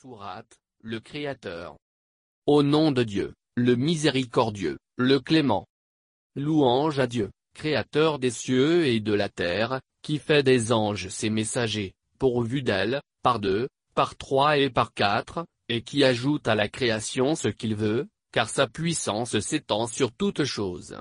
Fourat, le Créateur. Au nom de Dieu, le miséricordieux, le clément. Louange à Dieu, Créateur des cieux et de la terre, qui fait des anges ses messagers, pourvus d'elles, par deux, par trois et par quatre, et qui ajoute à la création ce qu'il veut, car sa puissance s'étend sur toutes choses.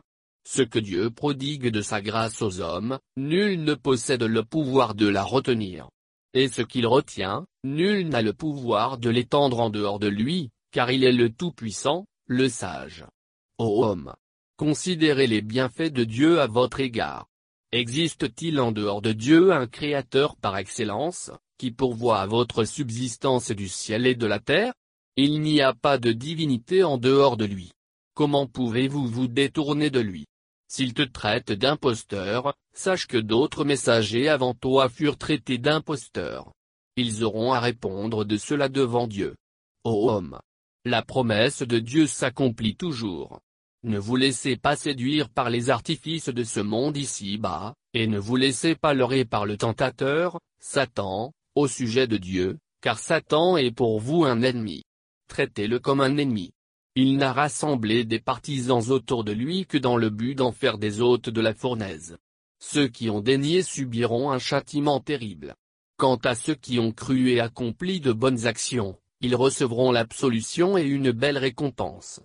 Ce que Dieu prodigue de sa grâce aux hommes, nul ne possède le pouvoir de la retenir. Et ce qu'il retient, nul n'a le pouvoir de l'étendre en dehors de lui, car il est le Tout-Puissant, le Sage. Ô homme, considérez les bienfaits de Dieu à votre égard. Existe-t-il en dehors de Dieu un Créateur par excellence, qui pourvoit à votre subsistance du ciel et de la terre? Il n'y a pas de divinité en dehors de lui. Comment pouvez-vous vous détourner de lui? S'il te traite d'imposteur, sache que d'autres messagers avant toi furent traités d'imposteurs. Ils auront à répondre de cela devant Dieu. Ô homme La promesse de Dieu s'accomplit toujours. Ne vous laissez pas séduire par les artifices de ce monde ici-bas, et ne vous laissez pas leurrer par le tentateur, Satan, au sujet de Dieu, car Satan est pour vous un ennemi. Traitez-le comme un ennemi. Il n'a rassemblé des partisans autour de lui que dans le but d'en faire des hôtes de la fournaise. Ceux qui ont dénié subiront un châtiment terrible. Quant à ceux qui ont cru et accompli de bonnes actions, ils recevront l'absolution et une belle récompense.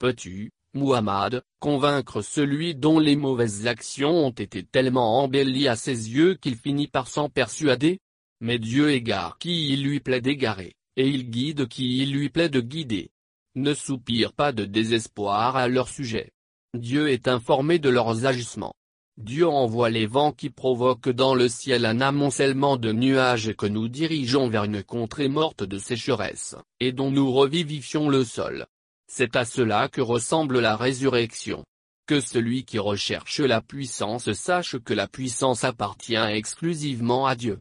Peux-tu, Muhammad, convaincre celui dont les mauvaises actions ont été tellement embellies à ses yeux qu'il finit par s'en persuader? Mais Dieu égare qui il lui plaît d'égarer, et il guide qui il lui plaît de guider. Ne soupire pas de désespoir à leur sujet. Dieu est informé de leurs agissements. Dieu envoie les vents qui provoquent dans le ciel un amoncellement de nuages que nous dirigeons vers une contrée morte de sécheresse, et dont nous revivifions le sol. C'est à cela que ressemble la résurrection. Que celui qui recherche la puissance sache que la puissance appartient exclusivement à Dieu.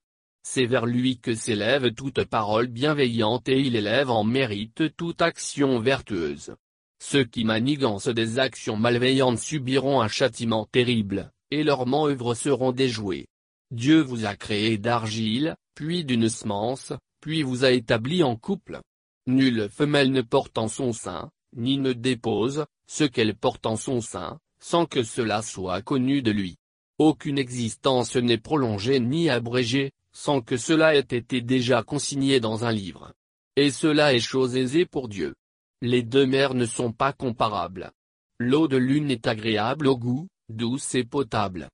C'est vers lui que s'élève toute parole bienveillante et il élève en mérite toute action vertueuse. Ceux qui manigancent des actions malveillantes subiront un châtiment terrible, et leurs manœuvres seront déjouées. Dieu vous a créé d'argile, puis d'une semence, puis vous a établi en couple. Nulle femelle ne porte en son sein, ni ne dépose, ce qu'elle porte en son sein, sans que cela soit connu de lui. Aucune existence n'est prolongée ni abrégée, sans que cela ait été déjà consigné dans un livre. Et cela est chose aisée pour Dieu. Les deux mers ne sont pas comparables. L'eau de l'une est agréable au goût, douce et potable.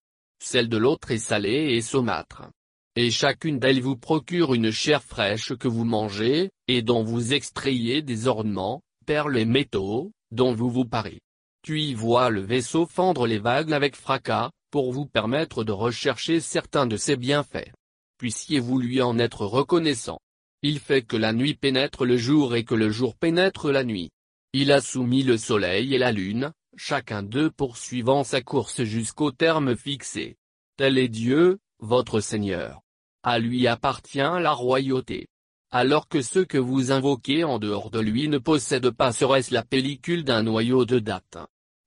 Celle de l'autre est salée et saumâtre. Et chacune d'elles vous procure une chair fraîche que vous mangez, et dont vous extrayez des ornements, perles et métaux, dont vous vous parez. Tu y vois le vaisseau fendre les vagues avec fracas, pour vous permettre de rechercher certains de ses bienfaits puissiez-vous lui en être reconnaissant. Il fait que la nuit pénètre le jour et que le jour pénètre la nuit. Il a soumis le soleil et la lune, chacun d'eux poursuivant sa course jusqu'au terme fixé. Tel est Dieu, votre Seigneur. À lui appartient la royauté. Alors que ceux que vous invoquez en dehors de lui ne possèdent pas serait-ce la pellicule d'un noyau de date?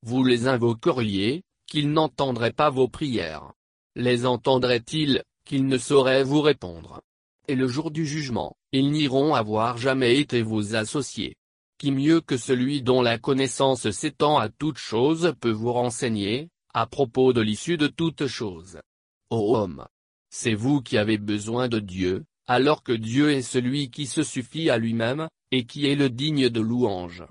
Vous les invoqueriez, qu'ils n'entendraient pas vos prières. Les entendraient-ils, qu'ils ne sauraient vous répondre. Et le jour du jugement, ils n'iront avoir jamais été vos associés. Qui mieux que celui dont la connaissance s'étend à toute chose peut vous renseigner, à propos de l'issue de toute chose. Ô homme! C'est vous qui avez besoin de Dieu, alors que Dieu est celui qui se suffit à lui-même, et qui est le digne de louange.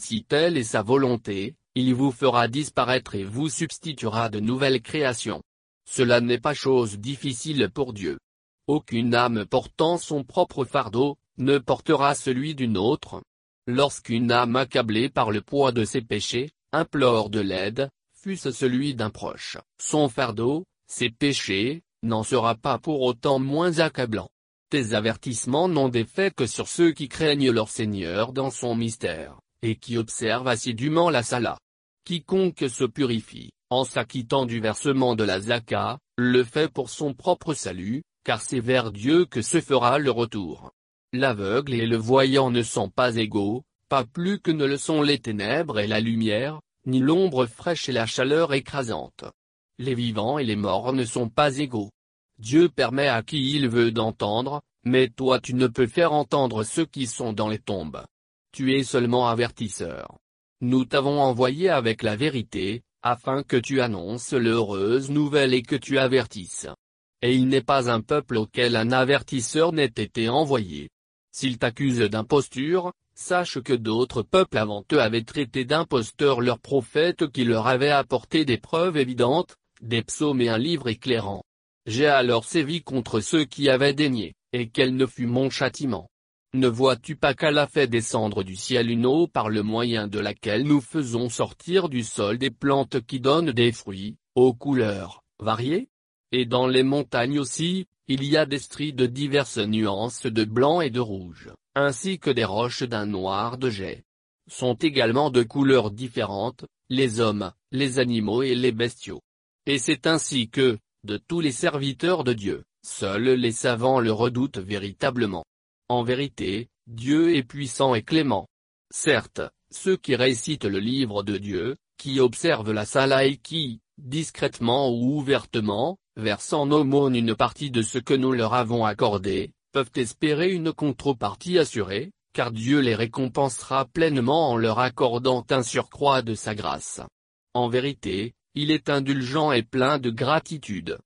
Si telle est sa volonté, il vous fera disparaître et vous substituera de nouvelles créations. Cela n'est pas chose difficile pour Dieu. Aucune âme portant son propre fardeau, ne portera celui d'une autre. Lorsqu'une âme accablée par le poids de ses péchés, implore de l'aide, fût-ce celui d'un proche, son fardeau, ses péchés, n'en sera pas pour autant moins accablant. Tes avertissements n'ont d'effet que sur ceux qui craignent leur Seigneur dans son mystère, et qui observent assidûment la sala. Quiconque se purifie, en s'acquittant du versement de la zaka, le fait pour son propre salut, car c'est vers Dieu que se fera le retour. L'aveugle et le voyant ne sont pas égaux, pas plus que ne le sont les ténèbres et la lumière, ni l'ombre fraîche et la chaleur écrasante. Les vivants et les morts ne sont pas égaux. Dieu permet à qui il veut d'entendre, mais toi tu ne peux faire entendre ceux qui sont dans les tombes. Tu es seulement avertisseur. Nous t'avons envoyé avec la vérité, afin que tu annonces l'heureuse nouvelle et que tu avertisses. Et il n'est pas un peuple auquel un avertisseur n'ait été envoyé. S'il t'accuse d'imposture, sache que d'autres peuples avant eux avaient traité d'imposteurs leurs prophètes qui leur avaient apporté des preuves évidentes, des psaumes et un livre éclairant. J'ai alors sévi contre ceux qui avaient daigné, et quel ne fut mon châtiment. Ne vois-tu pas qu'Allah fait descendre du ciel une eau par le moyen de laquelle nous faisons sortir du sol des plantes qui donnent des fruits, aux couleurs, variées? Et dans les montagnes aussi, il y a des stries de diverses nuances de blanc et de rouge, ainsi que des roches d'un noir de jet. Sont également de couleurs différentes, les hommes, les animaux et les bestiaux. Et c'est ainsi que, de tous les serviteurs de Dieu, seuls les savants le redoutent véritablement. En vérité, Dieu est puissant et clément. Certes, ceux qui récitent le livre de Dieu, qui observent la salat et qui, discrètement ou ouvertement, versent en aumône une partie de ce que nous leur avons accordé, peuvent espérer une contrepartie assurée, car Dieu les récompensera pleinement en leur accordant un surcroît de sa grâce. En vérité, il est indulgent et plein de gratitude.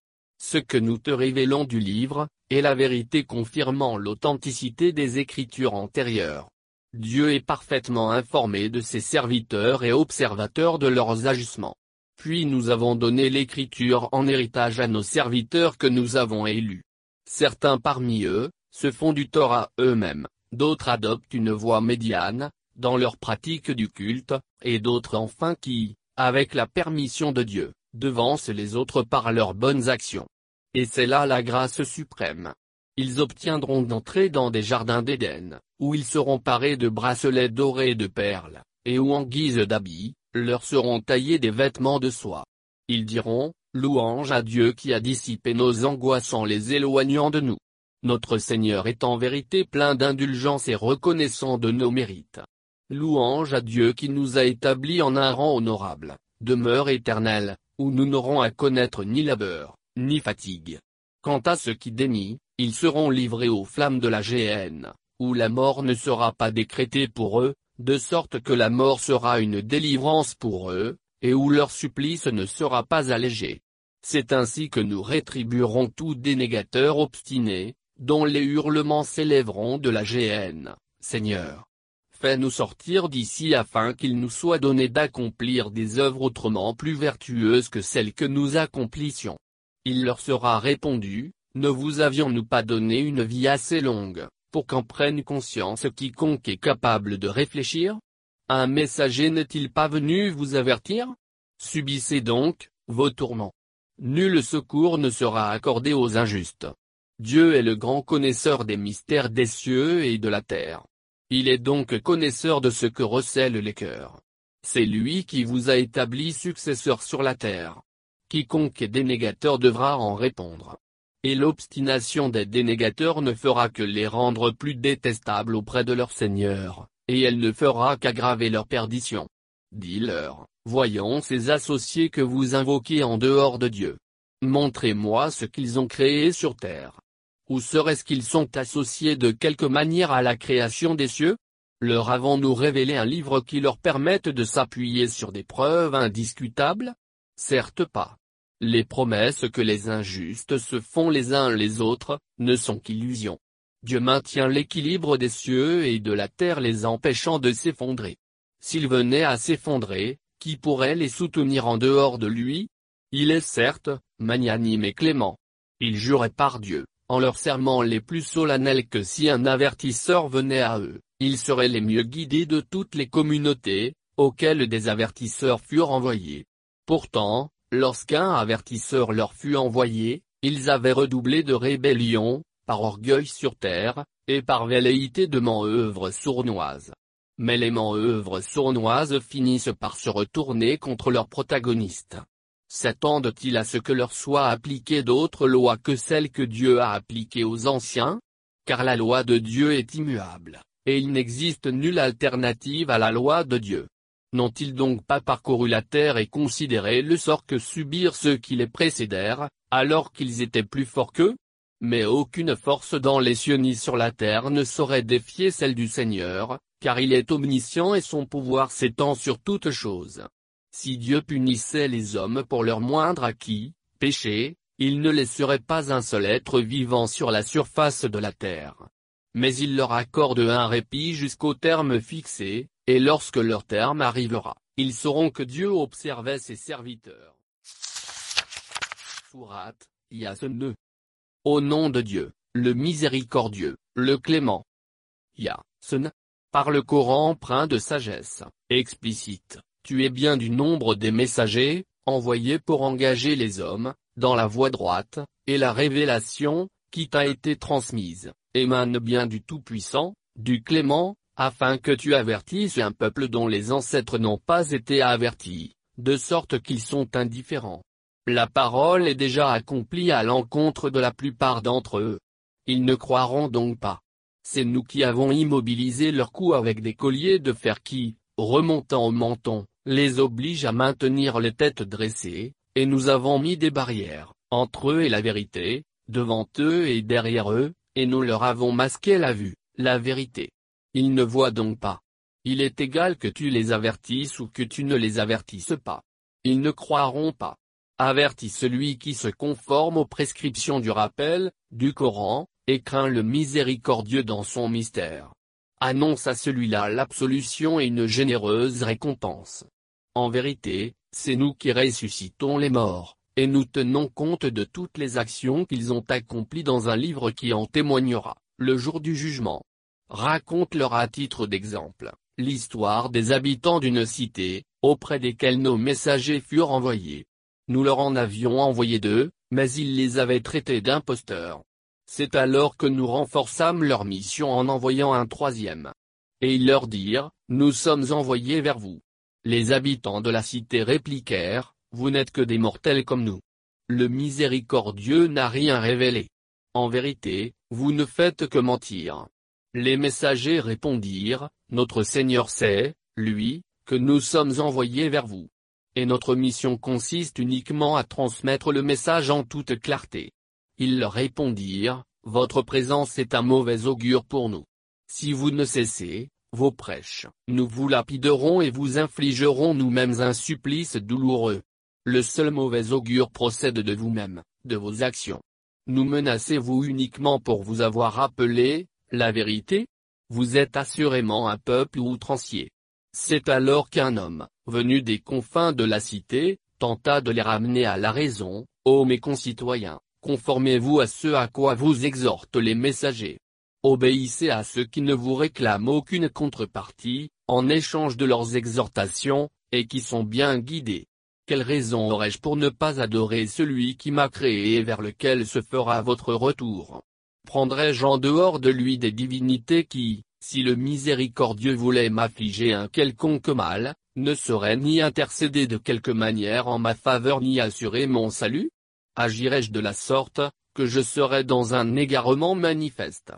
Ce que nous te révélons du livre, est la vérité confirmant l'authenticité des écritures antérieures. Dieu est parfaitement informé de ses serviteurs et observateur de leurs agissements. Puis nous avons donné l'écriture en héritage à nos serviteurs que nous avons élus. Certains parmi eux, se font du tort à eux-mêmes, d'autres adoptent une voie médiane, dans leur pratique du culte, et d'autres enfin qui, avec la permission de Dieu, devancent les autres par leurs bonnes actions. Et c'est là la grâce suprême. Ils obtiendront d'entrer dans des jardins d'Éden, où ils seront parés de bracelets dorés et de perles, et où en guise d'habits, leur seront taillés des vêtements de soie. Ils diront, Louange à Dieu qui a dissipé nos angoisses en les éloignant de nous. Notre Seigneur est en vérité plein d'indulgence et reconnaissant de nos mérites. Louange à Dieu qui nous a établis en un rang honorable, demeure éternelle, où nous n'aurons à connaître ni labeur, ni fatigue. Quant à ceux qui dénient, ils seront livrés aux flammes de la géhenne, où la mort ne sera pas décrétée pour eux, de sorte que la mort sera une délivrance pour eux, et où leur supplice ne sera pas allégé. C'est ainsi que nous rétribuerons tout dénégateur obstiné, dont les hurlements s'élèveront de la géhenne, Seigneur nous sortir d'ici afin qu'il nous soit donné d'accomplir des œuvres autrement plus vertueuses que celles que nous accomplissions. Il leur sera répondu, ne vous avions-nous pas donné une vie assez longue, pour qu'en prenne conscience quiconque est capable de réfléchir? Un messager n'est-il pas venu vous avertir? Subissez donc, vos tourments. Nul secours ne sera accordé aux injustes. Dieu est le grand connaisseur des mystères des cieux et de la terre. Il est donc connaisseur de ce que recèlent les cœurs. C'est lui qui vous a établi successeur sur la terre. Quiconque est dénégateur devra en répondre. Et l'obstination des dénégateurs ne fera que les rendre plus détestables auprès de leur Seigneur, et elle ne fera qu'aggraver leur perdition. Dis-leur, voyons ces associés que vous invoquez en dehors de Dieu. Montrez-moi ce qu'ils ont créé sur terre. Ou serait-ce qu'ils sont associés de quelque manière à la création des cieux? Leur avons-nous révélé un livre qui leur permette de s'appuyer sur des preuves indiscutables? Certes pas. Les promesses que les injustes se font les uns les autres, ne sont qu'illusions. Dieu maintient l'équilibre des cieux et de la terre les empêchant de s'effondrer. S'ils venaient à s'effondrer, qui pourrait les soutenir en dehors de lui? Il est certes, magnanime et clément. Il jurait par Dieu, en leur serment les plus solennels que si un avertisseur venait à eux, ils seraient les mieux guidés de toutes les communautés, auxquelles des avertisseurs furent envoyés. Pourtant, lorsqu'un avertisseur leur fut envoyé, ils avaient redoublé de rébellion, par orgueil sur terre, et par velléité de manœuvres sournoises. Mais les manœuvres sournoises finissent par se retourner contre leurs protagonistes. S'attendent-ils à ce que leur soit appliquée d'autres lois que celles que Dieu a appliquées aux anciens? Car la loi de Dieu est immuable, et il n'existe nulle alternative à la loi de Dieu. N'ont-ils donc pas parcouru la terre et considéré le sort que subirent ceux qui les précédèrent, alors qu'ils étaient plus forts qu'eux? Mais aucune force dans les cieux ni sur la terre ne saurait défier celle du Seigneur, car il est omniscient et son pouvoir s'étend sur toutes choses. Si Dieu punissait les hommes pour leur moindre acquis, péché, il ne laisserait pas un seul être vivant sur la surface de la terre. Mais il leur accorde un répit jusqu'au terme fixé, et lorsque leur terme arrivera, ils sauront que Dieu observait ses serviteurs. Sourate, Yasen Au nom de Dieu, le miséricordieux, le clément. Yasen. Par le Coran empreint de sagesse, explicite, tu es bien du nombre des messagers, envoyés pour engager les hommes, dans la voie droite, et la révélation, qui t'a été transmise, émane bien du Tout-Puissant, du Clément, afin que tu avertisses un peuple dont les ancêtres n'ont pas été avertis, de sorte qu'ils sont indifférents. La parole est déjà accomplie à l'encontre de la plupart d'entre eux. Ils ne croiront donc pas. C'est nous qui avons immobilisé leur cou avec des colliers de fer qui, remontant au menton, les obligent à maintenir les têtes dressées, et nous avons mis des barrières, entre eux et la vérité, devant eux et derrière eux, et nous leur avons masqué la vue, la vérité. Ils ne voient donc pas. Il est égal que tu les avertisses ou que tu ne les avertisses pas. Ils ne croiront pas. Avertis celui qui se conforme aux prescriptions du rappel, du Coran, et craint le miséricordieux dans son mystère. Annonce à celui-là l'absolution et une généreuse récompense. En vérité, c'est nous qui ressuscitons les morts, et nous tenons compte de toutes les actions qu'ils ont accomplies dans un livre qui en témoignera, le jour du jugement. Raconte-leur à titre d'exemple, l'histoire des habitants d'une cité, auprès desquels nos messagers furent envoyés. Nous leur en avions envoyé deux, mais ils les avaient traités d'imposteurs. C'est alors que nous renforçâmes leur mission en envoyant un troisième. Et ils leur dirent, Nous sommes envoyés vers vous. Les habitants de la cité répliquèrent, Vous n'êtes que des mortels comme nous. Le miséricordieux n'a rien révélé. En vérité, vous ne faites que mentir. Les messagers répondirent, Notre Seigneur sait, lui, que nous sommes envoyés vers vous. Et notre mission consiste uniquement à transmettre le message en toute clarté. Ils leur répondirent, Votre présence est un mauvais augure pour nous. Si vous ne cessez, vos prêches, nous vous lapiderons et vous infligerons nous-mêmes un supplice douloureux. Le seul mauvais augure procède de vous-même, de vos actions. Nous menacez-vous uniquement pour vous avoir appelé, la vérité Vous êtes assurément un peuple outrancier. C'est alors qu'un homme, venu des confins de la cité, tenta de les ramener à la raison, ô mes concitoyens, conformez-vous à ce à quoi vous exhortent les messagers. Obéissez à ceux qui ne vous réclament aucune contrepartie, en échange de leurs exhortations, et qui sont bien guidés. Quelle raison aurais-je pour ne pas adorer celui qui m'a créé et vers lequel se fera votre retour? Prendrais-je en dehors de lui des divinités qui, si le miséricordieux voulait m'affliger un quelconque mal, ne sauraient ni intercéder de quelque manière en ma faveur ni assurer mon salut? Agirais-je de la sorte, que je serais dans un égarement manifeste?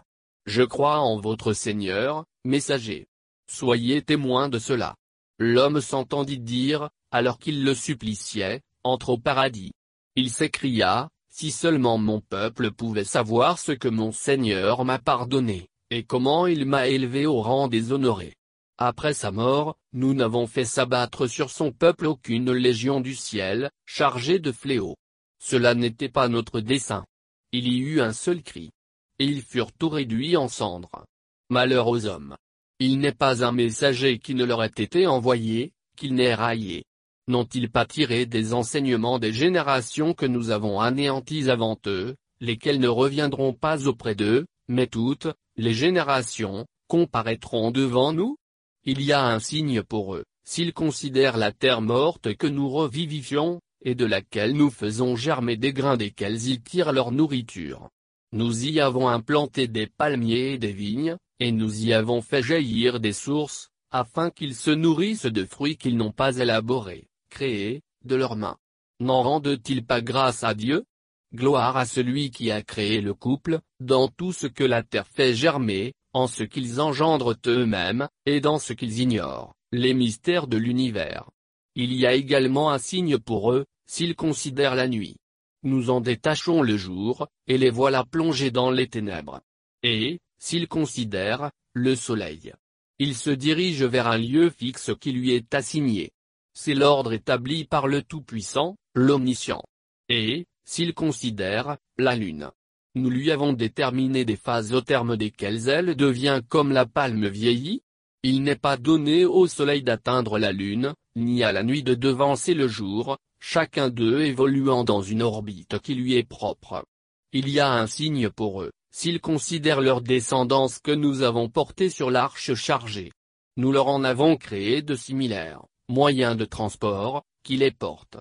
Je crois en votre Seigneur, messager. Soyez témoin de cela. L'homme s'entendit dire, alors qu'il le suppliciait, entre au paradis. Il s'écria, si seulement mon peuple pouvait savoir ce que mon Seigneur m'a pardonné, et comment il m'a élevé au rang des honorés. Après sa mort, nous n'avons fait s'abattre sur son peuple aucune légion du ciel, chargée de fléaux. Cela n'était pas notre dessein. Il y eut un seul cri et ils furent tout réduits en cendres. Malheur aux hommes. Il n'est pas un messager qui ne leur ait été envoyé, qu'il n'ait raillé. N'ont-ils pas tiré des enseignements des générations que nous avons anéanties avant eux, lesquelles ne reviendront pas auprès d'eux, mais toutes, les générations, comparaîtront devant nous? Il y a un signe pour eux, s'ils considèrent la terre morte que nous revivifions, et de laquelle nous faisons germer des grains desquels ils tirent leur nourriture. Nous y avons implanté des palmiers et des vignes, et nous y avons fait jaillir des sources, afin qu'ils se nourrissent de fruits qu'ils n'ont pas élaborés, créés, de leurs mains. N'en rendent-ils pas grâce à Dieu? Gloire à celui qui a créé le couple, dans tout ce que la terre fait germer, en ce qu'ils engendrent eux-mêmes, et dans ce qu'ils ignorent, les mystères de l'univers. Il y a également un signe pour eux, s'ils considèrent la nuit. nous en détachons le jour, et les voilà plongés dans les ténèbres. Et, s'il considère, le soleil. Il se dirige vers un lieu fixe qui lui est assigné. C'est l'ordre établi par le Tout-Puissant, l'Omniscient. Et, s'il considère, la Lune. Nous lui avons déterminé des phases au terme desquelles elle devient comme la palme vieillie. Il n'est pas donné au soleil d'atteindre la Lune, ni à la nuit de devancer le jour, chacun d'eux évoluant dans une orbite qui lui est propre. Il y a un signe pour eux, s'ils considèrent leur descendance que nous avons portée sur l'arche chargée. Nous leur en avons créé de similaires, moyens de transport, qui les portent.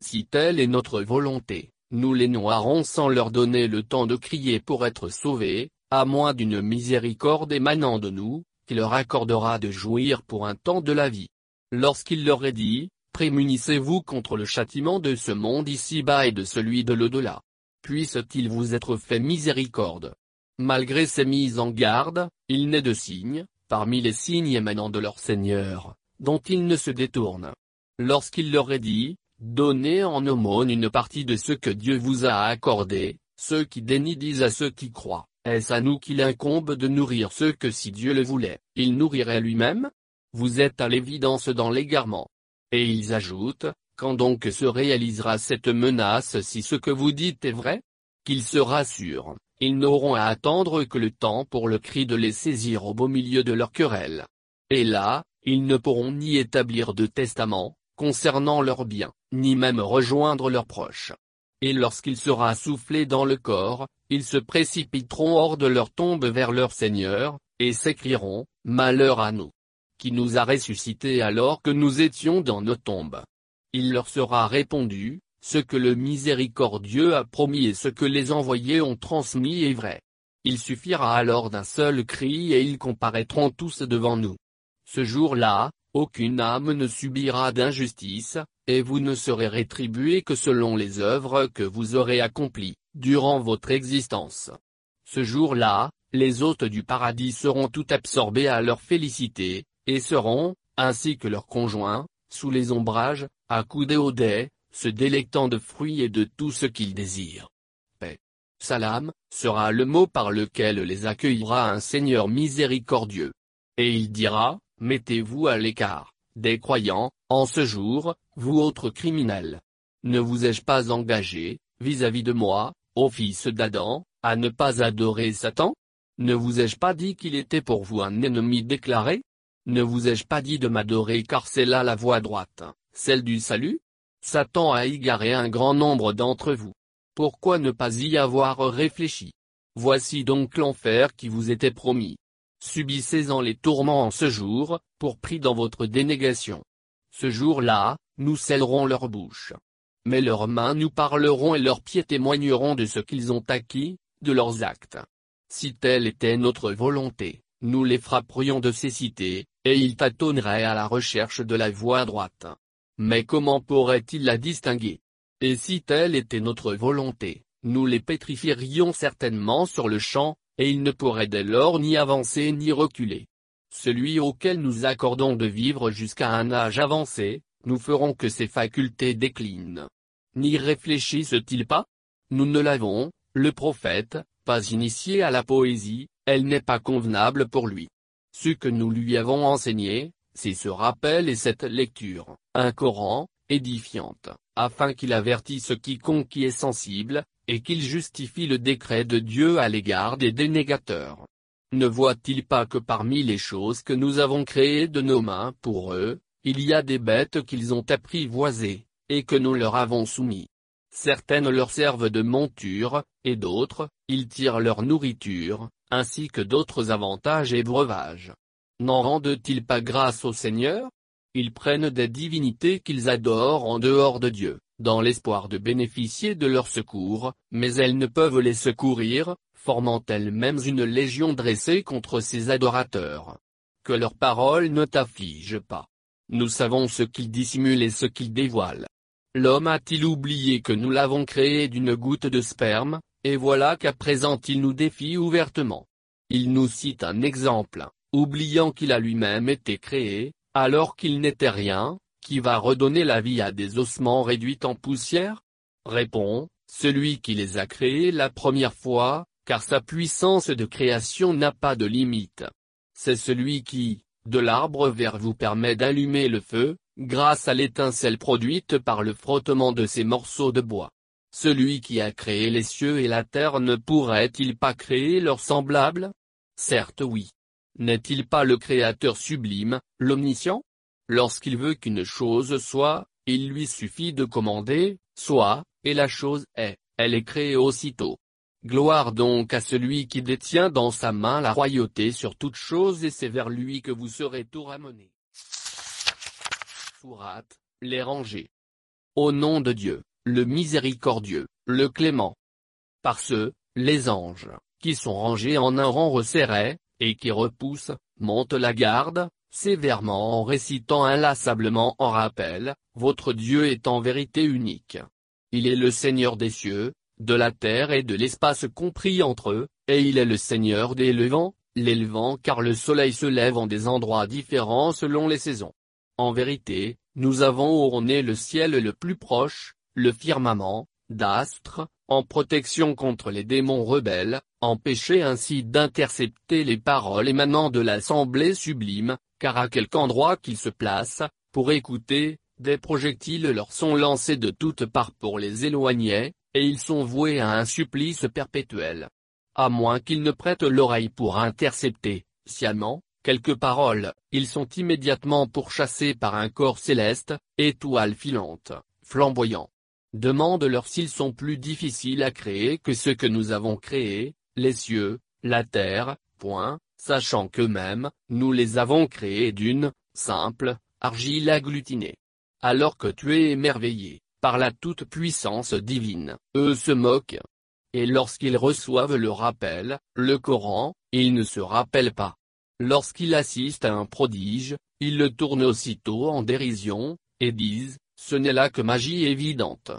Si telle est notre volonté, nous les noierons sans leur donner le temps de crier pour être sauvés, à moins d'une miséricorde émanant de nous, qui leur accordera de jouir pour un temps de la vie. Lorsqu'il leur est dit, Prémunissez-vous contre le châtiment de ce monde ici-bas et de celui de l'au-delà. Puisse-t-il vous être fait miséricorde. Malgré ces mises en garde, il n'est de signe, parmi les signes émanant de leur Seigneur, dont ils ne se détournent. Lorsqu'il leur est dit, Donnez en aumône une partie de ce que Dieu vous a accordé, ceux qui dénient disent à ceux qui croient, est-ce à nous qu'il incombe de nourrir ceux que si Dieu le voulait, il nourrirait lui-même? Vous êtes à l'évidence dans l'égarement. Et ils ajoutent, quand donc se réalisera cette menace si ce que vous dites est vrai? Qu'ils se rassurent, ils n'auront à attendre que le temps pour le cri de les saisir au beau milieu de leur querelle. Et là, ils ne pourront ni établir de testament, concernant leurs biens, ni même rejoindre leurs proches. Et lorsqu'il sera soufflé dans le corps, ils se précipiteront hors de leur tombe vers leur Seigneur, et s'écrieront, Malheur à nous qui nous a ressuscités alors que nous étions dans nos tombes. Il leur sera répondu, ce que le miséricordieux a promis et ce que les envoyés ont transmis est vrai. Il suffira alors d'un seul cri et ils comparaîtront tous devant nous. Ce jour-là, aucune âme ne subira d'injustice, et vous ne serez rétribués que selon les œuvres que vous aurez accomplies, durant votre existence. Ce jour-là, les hôtes du paradis seront tout absorbés à leur félicité, et seront, ainsi que leurs conjoints, sous les ombrages, accoudés au dais, se délectant de fruits et de tout ce qu'ils désirent. Paix. Salam, sera le mot par lequel les accueillera un Seigneur miséricordieux. Et il dira, mettez-vous à l'écart, des croyants, en ce jour, vous autres criminels. Ne vous ai-je pas engagé, vis-à-vis -vis de moi, ô fils d'Adam, à ne pas adorer Satan? Ne vous ai-je pas dit qu'il était pour vous un ennemi déclaré? Ne vous ai-je pas dit de m'adorer car c'est là la voie droite, celle du salut? Satan a égaré un grand nombre d'entre vous. Pourquoi ne pas y avoir réfléchi? Voici donc l'enfer qui vous était promis. Subissez-en les tourments en ce jour, pour prix dans votre dénégation. Ce jour-là, nous scellerons leur bouche. Mais leurs mains nous parleront et leurs pieds témoigneront de ce qu'ils ont acquis, de leurs actes. Si telle était notre volonté, nous les frapperions de cécité, et ils tâtonneraient à la recherche de la voie droite. Mais comment pourraient-ils la distinguer? Et si telle était notre volonté, nous les pétrifierions certainement sur le champ, et ils ne pourraient dès lors ni avancer ni reculer. Celui auquel nous accordons de vivre jusqu'à un âge avancé, nous ferons que ses facultés déclinent. N'y réfléchissent-ils pas? Nous ne l'avons, le prophète, pas initié à la poésie, elle n'est pas convenable pour lui. Ce que nous lui avons enseigné, c'est ce rappel et cette lecture, un Coran, édifiante, afin qu'il avertisse quiconque qui est sensible, et qu'il justifie le décret de Dieu à l'égard des dénégateurs. Ne voit-il pas que parmi les choses que nous avons créées de nos mains pour eux, il y a des bêtes qu'ils ont apprivoisées, et que nous leur avons soumis? Certaines leur servent de monture, et d'autres, ils tirent leur nourriture, ainsi que d'autres avantages et breuvages. N'en rendent-ils pas grâce au Seigneur? Ils prennent des divinités qu'ils adorent en dehors de Dieu, dans l'espoir de bénéficier de leur secours, mais elles ne peuvent les secourir, formant elles-mêmes une légion dressée contre ces adorateurs. Que leurs paroles ne t'affligent pas. Nous savons ce qu'ils dissimulent et ce qu'ils dévoilent. L'homme a-t-il oublié que nous l'avons créé d'une goutte de sperme, et voilà qu'à présent il nous défie ouvertement. Il nous cite un exemple, oubliant qu'il a lui-même été créé, alors qu'il n'était rien, qui va redonner la vie à des ossements réduits en poussière? Répond, celui qui les a créés la première fois, car sa puissance de création n'a pas de limite. C'est celui qui, de l'arbre vert vous permet d'allumer le feu, grâce à l'étincelle produite par le frottement de ces morceaux de bois. Celui qui a créé les cieux et la terre ne pourrait-il pas créer leurs semblables? Certes oui. N'est-il pas le Créateur sublime, l'omniscient? Lorsqu'il veut qu'une chose soit, il lui suffit de commander, soit, et la chose est, elle est créée aussitôt. Gloire donc à celui qui détient dans sa main la royauté sur toute chose et c'est vers lui que vous serez tout ramenés. Sourate, les rangés. Au nom de Dieu, le miséricordieux, le clément. Par ceux, les anges, qui sont rangés en un rang resserré, et qui repoussent, montent la garde, sévèrement en récitant inlassablement en rappel, votre Dieu est en vérité unique. Il est le Seigneur des cieux, de la terre et de l'espace compris entre eux, et il est le Seigneur des levants, les levants car le soleil se lève en des endroits différents selon les saisons. En vérité, nous avons orné le ciel le plus proche, le firmament, d'astres, en protection contre les démons rebelles, empêcher ainsi d'intercepter les paroles émanant de l'assemblée sublime, car à quelque endroit qu'ils se placent, pour écouter, des projectiles leur sont lancés de toutes parts pour les éloigner, et ils sont voués à un supplice perpétuel. À moins qu'ils ne prêtent l'oreille pour intercepter, sciemment, quelques paroles, ils sont immédiatement pourchassés par un corps céleste, étoile filante, flamboyant. Demande-leur s'ils sont plus difficiles à créer que ceux que nous avons créés, les cieux, la terre, point, sachant qu'eux-mêmes, nous les avons créés d'une, simple, argile agglutinée. Alors que tu es émerveillé, par la toute-puissance divine, eux se moquent. Et lorsqu'ils reçoivent le rappel, le Coran, ils ne se rappellent pas. Lorsqu'ils assistent à un prodige, ils le tournent aussitôt en dérision, et disent, ce n'est là que magie évidente.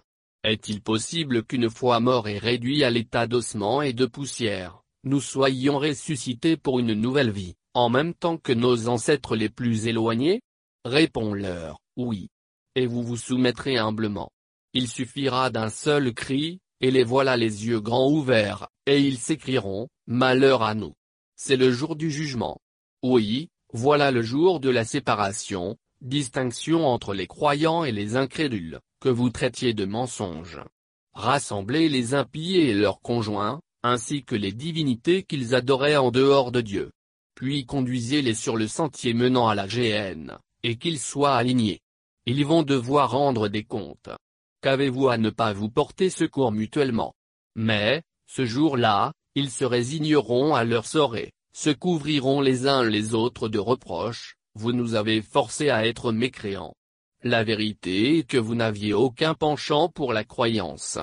Est-il possible qu'une fois mort et réduit à l'état d'ossement et de poussière, nous soyons ressuscités pour une nouvelle vie, en même temps que nos ancêtres les plus éloignés? Réponds-leur, oui. Et vous vous soumettrez humblement. Il suffira d'un seul cri, et les voilà les yeux grands ouverts, et ils s'écrieront, Malheur à nous. C'est le jour du jugement. Oui, voilà le jour de la séparation, distinction entre les croyants et les incrédules, que vous traitiez de mensonges. Rassemblez les impies et leurs conjoints, ainsi que les divinités qu'ils adoraient en dehors de Dieu. Puis conduisez-les sur le sentier menant à la GN, et qu'ils soient alignés. Ils vont devoir rendre des comptes qu'avez-vous à ne pas vous porter secours mutuellement? Mais, ce jour-là, ils se résigneront à leur sort se couvriront les uns les autres de reproches, vous nous avez forcés à être mécréants. La vérité est que vous n'aviez aucun penchant pour la croyance.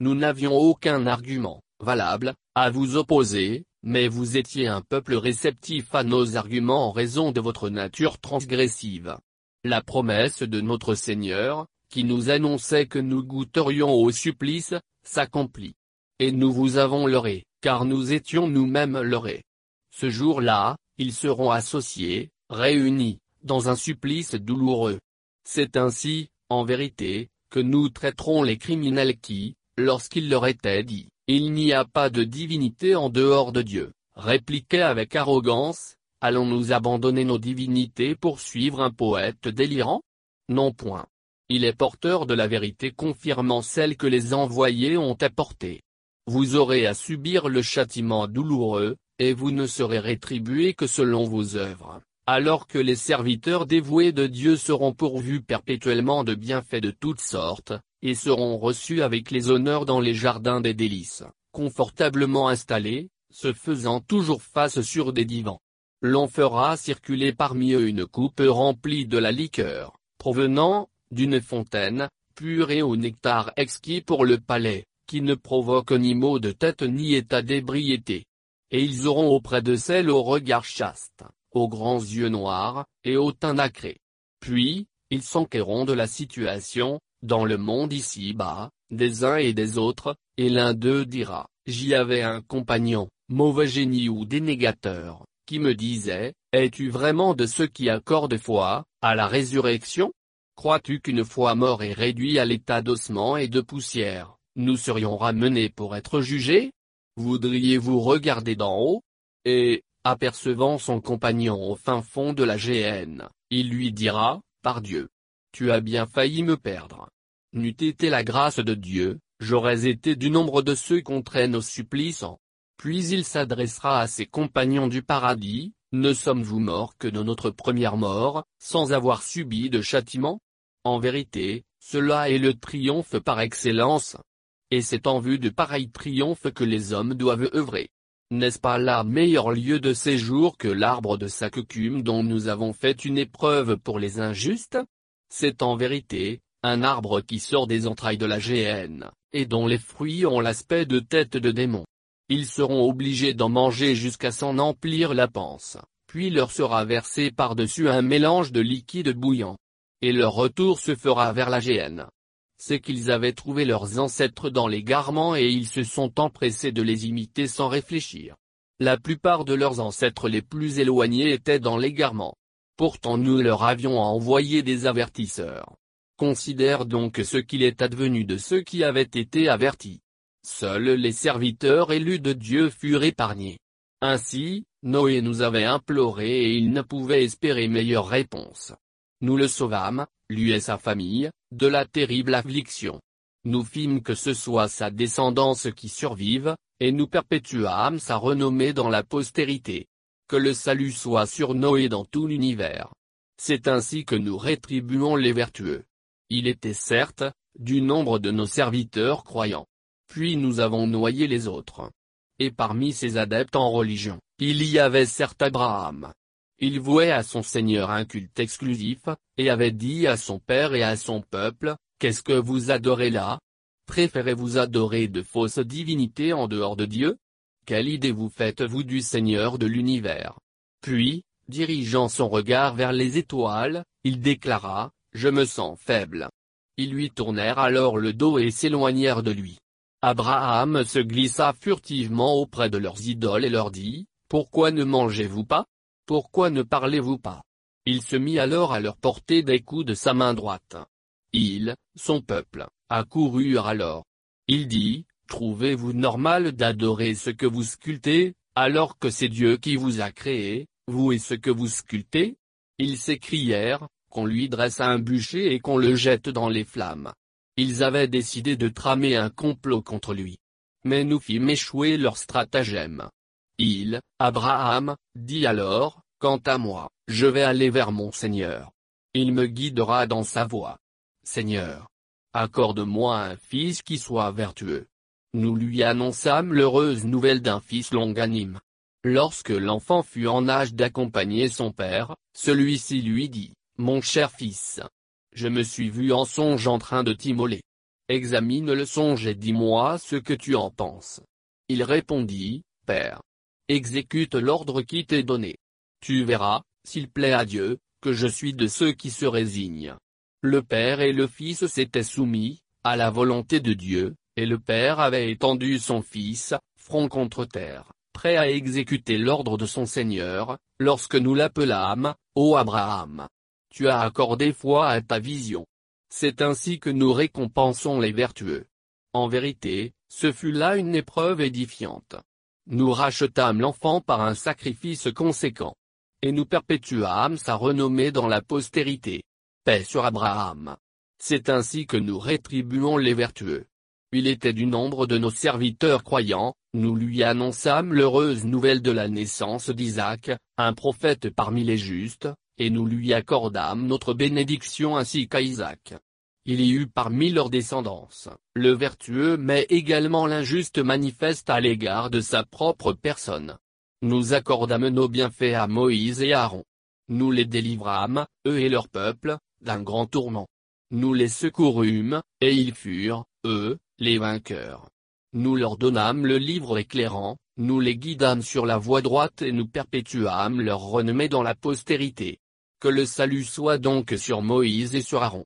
Nous n'avions aucun argument, valable, à vous opposer, mais vous étiez un peuple réceptif à nos arguments en raison de votre nature transgressive. La promesse de notre Seigneur, qui nous annonçait que nous goûterions au supplice, s'accomplit. Et nous vous avons leurré, car nous étions nous-mêmes leurrés. Ce jour-là, ils seront associés, réunis, dans un supplice douloureux. C'est ainsi, en vérité, que nous traiterons les criminels qui, lorsqu'il leur était dit, il n'y a pas de divinité en dehors de Dieu, répliquaient avec arrogance, allons-nous abandonner nos divinités pour suivre un poète délirant? Non point. Il est porteur de la vérité confirmant celle que les envoyés ont apportée. Vous aurez à subir le châtiment douloureux, et vous ne serez rétribué que selon vos œuvres, alors que les serviteurs dévoués de Dieu seront pourvus perpétuellement de bienfaits de toutes sortes, et seront reçus avec les honneurs dans les jardins des délices, confortablement installés, se faisant toujours face sur des divans. L'on fera circuler parmi eux une coupe remplie de la liqueur, provenant, d'une fontaine, pure et au nectar exquis pour le palais, qui ne provoque ni maux de tête ni état d'ébriété. Et ils auront auprès de celle au regard chaste, aux grands yeux noirs, et au teint nacré. Puis, ils s'enquerront de la situation, dans le monde ici-bas, des uns et des autres, et l'un d'eux dira, j'y avais un compagnon, mauvais génie ou dénégateur, qui me disait, es-tu vraiment de ceux qui accordent foi, à la résurrection? Crois-tu qu'une fois mort et réduit à l'état d'ossement et de poussière, nous serions ramenés pour être jugés? Voudriez-vous regarder d'en haut? Et, apercevant son compagnon au fin fond de la géhenne, il lui dira, par Dieu. Tu as bien failli me perdre. N'eût été la grâce de Dieu, j'aurais été du nombre de ceux qu'on traîne au supplice Puis il s'adressera à ses compagnons du paradis, ne sommes-vous morts que de notre première mort, sans avoir subi de châtiment? En vérité, cela est le triomphe par excellence. Et c'est en vue de pareil triomphe que les hommes doivent œuvrer. N'est-ce pas là meilleur lieu de séjour que l'arbre de Sakukum dont nous avons fait une épreuve pour les injustes? C'est en vérité, un arbre qui sort des entrailles de la géhenne, et dont les fruits ont l'aspect de têtes de démons. Ils seront obligés d'en manger jusqu'à s'en emplir la panse, puis leur sera versé par-dessus un mélange de liquide bouillant. Et leur retour se fera vers la géhenne. C'est qu'ils avaient trouvé leurs ancêtres dans les garments et ils se sont empressés de les imiter sans réfléchir. La plupart de leurs ancêtres les plus éloignés étaient dans les garments. Pourtant nous leur avions envoyé des avertisseurs. Considère donc ce qu'il est advenu de ceux qui avaient été avertis. Seuls les serviteurs élus de Dieu furent épargnés. Ainsi, Noé nous avait imploré et il ne pouvait espérer meilleure réponse. Nous le sauvâmes, lui et sa famille, de la terrible affliction. Nous fîmes que ce soit sa descendance qui survive, et nous perpétuâmes sa renommée dans la postérité. Que le salut soit sur Noé dans tout l'univers. C'est ainsi que nous rétribuons les vertueux. Il était certes, du nombre de nos serviteurs croyants puis nous avons noyé les autres. Et parmi ces adeptes en religion, il y avait certes Abraham. Il vouait à son Seigneur un culte exclusif, et avait dit à son père et à son peuple, Qu'est-ce que vous adorez là? Préférez-vous adorer de fausses divinités en dehors de Dieu? Quelle idée vous faites-vous du Seigneur de l'univers? Puis, dirigeant son regard vers les étoiles, il déclara, Je me sens faible. Ils lui tournèrent alors le dos et s'éloignèrent de lui. Abraham se glissa furtivement auprès de leurs idoles et leur dit, Pourquoi ne mangez-vous pas? Pourquoi ne parlez-vous pas? Il se mit alors à leur porter des coups de sa main droite. Il, son peuple, accoururent alors. Il dit, Trouvez-vous normal d'adorer ce que vous sculptez, alors que c'est Dieu qui vous a créé, vous et ce que vous sculptez? Ils s'écrièrent, qu'on lui dresse un bûcher et qu'on le jette dans les flammes. Ils avaient décidé de tramer un complot contre lui. Mais nous fîmes échouer leur stratagème. Il, Abraham, dit alors, Quant à moi, je vais aller vers mon Seigneur. Il me guidera dans sa voie. Seigneur, accorde-moi un fils qui soit vertueux. Nous lui annonçâmes l'heureuse nouvelle d'un fils longanime. Lorsque l'enfant fut en âge d'accompagner son père, celui-ci lui dit, Mon cher fils, je me suis vu en songe en train de t'immoler. Examine le songe et dis-moi ce que tu en penses. Il répondit, Père. Exécute l'ordre qui t'est donné. Tu verras, s'il plaît à Dieu, que je suis de ceux qui se résignent. Le Père et le Fils s'étaient soumis, à la volonté de Dieu, et le Père avait étendu son Fils, front contre terre, prêt à exécuter l'ordre de son Seigneur, lorsque nous l'appelâmes, ô Abraham tu as accordé foi à ta vision. C'est ainsi que nous récompensons les vertueux. En vérité, ce fut là une épreuve édifiante. Nous rachetâmes l'enfant par un sacrifice conséquent. Et nous perpétuâmes sa renommée dans la postérité. Paix sur Abraham. C'est ainsi que nous rétribuons les vertueux. Il était du nombre de nos serviteurs croyants, nous lui annonçâmes l'heureuse nouvelle de la naissance d'Isaac, un prophète parmi les justes, et nous lui accordâmes notre bénédiction ainsi qu'à Isaac. Il y eut parmi leurs descendants, le vertueux mais également l'injuste manifeste à l'égard de sa propre personne. Nous accordâmes nos bienfaits à Moïse et Aaron. Nous les délivrâmes, eux et leur peuple, d'un grand tourment. Nous les secourûmes, et ils furent, eux, les vainqueurs. Nous leur donnâmes le livre éclairant, nous les guidâmes sur la voie droite et nous perpétuâmes leur renommée dans la postérité. Que le salut soit donc sur Moïse et sur Aaron.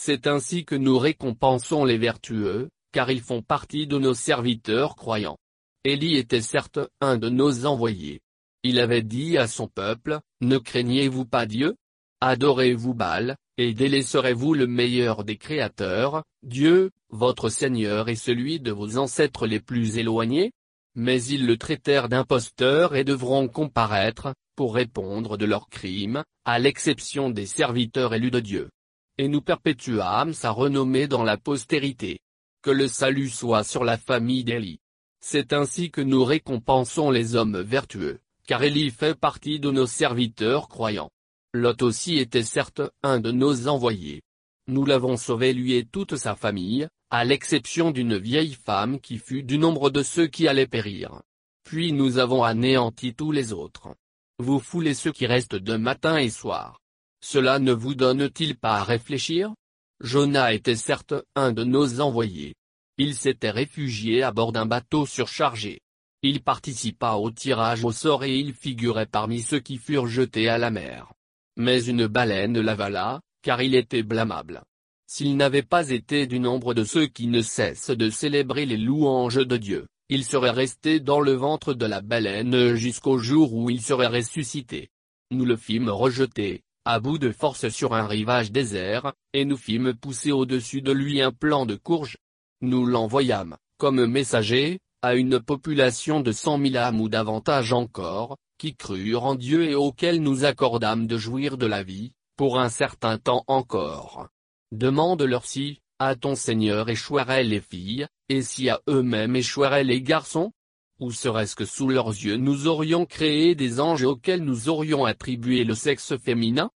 C'est ainsi que nous récompensons les vertueux, car ils font partie de nos serviteurs croyants. Élie était certes un de nos envoyés. Il avait dit à son peuple, Ne craignez-vous pas Dieu? Adorez-vous Baal, et délaisserez-vous le meilleur des créateurs, Dieu, votre Seigneur et celui de vos ancêtres les plus éloignés? Mais ils le traitèrent d'imposteur et devront comparaître, pour répondre de leurs crimes, à l'exception des serviteurs élus de Dieu. Et nous perpétuâmes sa renommée dans la postérité. Que le salut soit sur la famille d'Élie. C'est ainsi que nous récompensons les hommes vertueux, car Élie fait partie de nos serviteurs croyants. Lot aussi était certes un de nos envoyés. Nous l'avons sauvé lui et toute sa famille, à l'exception d'une vieille femme qui fut du nombre de ceux qui allaient périr. Puis nous avons anéanti tous les autres. Vous foulez ceux qui restent de matin et soir. Cela ne vous donne-t-il pas à réfléchir? Jonah était certes un de nos envoyés. Il s'était réfugié à bord d'un bateau surchargé. Il participa au tirage au sort et il figurait parmi ceux qui furent jetés à la mer. Mais une baleine l'avala, car il était blâmable. S'il n'avait pas été du nombre de ceux qui ne cessent de célébrer les louanges de Dieu, il serait resté dans le ventre de la baleine jusqu'au jour où il serait ressuscité. Nous le fîmes rejeter, à bout de force sur un rivage désert, et nous fîmes pousser au-dessus de lui un plant de courge. Nous l'envoyâmes, comme messager, à une population de cent mille âmes ou davantage encore, qui crurent en Dieu et auxquels nous accordâmes de jouir de la vie, pour un certain temps encore. Demande-leur si, à ton Seigneur échoueraient les filles, et si à eux-mêmes échoueraient les garçons? Ou serait-ce que sous leurs yeux nous aurions créé des anges auxquels nous aurions attribué le sexe féminin?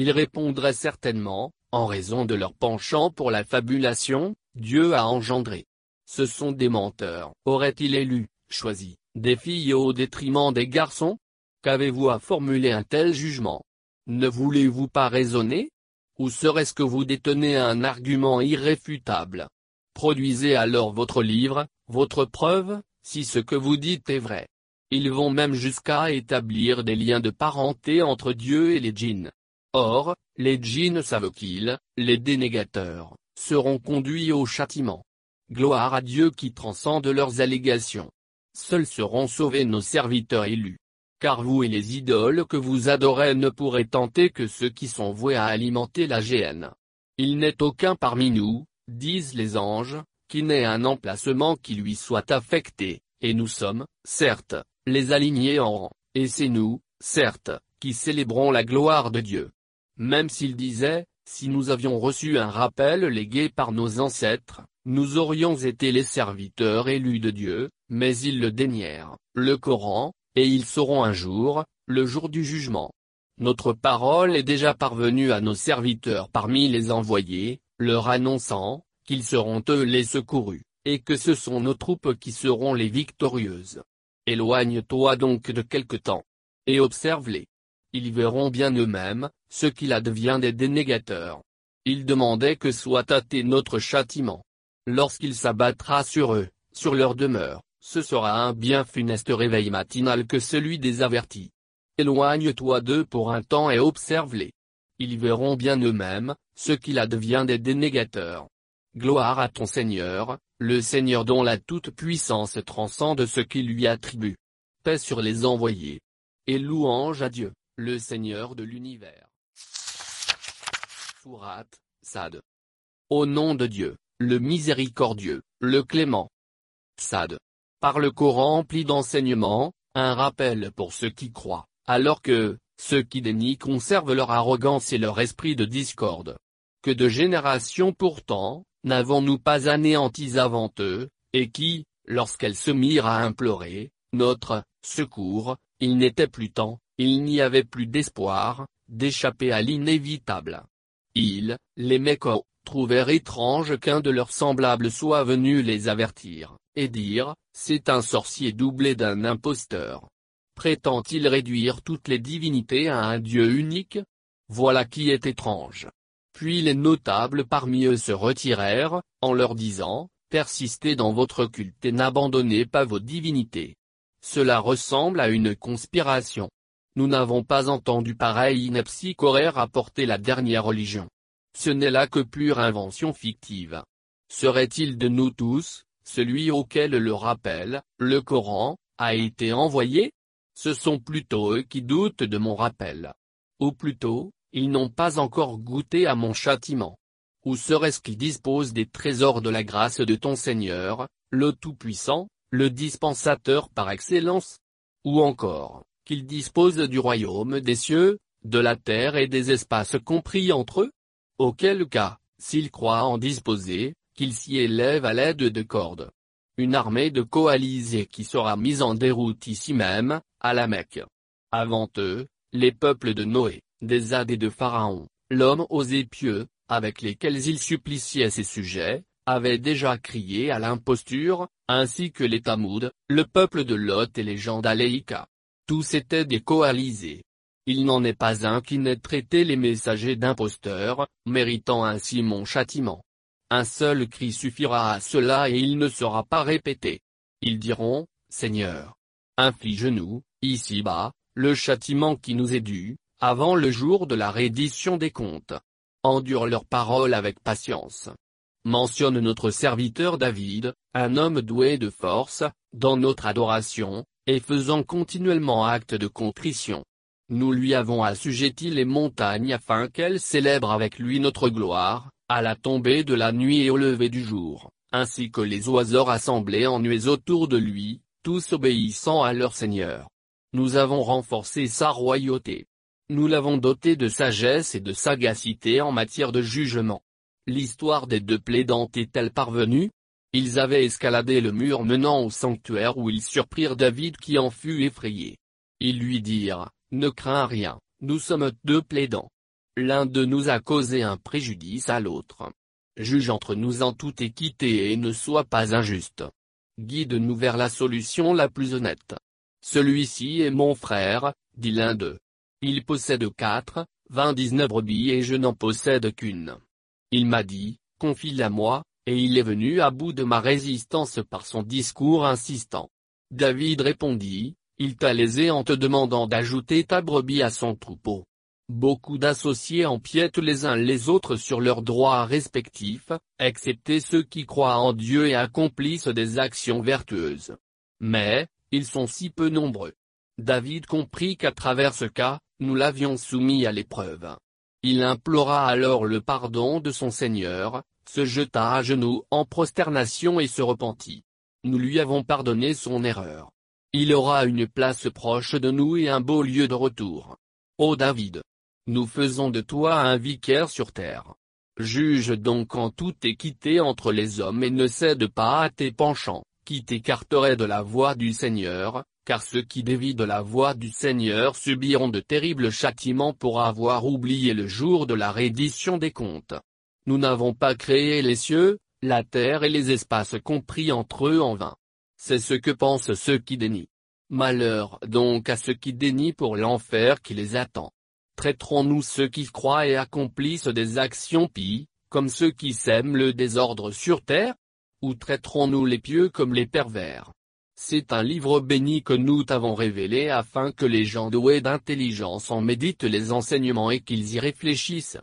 Ils répondraient certainement, en raison de leur penchant pour la fabulation, Dieu a engendré. Ce sont des menteurs. Aurait-il élu, choisi, des filles au détriment des garçons? Qu'avez-vous à formuler un tel jugement? Ne voulez-vous pas raisonner? Ou serait-ce que vous détenez un argument irréfutable? Produisez alors votre livre, votre preuve, si ce que vous dites est vrai. Ils vont même jusqu'à établir des liens de parenté entre Dieu et les djinns. Or, les djinns savent qu'ils, les dénégateurs, seront conduits au châtiment. Gloire à Dieu qui transcende leurs allégations. Seuls seront sauvés nos serviteurs élus car vous et les idoles que vous adorez ne pourraient tenter que ceux qui sont voués à alimenter la géhenne. Il n'est aucun parmi nous, disent les anges, qui n'ait un emplacement qui lui soit affecté, et nous sommes, certes, les alignés en rang, et c'est nous, certes, qui célébrons la gloire de Dieu. Même s'il disait, si nous avions reçu un rappel légué par nos ancêtres, nous aurions été les serviteurs élus de Dieu, mais ils le dénièrent. Le Coran, et ils sauront un jour, le jour du jugement. Notre parole est déjà parvenue à nos serviteurs parmi les envoyés, leur annonçant, qu'ils seront eux les secourus, et que ce sont nos troupes qui seront les victorieuses. Éloigne-toi donc de quelque temps. Et observe-les. Ils verront bien eux-mêmes, ce qu'il advient des dénégateurs. Ils demandaient que soit tâté notre châtiment. Lorsqu'il s'abattra sur eux, sur leur demeure, ce sera un bien funeste réveil matinal que celui des avertis. Éloigne-toi d'eux pour un temps et observe-les. Ils verront bien eux-mêmes, ce qu'il advient des dénégateurs. Gloire à ton Seigneur, le Seigneur dont la toute-puissance transcende ce qu'il lui attribue. Paix sur les envoyés. Et louange à Dieu, le Seigneur de l'univers. Sourate, Sad. Au nom de Dieu, le miséricordieux, le clément. Sad par le Coran empli d'enseignements, un rappel pour ceux qui croient, alors que, ceux qui dénient conservent leur arrogance et leur esprit de discorde. Que de générations pourtant, n'avons-nous pas anéantis avant eux, et qui, lorsqu'elles se mirent à implorer, notre, secours, il n'était plus temps, il n'y avait plus d'espoir, d'échapper à l'inévitable. Ils, les mécots, trouvèrent étrange qu'un de leurs semblables soit venu les avertir et dire, c'est un sorcier doublé d'un imposteur. Prétend-il réduire toutes les divinités à un Dieu unique? Voilà qui est étrange. Puis les notables parmi eux se retirèrent, en leur disant, Persistez dans votre culte et n'abandonnez pas vos divinités. Cela ressemble à une conspiration. Nous n'avons pas entendu pareil ineptie qu'aurait rapporté la dernière religion. Ce n'est là que pure invention fictive. Serait-il de nous tous, celui auquel le rappel, le Coran, a été envoyé? Ce sont plutôt eux qui doutent de mon rappel. Ou plutôt, ils n'ont pas encore goûté à mon châtiment. Ou serait-ce qu'ils disposent des trésors de la grâce de ton Seigneur, le Tout-Puissant, le dispensateur par excellence? Ou encore, qu'ils disposent du royaume des cieux, de la terre et des espaces compris entre eux Auquel cas, s'ils croient en disposer, qu'ils s'y élèvent à l'aide de cordes. Une armée de coalisés qui sera mise en déroute ici même, à la Mecque. Avant eux, les peuples de Noé, des Hades et de Pharaon, l'homme aux pieux, avec lesquels il suppliciait ses sujets, avaient déjà crié à l'imposture, ainsi que les Tamouds, le peuple de Lot et les gens d'Aléïka. Tous étaient des coalisés. Il n'en est pas un qui n'ait traité les messagers d'imposteurs, méritant ainsi mon châtiment. Un seul cri suffira à cela et il ne sera pas répété. Ils diront, Seigneur, inflige-nous, ici-bas, le châtiment qui nous est dû, avant le jour de la reddition des comptes. Endure leurs paroles avec patience. Mentionne notre serviteur David, un homme doué de force, dans notre adoration, et faisant continuellement acte de contrition. Nous lui avons assujetti les montagnes afin qu'elles célèbrent avec lui notre gloire, à la tombée de la nuit et au lever du jour, ainsi que les oiseaux rassemblés en nuées autour de lui, tous obéissant à leur Seigneur. Nous avons renforcé sa royauté. Nous l'avons doté de sagesse et de sagacité en matière de jugement. L'histoire des deux plaidantes est-elle parvenue? Ils avaient escaladé le mur menant au sanctuaire où ils surprirent David qui en fut effrayé. Ils lui dirent, ne crains rien, nous sommes deux plaidants. L'un de nous a causé un préjudice à l'autre. Juge entre nous en toute équité et ne sois pas injuste. Guide-nous vers la solution la plus honnête. Celui-ci est mon frère, dit l'un d'eux. Il possède quatre, vingt-dix-neuf brebis et je n'en possède qu'une. Il m'a dit, confie-la moi, et il est venu à bout de ma résistance par son discours insistant. David répondit, il t'a lésé en te demandant d'ajouter ta brebis à son troupeau. Beaucoup d'associés empiètent les uns les autres sur leurs droits respectifs, excepté ceux qui croient en Dieu et accomplissent des actions vertueuses. Mais, ils sont si peu nombreux. David comprit qu'à travers ce cas, nous l'avions soumis à l'épreuve. Il implora alors le pardon de son Seigneur, se jeta à genoux en prosternation et se repentit. Nous lui avons pardonné son erreur. Il aura une place proche de nous et un beau lieu de retour. Ô David! Nous faisons de toi un vicaire sur terre. Juge donc en toute équité entre les hommes et ne cède pas à tes penchants, qui t'écarteraient de la voie du Seigneur, car ceux qui dévient de la voie du Seigneur subiront de terribles châtiments pour avoir oublié le jour de la reddition des comptes. Nous n'avons pas créé les cieux, la terre et les espaces compris entre eux en vain. C'est ce que pensent ceux qui dénient. Malheur donc à ceux qui dénient pour l'enfer qui les attend. Traiterons-nous ceux qui croient et accomplissent des actions pies, comme ceux qui sèment le désordre sur terre? Ou traiterons-nous les pieux comme les pervers? C'est un livre béni que nous t'avons révélé afin que les gens doués d'intelligence en méditent les enseignements et qu'ils y réfléchissent.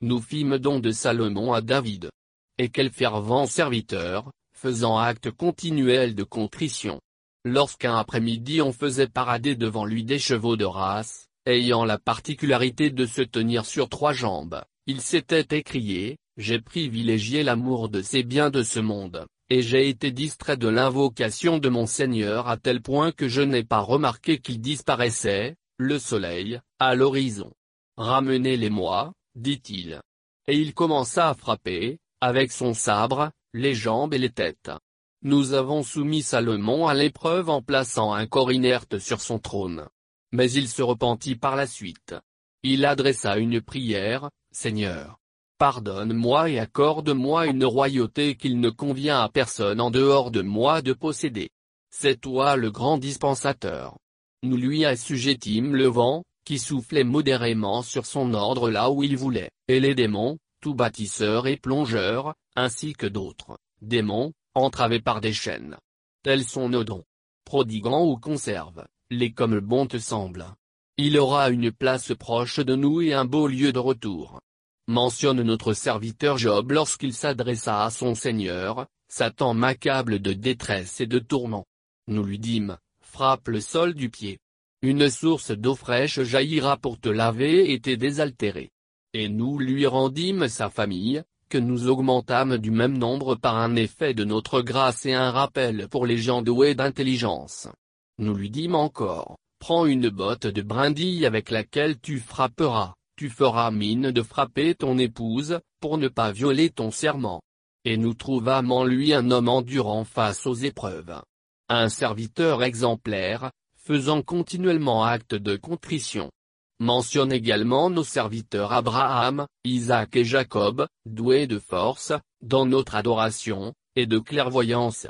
Nous fîmes don de Salomon à David. Et quel fervent serviteur, faisant acte continuel de contrition. Lorsqu'un après-midi on faisait parader devant lui des chevaux de race, ayant la particularité de se tenir sur trois jambes, il s'était écrié, j'ai privilégié l'amour de ces biens de ce monde, et j'ai été distrait de l'invocation de mon Seigneur à tel point que je n'ai pas remarqué qu'il disparaissait, le soleil, à l'horizon. Ramenez-les-moi, dit-il. Et il commença à frapper, avec son sabre, les jambes et les têtes. Nous avons soumis Salomon à l'épreuve en plaçant un corps inerte sur son trône. Mais il se repentit par la suite. Il adressa une prière, Seigneur. Pardonne-moi et accorde-moi une royauté qu'il ne convient à personne en dehors de moi de posséder. C'est toi le grand dispensateur. Nous lui assujettîmes le vent, qui soufflait modérément sur son ordre là où il voulait, et les démons, tout bâtisseurs et plongeurs, ainsi que d'autres, démons, entravés par des chaînes. Tels sont nos dons. Prodiguant ou conserve, les comme bon te semble. Il aura une place proche de nous et un beau lieu de retour. Mentionne notre serviteur Job lorsqu'il s'adressa à son Seigneur, Satan m'accable de détresse et de tourment. Nous lui dîmes, frappe le sol du pied. Une source d'eau fraîche jaillira pour te laver et te désaltérer. Et nous lui rendîmes sa famille, que nous augmentâmes du même nombre par un effet de notre grâce et un rappel pour les gens doués d'intelligence. Nous lui dîmes encore, prends une botte de brindille avec laquelle tu frapperas, tu feras mine de frapper ton épouse, pour ne pas violer ton serment. Et nous trouvâmes en lui un homme endurant face aux épreuves. Un serviteur exemplaire, faisant continuellement acte de contrition. Mentionne également nos serviteurs Abraham, Isaac et Jacob, doués de force, dans notre adoration, et de clairvoyance.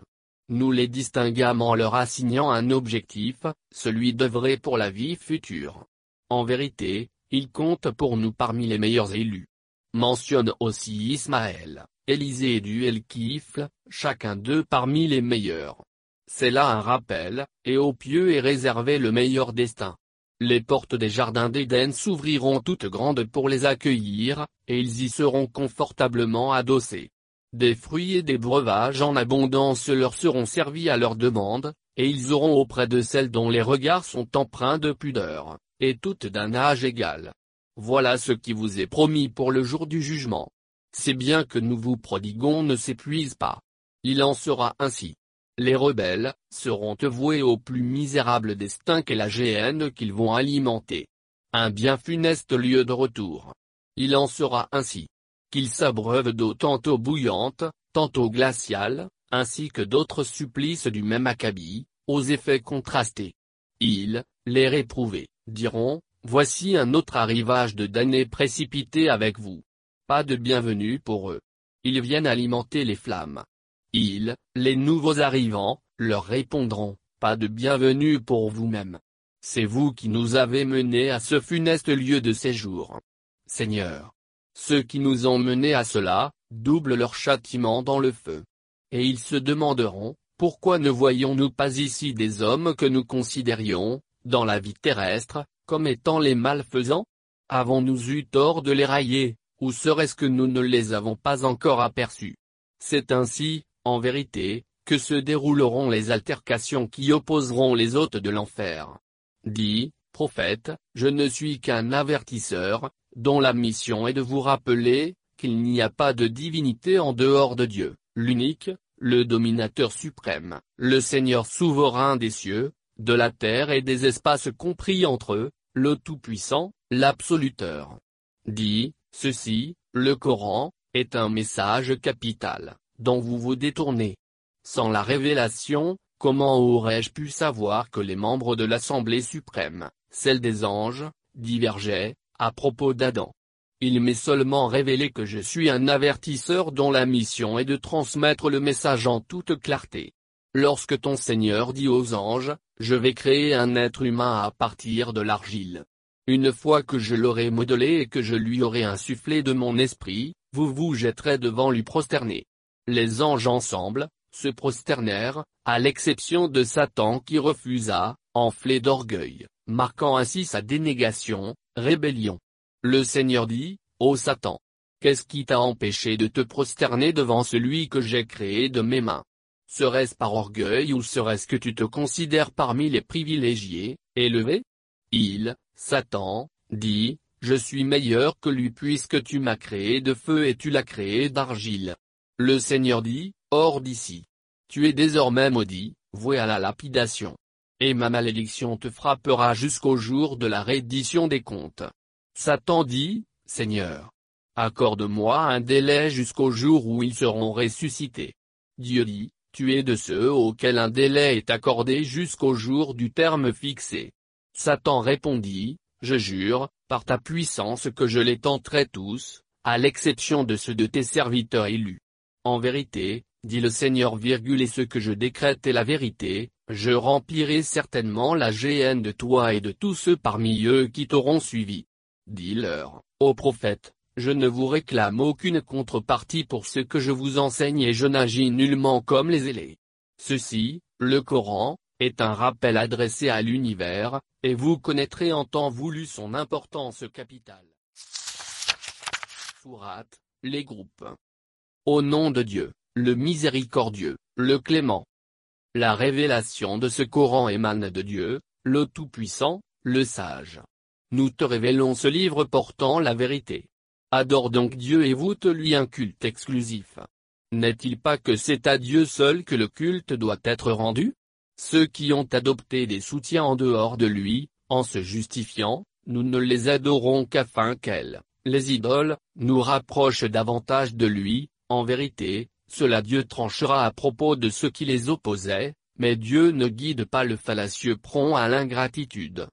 Nous les distinguâmes en leur assignant un objectif, celui d'œuvrer pour la vie future. En vérité, ils comptent pour nous parmi les meilleurs élus. Mentionne aussi Ismaël, Élisée et Duel Kifl, chacun d'eux parmi les meilleurs. C'est là un rappel, et aux pieux est réservé le meilleur destin. Les portes des jardins d'Éden s'ouvriront toutes grandes pour les accueillir, et ils y seront confortablement adossés. Des fruits et des breuvages en abondance leur seront servis à leur demande, et ils auront auprès de celles dont les regards sont empreints de pudeur, et toutes d'un âge égal. Voilà ce qui vous est promis pour le jour du jugement. C'est bien que nous vous prodiguons ne s'épuise pas. Il en sera ainsi. Les rebelles, seront voués au plus misérable destin qu'est la géhenne qu'ils vont alimenter. Un bien funeste lieu de retour. Il en sera ainsi. Qu'ils s'abreuvent d'eau tantôt bouillante, tantôt glaciale, ainsi que d'autres supplices du même acabit, aux effets contrastés. Ils, les réprouvés, diront, voici un autre arrivage de damnés précipité avec vous. Pas de bienvenue pour eux. Ils viennent alimenter les flammes. Ils, les nouveaux arrivants, leur répondront, pas de bienvenue pour vous-même. C'est vous qui nous avez menés à ce funeste lieu de séjour. Seigneur. Ceux qui nous ont menés à cela, doublent leur châtiment dans le feu. Et ils se demanderont, pourquoi ne voyons-nous pas ici des hommes que nous considérions, dans la vie terrestre, comme étant les malfaisants? Avons-nous eu tort de les railler, ou serait-ce que nous ne les avons pas encore aperçus? C'est ainsi, en vérité, que se dérouleront les altercations qui opposeront les hôtes de l'enfer. Dis, prophète, je ne suis qu'un avertisseur, dont la mission est de vous rappeler, qu'il n'y a pas de divinité en dehors de Dieu, l'unique, le dominateur suprême, le Seigneur souverain des cieux, de la terre et des espaces compris entre eux, le Tout-Puissant, l'Absoluteur. Dis, ceci, le Coran, est un message capital dont vous vous détournez. Sans la révélation, comment aurais-je pu savoir que les membres de l'Assemblée suprême, celle des anges, divergeaient, à propos d'Adam? Il m'est seulement révélé que je suis un avertisseur dont la mission est de transmettre le message en toute clarté. Lorsque ton Seigneur dit aux anges, je vais créer un être humain à partir de l'argile. Une fois que je l'aurai modelé et que je lui aurai insufflé de mon esprit, vous vous jetterez devant lui prosterner. Les anges ensemble, se prosternèrent, à l'exception de Satan qui refusa, enflé d'orgueil, marquant ainsi sa dénégation, rébellion. Le Seigneur dit, Ô Satan! Qu'est-ce qui t'a empêché de te prosterner devant celui que j'ai créé de mes mains? Serait-ce par orgueil ou serait-ce que tu te considères parmi les privilégiés, élevés Il, Satan, dit, Je suis meilleur que lui puisque tu m'as créé de feu et tu l'as créé d'argile. Le Seigneur dit, hors d'ici. Tu es désormais maudit, voué à la lapidation. Et ma malédiction te frappera jusqu'au jour de la reddition des comptes. Satan dit, Seigneur. Accorde-moi un délai jusqu'au jour où ils seront ressuscités. Dieu dit, tu es de ceux auxquels un délai est accordé jusqu'au jour du terme fixé. Satan répondit, Je jure, par ta puissance que je les tenterai tous, à l'exception de ceux de tes serviteurs élus. En vérité, dit le Seigneur, et ce que je décrète est la vérité, je remplirai certainement la géhenne de toi et de tous ceux parmi eux qui t'auront suivi. Dis-leur, ô prophète, je ne vous réclame aucune contrepartie pour ce que je vous enseigne et je n'agis nullement comme les ailés. Ceci, le Coran, est un rappel adressé à l'univers, et vous connaîtrez en temps voulu son importance capitale. Fourat, les groupes. Au nom de Dieu, le miséricordieux, le clément. La révélation de ce Coran émane de Dieu, le Tout-Puissant, le Sage. Nous te révélons ce livre portant la vérité. Adore donc Dieu et voûte-lui un culte exclusif. N'est-il pas que c'est à Dieu seul que le culte doit être rendu? Ceux qui ont adopté des soutiens en dehors de lui, en se justifiant, nous ne les adorons qu'afin qu'elles, les idoles, nous rapprochent davantage de lui, en vérité, cela Dieu tranchera à propos de ceux qui les opposaient, mais Dieu ne guide pas le fallacieux prompt à l'ingratitude.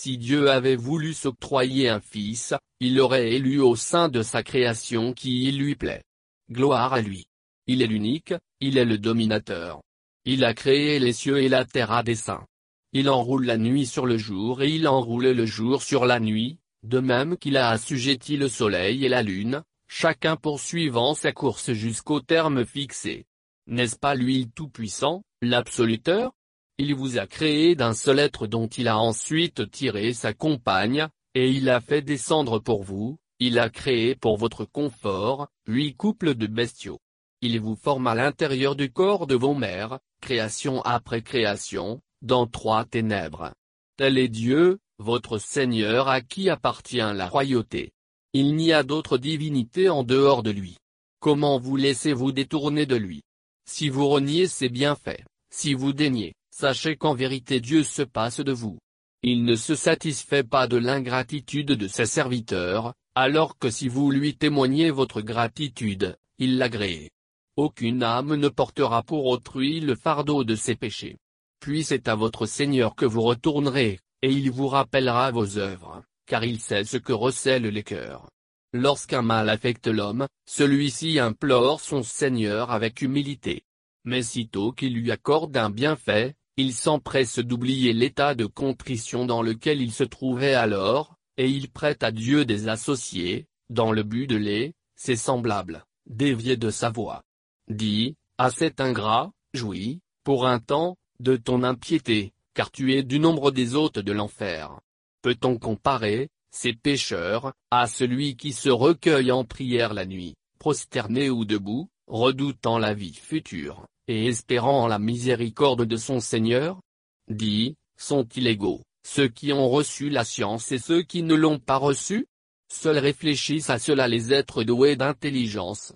Si Dieu avait voulu s'octroyer un fils, il l'aurait élu au sein de sa création qui lui plaît. Gloire à lui. Il est l'unique, il est le dominateur. Il a créé les cieux et la terre à dessein. Il enroule la nuit sur le jour et il enroule le jour sur la nuit, de même qu'il a assujetti le soleil et la lune, chacun poursuivant sa course jusqu'au terme fixé. N'est-ce pas lui le Tout-Puissant, l'Absoluteur? Il vous a créé d'un seul être dont il a ensuite tiré sa compagne, et il a fait descendre pour vous, il a créé pour votre confort, huit couples de bestiaux. Il vous forme à l'intérieur du corps de vos mères, création après création, dans trois ténèbres. Tel est Dieu, votre Seigneur à qui appartient la royauté. Il n'y a d'autre divinité en dehors de lui. Comment vous laissez-vous détourner de lui? Si vous reniez ses bienfaits, si vous daignez, sachez qu'en vérité Dieu se passe de vous. Il ne se satisfait pas de l'ingratitude de ses serviteurs, alors que si vous lui témoignez votre gratitude, il l'agrée. Aucune âme ne portera pour autrui le fardeau de ses péchés. Puis c'est à votre Seigneur que vous retournerez, et il vous rappellera vos œuvres, car il sait ce que recèlent les cœurs. Lorsqu'un mal affecte l'homme, celui-ci implore son Seigneur avec humilité. Mais sitôt qu'il lui accorde un bienfait, il s'empresse d'oublier l'état de contrition dans lequel il se trouvait alors, et il prête à Dieu des associés, dans le but de les, ses semblables, dévier de sa voie dit, à cet ingrat, jouis, pour un temps, de ton impiété, car tu es du nombre des hôtes de l'enfer. Peut-on comparer, ces pécheurs, à celui qui se recueille en prière la nuit, prosterné ou debout, redoutant la vie future, et espérant en la miséricorde de son Seigneur Dit, sont-ils égaux, ceux qui ont reçu la science et ceux qui ne l'ont pas reçue Seuls réfléchissent à cela les êtres doués d'intelligence.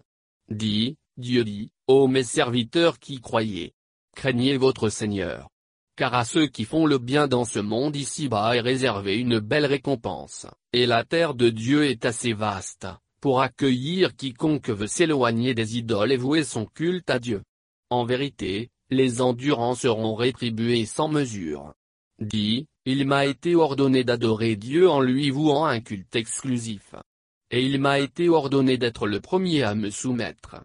Dit, Dieu dit, ô mes serviteurs qui croyez, craignez votre Seigneur. Car à ceux qui font le bien dans ce monde ici-bas est réservée une belle récompense, et la terre de Dieu est assez vaste, pour accueillir quiconque veut s'éloigner des idoles et vouer son culte à Dieu. En vérité, les endurants seront rétribués sans mesure. Dit, il m'a été ordonné d'adorer Dieu en lui vouant un culte exclusif. Et il m'a été ordonné d'être le premier à me soumettre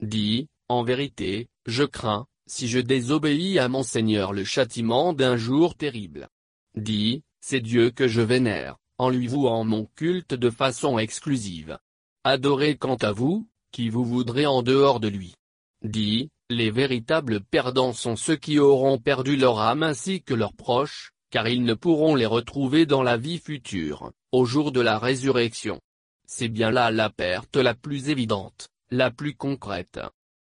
dit, en vérité, je crains, si je désobéis à mon Seigneur le châtiment d'un jour terrible. Dit, c'est Dieu que je vénère, en lui vouant mon culte de façon exclusive. Adorez quant à vous, qui vous voudrez en dehors de lui. Dit, les véritables perdants sont ceux qui auront perdu leur âme ainsi que leurs proches, car ils ne pourront les retrouver dans la vie future, au jour de la résurrection. C'est bien là la perte la plus évidente la plus concrète.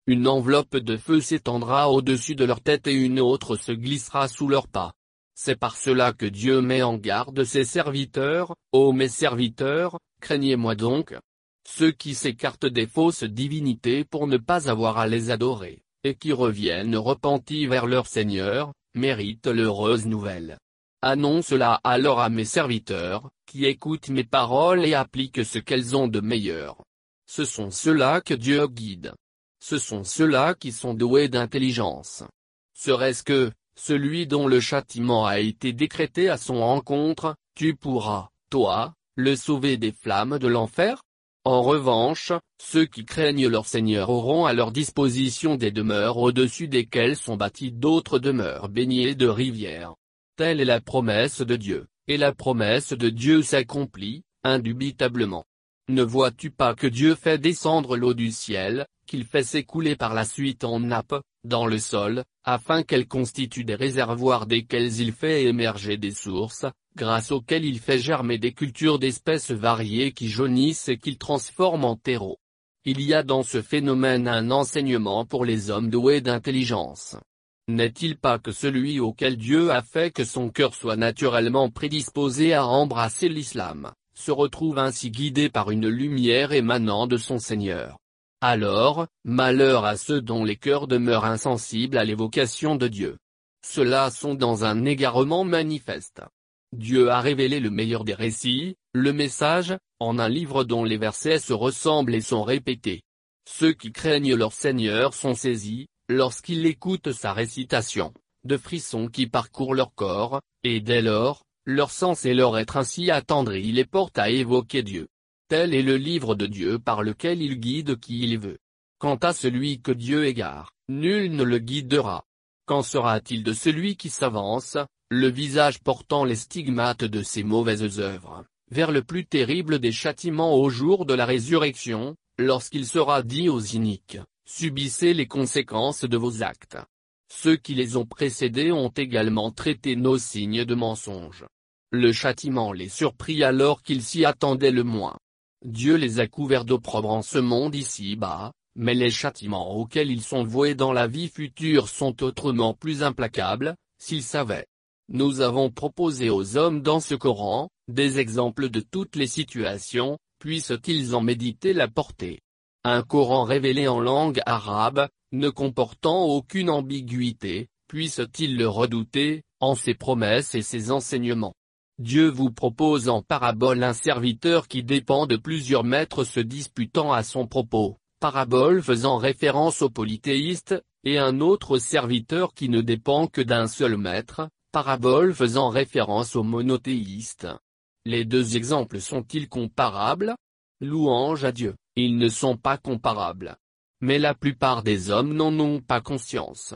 Une enveloppe de feu s'étendra au-dessus de leur tête et une autre se glissera sous leurs pas. C'est par cela que Dieu met en garde ses serviteurs, ô mes serviteurs, craignez-moi donc. Ceux qui s'écartent des fausses divinités pour ne pas avoir à les adorer, et qui reviennent repentis vers leur Seigneur, méritent l'heureuse nouvelle. Annonce-la alors à mes serviteurs, qui écoutent mes paroles et appliquent ce qu'elles ont de meilleur. Ce sont ceux-là que Dieu guide. Ce sont ceux-là qui sont doués d'intelligence. Serait-ce que, celui dont le châtiment a été décrété à son rencontre, tu pourras, toi, le sauver des flammes de l'enfer? En revanche, ceux qui craignent leur Seigneur auront à leur disposition des demeures au-dessus desquelles sont bâties d'autres demeures baignées de rivières. Telle est la promesse de Dieu, et la promesse de Dieu s'accomplit, indubitablement. Ne vois-tu pas que Dieu fait descendre l'eau du ciel, qu'il fait s'écouler par la suite en nappe, dans le sol, afin qu'elle constitue des réservoirs desquels il fait émerger des sources, grâce auxquelles il fait germer des cultures d'espèces variées qui jaunissent et qu'il transforme en terreau. Il y a dans ce phénomène un enseignement pour les hommes doués d'intelligence. N'est-il pas que celui auquel Dieu a fait que son cœur soit naturellement prédisposé à embrasser l'islam, se retrouve ainsi guidé par une lumière émanant de son Seigneur? Alors, malheur à ceux dont les cœurs demeurent insensibles à l'évocation de Dieu. Ceux-là sont dans un égarement manifeste. Dieu a révélé le meilleur des récits, le message, en un livre dont les versets se ressemblent et sont répétés. Ceux qui craignent leur Seigneur sont saisis, lorsqu'ils écoutent sa récitation, de frissons qui parcourent leur corps, et dès lors, leur sens et leur être ainsi attendris les portent à évoquer Dieu. Tel est le livre de Dieu par lequel il guide qui il veut. Quant à celui que Dieu égare, nul ne le guidera. Qu'en sera-t-il de celui qui s'avance, le visage portant les stigmates de ses mauvaises œuvres, vers le plus terrible des châtiments au jour de la résurrection, lorsqu'il sera dit aux iniques, subissez les conséquences de vos actes. Ceux qui les ont précédés ont également traité nos signes de mensonges. Le châtiment les surprit alors qu'ils s'y attendaient le moins. Dieu les a couverts d'opprobre en ce monde ici-bas, mais les châtiments auxquels ils sont voués dans la vie future sont autrement plus implacables, s'ils savaient. Nous avons proposé aux hommes dans ce Coran, des exemples de toutes les situations, puissent-ils en méditer la portée. Un Coran révélé en langue arabe, ne comportant aucune ambiguïté, puisse-t-il le redouter, en ses promesses et ses enseignements? Dieu vous propose en parabole un serviteur qui dépend de plusieurs maîtres se disputant à son propos, parabole faisant référence aux polythéistes, et un autre serviteur qui ne dépend que d'un seul maître, parabole faisant référence aux monothéistes. Les deux exemples sont-ils comparables? Louange à Dieu. Ils ne sont pas comparables. Mais la plupart des hommes n'en ont pas conscience.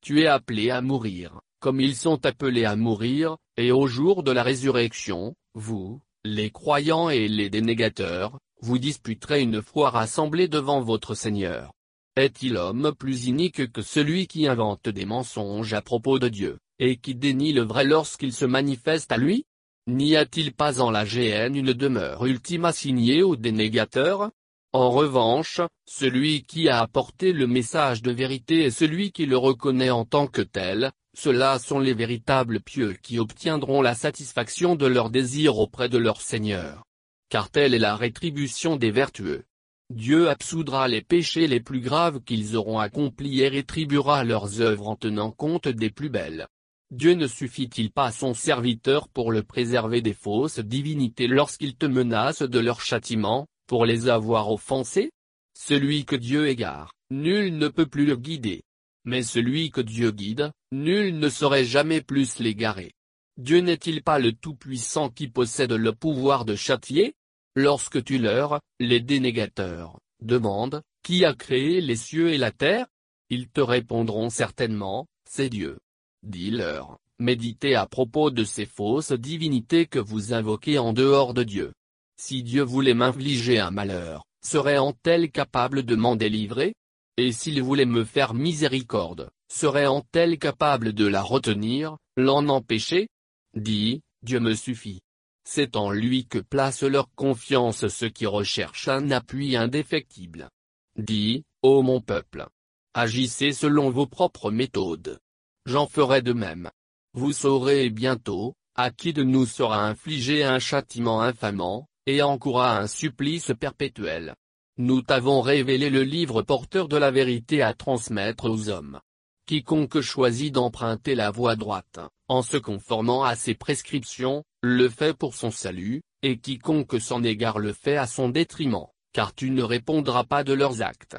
Tu es appelé à mourir, comme ils sont appelés à mourir, et au jour de la résurrection, vous, les croyants et les dénégateurs, vous disputerez une fois rassemblés devant votre Seigneur. Est-il homme plus inique que celui qui invente des mensonges à propos de Dieu, et qui dénie le vrai lorsqu'il se manifeste à lui? N'y a-t-il pas en la GN une demeure ultime assignée aux dénégateurs? En revanche, celui qui a apporté le message de vérité et celui qui le reconnaît en tant que tel, ceux-là sont les véritables pieux qui obtiendront la satisfaction de leurs désirs auprès de leur Seigneur. Car telle est la rétribution des vertueux. Dieu absoudra les péchés les plus graves qu'ils auront accomplis et rétribuera leurs œuvres en tenant compte des plus belles. Dieu ne suffit-il pas à son serviteur pour le préserver des fausses divinités lorsqu'il te menace de leur châtiment pour les avoir offensés Celui que Dieu égare, nul ne peut plus le guider. Mais celui que Dieu guide, nul ne saurait jamais plus l'égarer. Dieu n'est-il pas le Tout-Puissant qui possède le pouvoir de châtier? Lorsque tu leur, les dénégateurs, demandes, qui a créé les cieux et la terre? Ils te répondront certainement, c'est Dieu. Dis-leur, méditez à propos de ces fausses divinités que vous invoquez en dehors de Dieu. Si Dieu voulait m'infliger un malheur, serait-elle capable de m'en délivrer? Et s'il voulait me faire miséricorde, serait-elle capable de la retenir, l'en empêcher? Dis, Dieu me suffit. C'est en lui que placent leur confiance ceux qui recherchent un appui indéfectible. Dis, ô mon peuple. Agissez selon vos propres méthodes. J'en ferai de même. Vous saurez bientôt, à qui de nous sera infligé un châtiment infamant, et encoura un supplice perpétuel. Nous t'avons révélé le livre porteur de la vérité à transmettre aux hommes. Quiconque choisit d'emprunter la voie droite, en se conformant à ses prescriptions, le fait pour son salut, et quiconque s'en égare le fait à son détriment, car tu ne répondras pas de leurs actes.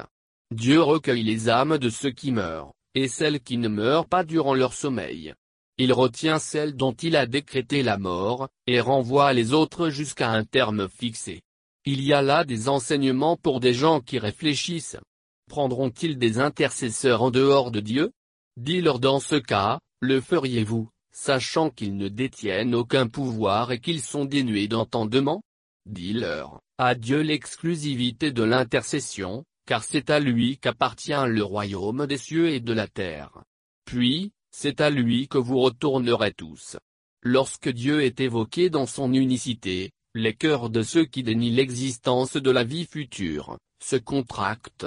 Dieu recueille les âmes de ceux qui meurent, et celles qui ne meurent pas durant leur sommeil. Il retient celle dont il a décrété la mort, et renvoie les autres jusqu'à un terme fixé. Il y a là des enseignements pour des gens qui réfléchissent. Prendront-ils des intercesseurs en dehors de Dieu? Dis-leur dans ce cas, le feriez-vous, sachant qu'ils ne détiennent aucun pouvoir et qu'ils sont dénués d'entendement? Dis-leur, à Dieu l'exclusivité de l'intercession, car c'est à lui qu'appartient le royaume des cieux et de la terre. Puis, c'est à lui que vous retournerez tous. Lorsque Dieu est évoqué dans son unicité, les cœurs de ceux qui dénient l'existence de la vie future, se contractent.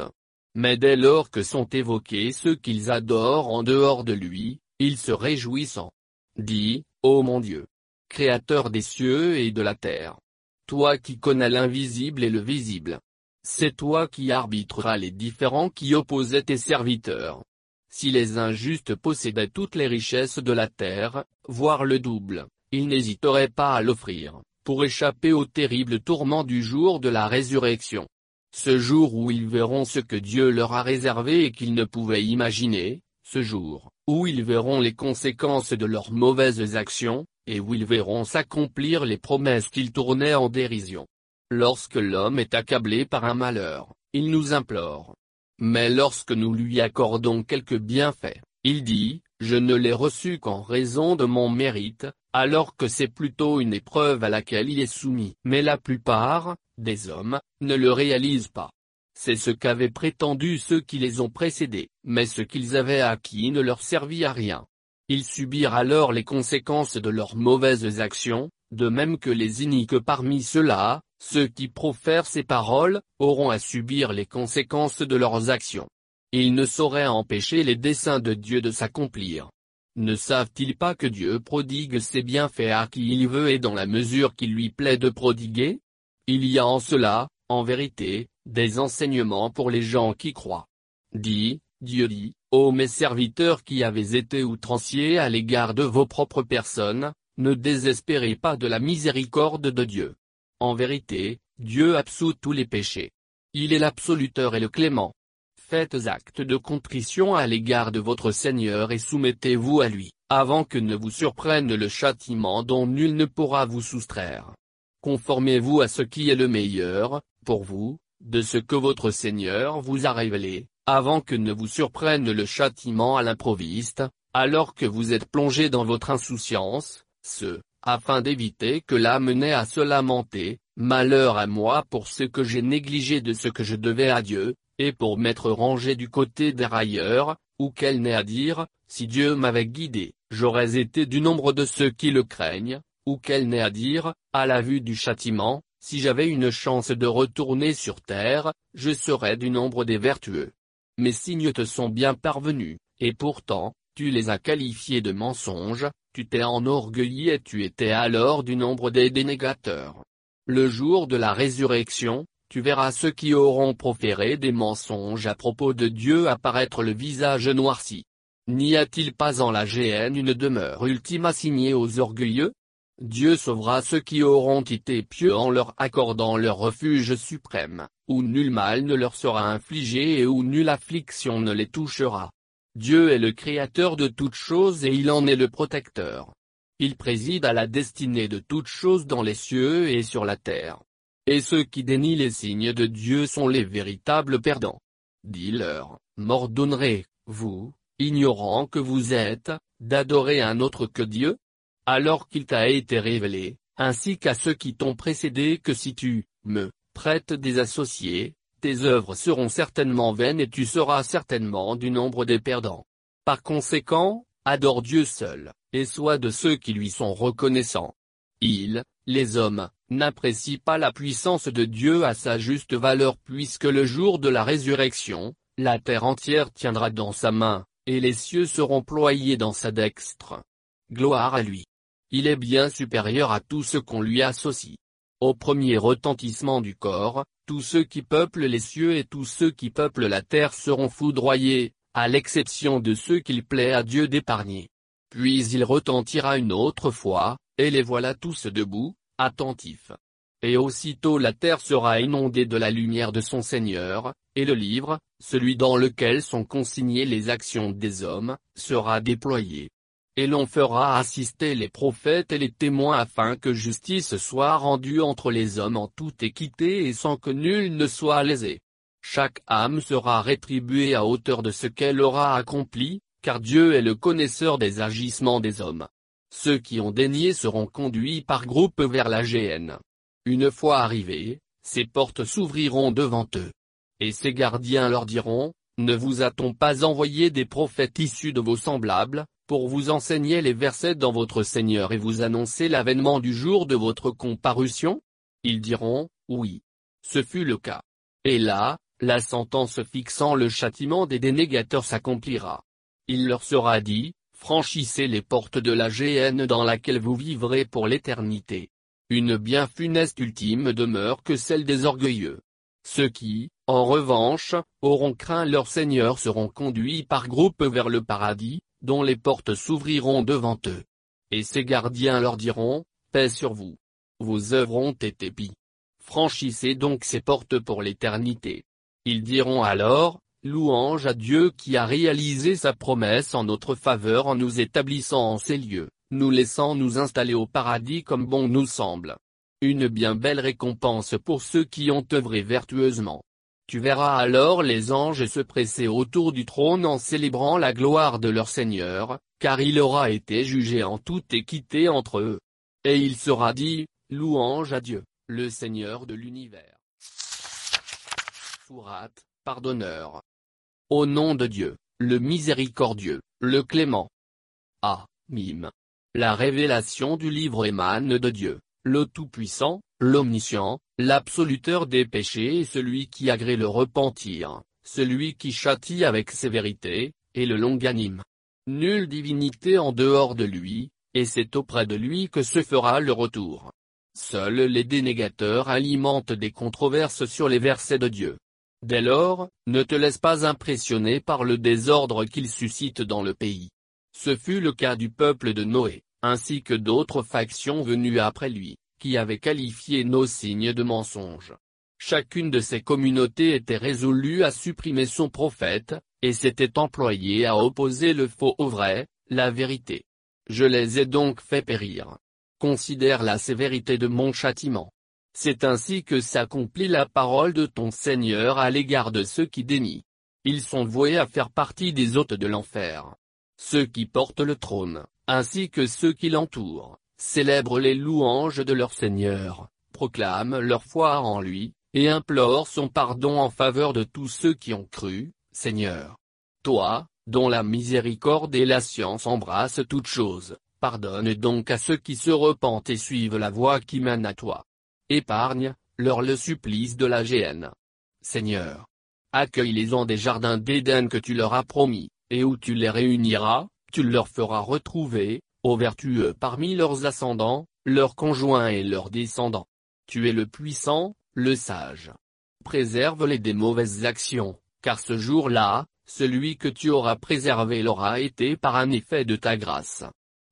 Mais dès lors que sont évoqués ceux qu'ils adorent en dehors de lui, ils se réjouissent en dit, Ô mon Dieu, Créateur des cieux et de la terre, toi qui connais l'invisible et le visible, c'est toi qui arbitreras les différents qui opposaient tes serviteurs. Si les injustes possédaient toutes les richesses de la terre, voire le double, ils n'hésiteraient pas à l'offrir, pour échapper au terrible tourment du jour de la résurrection. Ce jour où ils verront ce que Dieu leur a réservé et qu'ils ne pouvaient imaginer, ce jour, où ils verront les conséquences de leurs mauvaises actions, et où ils verront s'accomplir les promesses qu'ils tournaient en dérision. Lorsque l'homme est accablé par un malheur, il nous implore. Mais lorsque nous lui accordons quelques bienfaits, il dit, je ne l'ai reçu qu'en raison de mon mérite, alors que c'est plutôt une épreuve à laquelle il est soumis. Mais la plupart, des hommes, ne le réalisent pas. C'est ce qu'avaient prétendu ceux qui les ont précédés, mais ce qu'ils avaient acquis ne leur servit à rien. Ils subirent alors les conséquences de leurs mauvaises actions, de même que les iniques parmi ceux-là, ceux qui profèrent ces paroles, auront à subir les conséquences de leurs actions. Ils ne sauraient empêcher les desseins de Dieu de s'accomplir. Ne savent-ils pas que Dieu prodigue ses bienfaits à qui il veut et dans la mesure qu'il lui plaît de prodiguer? Il y a en cela, en vérité, des enseignements pour les gens qui croient. Dit, Dieu dit, ô mes serviteurs qui avez été outranciers à l'égard de vos propres personnes, ne désespérez pas de la miséricorde de Dieu. En vérité, Dieu absout tous les péchés. Il est l'absoluteur et le clément. Faites acte de contrition à l'égard de votre Seigneur et soumettez-vous à lui, avant que ne vous surprenne le châtiment dont nul ne pourra vous soustraire. Conformez-vous à ce qui est le meilleur, pour vous, de ce que votre Seigneur vous a révélé, avant que ne vous surprenne le châtiment à l'improviste, alors que vous êtes plongé dans votre insouciance, ce, afin d'éviter que l'âme n'ait à se lamenter, malheur à moi pour ce que j'ai négligé de ce que je devais à Dieu, et pour m'être rangé du côté des railleurs, ou qu'elle n'ait à dire, si Dieu m'avait guidé, j'aurais été du nombre de ceux qui le craignent, ou qu'elle n'ait à dire, à la vue du châtiment, si j'avais une chance de retourner sur terre, je serais du nombre des vertueux. Mes signes te sont bien parvenus, et pourtant, tu les as qualifiés de mensonges, tu t'es enorgueilli et tu étais alors du nombre des dénégateurs. Le jour de la résurrection, tu verras ceux qui auront proféré des mensonges à propos de Dieu apparaître le visage noirci. N'y a-t-il pas en la géhenne une demeure ultime assignée aux orgueilleux? Dieu sauvera ceux qui auront été pieux en leur accordant leur refuge suprême, où nul mal ne leur sera infligé et où nulle affliction ne les touchera. Dieu est le créateur de toutes choses et il en est le protecteur. Il préside à la destinée de toutes choses dans les cieux et sur la terre. Et ceux qui dénient les signes de Dieu sont les véritables perdants. Dis-leur, m'ordonnerez, vous, ignorant que vous êtes, d'adorer un autre que Dieu? Alors qu'il t'a été révélé, ainsi qu'à ceux qui t'ont précédé que si tu, me, prêtes des associés, tes œuvres seront certainement vaines et tu seras certainement du nombre des perdants. Par conséquent, adore Dieu seul, et sois de ceux qui lui sont reconnaissants. Il, les hommes, n'apprécient pas la puissance de Dieu à sa juste valeur puisque le jour de la résurrection, la terre entière tiendra dans sa main, et les cieux seront ployés dans sa dextre. Gloire à lui. Il est bien supérieur à tout ce qu'on lui associe. Au premier retentissement du corps, tous ceux qui peuplent les cieux et tous ceux qui peuplent la terre seront foudroyés, à l'exception de ceux qu'il plaît à Dieu d'épargner. Puis il retentira une autre fois, et les voilà tous debout, attentifs. Et aussitôt la terre sera inondée de la lumière de son Seigneur, et le livre, celui dans lequel sont consignées les actions des hommes, sera déployé et l'on fera assister les prophètes et les témoins afin que justice soit rendue entre les hommes en toute équité et sans que nul ne soit lésé. Chaque âme sera rétribuée à hauteur de ce qu'elle aura accompli, car Dieu est le connaisseur des agissements des hommes. Ceux qui ont dénié seront conduits par groupe vers la géhenne. Une fois arrivés, ces portes s'ouvriront devant eux. Et ces gardiens leur diront, Ne vous a-t-on pas envoyé des prophètes issus de vos semblables, pour vous enseigner les versets dans votre Seigneur et vous annoncer l'avènement du jour de votre comparution? Ils diront, oui. Ce fut le cas. Et là, la sentence fixant le châtiment des dénégateurs s'accomplira. Il leur sera dit, franchissez les portes de la géhenne dans laquelle vous vivrez pour l'éternité. Une bien funeste ultime demeure que celle des orgueilleux. Ceux qui, en revanche, auront craint leur Seigneur seront conduits par groupes vers le paradis, dont les portes s'ouvriront devant eux. Et ses gardiens leur diront, paix sur vous. Vos œuvres ont été pis. Franchissez donc ces portes pour l'éternité. Ils diront alors, louange à Dieu qui a réalisé sa promesse en notre faveur en nous établissant en ces lieux, nous laissant nous installer au paradis comme bon nous semble. Une bien belle récompense pour ceux qui ont œuvré vertueusement. Tu verras alors les anges se presser autour du trône en célébrant la gloire de leur Seigneur, car il aura été jugé en toute équité entre eux. Et il sera dit, louange à Dieu, le Seigneur de l'univers. Fourat, pardonneur. Au nom de Dieu, le miséricordieux, le clément. Ah, mime. La révélation du livre émane de Dieu, le Tout-Puissant, l'Omniscient, l'absoluteur des péchés et celui qui agrée le repentir, celui qui châtie avec sévérité, et le longanime. Nulle divinité en dehors de lui, et c'est auprès de lui que se fera le retour. Seuls les dénégateurs alimentent des controverses sur les versets de Dieu. Dès lors, ne te laisse pas impressionner par le désordre qu'il suscite dans le pays. Ce fut le cas du peuple de Noé, ainsi que d'autres factions venues après lui qui avait qualifié nos signes de mensonges. Chacune de ces communautés était résolue à supprimer son prophète, et s'était employée à opposer le faux au vrai, la vérité. Je les ai donc fait périr. Considère la sévérité de mon châtiment. C'est ainsi que s'accomplit la parole de ton Seigneur à l'égard de ceux qui dénient. Ils sont voués à faire partie des hôtes de l'enfer. Ceux qui portent le trône, ainsi que ceux qui l'entourent, célèbrent les louanges de leur Seigneur, proclament leur foi en lui, et implorent son pardon en faveur de tous ceux qui ont cru, Seigneur. Toi, dont la miséricorde et la science embrassent toutes choses, pardonne donc à ceux qui se repentent et suivent la voie qui mène à toi. Épargne, leur le supplice de la géhenne. Seigneur. Accueille-les en des jardins d'Éden que tu leur as promis, et où tu les réuniras, tu leur feras retrouver, aux vertueux parmi leurs ascendants, leurs conjoints et leurs descendants. Tu es le puissant, le sage. Préserve-les des mauvaises actions, car ce jour-là, celui que tu auras préservé l'aura été par un effet de ta grâce.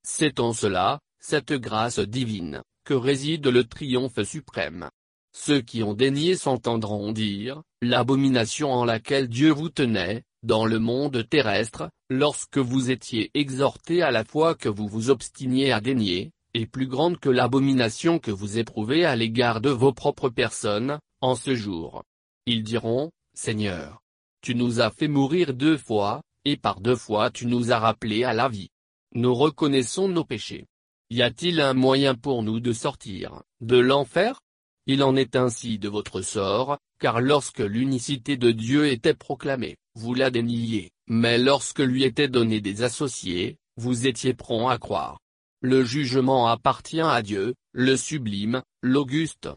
C'est en cela, cette grâce divine, que réside le triomphe suprême. Ceux qui ont daigné s'entendront dire, l'abomination en laquelle Dieu vous tenait, dans le monde terrestre, lorsque vous étiez exhortés à la fois que vous vous obstiniez à dénier, est plus grande que l'abomination que vous éprouvez à l'égard de vos propres personnes, en ce jour. Ils diront, Seigneur, tu nous as fait mourir deux fois, et par deux fois tu nous as rappelés à la vie. Nous reconnaissons nos péchés. Y a-t-il un moyen pour nous de sortir, de l'enfer? Il en est ainsi de votre sort, car lorsque l'unicité de Dieu était proclamée, vous la déniez, mais lorsque lui étaient donnés des associés, vous étiez prompt à croire. Le jugement appartient à Dieu, le sublime, l'auguste.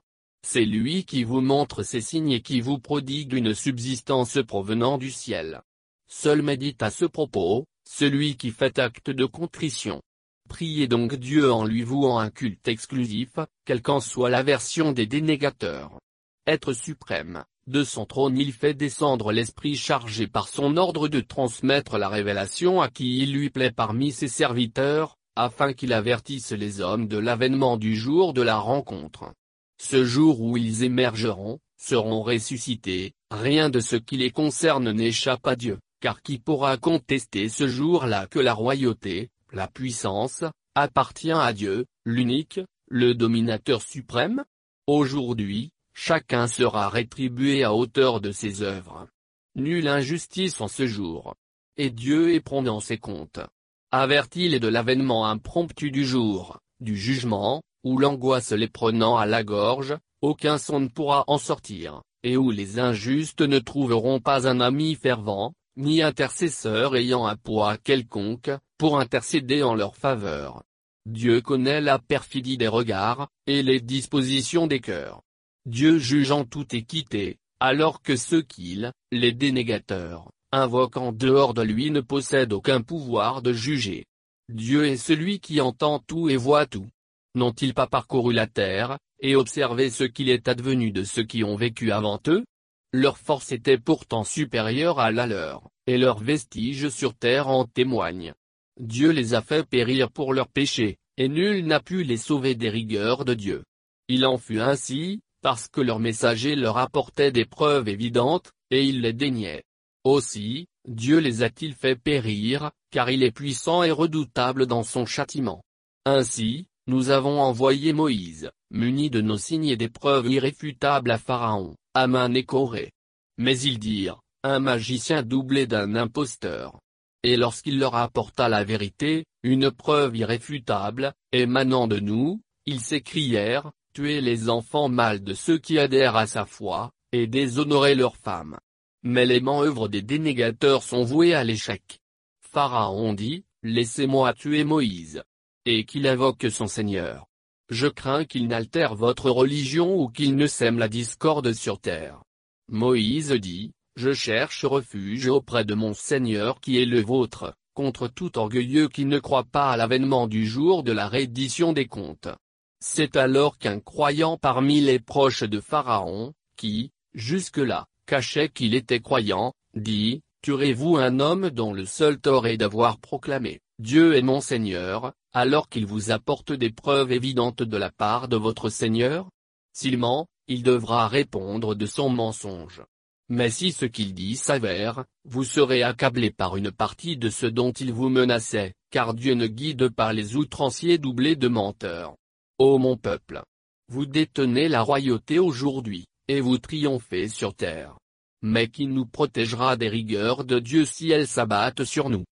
C'est lui qui vous montre ces signes et qui vous prodigue une subsistance provenant du ciel. Seul médite à ce propos, celui qui fait acte de contrition. Priez donc Dieu en lui vouant un culte exclusif, quelle qu'en soit la version des dénégateurs. Être suprême, de son trône il fait descendre l'esprit chargé par son ordre de transmettre la révélation à qui il lui plaît parmi ses serviteurs, afin qu'il avertisse les hommes de l'avènement du jour de la rencontre. Ce jour où ils émergeront, seront ressuscités, rien de ce qui les concerne n'échappe à Dieu, car qui pourra contester ce jour-là que la royauté, la puissance, appartient à Dieu, l'unique, le dominateur suprême Aujourd'hui, chacun sera rétribué à hauteur de ses œuvres. Nulle injustice en ce jour. Et Dieu est prompt dans ses comptes. Avertis-les de l'avènement impromptu du jour, du jugement, où l'angoisse les prenant à la gorge, aucun son ne pourra en sortir, et où les injustes ne trouveront pas un ami fervent, ni intercesseur ayant un poids quelconque, pour intercéder en leur faveur. Dieu connaît la perfidie des regards, et les dispositions des cœurs. Dieu juge en toute équité, alors que ceux qu'il, les dénégateurs, invoquent en dehors de lui ne possèdent aucun pouvoir de juger. Dieu est celui qui entend tout et voit tout. N'ont-ils pas parcouru la terre, et observé ce qu'il est advenu de ceux qui ont vécu avant eux? Leur force était pourtant supérieure à la leur, et leurs vestiges sur terre en témoignent. Dieu les a fait périr pour leurs péchés, et nul n'a pu les sauver des rigueurs de Dieu. Il en fut ainsi, parce que leurs messagers leur apportaient des preuves évidentes, et ils les déniaient. Aussi, Dieu les a-t-il fait périr, car il est puissant et redoutable dans son châtiment. Ainsi, nous avons envoyé Moïse, muni de nos signes et des preuves irréfutables à Pharaon, Aman et Corée. Mais ils dirent, un magicien doublé d'un imposteur. Et lorsqu'il leur apporta la vérité, une preuve irréfutable, émanant de nous, ils s'écrièrent, tuer les enfants mâles de ceux qui adhèrent à sa foi, et déshonorer leurs femmes. Mais les manœuvres des dénégateurs sont vouées à l'échec. Pharaon dit, Laissez-moi tuer Moïse. Et qu'il invoque son Seigneur. Je crains qu'il n'altère votre religion ou qu'il ne sème la discorde sur terre. Moïse dit, Je cherche refuge auprès de mon Seigneur qui est le vôtre, contre tout orgueilleux qui ne croit pas à l'avènement du jour de la reddition des comptes. C'est alors qu'un croyant parmi les proches de Pharaon, qui, jusque-là, cachait qu'il était croyant, dit, Tuerez-vous un homme dont le seul tort est d'avoir proclamé, Dieu est mon Seigneur, alors qu'il vous apporte des preuves évidentes de la part de votre Seigneur? S'il ment, il devra répondre de son mensonge. Mais si ce qu'il dit s'avère, vous serez accablé par une partie de ce dont il vous menaçait, car Dieu ne guide pas les outranciers doublés de menteurs. Ô mon peuple! Vous détenez la royauté aujourd'hui, et vous triomphez sur terre. Mais qui nous protégera des rigueurs de Dieu si elles s'abattent sur nous?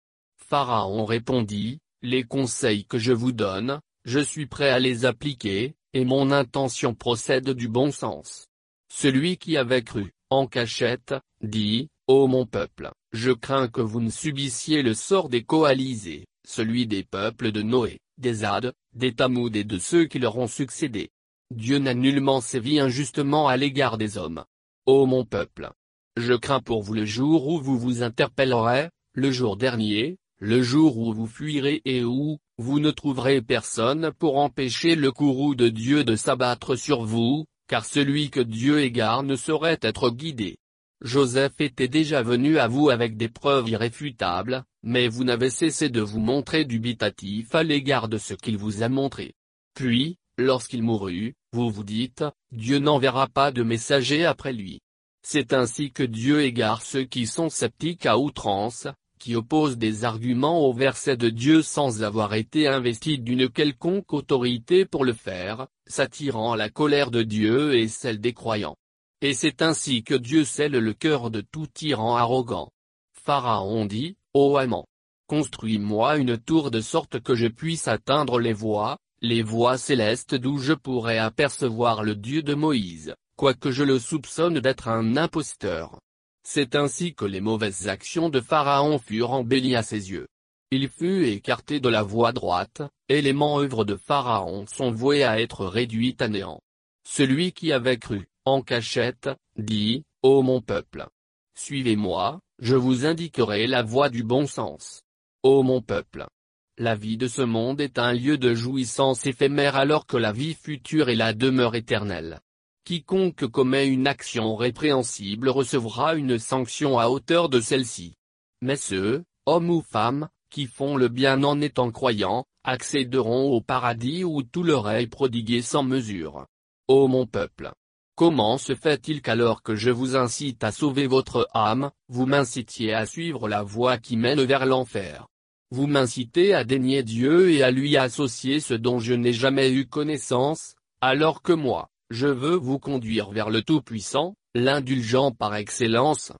Pharaon répondit, Les conseils que je vous donne, je suis prêt à les appliquer, et mon intention procède du bon sens. Celui qui avait cru, en cachette, dit, Ô mon peuple, je crains que vous ne subissiez le sort des coalisés, celui des peuples de Noé des Hades, des Tamoud et de ceux qui leur ont succédé. Dieu n'a nullement sévi injustement à l'égard des hommes. Ô mon peuple! Je crains pour vous le jour où vous vous interpellerez, le jour dernier, le jour où vous fuirez et où, vous ne trouverez personne pour empêcher le courroux de Dieu de s'abattre sur vous, car celui que Dieu égare ne saurait être guidé. Joseph était déjà venu à vous avec des preuves irréfutables, mais vous n'avez cessé de vous montrer dubitatif à l'égard de ce qu'il vous a montré. Puis, lorsqu'il mourut, vous vous dites, Dieu n'enverra pas de messager après lui. C'est ainsi que Dieu égare ceux qui sont sceptiques à outrance, qui opposent des arguments au verset de Dieu sans avoir été investis d'une quelconque autorité pour le faire, s'attirant la colère de Dieu et celle des croyants. Et c'est ainsi que Dieu scelle le cœur de tout tyran arrogant. Pharaon dit, Ô amant, construis-moi une tour de sorte que je puisse atteindre les voies, les voies célestes d'où je pourrais apercevoir le Dieu de Moïse, quoique je le soupçonne d'être un imposteur. C'est ainsi que les mauvaises actions de Pharaon furent embellies à ses yeux. Il fut écarté de la voie droite, et les manœuvres de Pharaon sont vouées à être réduites à néant. Celui qui avait cru, en cachette, dit, Ô mon peuple! Suivez-moi, je vous indiquerai la voie du bon sens. Ô mon peuple! La vie de ce monde est un lieu de jouissance éphémère alors que la vie future est la demeure éternelle. Quiconque commet une action répréhensible recevra une sanction à hauteur de celle-ci. Mais ceux, hommes ou femmes, qui font le bien en étant croyants, accéderont au paradis où tout leur est prodigué sans mesure. Ô mon peuple! Comment se fait-il qu'alors que je vous incite à sauver votre âme, vous m'incitiez à suivre la voie qui mène vers l'enfer? Vous m'incitez à dénier Dieu et à lui associer ce dont je n'ai jamais eu connaissance, alors que moi, je veux vous conduire vers le Tout-Puissant, l'indulgent par excellence.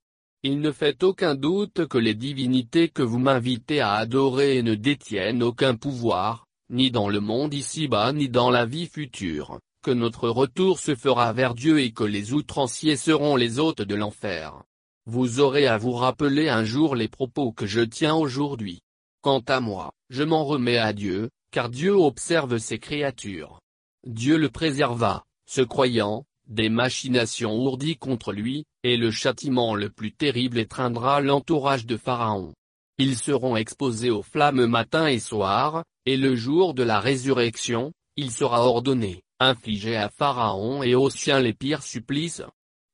Il ne fait aucun doute que les divinités que vous m'invitez à adorer ne détiennent aucun pouvoir, ni dans le monde ici-bas ni dans la vie future que notre retour se fera vers Dieu et que les outranciers seront les hôtes de l'enfer. Vous aurez à vous rappeler un jour les propos que je tiens aujourd'hui. Quant à moi, je m'en remets à Dieu, car Dieu observe ses créatures. Dieu le préserva, ce croyant, des machinations ourdies contre lui, et le châtiment le plus terrible étreindra l'entourage de Pharaon. Ils seront exposés aux flammes matin et soir, et le jour de la résurrection, il sera ordonné, infligé à Pharaon et aux siens les pires supplices.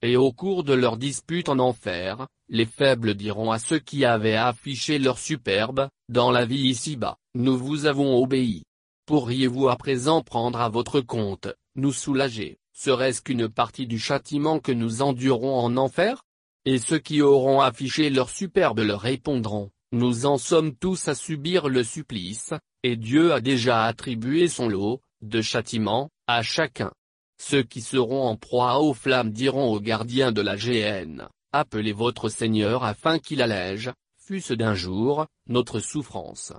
Et au cours de leur dispute en enfer, les faibles diront à ceux qui avaient affiché leur superbe, dans la vie ici-bas, nous vous avons obéi. Pourriez-vous à présent prendre à votre compte, nous soulager, serait-ce qu'une partie du châtiment que nous endurons en enfer? Et ceux qui auront affiché leur superbe leur répondront, nous en sommes tous à subir le supplice, et Dieu a déjà attribué son lot, de châtiment, à chacun. Ceux qui seront en proie aux flammes diront aux gardiens de la GN, appelez votre Seigneur afin qu'il allège, fût-ce d'un jour, notre souffrance.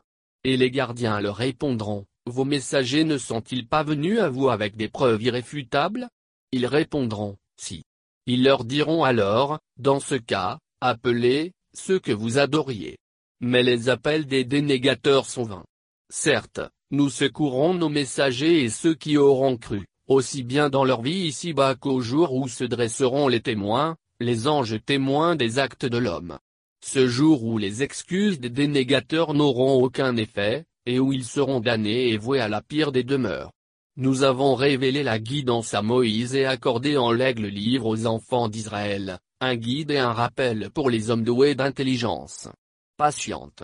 Et les gardiens leur répondront, vos messagers ne sont-ils pas venus à vous avec des preuves irréfutables? Ils répondront, si. Ils leur diront alors, dans ce cas, appelez, ceux que vous adoriez. Mais les appels des dénégateurs sont vains. Certes, nous secourrons nos messagers et ceux qui auront cru, aussi bien dans leur vie ici-bas qu'au jour où se dresseront les témoins, les anges témoins des actes de l'homme. Ce jour où les excuses des dénégateurs n'auront aucun effet, et où ils seront damnés et voués à la pire des demeures. Nous avons révélé la guidance à Moïse et accordé en l'aigle livre aux enfants d'Israël, un guide et un rappel pour les hommes doués d'intelligence. Patiente.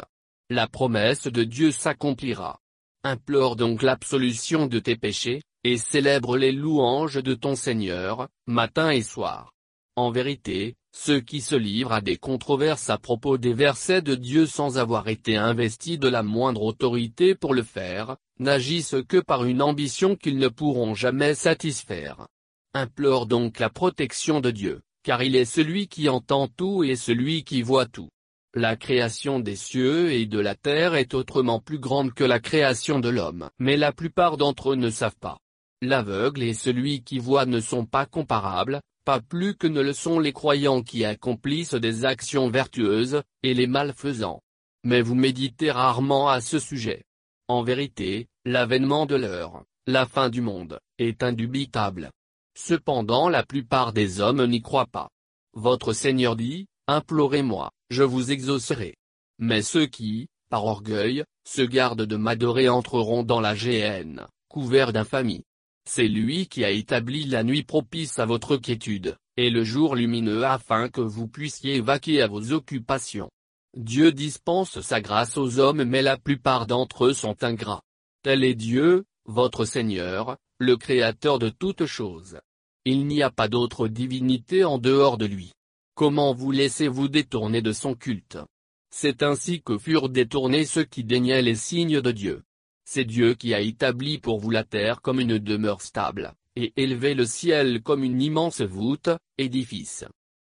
La promesse de Dieu s'accomplira. Implore donc l'absolution de tes péchés, et célèbre les louanges de ton Seigneur, matin et soir. En vérité, ceux qui se livrent à des controverses à propos des versets de Dieu sans avoir été investis de la moindre autorité pour le faire, n'agissent que par une ambition qu'ils ne pourront jamais satisfaire. Implore donc la protection de Dieu, car il est celui qui entend tout et celui qui voit tout. La création des cieux et de la terre est autrement plus grande que la création de l'homme, mais la plupart d'entre eux ne savent pas. L'aveugle et celui qui voit ne sont pas comparables, pas plus que ne le sont les croyants qui accomplissent des actions vertueuses, et les malfaisants. Mais vous méditez rarement à ce sujet. En vérité, l'avènement de l'heure, la fin du monde, est indubitable. Cependant la plupart des hommes n'y croient pas. Votre Seigneur dit, Implorez-moi, je vous exaucerai. Mais ceux qui, par orgueil, se gardent de m'adorer entreront dans la géhenne, couverts d'infamie. C'est lui qui a établi la nuit propice à votre quiétude, et le jour lumineux afin que vous puissiez vaquer à vos occupations. Dieu dispense sa grâce aux hommes mais la plupart d'entre eux sont ingrats. Tel est Dieu, votre Seigneur, le Créateur de toutes choses. Il n'y a pas d'autre divinité en dehors de lui. Comment vous laissez-vous détourner de son culte? C'est ainsi que furent détournés ceux qui daignaient les signes de Dieu. C'est Dieu qui a établi pour vous la terre comme une demeure stable, et élevé le ciel comme une immense voûte, édifice.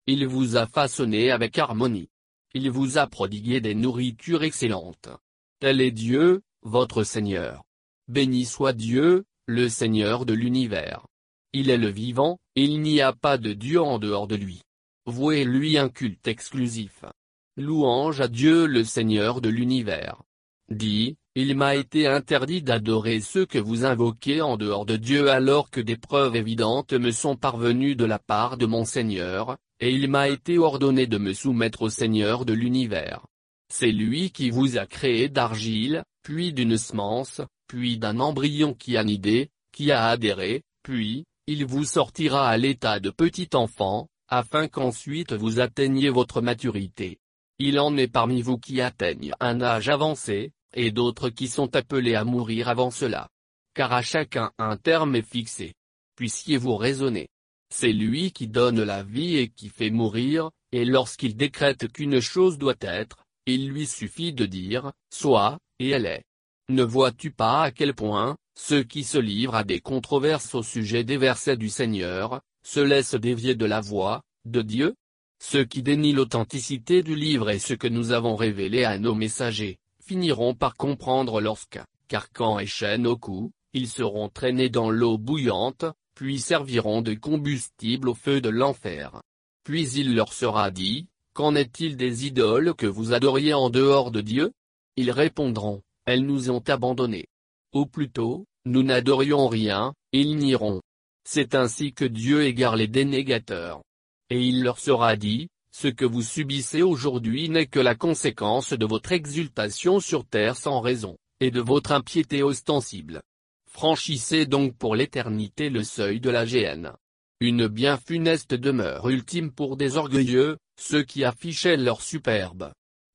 Il vous a façonné avec harmonie. Il vous a prodigué des nourritures excellentes. Tel est Dieu, votre Seigneur. Béni soit Dieu, le Seigneur de l'univers. Il est le vivant, il n'y a pas de Dieu en dehors de lui. Vouez-lui un culte exclusif. Louange à Dieu le Seigneur de l'univers. Dit, il m'a été interdit d'adorer ceux que vous invoquez en dehors de Dieu alors que des preuves évidentes me sont parvenues de la part de mon Seigneur, et il m'a été ordonné de me soumettre au Seigneur de l'univers. C'est lui qui vous a créé d'argile, puis d'une semence, puis d'un embryon qui a nidé, qui a adhéré, puis, il vous sortira à l'état de petit enfant, afin qu'ensuite vous atteigniez votre maturité. Il en est parmi vous qui atteignent un âge avancé, et d'autres qui sont appelés à mourir avant cela. Car à chacun un terme est fixé. Puissiez-vous raisonner. C'est lui qui donne la vie et qui fait mourir, et lorsqu'il décrète qu'une chose doit être, il lui suffit de dire, soit, et elle est. Ne vois-tu pas à quel point, ceux qui se livrent à des controverses au sujet des versets du Seigneur, se laissent dévier de la voix, de Dieu? Ceux qui dénient l'authenticité du livre et ce que nous avons révélé à nos messagers, finiront par comprendre lorsque, carcan et chaîne au cou, ils seront traînés dans l'eau bouillante, puis serviront de combustible au feu de l'enfer. Puis il leur sera dit, Qu'en est-il des idoles que vous adoriez en dehors de Dieu? Ils répondront, Elles nous ont abandonnés. Ou plutôt, nous n'adorions rien, ils nieront. C'est ainsi que Dieu égare les dénégateurs. Et il leur sera dit, ce que vous subissez aujourd'hui n'est que la conséquence de votre exultation sur terre sans raison, et de votre impiété ostensible. Franchissez donc pour l'éternité le seuil de la géhenne. Une bien funeste demeure ultime pour des orgueilleux, ceux qui affichaient leur superbe.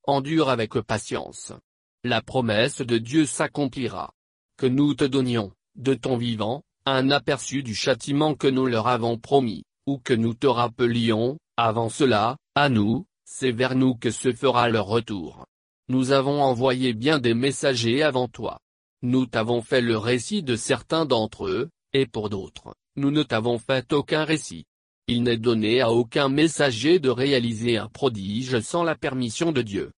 Endure avec patience. La promesse de Dieu s'accomplira. Que nous te donnions, de ton vivant, un aperçu du châtiment que nous leur avons promis, ou que nous te rappelions, avant cela, à nous, c'est vers nous que se fera leur retour. Nous avons envoyé bien des messagers avant toi. Nous t'avons fait le récit de certains d'entre eux, et pour d'autres, nous ne t'avons fait aucun récit. Il n'est donné à aucun messager de réaliser un prodige sans la permission de Dieu.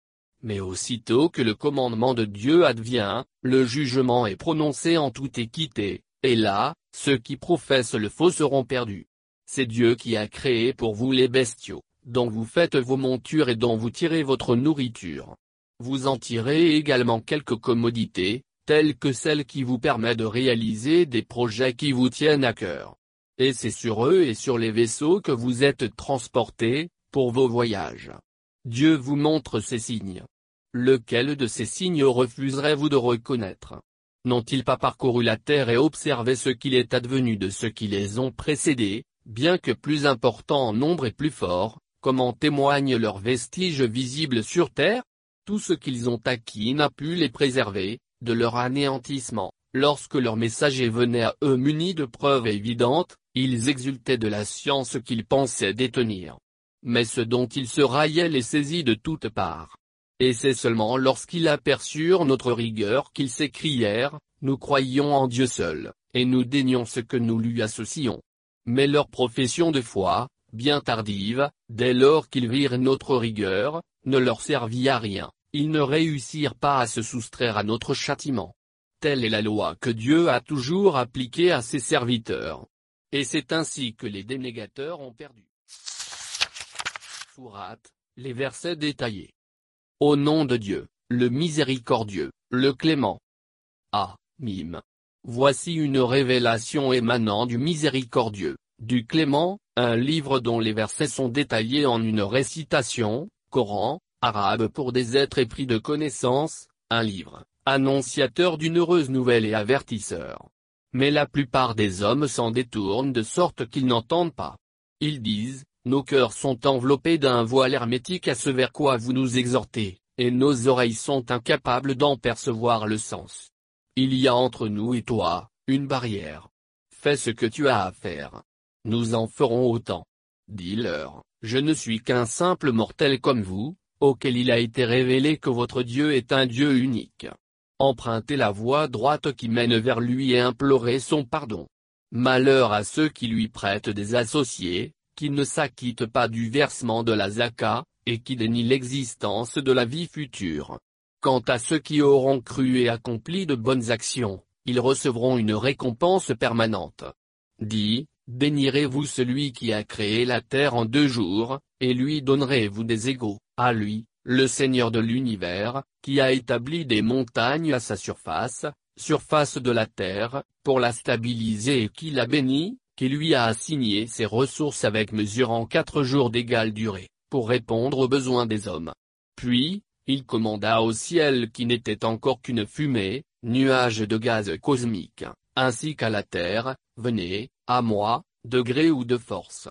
Mais aussitôt que le commandement de Dieu advient, le jugement est prononcé en toute équité, et là, ceux qui professent le faux seront perdus. C'est Dieu qui a créé pour vous les bestiaux, dont vous faites vos montures et dont vous tirez votre nourriture. Vous en tirez également quelques commodités, telles que celles qui vous permettent de réaliser des projets qui vous tiennent à cœur. Et c'est sur eux et sur les vaisseaux que vous êtes transportés, pour vos voyages. Dieu vous montre ces signes. Lequel de ces signes refuserez-vous de reconnaître? N'ont-ils pas parcouru la terre et observé ce qu'il est advenu de ceux qui les ont précédés, bien que plus importants en nombre et plus forts, comme en témoignent leurs vestiges visibles sur terre Tout ce qu'ils ont acquis n'a pu les préserver, de leur anéantissement. Lorsque leur messager venait à eux munis de preuves évidentes, ils exultaient de la science qu'ils pensaient détenir. Mais ce dont ils se raillaient les saisit de toutes parts. Et c'est seulement lorsqu'ils aperçurent notre rigueur qu'ils s'écrièrent, nous croyons en Dieu seul, et nous daignons ce que nous lui associons. Mais leur profession de foi, bien tardive, dès lors qu'ils virent notre rigueur, ne leur servit à rien ils ne réussirent pas à se soustraire à notre châtiment. Telle est la loi que Dieu a toujours appliquée à ses serviteurs. Et c'est ainsi que les dénégateurs ont perdu. Sourate, les versets détaillés. Au nom de Dieu, le miséricordieux, le clément. Ah, mime. Voici une révélation émanant du miséricordieux, du clément, un livre dont les versets sont détaillés en une récitation, Coran, arabe pour des êtres épris de connaissances, un livre, annonciateur d'une heureuse nouvelle et avertisseur. Mais la plupart des hommes s'en détournent de sorte qu'ils n'entendent pas. Ils disent, nos cœurs sont enveloppés d'un voile hermétique à ce vers quoi vous nous exhortez, et nos oreilles sont incapables d'en percevoir le sens. Il y a entre nous et toi, une barrière. Fais ce que tu as à faire. Nous en ferons autant. Dis-leur, je ne suis qu'un simple mortel comme vous, auquel il a été révélé que votre Dieu est un Dieu unique. Empruntez la voie droite qui mène vers lui et implorez son pardon. Malheur à ceux qui lui prêtent des associés, qui ne s'acquittent pas du versement de la zaka, et qui dénient l'existence de la vie future. Quant à ceux qui auront cru et accompli de bonnes actions, ils recevront une récompense permanente. Dit, bénirez-vous celui qui a créé la terre en deux jours, et lui donnerez-vous des égaux. À lui, le Seigneur de l'univers, qui a établi des montagnes à sa surface, surface de la terre, pour la stabiliser et qui l'a béni, qui lui a assigné ses ressources avec mesure en quatre jours d'égale durée, pour répondre aux besoins des hommes. Puis, il commanda au ciel qui n'était encore qu'une fumée, nuage de gaz cosmique, ainsi qu'à la terre, venez, à moi, de gré ou de force.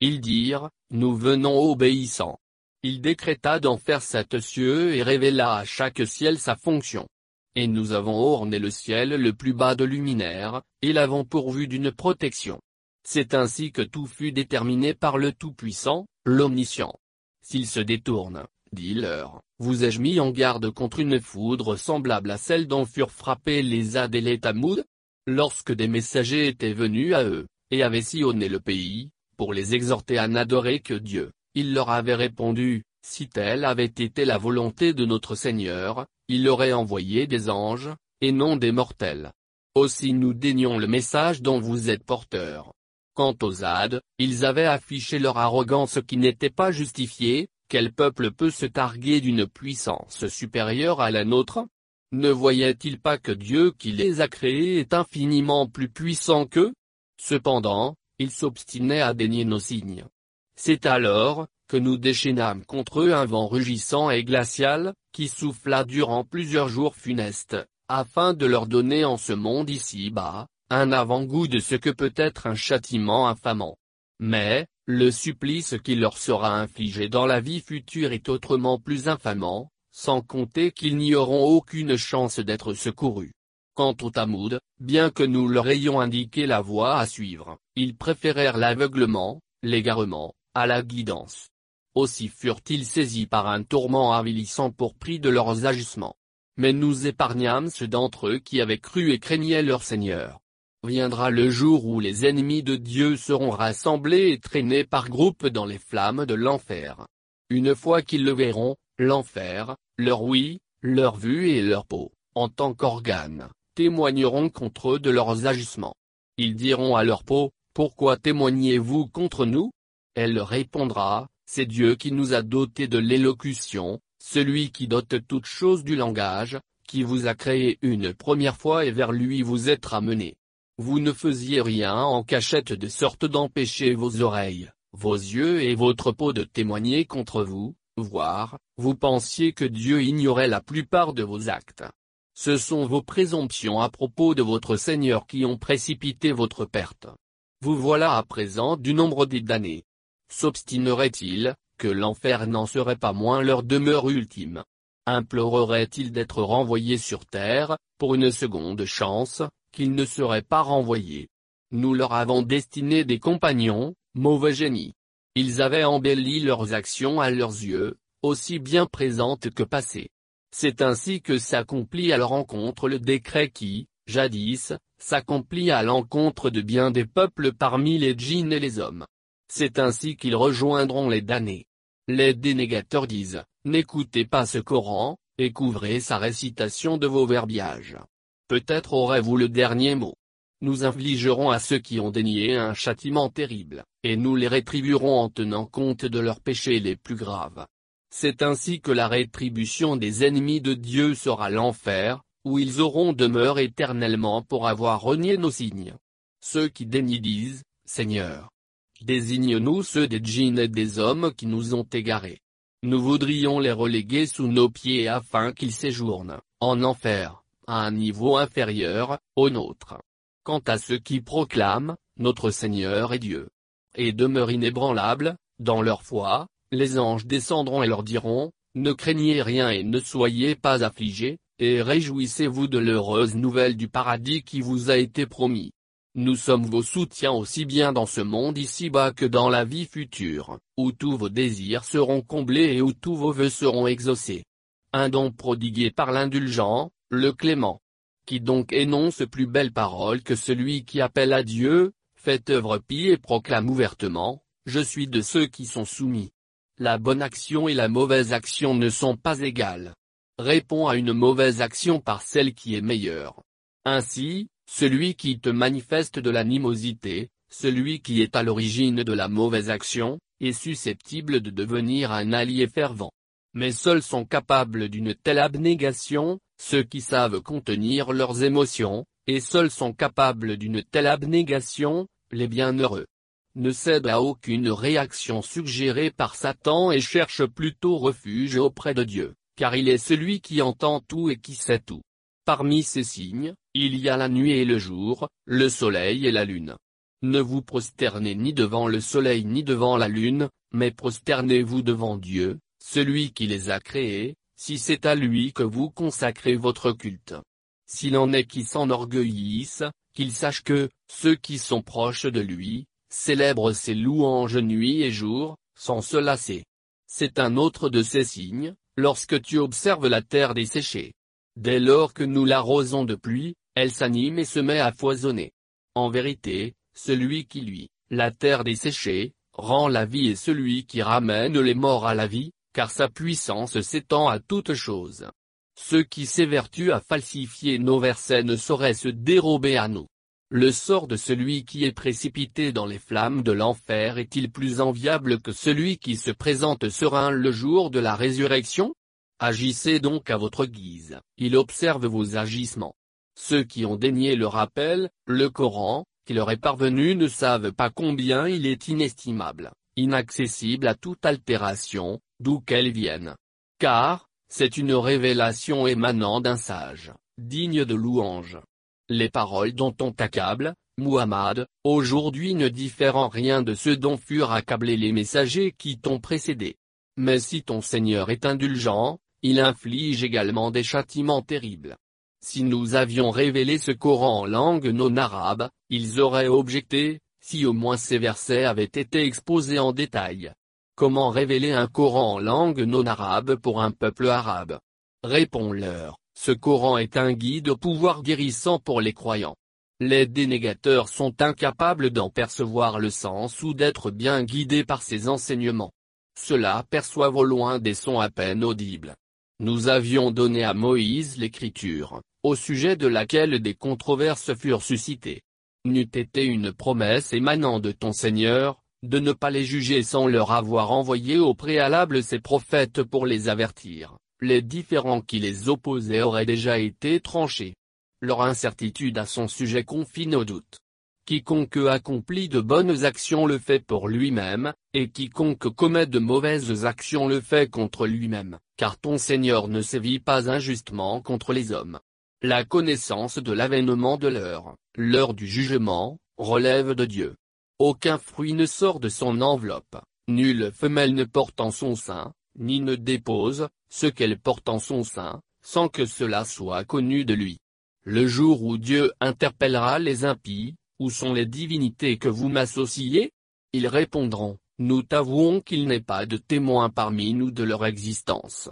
Ils dirent, nous venons obéissants. Il décréta d'en faire sept cieux et révéla à chaque ciel sa fonction. Et nous avons orné le ciel le plus bas de luminaire, et l'avons pourvu d'une protection. C'est ainsi que tout fut déterminé par le Tout-Puissant, l'Omniscient. S'ils se détournent, dit-leur, vous ai-je mis en garde contre une foudre semblable à celle dont furent frappés les Ad et les Tamoud Lorsque des messagers étaient venus à eux, et avaient sillonné le pays, pour les exhorter à n'adorer que Dieu, il leur avait répondu, si telle avait été la volonté de notre Seigneur, il aurait envoyé des anges, et non des mortels. Aussi nous daignons le message dont vous êtes porteurs. Quant aux Ades, ils avaient affiché leur arrogance qui n'était pas justifiée, quel peuple peut se targuer d'une puissance supérieure à la nôtre? Ne voyait-il pas que Dieu qui les a créés est infiniment plus puissant qu'eux? Cependant, ils s'obstinaient à dénier nos signes. C'est alors, que nous déchaînâmes contre eux un vent rugissant et glacial, qui souffla durant plusieurs jours funestes, afin de leur donner en ce monde ici-bas, un avant-goût de ce que peut être un châtiment infamant. Mais, le supplice qui leur sera infligé dans la vie future est autrement plus infamant, sans compter qu'ils n'y auront aucune chance d'être secourus. Quant au Tamoud, bien que nous leur ayons indiqué la voie à suivre, ils préférèrent l'aveuglement, l'égarement, à la guidance. Aussi furent-ils saisis par un tourment avilissant pour prix de leurs agissements. Mais nous épargnâmes ceux d'entre eux qui avaient cru et craignaient leur Seigneur. Viendra le jour où les ennemis de Dieu seront rassemblés et traînés par groupes dans les flammes de l'enfer. Une fois qu'ils le verront, l'enfer, leur oui, leur vue et leur peau, en tant qu'organes, témoigneront contre eux de leurs agissements. Ils diront à leur peau, Pourquoi témoignez-vous contre nous? Elle répondra, C'est Dieu qui nous a dotés de l'élocution, celui qui dote toutes choses du langage, qui vous a créé une première fois et vers lui vous êtes ramenés. Vous ne faisiez rien en cachette de sorte d'empêcher vos oreilles, vos yeux et votre peau de témoigner contre vous, voire, vous pensiez que Dieu ignorait la plupart de vos actes. Ce sont vos présomptions à propos de votre Seigneur qui ont précipité votre perte. Vous voilà à présent du nombre des damnés. S'obstinerait-il, que l'enfer n'en serait pas moins leur demeure ultime? Implorerait-il d'être renvoyés sur terre, pour une seconde chance, qu'ils ne seraient pas renvoyés Nous leur avons destiné des compagnons, mauvais génies. Ils avaient embelli leurs actions à leurs yeux, aussi bien présentes que passées. C'est ainsi que s'accomplit à leur encontre le décret qui, jadis, s'accomplit à l'encontre de bien des peuples parmi les djinns et les hommes. C'est ainsi qu'ils rejoindront les damnés. Les dénégateurs disent, n'écoutez pas ce Coran, et couvrez sa récitation de vos verbiages. Peut-être aurez-vous le dernier mot. Nous infligerons à ceux qui ont dénié un châtiment terrible, et nous les rétribuerons en tenant compte de leurs péchés les plus graves. C'est ainsi que la rétribution des ennemis de Dieu sera l'enfer, où ils auront demeure éternellement pour avoir renié nos signes. Ceux qui dénient disent, Seigneur. Désigne-nous ceux des djinns et des hommes qui nous ont égarés. Nous voudrions les reléguer sous nos pieds afin qu'ils séjournent, en enfer, à un niveau inférieur, au nôtre. Quant à ceux qui proclament, notre Seigneur est Dieu, et demeurent inébranlables, dans leur foi, les anges descendront et leur diront, Ne craignez rien et ne soyez pas affligés, et réjouissez-vous de l'heureuse nouvelle du paradis qui vous a été promis. Nous sommes vos soutiens aussi bien dans ce monde ici-bas que dans la vie future, où tous vos désirs seront comblés et où tous vos vœux seront exaucés. Un don prodigué par l'indulgent, le clément. Qui donc énonce plus belle parole que celui qui appelle à Dieu, fait œuvre pie et proclame ouvertement, Je suis de ceux qui sont soumis. La bonne action et la mauvaise action ne sont pas égales. Réponds à une mauvaise action par celle qui est meilleure. Ainsi, celui qui te manifeste de l'animosité, celui qui est à l'origine de la mauvaise action, est susceptible de devenir un allié fervent. Mais seuls sont capables d'une telle abnégation, ceux qui savent contenir leurs émotions, et seuls sont capables d'une telle abnégation, les bienheureux. Ne cède à aucune réaction suggérée par Satan et cherche plutôt refuge auprès de Dieu, car il est celui qui entend tout et qui sait tout. Parmi ces signes, il y a la nuit et le jour, le soleil et la lune. Ne vous prosternez ni devant le soleil ni devant la lune, mais prosternez-vous devant Dieu, celui qui les a créés, si c'est à lui que vous consacrez votre culte. S'il en est qui s'enorgueillissent, qu'il sache que, ceux qui sont proches de lui, célèbrent ses louanges nuit et jour, sans se lasser. C'est un autre de ces signes, lorsque tu observes la terre desséchée. Dès lors que nous l'arrosons de pluie, elle s'anime et se met à foisonner. En vérité, celui qui lui, la terre desséchée, rend la vie et celui qui ramène les morts à la vie, car sa puissance s'étend à toutes choses. Ceux qui s'évertuent à falsifier nos versets ne sauraient se dérober à nous. Le sort de celui qui est précipité dans les flammes de l'enfer est-il plus enviable que celui qui se présente serein le jour de la résurrection? Agissez donc à votre guise, il observe vos agissements. Ceux qui ont dénié le rappel, le Coran, qui leur est parvenu ne savent pas combien il est inestimable, inaccessible à toute altération, d'où qu'elle vienne. Car, c'est une révélation émanant d'un sage, digne de louange. Les paroles dont on t'accable, Muhammad, aujourd'hui ne diffèrent en rien de ceux dont furent accablés les messagers qui t'ont précédé. Mais si ton Seigneur est indulgent, il inflige également des châtiments terribles. Si nous avions révélé ce Coran en langue non arabe, ils auraient objecté, si au moins ces versets avaient été exposés en détail. Comment révéler un Coran en langue non arabe pour un peuple arabe? Réponds-leur, ce Coran est un guide au pouvoir guérissant pour les croyants. Les dénégateurs sont incapables d'en percevoir le sens ou d'être bien guidés par ses enseignements. Ceux-là perçoivent au loin des sons à peine audibles. Nous avions donné à Moïse l'écriture, au sujet de laquelle des controverses furent suscitées. N'eût été une promesse émanant de ton Seigneur, de ne pas les juger sans leur avoir envoyé au préalable ses prophètes pour les avertir, les différends qui les opposaient auraient déjà été tranchés. Leur incertitude à son sujet confine au doute. Quiconque accomplit de bonnes actions le fait pour lui-même, et quiconque commet de mauvaises actions le fait contre lui-même, car ton Seigneur ne sévit pas injustement contre les hommes. La connaissance de l'avènement de l'heure, l'heure du jugement, relève de Dieu. Aucun fruit ne sort de son enveloppe, nulle femelle ne porte en son sein, ni ne dépose, ce qu'elle porte en son sein, sans que cela soit connu de lui. Le jour où Dieu interpellera les impies, où sont les divinités que vous m'associez? Ils répondront, nous t'avouons qu'il n'est pas de témoin parmi nous de leur existence.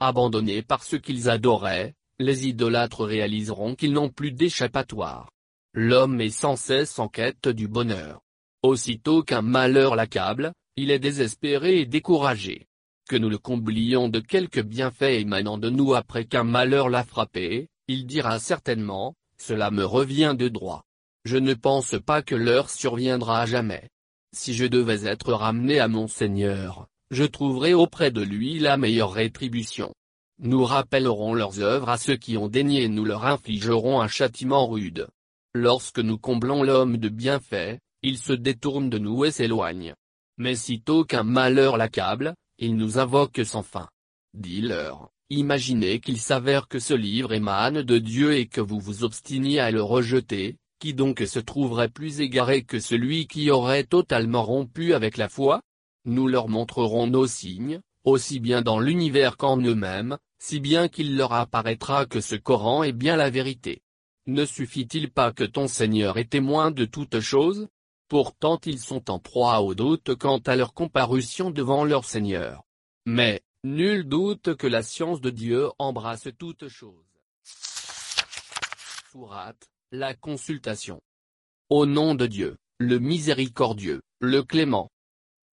Abandonnés par ce qu'ils adoraient, les idolâtres réaliseront qu'ils n'ont plus d'échappatoire. L'homme est sans cesse en quête du bonheur. Aussitôt qu'un malheur l'accable, il est désespéré et découragé. Que nous le comblions de quelques bienfaits émanant de nous après qu'un malheur l'a frappé, il dira certainement, cela me revient de droit. Je ne pense pas que l'heure surviendra à jamais. Si je devais être ramené à mon Seigneur, je trouverais auprès de lui la meilleure rétribution. Nous rappellerons leurs œuvres à ceux qui ont daigné et nous leur infligerons un châtiment rude. Lorsque nous comblons l'homme de bienfaits, il se détourne de nous et s'éloigne. Mais sitôt qu'un malheur l'accable, il nous invoque sans fin. Dis-leur, imaginez qu'il s'avère que ce livre émane de Dieu et que vous vous obstiniez à le rejeter, qui donc se trouverait plus égaré que celui qui aurait totalement rompu avec la foi? Nous leur montrerons nos signes, aussi bien dans l'univers qu'en eux-mêmes, si bien qu'il leur apparaîtra que ce Coran est bien la vérité. Ne suffit-il pas que ton Seigneur est témoin de toutes choses? Pourtant ils sont en proie au doute quant à leur comparution devant leur Seigneur. Mais, nul doute que la science de Dieu embrasse toutes choses. Sourate la consultation. Au nom de Dieu, le miséricordieux, le clément.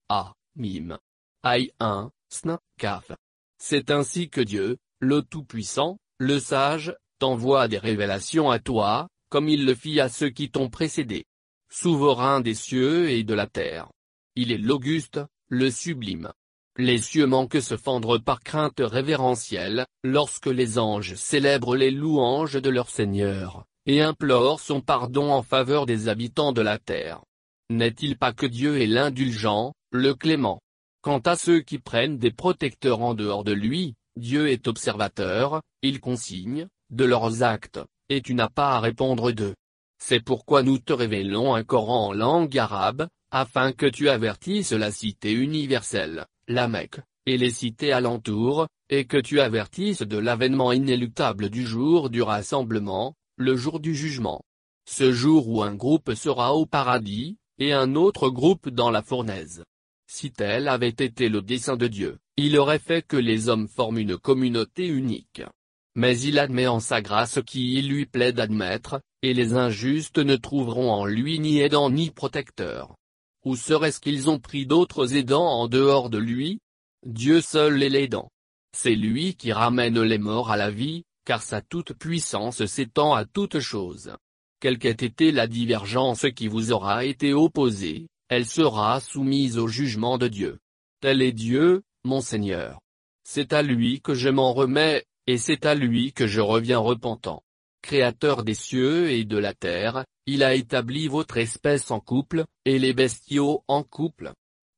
A. Mime. Aïe 1, Sna, Kaf. C'est ainsi que Dieu, le Tout-Puissant, le Sage, t'envoie des révélations à toi, comme il le fit à ceux qui t'ont précédé. Souverain des cieux et de la terre. Il est l'Auguste, le Sublime. Les cieux manquent se fendre par crainte révérentielle, lorsque les anges célèbrent les louanges de leur Seigneur et implore son pardon en faveur des habitants de la terre. N'est-il pas que Dieu est l'indulgent, le clément? Quant à ceux qui prennent des protecteurs en dehors de lui, Dieu est observateur, il consigne, de leurs actes, et tu n'as pas à répondre d'eux. C'est pourquoi nous te révélons un Coran en langue arabe, afin que tu avertisses la cité universelle, la Mecque, et les cités alentours, et que tu avertisses de l'avènement inéluctable du jour du rassemblement, le jour du jugement. Ce jour où un groupe sera au paradis, et un autre groupe dans la fournaise. Si tel avait été le dessein de Dieu, il aurait fait que les hommes forment une communauté unique. Mais il admet en sa grâce qui il lui plaît d'admettre, et les injustes ne trouveront en lui ni aidant ni protecteur. Ou serait-ce qu'ils ont pris d'autres aidants en dehors de lui? Dieu seul est l'aidant. C'est lui qui ramène les morts à la vie, car sa toute-puissance s'étend à toute chose. Quelle qu'ait été la divergence qui vous aura été opposée, elle sera soumise au jugement de Dieu. Tel est Dieu, mon Seigneur. C'est à lui que je m'en remets, et c'est à lui que je reviens repentant. Créateur des cieux et de la terre, il a établi votre espèce en couple, et les bestiaux en couple.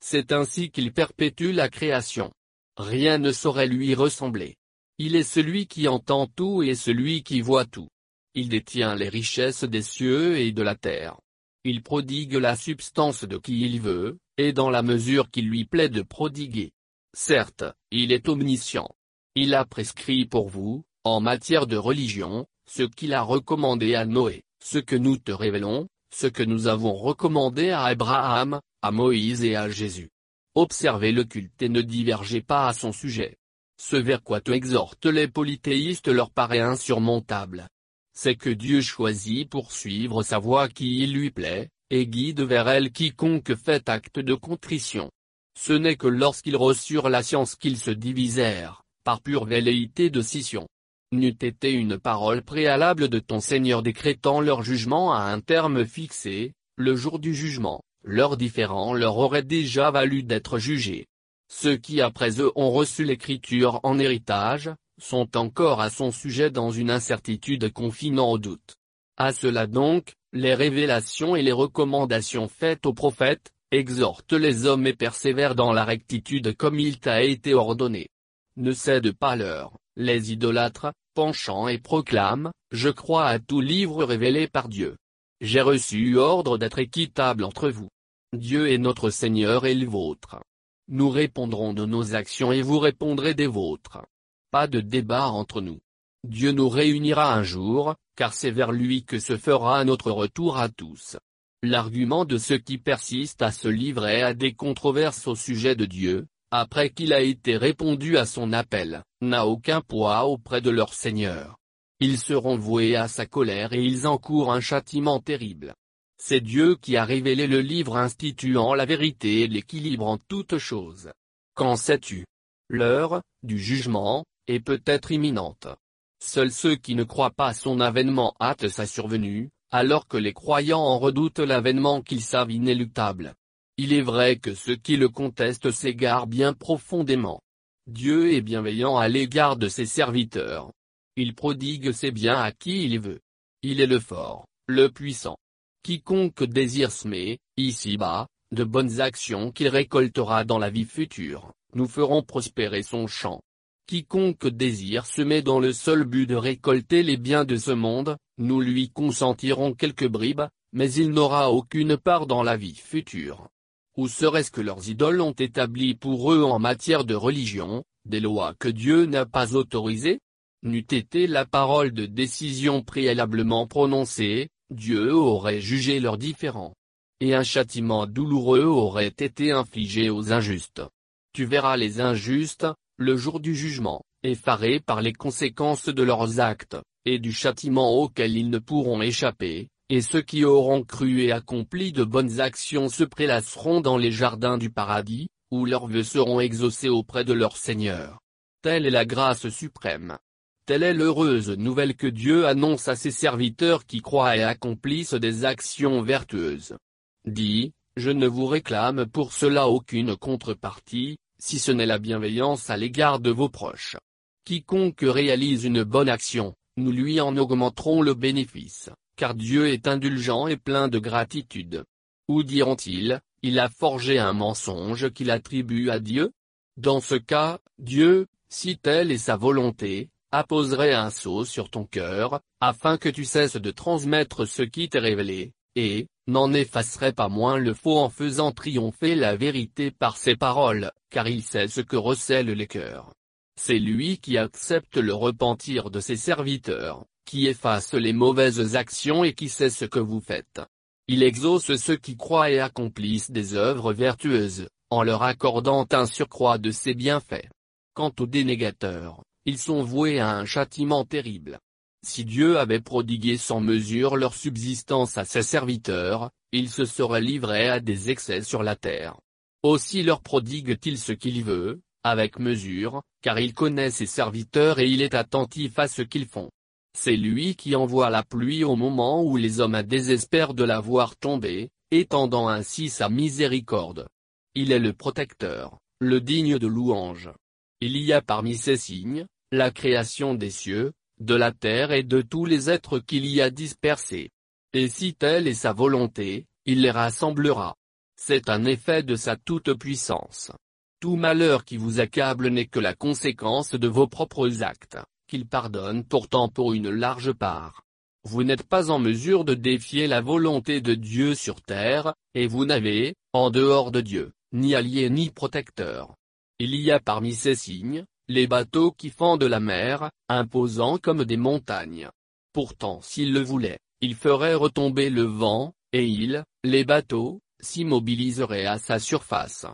C'est ainsi qu'il perpétue la création. Rien ne saurait lui ressembler. Il est celui qui entend tout et celui qui voit tout. Il détient les richesses des cieux et de la terre. Il prodigue la substance de qui il veut, et dans la mesure qu'il lui plaît de prodiguer. Certes, il est omniscient. Il a prescrit pour vous, en matière de religion, ce qu'il a recommandé à Noé, ce que nous te révélons, ce que nous avons recommandé à Abraham, à Moïse et à Jésus. Observez le culte et ne divergez pas à son sujet. Ce vers quoi te exhortent les polythéistes leur paraît insurmontable c'est que Dieu choisit pour suivre sa voie qui il lui plaît, et guide vers elle quiconque fait acte de contrition. Ce n'est que lorsqu'ils reçurent la science qu'ils se divisèrent, par pure velléité de scission. N'eût été une parole préalable de ton Seigneur décrétant leur jugement à un terme fixé, le jour du jugement, leur différend leur aurait déjà valu d'être jugés. Ceux qui après eux ont reçu l'écriture en héritage, sont encore à son sujet dans une incertitude confinant au doute. À cela donc, les révélations et les recommandations faites aux prophètes, exhortent les hommes et persévèrent dans la rectitude comme il t'a été ordonné. Ne cède pas l'heure, les idolâtres, penchant et proclament, je crois à tout livre révélé par Dieu. J'ai reçu ordre d'être équitable entre vous. Dieu est notre Seigneur et le vôtre. Nous répondrons de nos actions et vous répondrez des vôtres pas de débat entre nous. Dieu nous réunira un jour, car c'est vers lui que se fera notre retour à tous. L'argument de ceux qui persistent à se livrer à des controverses au sujet de Dieu, après qu'il a été répondu à son appel, n'a aucun poids auprès de leur Seigneur. Ils seront voués à sa colère et ils encourent un châtiment terrible. C'est Dieu qui a révélé le livre instituant la vérité et l'équilibre en toutes choses. Quand sais-tu? L'heure, du jugement, est peut-être imminente. Seuls ceux qui ne croient pas à son avènement hâtent sa survenue, alors que les croyants en redoutent l'avènement qu'ils savent inéluctable. Il est vrai que ceux qui le contestent s'égarent bien profondément. Dieu est bienveillant à l'égard de ses serviteurs. Il prodigue ses biens à qui il veut. Il est le fort, le puissant. Quiconque désire semer, ici-bas, de bonnes actions qu'il récoltera dans la vie future, nous ferons prospérer son champ. Quiconque désire se met dans le seul but de récolter les biens de ce monde, nous lui consentirons quelques bribes, mais il n'aura aucune part dans la vie future. Ou serait-ce que leurs idoles ont établi pour eux en matière de religion, des lois que Dieu n'a pas autorisées? N'eût été la parole de décision préalablement prononcée, Dieu aurait jugé leurs différends. Et un châtiment douloureux aurait été infligé aux injustes. Tu verras les injustes, le jour du jugement, effarés par les conséquences de leurs actes, et du châtiment auquel ils ne pourront échapper, et ceux qui auront cru et accompli de bonnes actions se prélasseront dans les jardins du paradis, où leurs vœux seront exaucés auprès de leur Seigneur. Telle est la grâce suprême. Telle est l'heureuse nouvelle que Dieu annonce à ses serviteurs qui croient et accomplissent des actions vertueuses. Dit, je ne vous réclame pour cela aucune contrepartie, si ce n'est la bienveillance à l'égard de vos proches. Quiconque réalise une bonne action, nous lui en augmenterons le bénéfice, car Dieu est indulgent et plein de gratitude. Ou diront-ils, il a forgé un mensonge qu'il attribue à Dieu? Dans ce cas, Dieu, si telle est sa volonté, apposerait un sceau sur ton cœur, afin que tu cesses de transmettre ce qui t'est révélé, et, n'en effacerait pas moins le faux en faisant triompher la vérité par ses paroles, car il sait ce que recèlent les cœurs. C'est lui qui accepte le repentir de ses serviteurs, qui efface les mauvaises actions et qui sait ce que vous faites. Il exauce ceux qui croient et accomplissent des œuvres vertueuses, en leur accordant un surcroît de ses bienfaits. Quant aux dénégateurs, ils sont voués à un châtiment terrible. Si Dieu avait prodigué sans mesure leur subsistance à ses serviteurs, ils se seraient livrés à des excès sur la terre. Aussi leur prodigue-t-il ce qu'il veut, avec mesure, car il connaît ses serviteurs et il est attentif à ce qu'ils font. C'est lui qui envoie la pluie au moment où les hommes désespèrent de la voir tomber, étendant ainsi sa miséricorde. Il est le protecteur, le digne de louange. Il y a parmi ces signes, la création des cieux, de la terre et de tous les êtres qu'il y a dispersés. Et si telle est sa volonté, il les rassemblera. C'est un effet de sa toute-puissance. Tout malheur qui vous accable n'est que la conséquence de vos propres actes, qu'il pardonne pourtant pour une large part. Vous n'êtes pas en mesure de défier la volonté de Dieu sur terre, et vous n'avez, en dehors de Dieu, ni allié ni protecteur. Il y a parmi ces signes, les bateaux qui fendent la mer, imposants comme des montagnes. Pourtant s'il le voulait, il ferait retomber le vent, et il, les bateaux, s'immobiliseraient à sa surface.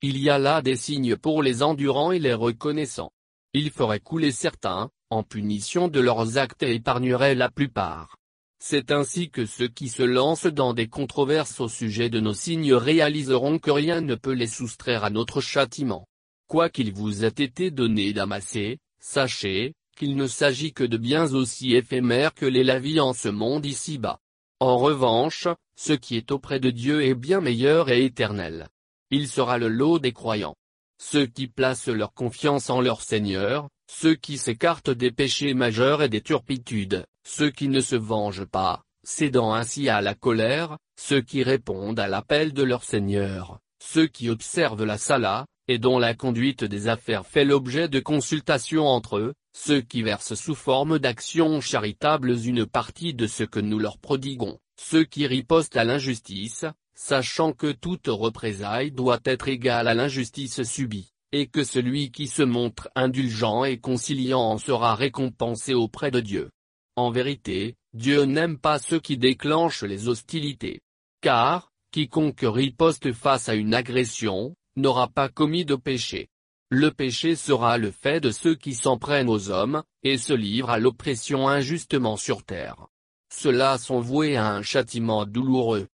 Il y a là des signes pour les endurants et les reconnaissants. Il ferait couler certains, en punition de leurs actes et épargnerait la plupart. C'est ainsi que ceux qui se lancent dans des controverses au sujet de nos signes réaliseront que rien ne peut les soustraire à notre châtiment. Quoi qu'il vous ait été donné d'amasser, sachez, qu'il ne s'agit que de biens aussi éphémères que les la vie en ce monde ici-bas. En revanche, ce qui est auprès de Dieu est bien meilleur et éternel. Il sera le lot des croyants. Ceux qui placent leur confiance en leur Seigneur, ceux qui s'écartent des péchés majeurs et des turpitudes, ceux qui ne se vengent pas, cédant ainsi à la colère, ceux qui répondent à l'appel de leur Seigneur, ceux qui observent la sala, et dont la conduite des affaires fait l'objet de consultations entre eux, ceux qui versent sous forme d'actions charitables une partie de ce que nous leur prodiguons, ceux qui ripostent à l'injustice, sachant que toute représaille doit être égale à l'injustice subie, et que celui qui se montre indulgent et conciliant en sera récompensé auprès de Dieu. En vérité, Dieu n'aime pas ceux qui déclenchent les hostilités. Car, quiconque riposte face à une agression, n'aura pas commis de péché. Le péché sera le fait de ceux qui s'en prennent aux hommes, et se livrent à l'oppression injustement sur terre. Ceux-là sont voués à un châtiment douloureux.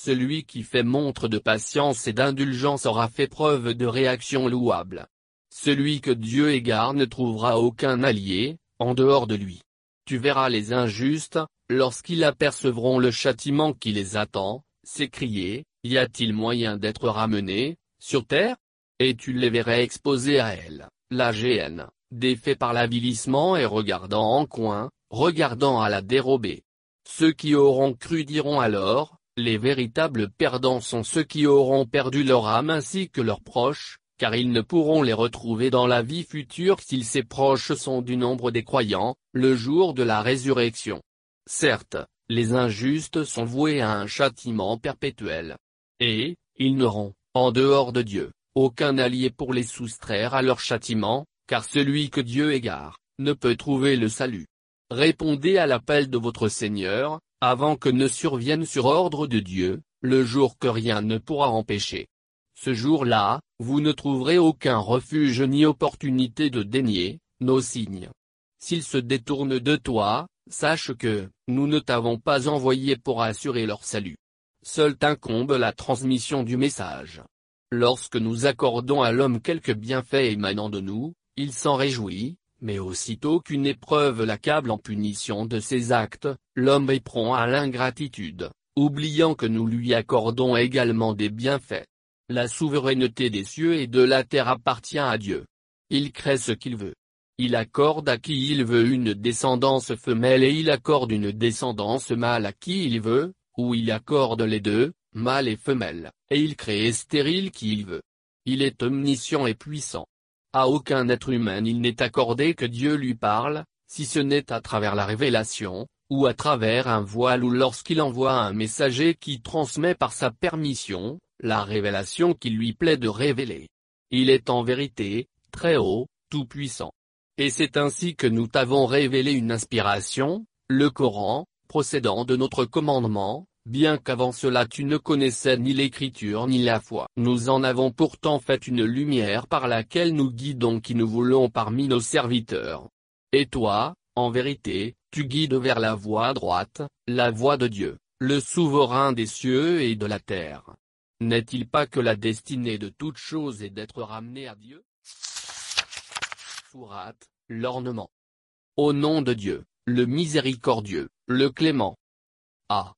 Celui qui fait montre de patience et d'indulgence aura fait preuve de réaction louable. Celui que Dieu égare ne trouvera aucun allié, en dehors de lui. Tu verras les injustes, lorsqu'ils apercevront le châtiment qui les attend, s'écrier, y a-t-il moyen d'être ramené, sur terre? Et tu les verrais exposés à elle, la GN, défait par l'avilissement et regardant en coin, regardant à la dérobée. Ceux qui auront cru diront alors, les véritables perdants sont ceux qui auront perdu leur âme ainsi que leurs proches, car ils ne pourront les retrouver dans la vie future s'ils ces proches sont du nombre des croyants, le jour de la résurrection. Certes, les injustes sont voués à un châtiment perpétuel. Et, ils n'auront, en dehors de Dieu, aucun allié pour les soustraire à leur châtiment, car celui que Dieu égare, ne peut trouver le salut. Répondez à l'appel de votre Seigneur, avant que ne survienne sur ordre de Dieu, le jour que rien ne pourra empêcher. Ce jour-là, vous ne trouverez aucun refuge ni opportunité de dénier, nos signes. S'ils se détournent de toi, sache que, nous ne t'avons pas envoyé pour assurer leur salut. Seul t'incombe la transmission du message. Lorsque nous accordons à l'homme quelques bienfaits émanant de nous, il s'en réjouit, mais aussitôt qu'une épreuve l'accable en punition de ses actes, l'homme est prompt à l'ingratitude, oubliant que nous lui accordons également des bienfaits. La souveraineté des cieux et de la terre appartient à Dieu. Il crée ce qu'il veut. Il accorde à qui il veut une descendance femelle et il accorde une descendance mâle à qui il veut, ou il accorde les deux, mâle et femelle, et il crée stérile qui il veut. Il est omniscient et puissant. À aucun être humain il n'est accordé que Dieu lui parle, si ce n'est à travers la révélation, ou à travers un voile ou lorsqu'il envoie un messager qui transmet par sa permission, la révélation qui lui plaît de révéler. Il est en vérité, très haut, tout-puissant. Et c'est ainsi que nous t'avons révélé une inspiration, le Coran, procédant de notre commandement, bien qu'avant cela tu ne connaissais ni l'écriture ni la foi. Nous en avons pourtant fait une lumière par laquelle nous guidons qui nous voulons parmi nos serviteurs. Et toi, en vérité, tu guides vers la voie droite, la voie de Dieu, le souverain des cieux et de la terre. N'est-il pas que la destinée de toute chose est d'être ramené à Dieu? Sourate, l'ornement. Au nom de Dieu, le miséricordieux, le clément. Ah,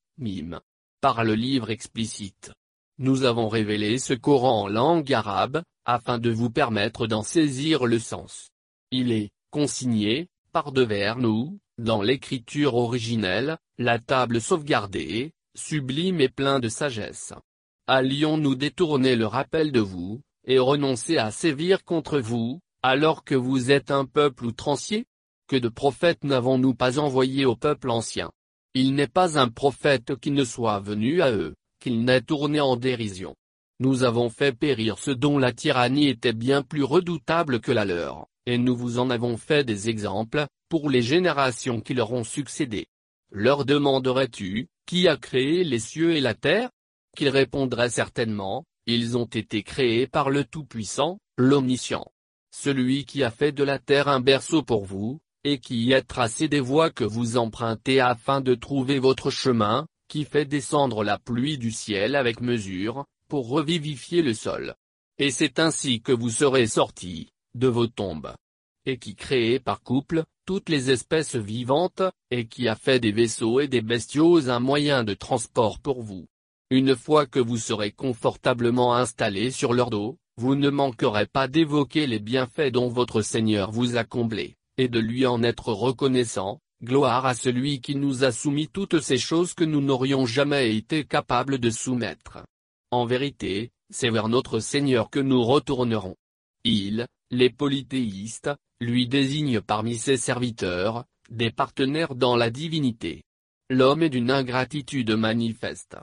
Par le livre explicite. Nous avons révélé ce Coran en langue arabe, afin de vous permettre d'en saisir le sens. Il est, consigné, par devers nous, dans l'écriture originelle, la table sauvegardée, sublime et plein de sagesse. Allions-nous détourner le rappel de vous, et renoncer à sévir contre vous, alors que vous êtes un peuple outrancier? Que de prophètes n'avons-nous pas envoyés au peuple ancien? Il n'est pas un prophète qui ne soit venu à eux, qu'il n'ait tourné en dérision. Nous avons fait périr ceux dont la tyrannie était bien plus redoutable que la leur, et nous vous en avons fait des exemples, pour les générations qui leur ont succédé. Leur demanderais-tu, qui a créé les cieux et la terre? Qu'ils répondraient certainement, ils ont été créés par le Tout-Puissant, l'Omniscient. Celui qui a fait de la terre un berceau pour vous, et qui a tracé des voies que vous empruntez afin de trouver votre chemin, qui fait descendre la pluie du ciel avec mesure, pour revivifier le sol. Et c'est ainsi que vous serez sortis, de vos tombes. Et qui crée par couple, toutes les espèces vivantes, et qui a fait des vaisseaux et des bestiaux un moyen de transport pour vous. Une fois que vous serez confortablement installés sur leur dos, vous ne manquerez pas d'évoquer les bienfaits dont votre Seigneur vous a comblé, et de lui en être reconnaissant, gloire à celui qui nous a soumis toutes ces choses que nous n'aurions jamais été capables de soumettre. En vérité, c'est vers notre Seigneur que nous retournerons. Il, les polythéistes, lui désigne parmi ses serviteurs, des partenaires dans la divinité. L'homme est d'une ingratitude manifeste.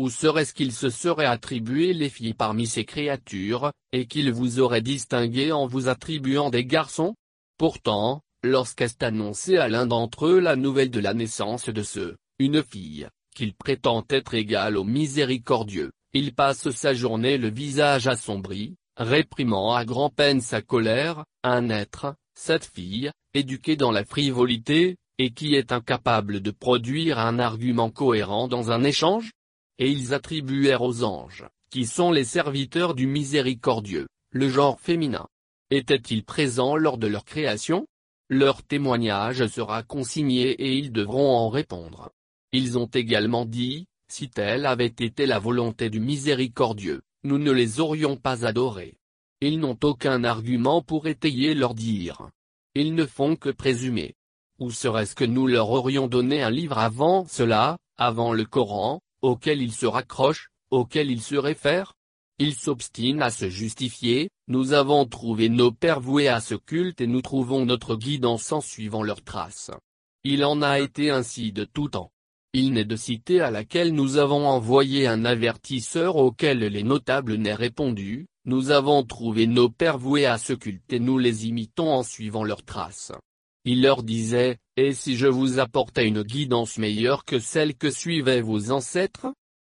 Ou serait-ce qu'il se serait attribué les filles parmi ses créatures, et qu'il vous aurait distingué en vous attribuant des garçons? Pourtant, lorsqu'est annoncé à l'un d'entre eux la nouvelle de la naissance de ce, une fille, qu'il prétend être égal au miséricordieux, il passe sa journée le visage assombri, réprimant à grand-peine sa colère, un être, cette fille, éduquée dans la frivolité, et qui est incapable de produire un argument cohérent dans un échange? Et ils attribuèrent aux anges, qui sont les serviteurs du miséricordieux, le genre féminin. Était-il présent lors de leur création? Leur témoignage sera consigné et ils devront en répondre. Ils ont également dit, si telle avait été la volonté du miséricordieux, nous ne les aurions pas adorés. Ils n'ont aucun argument pour étayer leur dire. Ils ne font que présumer. Ou serait-ce que nous leur aurions donné un livre avant cela, avant le Coran, auquel ils se raccrochent, auquel ils se réfèrent? Ils s'obstinent à se justifier, nous avons trouvé nos pères voués à ce culte et nous trouvons notre guidance en suivant leurs traces. Il en a été ainsi de tout temps. Il n'est de cité à laquelle nous avons envoyé un avertisseur auquel les notables n'aient répondu, nous avons trouvé nos pères voués à ce culte et nous les imitons en suivant leurs traces. Il leur disait, et si je vous apportais une guidance meilleure que celle que suivaient vos ancêtres?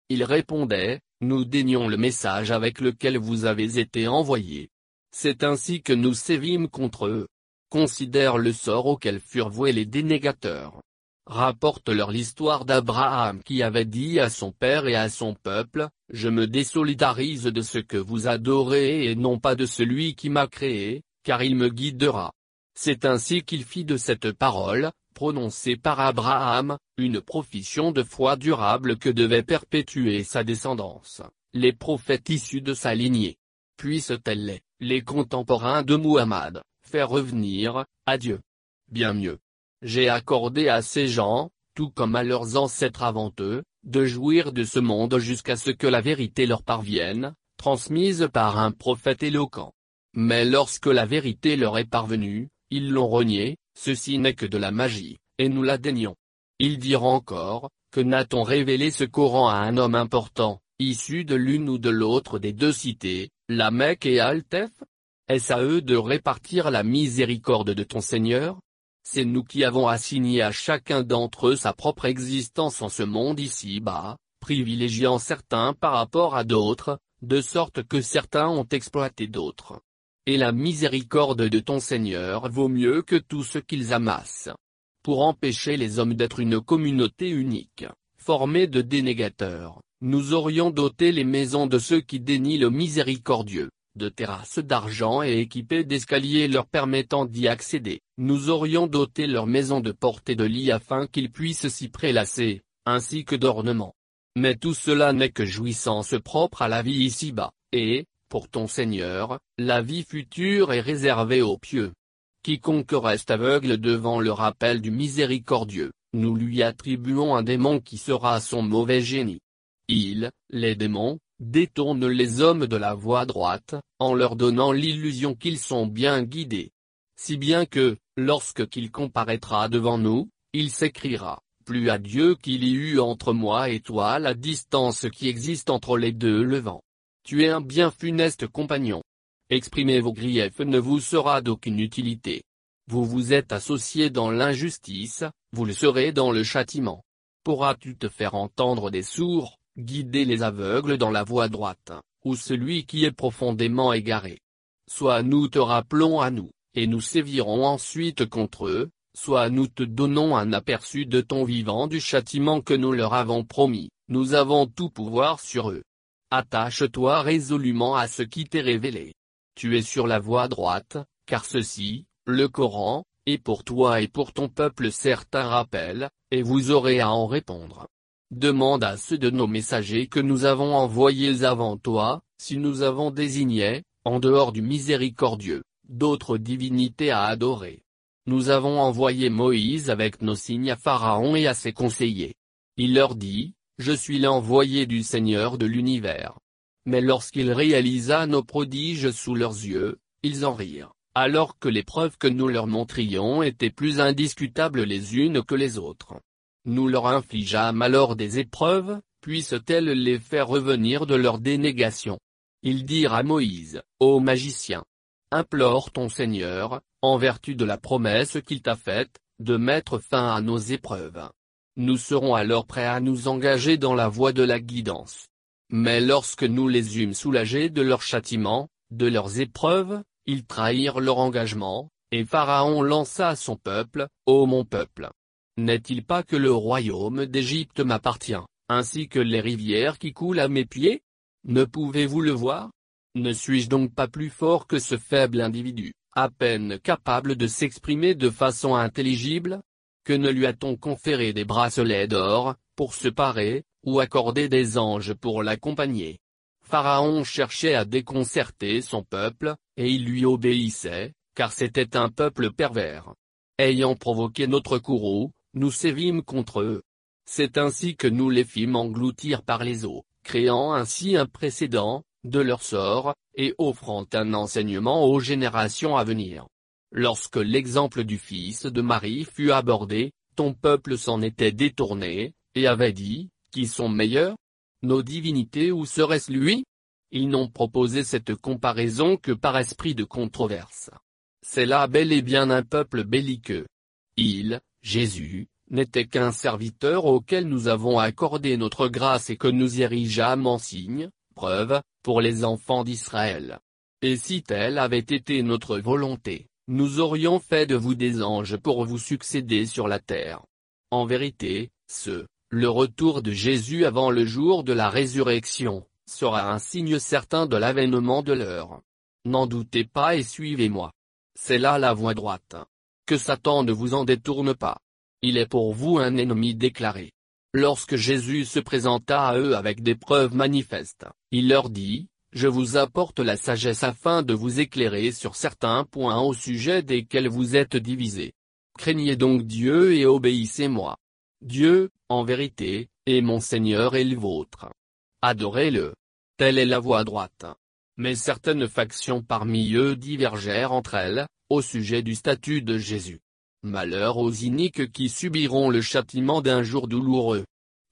Ils répondaient, nous daignons le message avec lequel vous avez été envoyés. C'est ainsi que nous sévîmes contre eux. Considère le sort auquel furent voués les dénégateurs rapporte leur l'histoire d'Abraham qui avait dit à son père et à son peuple, Je me désolidarise de ce que vous adorez et non pas de celui qui m'a créé, car il me guidera. C'est ainsi qu'il fit de cette parole, prononcée par Abraham, une profession de foi durable que devait perpétuer sa descendance, les prophètes issus de sa lignée. Puissent-elles les, les contemporains de Muhammad, faire revenir, à Dieu? Bien mieux j'ai accordé à ces gens, tout comme à leurs ancêtres avant eux, de jouir de ce monde jusqu'à ce que la vérité leur parvienne, transmise par un prophète éloquent. Mais lorsque la vérité leur est parvenue, ils l'ont renié, ceci n'est que de la magie, et nous la daignons. Ils diront encore, que n'a-t-on révélé ce Coran à un homme important, issu de l'une ou de l'autre des deux cités, la Mecque et Altef? Est-ce à eux de répartir la miséricorde de ton Seigneur? C'est nous qui avons assigné à chacun d'entre eux sa propre existence en ce monde ici-bas, privilégiant certains par rapport à d'autres, de sorte que certains ont exploité d'autres. Et la miséricorde de ton Seigneur vaut mieux que tout ce qu'ils amassent. Pour empêcher les hommes d'être une communauté unique, formée de dénégateurs, nous aurions doté les maisons de ceux qui dénient le miséricordieux de terrasses d'argent et équipées d'escaliers leur permettant d'y accéder, nous aurions doté leurs maisons de portes et de lits afin qu'ils puissent s'y prélasser, ainsi que d'ornements. Mais tout cela n'est que jouissance propre à la vie ici-bas, et, pour ton Seigneur, la vie future est réservée aux pieux. quiconque reste aveugle devant le rappel du miséricordieux, nous lui attribuons un démon qui sera son mauvais génie. Il, les démons, détournent les hommes de la voie droite, en leur donnant l'illusion qu'ils sont bien guidés. Si bien que, lorsque qu'il comparaîtra devant nous, il s'écriera, plus à Dieu qu'il y eut entre moi et toi la distance qui existe entre les deux levants. Tu es un bien funeste compagnon. Exprimer vos griefs ne vous sera d'aucune utilité. Vous vous êtes associé dans l'injustice, vous le serez dans le châtiment. Pourras-tu te faire entendre des sourds, guider les aveugles dans la voie droite, ou celui qui est profondément égaré? Soit nous te rappelons à nous, et nous sévirons ensuite contre eux, soit nous te donnons un aperçu de ton vivant du châtiment que nous leur avons promis, nous avons tout pouvoir sur eux. Attache-toi résolument à ce qui t'est révélé. Tu es sur la voie droite, car ceci, le Coran, est pour toi et pour ton peuple certains rappels, et vous aurez à en répondre. Demande à ceux de nos messagers que nous avons envoyés avant toi, si nous avons désigné, en dehors du miséricordieux, d'autres divinités à adorer. Nous avons envoyé Moïse avec nos signes à Pharaon et à ses conseillers. Il leur dit, Je suis l'envoyé du Seigneur de l'univers. Mais lorsqu'il réalisa nos prodiges sous leurs yeux, ils en rirent, alors que les preuves que nous leur montrions étaient plus indiscutables les unes que les autres. Nous leur infligeâmes alors des épreuves, puissent-elles les faire revenir de leur dénégation. Ils dirent à Moïse, Ô magicien, implore ton Seigneur, en vertu de la promesse qu'il t'a faite, de mettre fin à nos épreuves. Nous serons alors prêts à nous engager dans la voie de la guidance. Mais lorsque nous les eûmes soulagés de leur châtiment, de leurs épreuves, ils trahirent leur engagement, et Pharaon lança à son peuple, Ô mon peuple, n'est-il pas que le royaume d'Égypte m'appartient, ainsi que les rivières qui coulent à mes pieds? Ne pouvez-vous le voir? Ne suis-je donc pas plus fort que ce faible individu, à peine capable de s'exprimer de façon intelligible? Que ne lui a-t-on conféré des bracelets d'or, pour se parer, ou accordé des anges pour l'accompagner? Pharaon cherchait à déconcerter son peuple, et il lui obéissait, car c'était un peuple pervers. Ayant provoqué notre courroux, nous sévîmes contre eux. C'est ainsi que nous les fîmes engloutir par les eaux, créant ainsi un précédent, de leur sort, et offrant un enseignement aux générations à venir. Lorsque l'exemple du fils de Marie fut abordé, ton peuple s'en était détourné, et avait dit, qui sont meilleurs? Nos divinités ou serait-ce lui? Ils n'ont proposé cette comparaison que par esprit de controverse. C'est là bel et bien un peuple belliqueux. Il, Jésus, n'était qu'un serviteur auquel nous avons accordé notre grâce et que nous érigeâmes en signe, preuve, pour les enfants d'Israël. Et si telle avait été notre volonté, nous aurions fait de vous des anges pour vous succéder sur la terre. En vérité, ce, le retour de Jésus avant le jour de la résurrection, sera un signe certain de l'avènement de l'heure. N'en doutez pas et suivez-moi. C'est là la voie droite que Satan ne vous en détourne pas. Il est pour vous un ennemi déclaré. Lorsque Jésus se présenta à eux avec des preuves manifestes, il leur dit, Je vous apporte la sagesse afin de vous éclairer sur certains points au sujet desquels vous êtes divisés. Craignez donc Dieu et obéissez-moi. Dieu, en vérité, est mon Seigneur et le vôtre. Adorez-le. Telle est la voie droite. Mais certaines factions parmi eux divergèrent entre elles, au sujet du statut de Jésus. Malheur aux iniques qui subiront le châtiment d'un jour douloureux.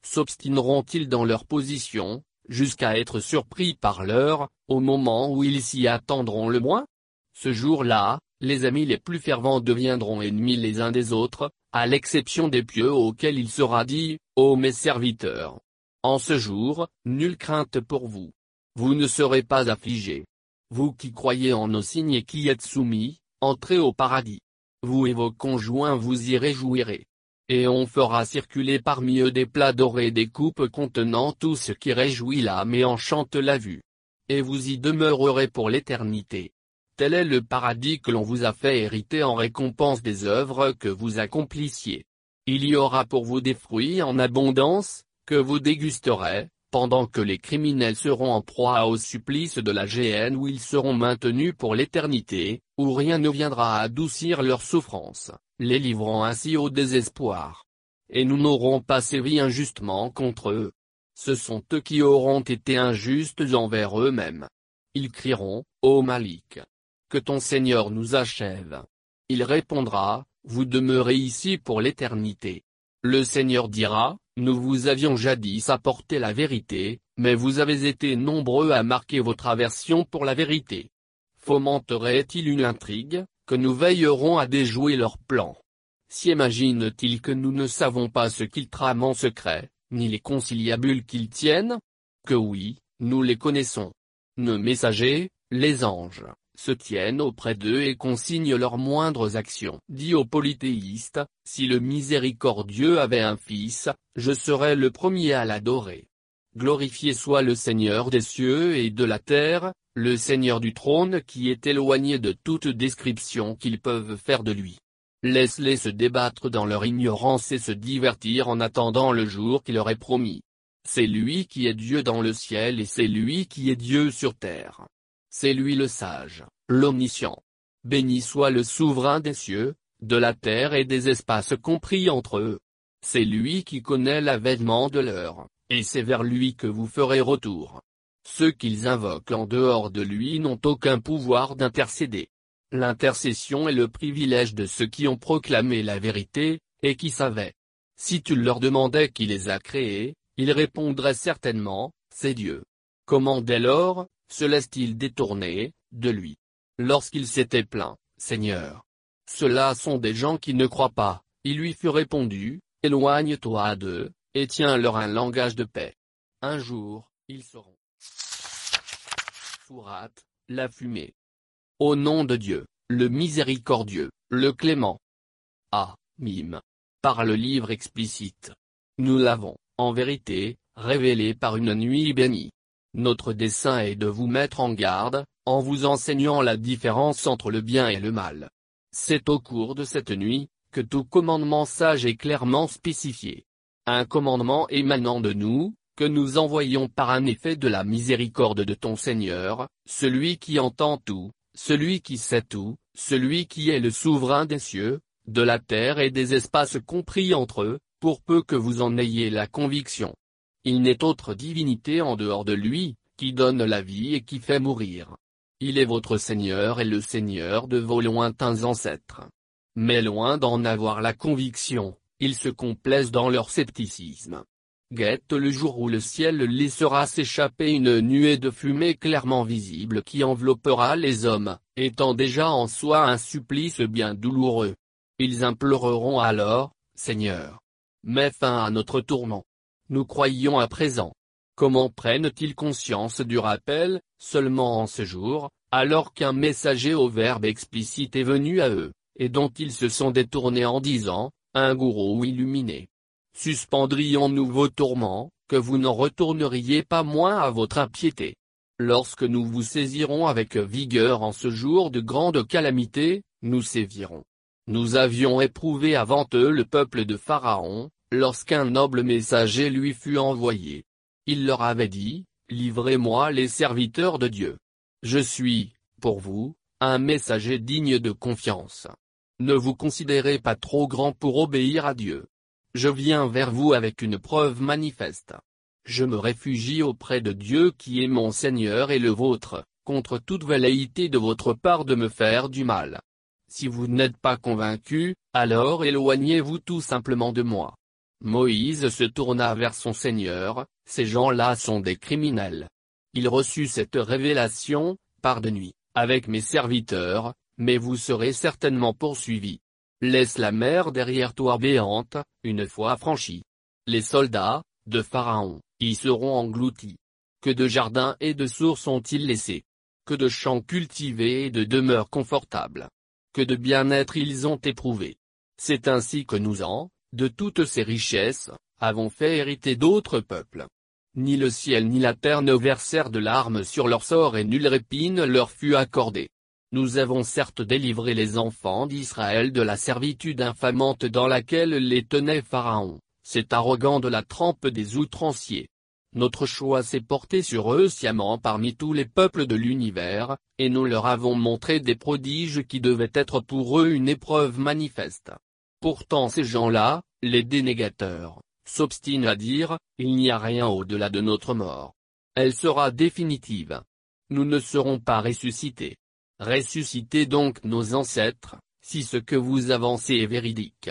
S'obstineront-ils dans leur position, jusqu'à être surpris par l'heure, au moment où ils s'y attendront le moins Ce jour-là, les amis les plus fervents deviendront ennemis les uns des autres, à l'exception des pieux auxquels il sera dit, Ô mes serviteurs En ce jour, nulle crainte pour vous. Vous ne serez pas affligés. Vous qui croyez en nos signes et qui êtes soumis, Entrez au paradis. Vous et vos conjoints vous y réjouirez. Et on fera circuler parmi eux des plats dorés des coupes contenant tout ce qui réjouit l'âme et enchante la vue. Et vous y demeurerez pour l'éternité. Tel est le paradis que l'on vous a fait hériter en récompense des œuvres que vous accomplissiez. Il y aura pour vous des fruits en abondance, que vous dégusterez, pendant que les criminels seront en proie au supplice de la géhenne où ils seront maintenus pour l'éternité, où rien ne viendra adoucir leur souffrance, les livrant ainsi au désespoir. Et nous n'aurons pas sévi injustement contre eux. Ce sont eux qui auront été injustes envers eux-mêmes. Ils crieront, Ô Malik. Que ton Seigneur nous achève. Il répondra, Vous demeurez ici pour l'éternité. Le Seigneur dira, Nous vous avions jadis apporté la vérité, mais vous avez été nombreux à marquer votre aversion pour la vérité. Fomenterait-il une intrigue, que nous veillerons à déjouer leurs plans? S'imagine-t-il que nous ne savons pas ce qu'ils trament en secret, ni les conciliabules qu'ils tiennent? Que oui, nous les connaissons. Nos messagers, les anges, se tiennent auprès d'eux et consignent leurs moindres actions. Dit aux polythéistes, si le miséricordieux avait un fils, je serais le premier à l'adorer. Glorifié soit le Seigneur des cieux et de la terre, le Seigneur du trône qui est éloigné de toute description qu'ils peuvent faire de lui. Laisse-les se débattre dans leur ignorance et se divertir en attendant le jour qui leur est promis. C'est lui qui est Dieu dans le ciel et c'est lui qui est Dieu sur terre. C'est lui le sage, l'omniscient. Béni soit le souverain des cieux, de la terre et des espaces compris entre eux. C'est lui qui connaît l'avènement de l'heure, et c'est vers lui que vous ferez retour. Ceux qu'ils invoquent en dehors de lui n'ont aucun pouvoir d'intercéder. L'intercession est le privilège de ceux qui ont proclamé la vérité, et qui savaient. Si tu leur demandais qui les a créés, ils répondraient certainement, c'est Dieu. Comment dès lors, se laisse-t-il détourner, de lui? Lorsqu'il s'était plaint, Seigneur. Ceux-là sont des gens qui ne croient pas, il lui fut répondu, éloigne-toi d'eux, et tiens-leur un langage de paix. Un jour, ils seront. Fourat, la fumée. Au nom de Dieu, le miséricordieux, le clément. Ah, mime. Par le livre explicite. Nous l'avons, en vérité, révélé par une nuit bénie. Notre dessein est de vous mettre en garde, en vous enseignant la différence entre le bien et le mal. C'est au cours de cette nuit, que tout commandement sage est clairement spécifié. Un commandement émanant de nous, que nous envoyons par un effet de la miséricorde de ton Seigneur, celui qui entend tout, celui qui sait tout, celui qui est le souverain des cieux, de la terre et des espaces compris entre eux, pour peu que vous en ayez la conviction. Il n'est autre divinité en dehors de lui, qui donne la vie et qui fait mourir. Il est votre Seigneur et le Seigneur de vos lointains ancêtres. Mais loin d'en avoir la conviction, ils se complaisent dans leur scepticisme. Guette le jour où le ciel laissera s'échapper une nuée de fumée clairement visible qui enveloppera les hommes, étant déjà en soi un supplice bien douloureux. Ils imploreront alors, Seigneur. Mets fin à notre tourment. Nous croyons à présent. Comment prennent-ils conscience du rappel, seulement en ce jour, alors qu'un messager au verbe explicite est venu à eux, et dont ils se sont détournés en disant, un gourou illuminé suspendrions-nous vos tourments, que vous n'en retourneriez pas moins à votre impiété. Lorsque nous vous saisirons avec vigueur en ce jour de grande calamité, nous sévirons. Nous avions éprouvé avant eux le peuple de Pharaon, lorsqu'un noble messager lui fut envoyé. Il leur avait dit, Livrez-moi les serviteurs de Dieu. Je suis, pour vous, un messager digne de confiance. Ne vous considérez pas trop grand pour obéir à Dieu. Je viens vers vous avec une preuve manifeste. Je me réfugie auprès de Dieu qui est mon Seigneur et le vôtre, contre toute velléité de votre part de me faire du mal. Si vous n'êtes pas convaincu, alors éloignez-vous tout simplement de moi. Moïse se tourna vers son Seigneur, ces gens-là sont des criminels. Il reçut cette révélation, par de nuit, avec mes serviteurs, mais vous serez certainement poursuivis. Laisse la mer derrière toi béante, une fois franchie. Les soldats, de Pharaon, y seront engloutis. Que de jardins et de sources ont-ils laissés? Que de champs cultivés et de demeures confortables? Que de bien-être ils ont éprouvé? C'est ainsi que nous en, de toutes ces richesses, avons fait hériter d'autres peuples. Ni le ciel ni la terre ne versèrent de larmes sur leur sort et nulle répine leur fut accordée. Nous avons certes délivré les enfants d'Israël de la servitude infamante dans laquelle les tenait Pharaon, cet arrogant de la trempe des outranciers. notre choix s'est porté sur eux sciemment parmi tous les peuples de l'univers, et nous leur avons montré des prodiges qui devaient être pour eux une épreuve manifeste. Pourtant ces gens-là, les dénégateurs, s'obstinent à dire, il n'y a rien au-delà de notre mort. Elle sera définitive. Nous ne serons pas ressuscités. Ressuscitez donc nos ancêtres, si ce que vous avancez est véridique.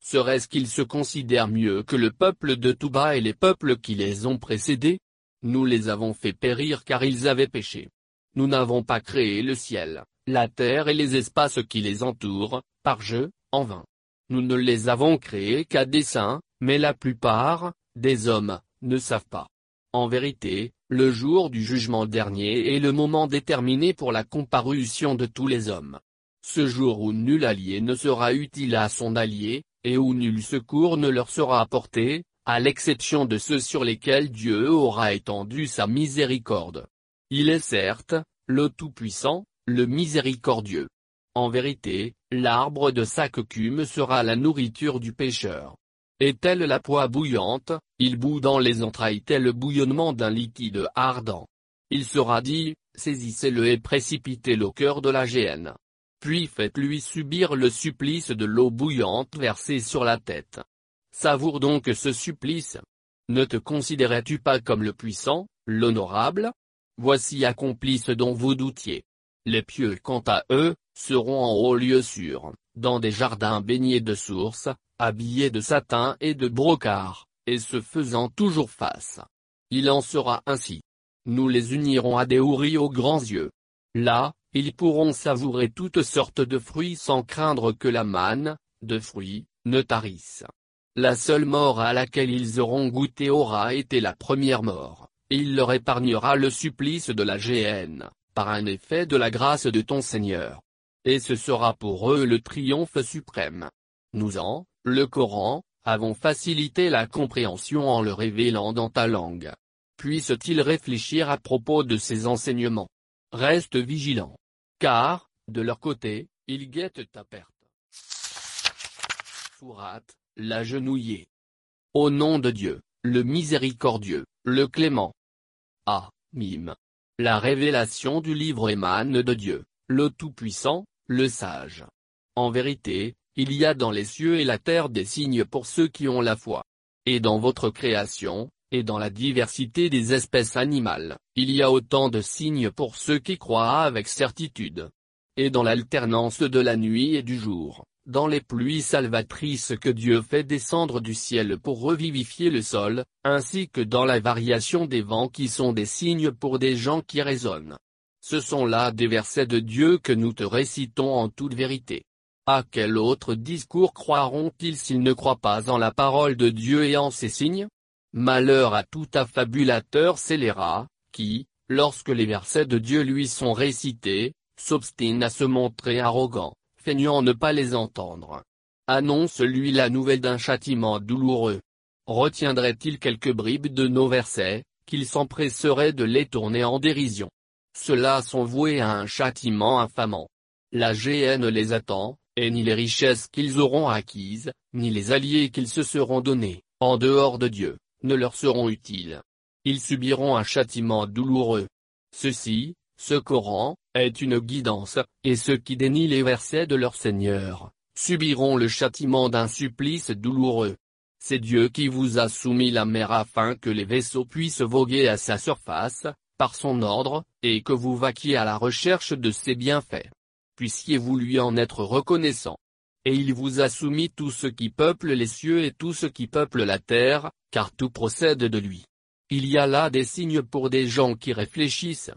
Serait-ce qu'ils se considèrent mieux que le peuple de Touba et les peuples qui les ont précédés? Nous les avons fait périr car ils avaient péché. Nous n'avons pas créé le ciel, la terre et les espaces qui les entourent, par jeu, en vain. Nous ne les avons créés qu'à dessein, mais la plupart, des hommes, ne savent pas. En vérité, le jour du jugement dernier est le moment déterminé pour la comparution de tous les hommes. Ce jour où nul allié ne sera utile à son allié, et où nul secours ne leur sera apporté, à l'exception de ceux sur lesquels Dieu aura étendu sa miséricorde. Il est certes, le Tout-Puissant, le Miséricordieux. En vérité, l'arbre de sa cocume sera la nourriture du pécheur. Est-elle la poix bouillante, il bout dans les entrailles tel le bouillonnement d'un liquide ardent. Il sera dit, saisissez-le et précipitez-le au cœur de la géhenne puis faites-lui subir le supplice de l'eau bouillante versée sur la tête. Savoure donc ce supplice. Ne te considérais-tu pas comme le puissant, l'honorable? Voici accompli ce dont vous doutiez. Les pieux quant à eux, seront en haut lieu sûr, dans des jardins baignés de sources, habillés de satin et de brocart, et se faisant toujours face. Il en sera ainsi. Nous les unirons à des houris aux grands yeux. Là, ils pourront savourer toutes sortes de fruits sans craindre que la manne, de fruits, ne tarisse. La seule mort à laquelle ils auront goûté aura été la première mort, il leur épargnera le supplice de la géhenne, par un effet de la grâce de ton Seigneur. Et ce sera pour eux le triomphe suprême. Nous en, le Coran, avons facilité la compréhension en le révélant dans ta langue. Puisse-t-il réfléchir à propos de ces enseignements? Reste vigilant car, de leur côté, ils guettent ta perte. Sourate, la genouillée. Au nom de Dieu, le miséricordieux, le clément. Ah, mime. La révélation du livre émane de Dieu, le Tout-Puissant, le Sage. En vérité, il y a dans les cieux et la terre des signes pour ceux qui ont la foi. Et dans votre création, et dans la diversité des espèces animales, il y a autant de signes pour ceux qui croient avec certitude. Et dans l'alternance de la nuit et du jour, dans les pluies salvatrices que Dieu fait descendre du ciel pour revivifier le sol, ainsi que dans la variation des vents qui sont des signes pour des gens qui raisonnent. Ce sont là des versets de Dieu que nous te récitons en toute vérité. À quel autre discours croiront-ils s'ils ne croient pas en la parole de Dieu et en ses signes? Malheur à tout affabulateur scélérat, qui, lorsque les versets de Dieu lui sont récités, s'obstine à se montrer arrogant, feignant ne pas les entendre. Annonce-lui la nouvelle d'un châtiment douloureux. Retiendrait-il quelques bribes de nos versets, qu'il s'empresserait de les tourner en dérision? Ceux-là sont voués à un châtiment infamant. La géhenne les attend, et ni les richesses qu'ils auront acquises, ni les alliés qu'ils se seront donnés, en dehors de Dieu, ne leur seront utiles. Ils subiront un châtiment douloureux. Ceci, ce Coran, est une guidance, et ceux qui dénient les versets de leur Seigneur, subiront le châtiment d'un supplice douloureux. C'est Dieu qui vous a soumis la mer afin que les vaisseaux puissent voguer à sa surface, par son ordre, et que vous vaquiez à la recherche de ses bienfaits. Puissiez-vous lui en être reconnaissant. Et il vous a soumis tout ce qui peuple les cieux et tout ce qui peuple la terre, car tout procède de lui. Il y a là des signes pour des gens qui réfléchissent.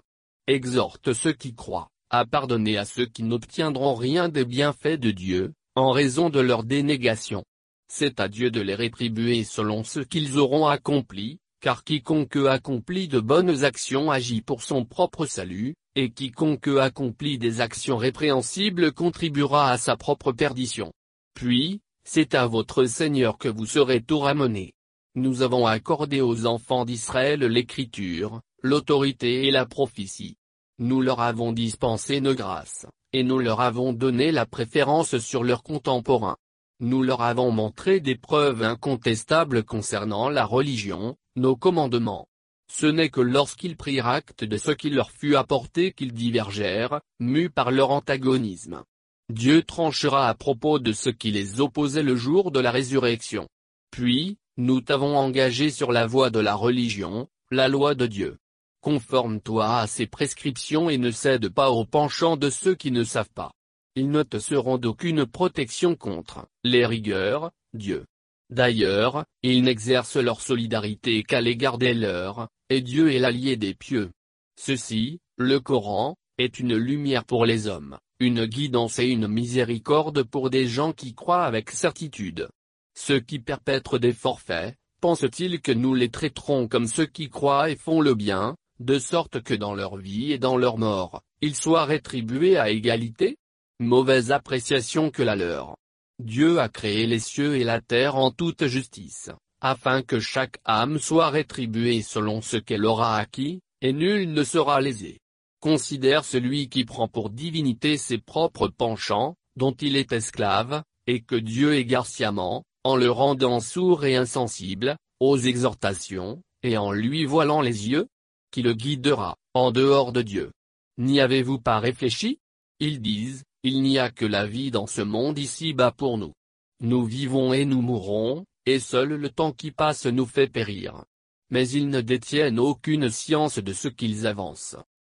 Exhorte ceux qui croient, à pardonner à ceux qui n'obtiendront rien des bienfaits de Dieu, en raison de leur dénégation. C'est à Dieu de les rétribuer selon ce qu'ils auront accompli, car quiconque accomplit de bonnes actions agit pour son propre salut, et quiconque accomplit des actions répréhensibles contribuera à sa propre perdition. Puis, c'est à votre Seigneur que vous serez tout ramenés. Nous avons accordé aux enfants d'Israël l'écriture, l'autorité et la prophétie. Nous leur avons dispensé nos grâces, et nous leur avons donné la préférence sur leurs contemporains. Nous leur avons montré des preuves incontestables concernant la religion, nos commandements, Ce n'est que lorsqu'ils prirent acte de ce qui leur fut apporté qu'ils divergèrent, mus par leur antagonisme. Dieu tranchera à propos de ce qui les opposait le jour de la résurrection. Puis, nous t'avons engagé sur la voie de la religion, la loi de Dieu. Conforme-toi à ses prescriptions et ne cède pas au penchant de ceux qui ne savent pas. Ils ne te seront d'aucune protection contre les rigueurs, Dieu. D'ailleurs, ils n'exercent leur solidarité qu'à l'égard des leurs, et Dieu est l'allié des pieux. Ceci, le Coran, est une lumière pour les hommes, une guidance et une miséricorde pour des gens qui croient avec certitude. Ceux qui perpètrent des forfaits, pensent-ils que nous les traiterons comme ceux qui croient et font le bien, de sorte que dans leur vie et dans leur mort, ils soient rétribués à égalité? Mauvaise appréciation que la leur. Dieu a créé les cieux et la terre en toute justice, afin que chaque âme soit rétribuée selon ce qu'elle aura acquis, et nul ne sera lésé. Considère celui qui prend pour divinité ses propres penchants, dont il est esclave, et que Dieu égare en le rendant sourd et insensible, aux exhortations, et en lui voilant les yeux, qui le guidera, en dehors de Dieu. N'y avez-vous pas réfléchi? Ils disent, il n'y a que la vie dans ce monde ici-bas pour nous. Nous vivons et nous mourrons, et seul le temps qui passe nous fait périr. Mais ils ne détiennent aucune science de ce qu'ils avancent.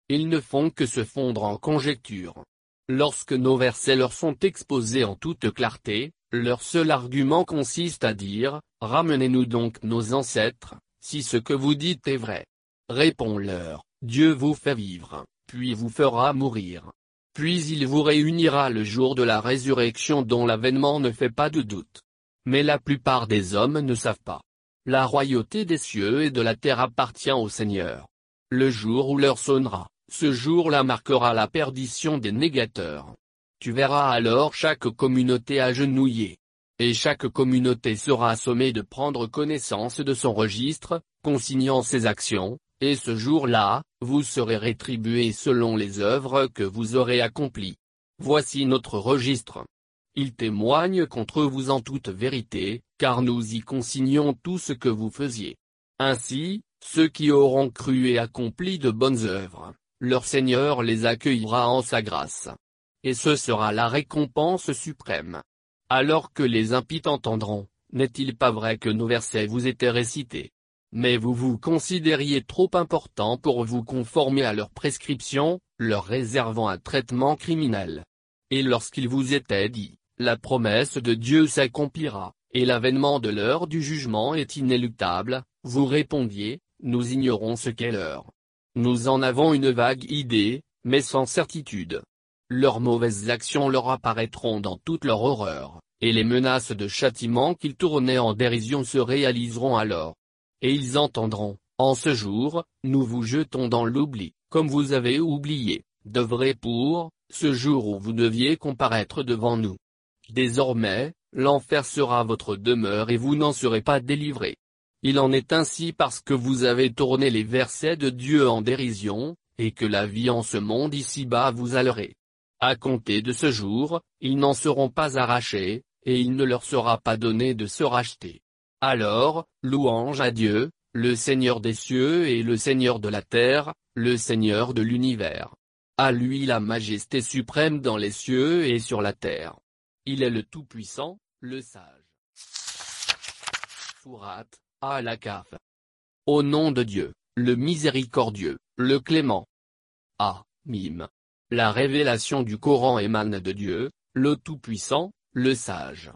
Ils ne font que se fondre en conjectures. Lorsque nos versets leur sont exposés en toute clarté, leur seul argument consiste à dire, Ramenez-nous donc nos ancêtres, si ce que vous dites est vrai. Réponds-leur, Dieu vous fait vivre, puis vous fera mourir. Puis il vous réunira le jour de la résurrection dont l'avènement ne fait pas de doute. Mais la plupart des hommes ne savent pas. La royauté des cieux et de la terre appartient au Seigneur. Le jour où l'heure sonnera, ce jour-là marquera la perdition des négateurs. Tu verras alors chaque communauté agenouillée. Et chaque communauté sera assommée de prendre connaissance de son registre, consignant ses actions, et ce jour-là, vous serez rétribués selon les œuvres que vous aurez accomplies. Voici notre registre. Il témoigne contre vous en toute vérité, car nous y consignons tout ce que vous faisiez. Ainsi, ceux qui auront cru et accompli de bonnes œuvres, leur Seigneur les accueillera en sa grâce et ce sera la récompense suprême. Alors que les impies entendront, n'est-il pas vrai que nos versets vous étaient récités? Mais vous vous considériez trop important pour vous conformer à leurs prescriptions, leur réservant un traitement criminel. Et lorsqu'il vous était dit, la promesse de Dieu s'accomplira, et l'avènement de l'heure du jugement est inéluctable, vous répondiez, nous ignorons ce qu'est l'heure. Nous en avons une vague idée, mais sans certitude. Leurs mauvaises actions leur apparaîtront dans toute leur horreur, et les menaces de châtiment qu'ils tournaient en dérision se réaliseront alors. Et ils entendront, en ce jour, nous vous jetons dans l'oubli, comme vous avez oublié, vrai pour, ce jour où vous deviez comparaître devant nous. Désormais, l'enfer sera votre demeure et vous n'en serez pas délivrés. Il en est ainsi parce que vous avez tourné les versets de Dieu en dérision, et que la vie en ce monde ici-bas vous allerait. À compter de ce jour, ils n'en seront pas arrachés, et il ne leur sera pas donné de se racheter. Alors, louange à Dieu, le Seigneur des cieux et le Seigneur de la terre, le Seigneur de l'univers. À lui la majesté suprême dans les cieux et sur la terre. Il est le Tout-Puissant, le Sage. Surat, Al-Akaf. Au nom de Dieu, le miséricordieux, le clément. Ah, Mime. La révélation du Coran émane de Dieu, le Tout-Puissant, le Sage.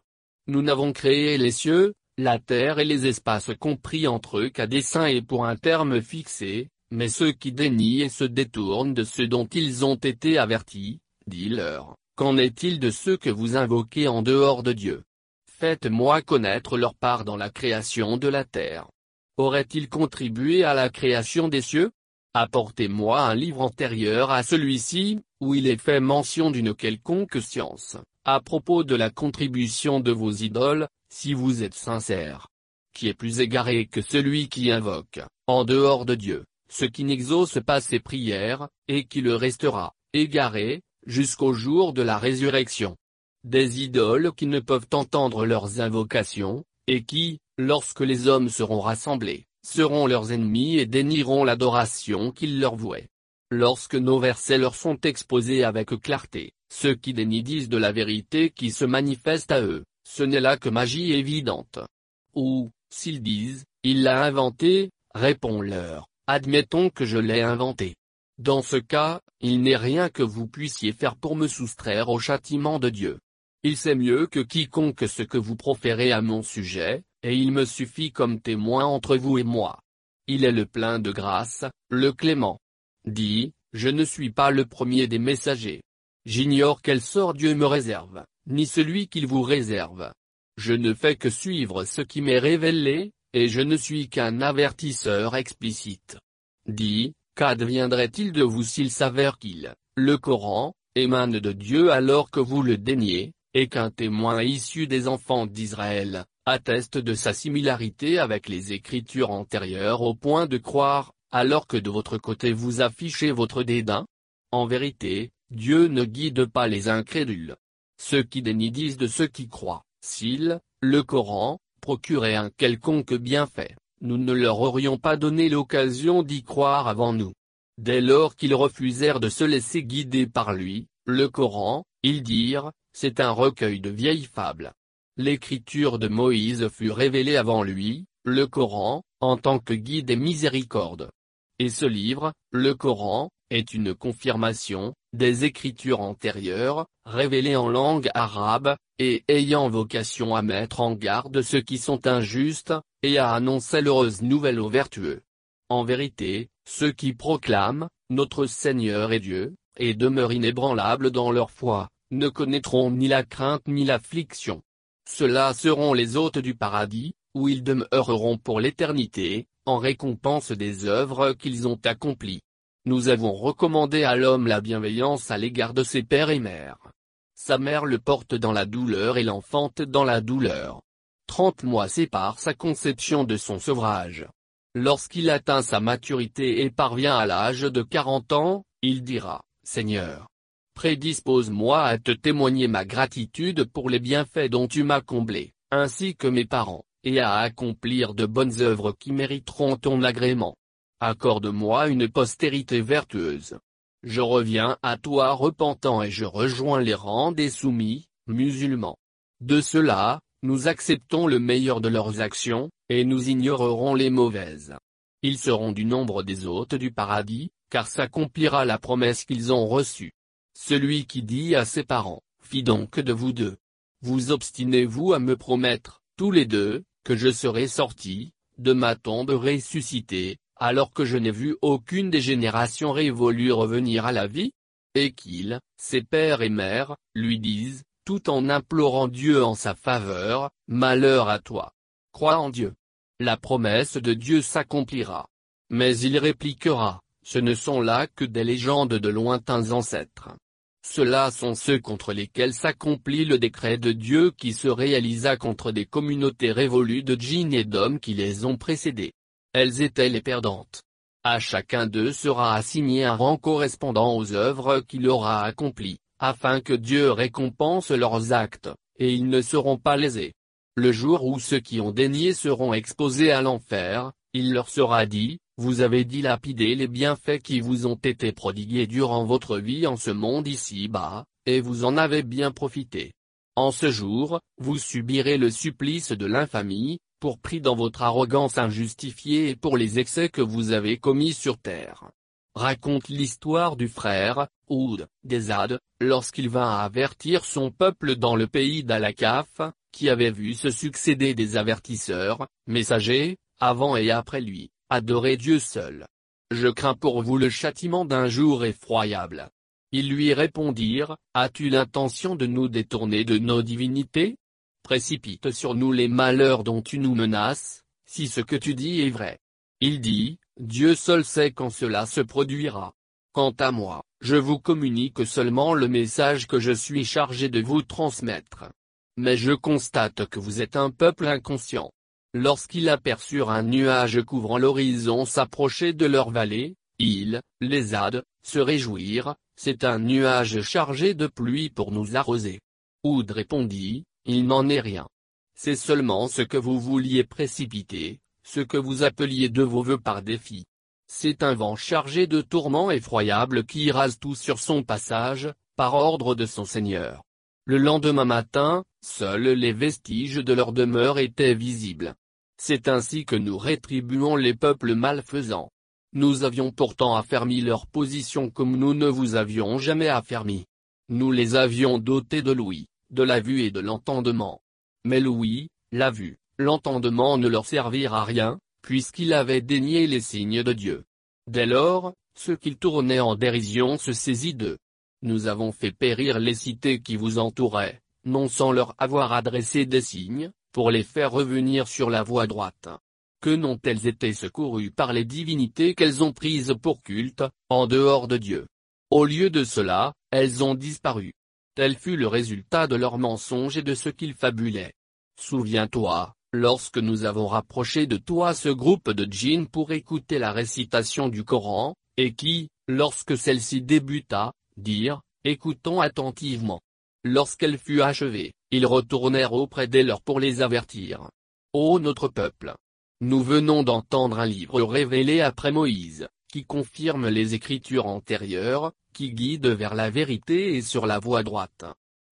Nous n'avons créé les cieux, la terre et les espaces compris entre eux qu'à dessein et pour un terme fixé, mais ceux qui dénient et se détournent de ce dont ils ont été avertis, dis-leur, qu'en est-il de ceux que vous invoquez en dehors de Dieu? Faites-moi connaître leur part dans la création de la terre. Auraient-ils contribué à la création des cieux? Apportez-moi un livre antérieur à celui-ci, où il est fait mention d'une quelconque science, à propos de la contribution de vos idoles, si vous êtes sincère. Qui est plus égaré que celui qui invoque, en dehors de Dieu, ce qui n'exauce pas ses prières, et qui le restera, égaré, jusqu'au jour de la résurrection. Des idoles qui ne peuvent entendre leurs invocations, et qui, lorsque les hommes seront rassemblés, seront leurs ennemis et dénieront l'adoration qu'ils leur vouaient. Lorsque nos versets leur sont exposés avec clarté, ceux qui dénient de la vérité qui se manifeste à eux, ce n'est là que magie évidente. Ou, s'ils disent, il l'a inventé, réponds-leur, admettons que je l'ai inventé. Dans ce cas, il n'est rien que vous puissiez faire pour me soustraire au châtiment de Dieu. Il sait mieux que quiconque ce que vous proférez à mon sujet, et il me suffit comme témoin entre vous et moi. Il est le plein de grâce, le clément dit, Je ne suis pas le premier des messagers. J'ignore quel sort Dieu me réserve, ni celui qu'il vous réserve. Je ne fais que suivre ce qui m'est révélé, et je ne suis qu'un avertisseur explicite. Dit, qu'adviendrait-il de vous s'il s'avère qu'il, le Coran, émane de Dieu alors que vous le daignez, et qu'un témoin issu des enfants d'Israël, atteste de sa similarité avec les écritures antérieures au point de croire, alors que de votre côté vous affichez votre dédain? En vérité, Dieu ne guide pas les incrédules. Ceux qui dénient de ceux qui croient, s'ils, le Coran, procurait un quelconque bienfait, nous ne leur aurions pas donné l'occasion d'y croire avant nous. Dès lors qu'ils refusèrent de se laisser guider par lui, le Coran, ils dirent, c'est un recueil de vieilles fables. L'écriture de Moïse fut révélée avant lui, le Coran, en tant que guide et miséricorde. Et ce livre, le Coran, est une confirmation, des écritures antérieures, révélées en langue arabe, et ayant vocation à mettre en garde ceux qui sont injustes, et à annoncer l'heureuse nouvelle aux vertueux. En vérité, ceux qui proclament, notre Seigneur est Dieu, et demeurent inébranlables dans leur foi, ne connaîtront ni la crainte ni l'affliction. Ceux-là seront les hôtes du paradis, où ils demeureront pour l'éternité, en récompense des œuvres qu'ils ont accomplies. Nous avons recommandé à l'homme la bienveillance à l'égard de ses pères et mères. Sa mère le porte dans la douleur et l'enfante dans la douleur. Trente mois séparent sa conception de son sevrage. Lorsqu'il atteint sa maturité et parvient à l'âge de quarante ans, il dira, Seigneur, prédispose-moi à te témoigner ma gratitude pour les bienfaits dont tu m'as comblé, ainsi que mes parents et à accomplir de bonnes œuvres qui mériteront ton agrément. Accorde-moi une postérité vertueuse. Je reviens à toi repentant et je rejoins les rangs des soumis, musulmans. De cela, nous acceptons le meilleur de leurs actions, et nous ignorerons les mauvaises. Ils seront du nombre des hôtes du paradis, car s'accomplira la promesse qu'ils ont reçue. Celui qui dit à ses parents, Fis donc de vous deux. Vous obstinez-vous à me promettre, tous les deux, que je serai sorti, de ma tombe ressuscité, alors que je n'ai vu aucune des générations révolues revenir à la vie Et qu'ils, ses pères et mères, lui disent, tout en implorant Dieu en sa faveur, Malheur à toi. Crois en Dieu. La promesse de Dieu s'accomplira. Mais il répliquera, ce ne sont là que des légendes de lointains ancêtres. Ceux-là sont ceux contre lesquels s'accomplit le décret de Dieu qui se réalisa contre des communautés révolues de djinns et d'hommes qui les ont précédés. Elles étaient les perdantes. À chacun d'eux sera assigné un rang correspondant aux œuvres qu'il aura accomplies, afin que Dieu récompense leurs actes, et ils ne seront pas lésés. Le jour où ceux qui ont dénié seront exposés à l'enfer, il leur sera dit, vous avez dilapidé les bienfaits qui vous ont été prodigués durant votre vie en ce monde ici-bas, et vous en avez bien profité. En ce jour, vous subirez le supplice de l'infamie, pour prix dans votre arrogance injustifiée et pour les excès que vous avez commis sur terre. Raconte l'histoire du frère, Oud, Zad, lorsqu'il vint avertir son peuple dans le pays d'Alakaf, qui avait vu se succéder des avertisseurs, messagers, avant et après lui. Adorez Dieu seul. Je crains pour vous le châtiment d'un jour effroyable. Ils lui répondirent, As-tu l'intention de nous détourner de nos divinités? Précipite sur nous les malheurs dont tu nous menaces, si ce que tu dis est vrai. Il dit, Dieu seul sait quand cela se produira. Quant à moi, je vous communique seulement le message que je suis chargé de vous transmettre. Mais je constate que vous êtes un peuple inconscient. Lorsqu'ils aperçurent un nuage couvrant l'horizon s'approcher de leur vallée, ils, les Hades, se réjouirent, c'est un nuage chargé de pluie pour nous arroser. Oud répondit, il n'en est rien. C'est seulement ce que vous vouliez précipiter, ce que vous appeliez de vos voeux par défi. C'est un vent chargé de tourments effroyables qui rase tout sur son passage, par ordre de son Seigneur. Le lendemain matin, seuls les vestiges de leur demeure étaient visibles. C'est ainsi que nous rétribuons les peuples malfaisants. Nous avions pourtant affermi leur position comme nous ne vous avions jamais affermi. Nous les avions dotés de l'ouïe, de la vue et de l'entendement. Mais l'ouïe, la vue, l'entendement ne leur servirent à rien, puisqu'ils avaient dénié les signes de Dieu. Dès lors, ce qu'ils tournaient en dérision se saisit d'eux. Nous avons fait périr les cités qui vous entouraient, non sans leur avoir adressé des signes, pour les faire revenir sur la voie droite que n'ont-elles été secourues par les divinités qu'elles ont prises pour culte, en dehors de Dieu? Au lieu de cela, elles ont disparu. Tel fut le résultat de leurs mensonges et de ce qu'ils fabulaient. Souviens-toi, lorsque nous avons rapproché de toi ce groupe de djinns pour écouter la récitation du Coran, et qui, lorsque celle-ci débuta, dirent, écoutons attentivement. Lorsqu'elle fut achevée, ils retournèrent auprès d'elles leurs pour les avertir. Ô notre peuple, nous venons d'entendre un livre révélé après Moïse, qui confirme les écritures antérieures, qui guide vers la vérité et sur la voie droite.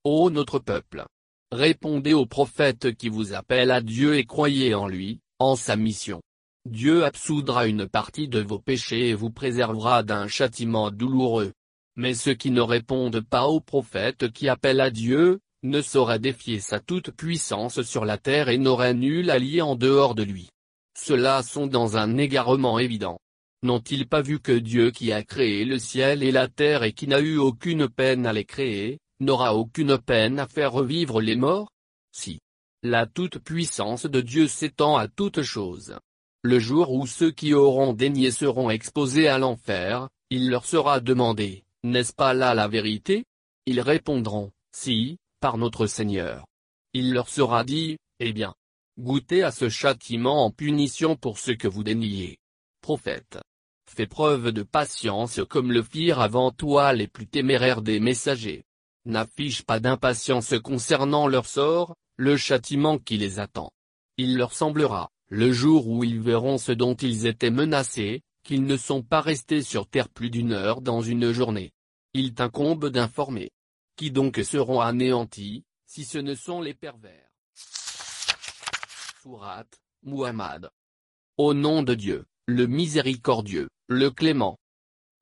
Ô notre peuple! Répondez au prophète qui vous appelle à Dieu et croyez en lui, en sa mission. Dieu absoudra une partie de vos péchés et vous préservera d'un châtiment douloureux. Mais ceux qui ne répondent pas au prophète qui appelle à Dieu, ne sauraient défier sa toute puissance sur la terre et n'auraient nul allié en dehors de lui. Ceux-là sont dans un égarement évident. N'ont-ils pas vu que Dieu qui a créé le ciel et la terre et qui n'a eu aucune peine à les créer, n'aura aucune peine à faire revivre les morts? Si. La toute-puissance de Dieu s'étend à toutes choses. Le jour où ceux qui auront daigné seront exposés à l'enfer, il leur sera demandé, n'est-ce pas là la vérité? Ils répondront, si, par notre Seigneur. Il leur sera dit, eh bien, Goûtez à ce châtiment en punition pour ce que vous déniez. Prophète. Fais preuve de patience comme le firent avant toi les plus téméraires des messagers. N'affiche pas d'impatience concernant leur sort, le châtiment qui les attend. Il leur semblera, le jour où ils verront ce dont ils étaient menacés, qu'ils ne sont pas restés sur terre plus d'une heure dans une journée. Il t'incombe d'informer. Qui donc seront anéantis, si ce ne sont les pervers? Muhammad. Au nom de Dieu, le miséricordieux, le clément.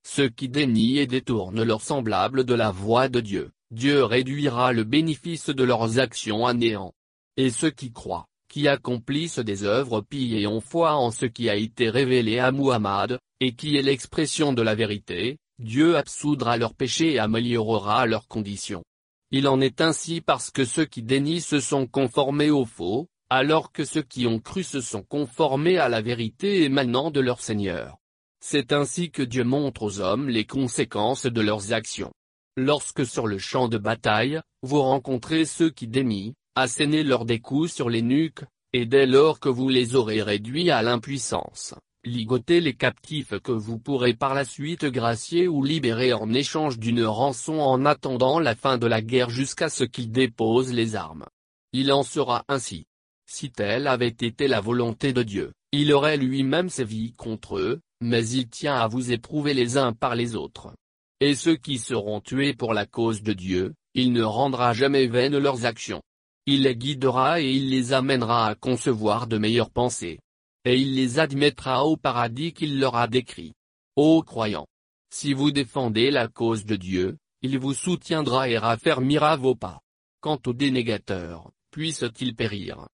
Ceux qui dénient et détournent leurs semblables de la voie de Dieu, Dieu réduira le bénéfice de leurs actions à néant. Et ceux qui croient, qui accomplissent des œuvres pires et ont foi en ce qui a été révélé à Muhammad, et qui est l'expression de la vérité, Dieu absoudra leurs péchés et améliorera leurs conditions. Il en est ainsi parce que ceux qui dénient se sont conformés au faux, alors que ceux qui ont cru se sont conformés à la vérité émanant de leur Seigneur. C'est ainsi que Dieu montre aux hommes les conséquences de leurs actions. Lorsque sur le champ de bataille, vous rencontrez ceux qui dénient, assénez leurs des coups sur les nuques, et dès lors que vous les aurez réduits à l'impuissance, ligotez les captifs que vous pourrez par la suite gracier ou libérer en échange d'une rançon en attendant la fin de la guerre jusqu'à ce qu'ils déposent les armes. Il en sera ainsi. Si telle avait été la volonté de Dieu, il aurait lui-même sévi contre eux, mais il tient à vous éprouver les uns par les autres. Et ceux qui seront tués pour la cause de Dieu, il ne rendra jamais vaines leurs actions. Il les guidera et il les amènera à concevoir de meilleures pensées. Et il les admettra au paradis qu'il leur a décrit. Ô croyants! Si vous défendez la cause de Dieu, il vous soutiendra et raffermira vos pas. Quant aux dénégateurs, puissent-ils périr?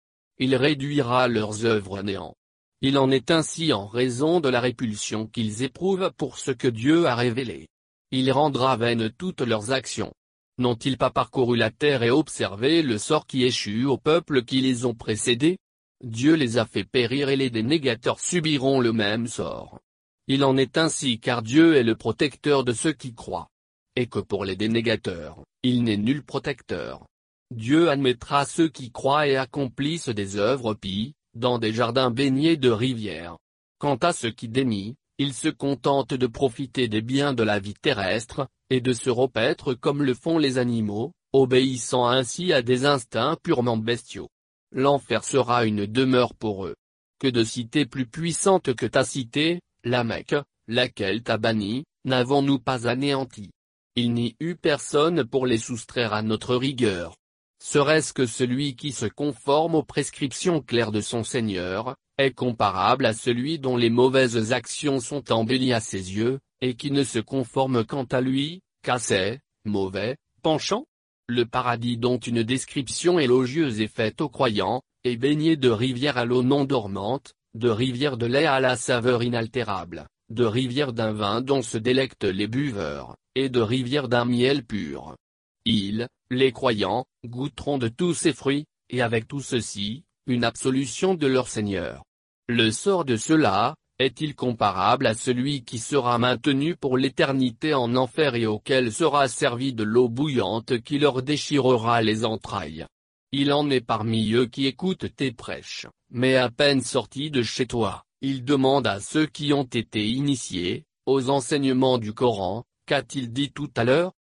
Il réduira leurs œuvres à néant. Il en est ainsi en raison de la répulsion qu'ils éprouvent pour ce que Dieu a révélé. Il rendra vaines toutes leurs actions. N'ont-ils pas parcouru la terre et observé le sort qui échut aux peuples qui les ont précédés? Dieu les a fait périr et les dénégateurs subiront le même sort. Il en est ainsi car Dieu est le protecteur de ceux qui croient. Et que pour les dénégateurs, il n'est nul protecteur. Dieu admettra ceux qui croient et accomplissent des œuvres pies, dans des jardins baignés de rivières. Quant à ceux qui dénient, ils se contentent de profiter des biens de la vie terrestre, et de se repaître comme le font les animaux, obéissant ainsi à des instincts purement bestiaux. L'enfer sera une demeure pour eux. que de cité plus puissante que ta cité, la Mecque, laquelle t'a banni, n'avons-nous pas anéanti? Il n'y eut personne pour les soustraire à notre rigueur. Serait-ce que celui qui se conforme aux prescriptions claires de son Seigneur, est comparable à celui dont les mauvaises actions sont embellies à ses yeux, et qui ne se conforme quant à lui, qu'à ses, mauvais, penchants? Le paradis dont une description élogieuse est faite aux croyants, est baigné de rivières à l'eau non dormante, de rivières de lait à la saveur inaltérable, de rivières d'un vin dont se délectent les buveurs, et de rivières d'un miel pur. Ils, les croyants, goûteront de tous ces fruits, et avec tout ceci, une absolution de leur Seigneur. Le sort de ceux-là, est-il comparable à celui qui sera maintenu pour l'éternité en enfer et auquel sera servi de l'eau bouillante qui leur déchirera les entrailles? Il en est parmi eux qui écoutent tes prêches, mais à peine sortis de chez toi, il demande à ceux qui ont été initiés, aux enseignements du Coran, qu'a-t-il dit tout à l'heure?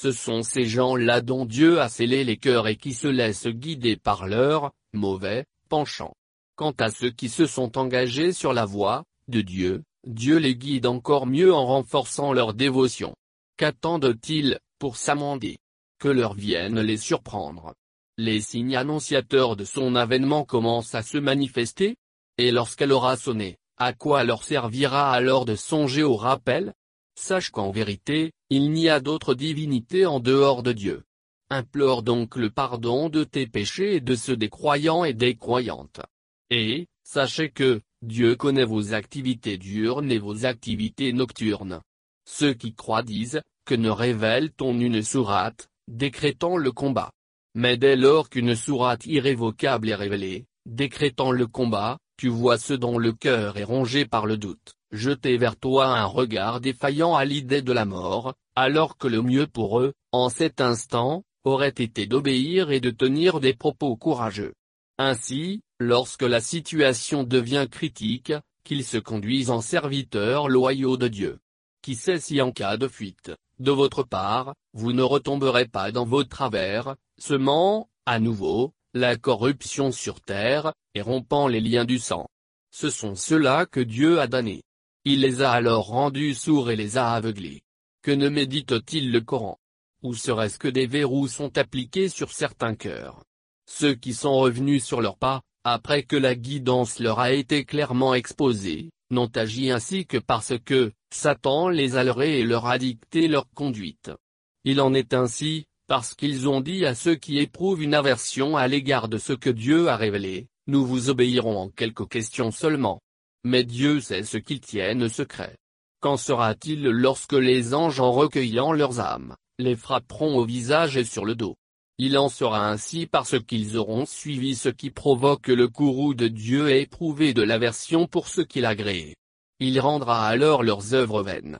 Ce sont ces gens-là dont Dieu a scellé les cœurs et qui se laissent guider par leur mauvais penchant. Quant à ceux qui se sont engagés sur la voie, de Dieu, Dieu les guide encore mieux en renforçant leur dévotion. Qu'attendent-ils, pour s'amender? Que leur viennent les surprendre? Les signes annonciateurs de son avènement commencent à se manifester? Et lorsqu'elle aura sonné, à quoi leur servira alors de songer au rappel? Sache qu'en vérité, il n'y a d'autre divinité en dehors de Dieu. Implore donc le pardon de tes péchés et de ceux des croyants et des croyantes. Et, sachez que, Dieu connaît vos activités diurnes et vos activités nocturnes. Ceux qui croient disent, que ne révèle-t-on une sourate, décrétant le combat. Mais dès lors qu'une sourate irrévocable est révélée, décrétant le combat, tu vois ceux dont le cœur est rongé par le doute, jeter vers toi un regard défaillant à l'idée de la mort, alors que le mieux pour eux, en cet instant, aurait été d'obéir et de tenir des propos courageux. Ainsi, lorsque la situation devient critique, qu'ils se conduisent en serviteurs loyaux de Dieu. Qui sait si en cas de fuite, de votre part, vous ne retomberez pas dans vos travers, semant, à nouveau, la corruption sur terre, et rompant les liens du sang. Ce sont ceux-là que Dieu a damnés. Il les a alors rendus sourds et les a aveuglés. Que ne médite-t-il le Coran? Ou serait-ce que des verrous sont appliqués sur certains cœurs? Ceux qui sont revenus sur leurs pas, après que la guidance leur a été clairement exposée, n'ont agi ainsi que parce que, Satan les a leurrés et leur a dicté leur conduite. Il en est ainsi, parce qu'ils ont dit à ceux qui éprouvent une aversion à l'égard de ce que Dieu a révélé, nous vous obéirons en quelques questions seulement. Mais Dieu sait ce qu'ils tiennent secret. Qu'en sera-t-il lorsque les anges en recueillant leurs âmes, les frapperont au visage et sur le dos? Il en sera ainsi parce qu'ils auront suivi ce qui provoque le courroux de Dieu et éprouvé de l'aversion pour ce qu'il a créé. Il rendra alors leurs œuvres vaines.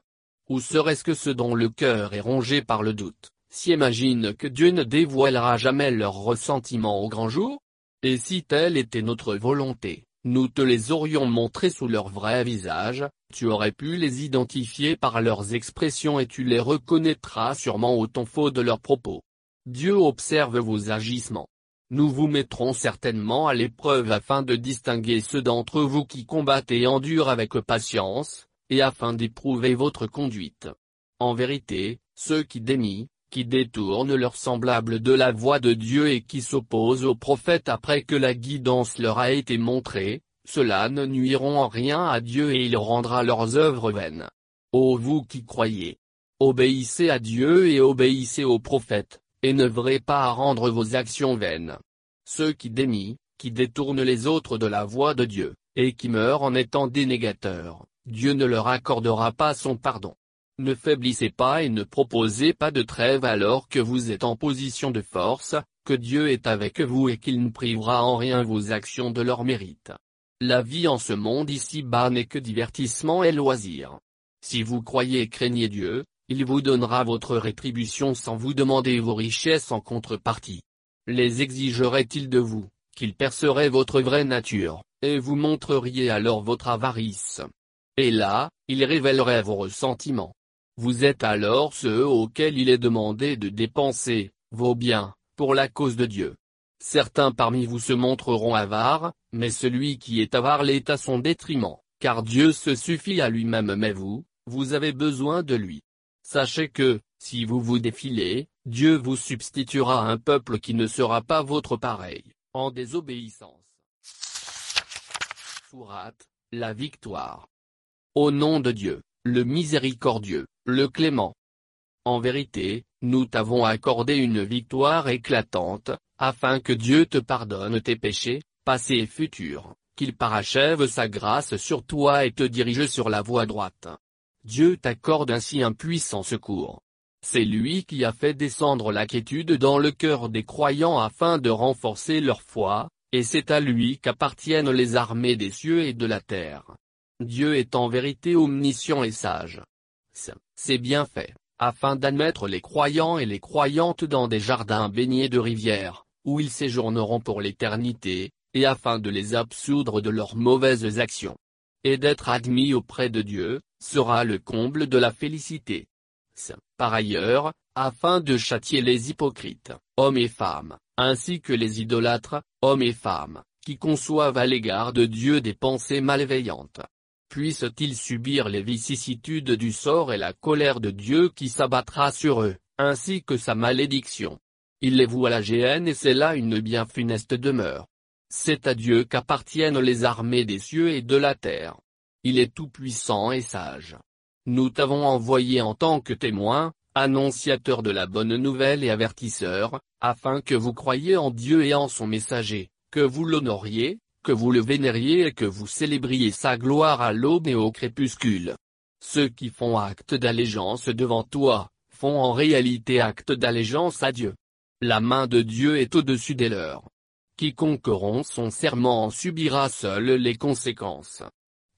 Ou serait-ce que ceux dont le cœur est rongé par le doute, s'imaginent que Dieu ne dévoilera jamais leurs ressentiments au grand jour? Et si telle était notre volonté, nous te les aurions montrés sous leur vrai visage, tu aurais pu les identifier par leurs expressions et tu les reconnaîtras sûrement au ton faux de leurs propos. Dieu observe vos agissements. Nous vous mettrons certainement à l'épreuve afin de distinguer ceux d'entre vous qui combattent et endurent avec patience, et afin d'éprouver votre conduite. En vérité, ceux qui démient, qui détournent leurs semblables de la voix de Dieu et qui s'opposent aux prophètes après que la guidance leur a été montrée, ceux-là ne nuiront en rien à Dieu et il rendra leurs œuvres vaines. Ô vous qui croyez! Obéissez à Dieu et obéissez aux prophètes, et n'œuvrez pas à rendre vos actions vaines. Ceux qui dénient, qui détournent les autres de la voie de Dieu, et qui meurent en étant dénégateurs, Dieu ne leur accordera pas son pardon. Ne faiblissez pas et ne proposez pas de trêve alors que vous êtes en position de force, que Dieu est avec vous et qu'il ne privera en rien vos actions de leur mérite. La vie en ce monde ici-bas n'est que divertissement et loisir. Si vous croyez et craignez Dieu, il vous donnera votre rétribution sans vous demander vos richesses en contrepartie. Les exigerait-il de vous, qu'il percerait votre vraie nature, et vous montreriez alors votre avarice? Et là, il révélerait vos ressentiments. Vous êtes alors ceux auxquels il est demandé de dépenser, vos biens, pour la cause de Dieu. Certains parmi vous se montreront avares, mais celui qui est avare l'est à son détriment, car Dieu se suffit à lui-même mais vous, vous avez besoin de lui. Sachez que, si vous vous défilez, Dieu vous substituera un peuple qui ne sera pas votre pareil, en désobéissance. Sourate, la victoire. Au nom de Dieu, le miséricordieux, le clément. En vérité, nous t'avons accordé une victoire éclatante, afin que Dieu te pardonne tes péchés, passés et futurs, qu'il parachève sa grâce sur toi et te dirige sur la voie droite. Dieu t'accorde ainsi un puissant secours. C'est lui qui a fait descendre la quiétude dans le cœur des croyants afin de renforcer leur foi, et c'est à lui qu'appartiennent les armées des cieux et de la terre. Dieu est en vérité omniscient et sage. C'est bien fait, afin d'admettre les croyants et les croyantes dans des jardins baignés de rivières, où ils séjourneront pour l'éternité, et afin de les absoudre de leurs mauvaises actions. Et d'être admis auprès de Dieu, sera le comble de la félicité. Par ailleurs, afin de châtier les hypocrites, hommes et femmes, ainsi que les idolâtres, hommes et femmes, qui conçoivent à l'égard de Dieu des pensées malveillantes. Puissent-ils subir les vicissitudes du sort et la colère de Dieu qui s'abattra sur eux, ainsi que sa malédiction. Il les voue à la géhenne et c'est là une bien funeste demeure. C'est à Dieu qu'appartiennent les armées des cieux et de la terre. Il est tout-puissant et sage. Nous t'avons envoyé en tant que témoin, annonciateur de la bonne nouvelle et avertisseur, afin que vous croyiez en Dieu et en son messager, que vous l'honoriez, que vous le vénériez et que vous célébriez sa gloire à l'aube et au crépuscule. Ceux qui font acte d'allégeance devant toi, font en réalité acte d'allégeance à Dieu. La main de Dieu est au-dessus des leurs. Quiconque rompt son serment en subira seul les conséquences.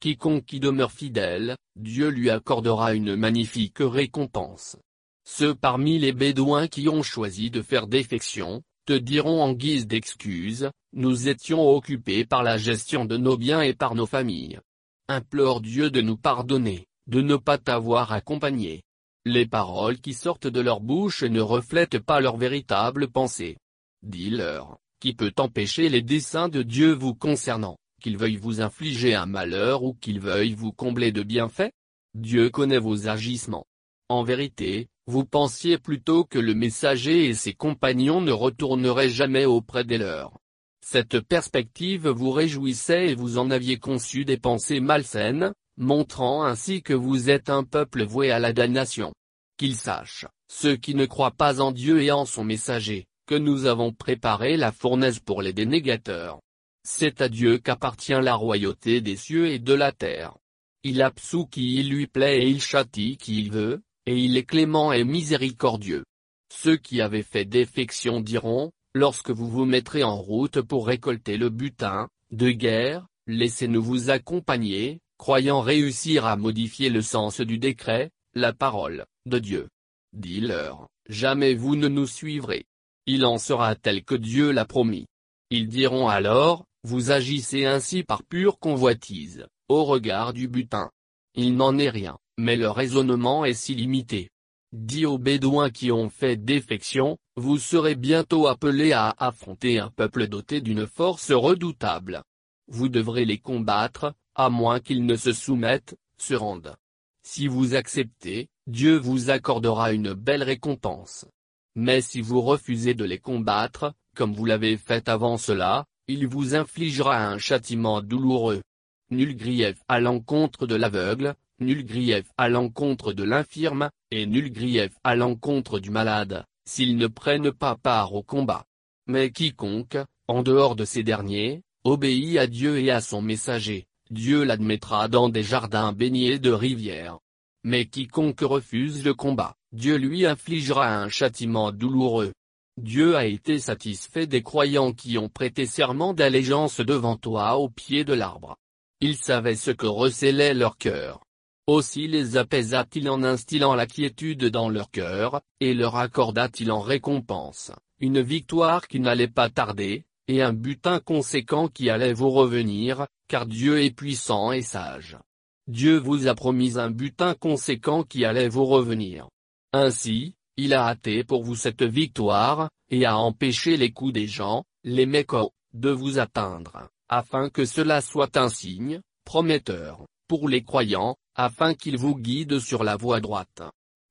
Quiconque qui demeure fidèle, Dieu lui accordera une magnifique récompense. Ceux parmi les Bédouins qui ont choisi de faire défection, te diront en guise d'excuse, nous étions occupés par la gestion de nos biens et par nos familles. Implore Dieu de nous pardonner, de ne pas t'avoir accompagné. Les paroles qui sortent de leur bouche ne reflètent pas leur véritable pensée. Dis-leur, qui peut empêcher les desseins de Dieu vous concernant, qu'il veuille vous infliger un malheur ou qu'il veuille vous combler de bienfaits? Dieu connaît vos agissements. En vérité, vous pensiez plutôt que le messager et ses compagnons ne retourneraient jamais auprès des leurs. Cette perspective vous réjouissait et vous en aviez conçu des pensées malsaines, montrant ainsi que vous êtes un peuple voué à la damnation. Qu'ils sachent, ceux qui ne croient pas en Dieu et en son messager, que nous avons préparé la fournaise pour les dénégateurs. C'est à Dieu qu'appartient la royauté des cieux et de la terre. Il absout qui il lui plaît et il châtie qui il veut, et il est clément et miséricordieux. Ceux qui avaient fait défection diront, lorsque vous vous mettrez en route pour récolter le butin, de guerre, laissez-nous vous accompagner, croyant réussir à modifier le sens du décret, la parole, de Dieu. Dis-leur, jamais vous ne nous suivrez. Il en sera tel que Dieu l'a promis. Ils diront alors, vous agissez ainsi par pure convoitise, au regard du butin. Il n'en est rien, mais le raisonnement est si limité. Dis aux Bédouins qui ont fait défection, vous serez bientôt appelés à affronter un peuple doté d'une force redoutable. Vous devrez les combattre, à moins qu'ils ne se soumettent, se rendent. Si vous acceptez, Dieu vous accordera une belle récompense. Mais si vous refusez de les combattre, comme vous l'avez fait avant cela, il vous infligera un châtiment douloureux. Nul grief à l'encontre de l'aveugle, nul grief à l'encontre de l'infirme, et nul grief à l'encontre du malade, s'ils ne prennent pas part au combat. Mais quiconque, en dehors de ces derniers, obéit à Dieu et à son messager, Dieu l'admettra dans des jardins baignés de rivières. Mais quiconque refuse le combat, Dieu lui infligera un châtiment douloureux. Dieu a été satisfait des croyants qui ont prêté serment d'allégeance devant toi au pied de l'arbre. Il savait ce que recélait leur cœur. Aussi les apaisa-t-il en instillant la quiétude dans leur cœur, et leur accorda-t-il en récompense, une victoire qui n'allait pas tarder, et un butin conséquent qui allait vous revenir, car Dieu est puissant et sage. Dieu vous a promis un butin conséquent qui allait vous revenir. Ainsi, il a hâté pour vous cette victoire, et a empêché les coups des gens, les mécos, de vous atteindre, afin que cela soit un signe, prometteur, pour les croyants, afin qu'ils vous guident sur la voie droite.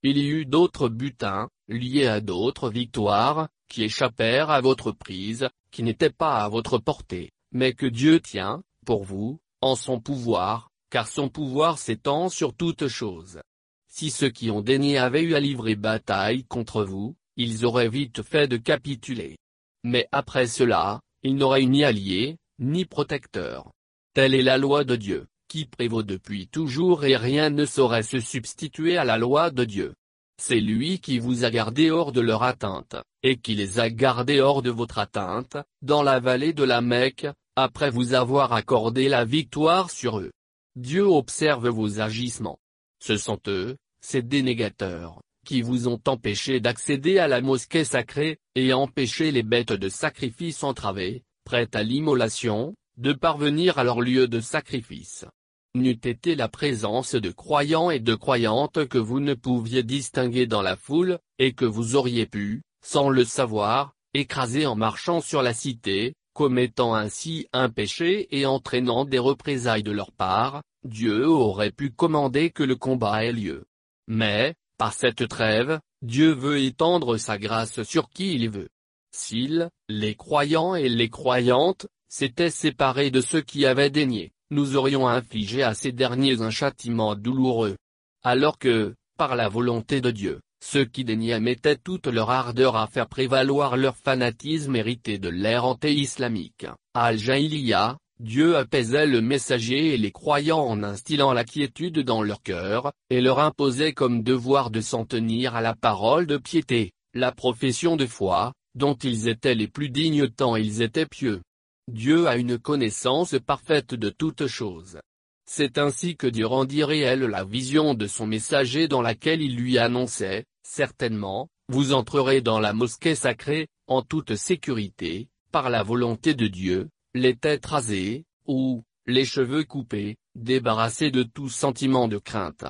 Il y eut d'autres butins, liés à d'autres victoires, qui échappèrent à votre prise, qui n'étaient pas à votre portée, mais que Dieu tient, pour vous, en son pouvoir, car son pouvoir s'étend sur toutes choses. Si ceux qui ont daigné avaient eu à livrer bataille contre vous, ils auraient vite fait de capituler. Mais après cela, ils n'auraient eu ni allié, ni protecteur. Telle est la loi de Dieu qui prévaut depuis toujours et rien ne saurait se substituer à la loi de Dieu. C'est lui qui vous a gardé hors de leur atteinte, et qui les a gardés hors de votre atteinte, dans la vallée de la Mecque, après vous avoir accordé la victoire sur eux. Dieu observe vos agissements. Ce sont eux, ces dénégateurs, qui vous ont empêché d'accéder à la mosquée sacrée, et empêché les bêtes de sacrifice entravées, prêtes à l'immolation, de parvenir à leur lieu de sacrifice n'eût été la présence de croyants et de croyantes que vous ne pouviez distinguer dans la foule, et que vous auriez pu, sans le savoir, écraser en marchant sur la cité, commettant ainsi un péché et entraînant des représailles de leur part, Dieu aurait pu commander que le combat ait lieu. Mais, par cette trêve, Dieu veut étendre sa grâce sur qui il veut. S'ils, les croyants et les croyantes, s'étaient séparés de ceux qui avaient daigné nous aurions infligé à ces derniers un châtiment douloureux. Alors que, par la volonté de Dieu, ceux qui daignaient mettaient toute leur ardeur à faire prévaloir leur fanatisme hérité de l'ère anté-islamique. Al-Jahiliya, Dieu apaisait le messager et les croyants en instillant la quiétude dans leur cœur, et leur imposait comme devoir de s'en tenir à la parole de piété, la profession de foi, dont ils étaient les plus dignes tant ils étaient pieux. Dieu a une connaissance parfaite de toutes choses. C'est ainsi que Dieu rendit réelle la vision de son messager dans laquelle il lui annonçait, certainement, vous entrerez dans la mosquée sacrée, en toute sécurité, par la volonté de Dieu, les têtes rasées, ou, les cheveux coupés, débarrassés de tout sentiment de crainte.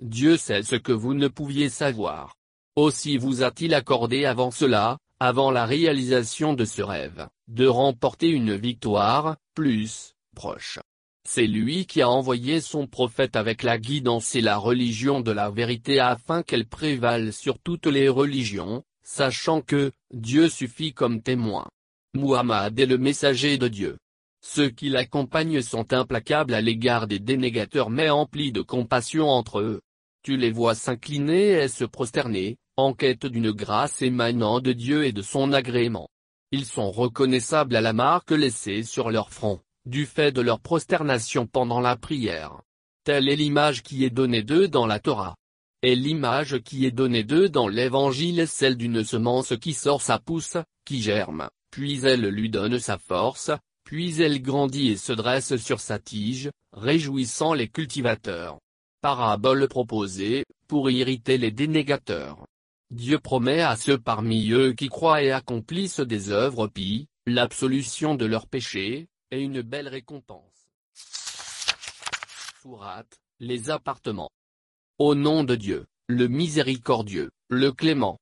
Dieu sait ce que vous ne pouviez savoir. Aussi vous a-t-il accordé avant cela, avant la réalisation de ce rêve, de remporter une victoire, plus, proche. C'est lui qui a envoyé son prophète avec la guidance et la religion de la vérité afin qu'elle prévale sur toutes les religions, sachant que, Dieu suffit comme témoin. Muhammad est le messager de Dieu. Ceux qui l'accompagnent sont implacables à l'égard des dénégateurs mais emplis de compassion entre eux. Tu les vois s'incliner et se prosterner, en quête d'une grâce émanant de Dieu et de son agrément. Ils sont reconnaissables à la marque laissée sur leur front, du fait de leur prosternation pendant la prière. Telle est l'image qui est donnée d'eux dans la Torah. Et l'image qui est donnée d'eux dans l'Évangile est celle d'une semence qui sort sa pousse, qui germe, puis elle lui donne sa force, puis elle grandit et se dresse sur sa tige, réjouissant les cultivateurs. Parabole proposée, pour irriter les dénégateurs. Dieu promet à ceux parmi eux qui croient et accomplissent des œuvres pis, l'absolution de leurs péchés, et une belle récompense. Sourate, les appartements. Au nom de Dieu, le miséricordieux, le clément.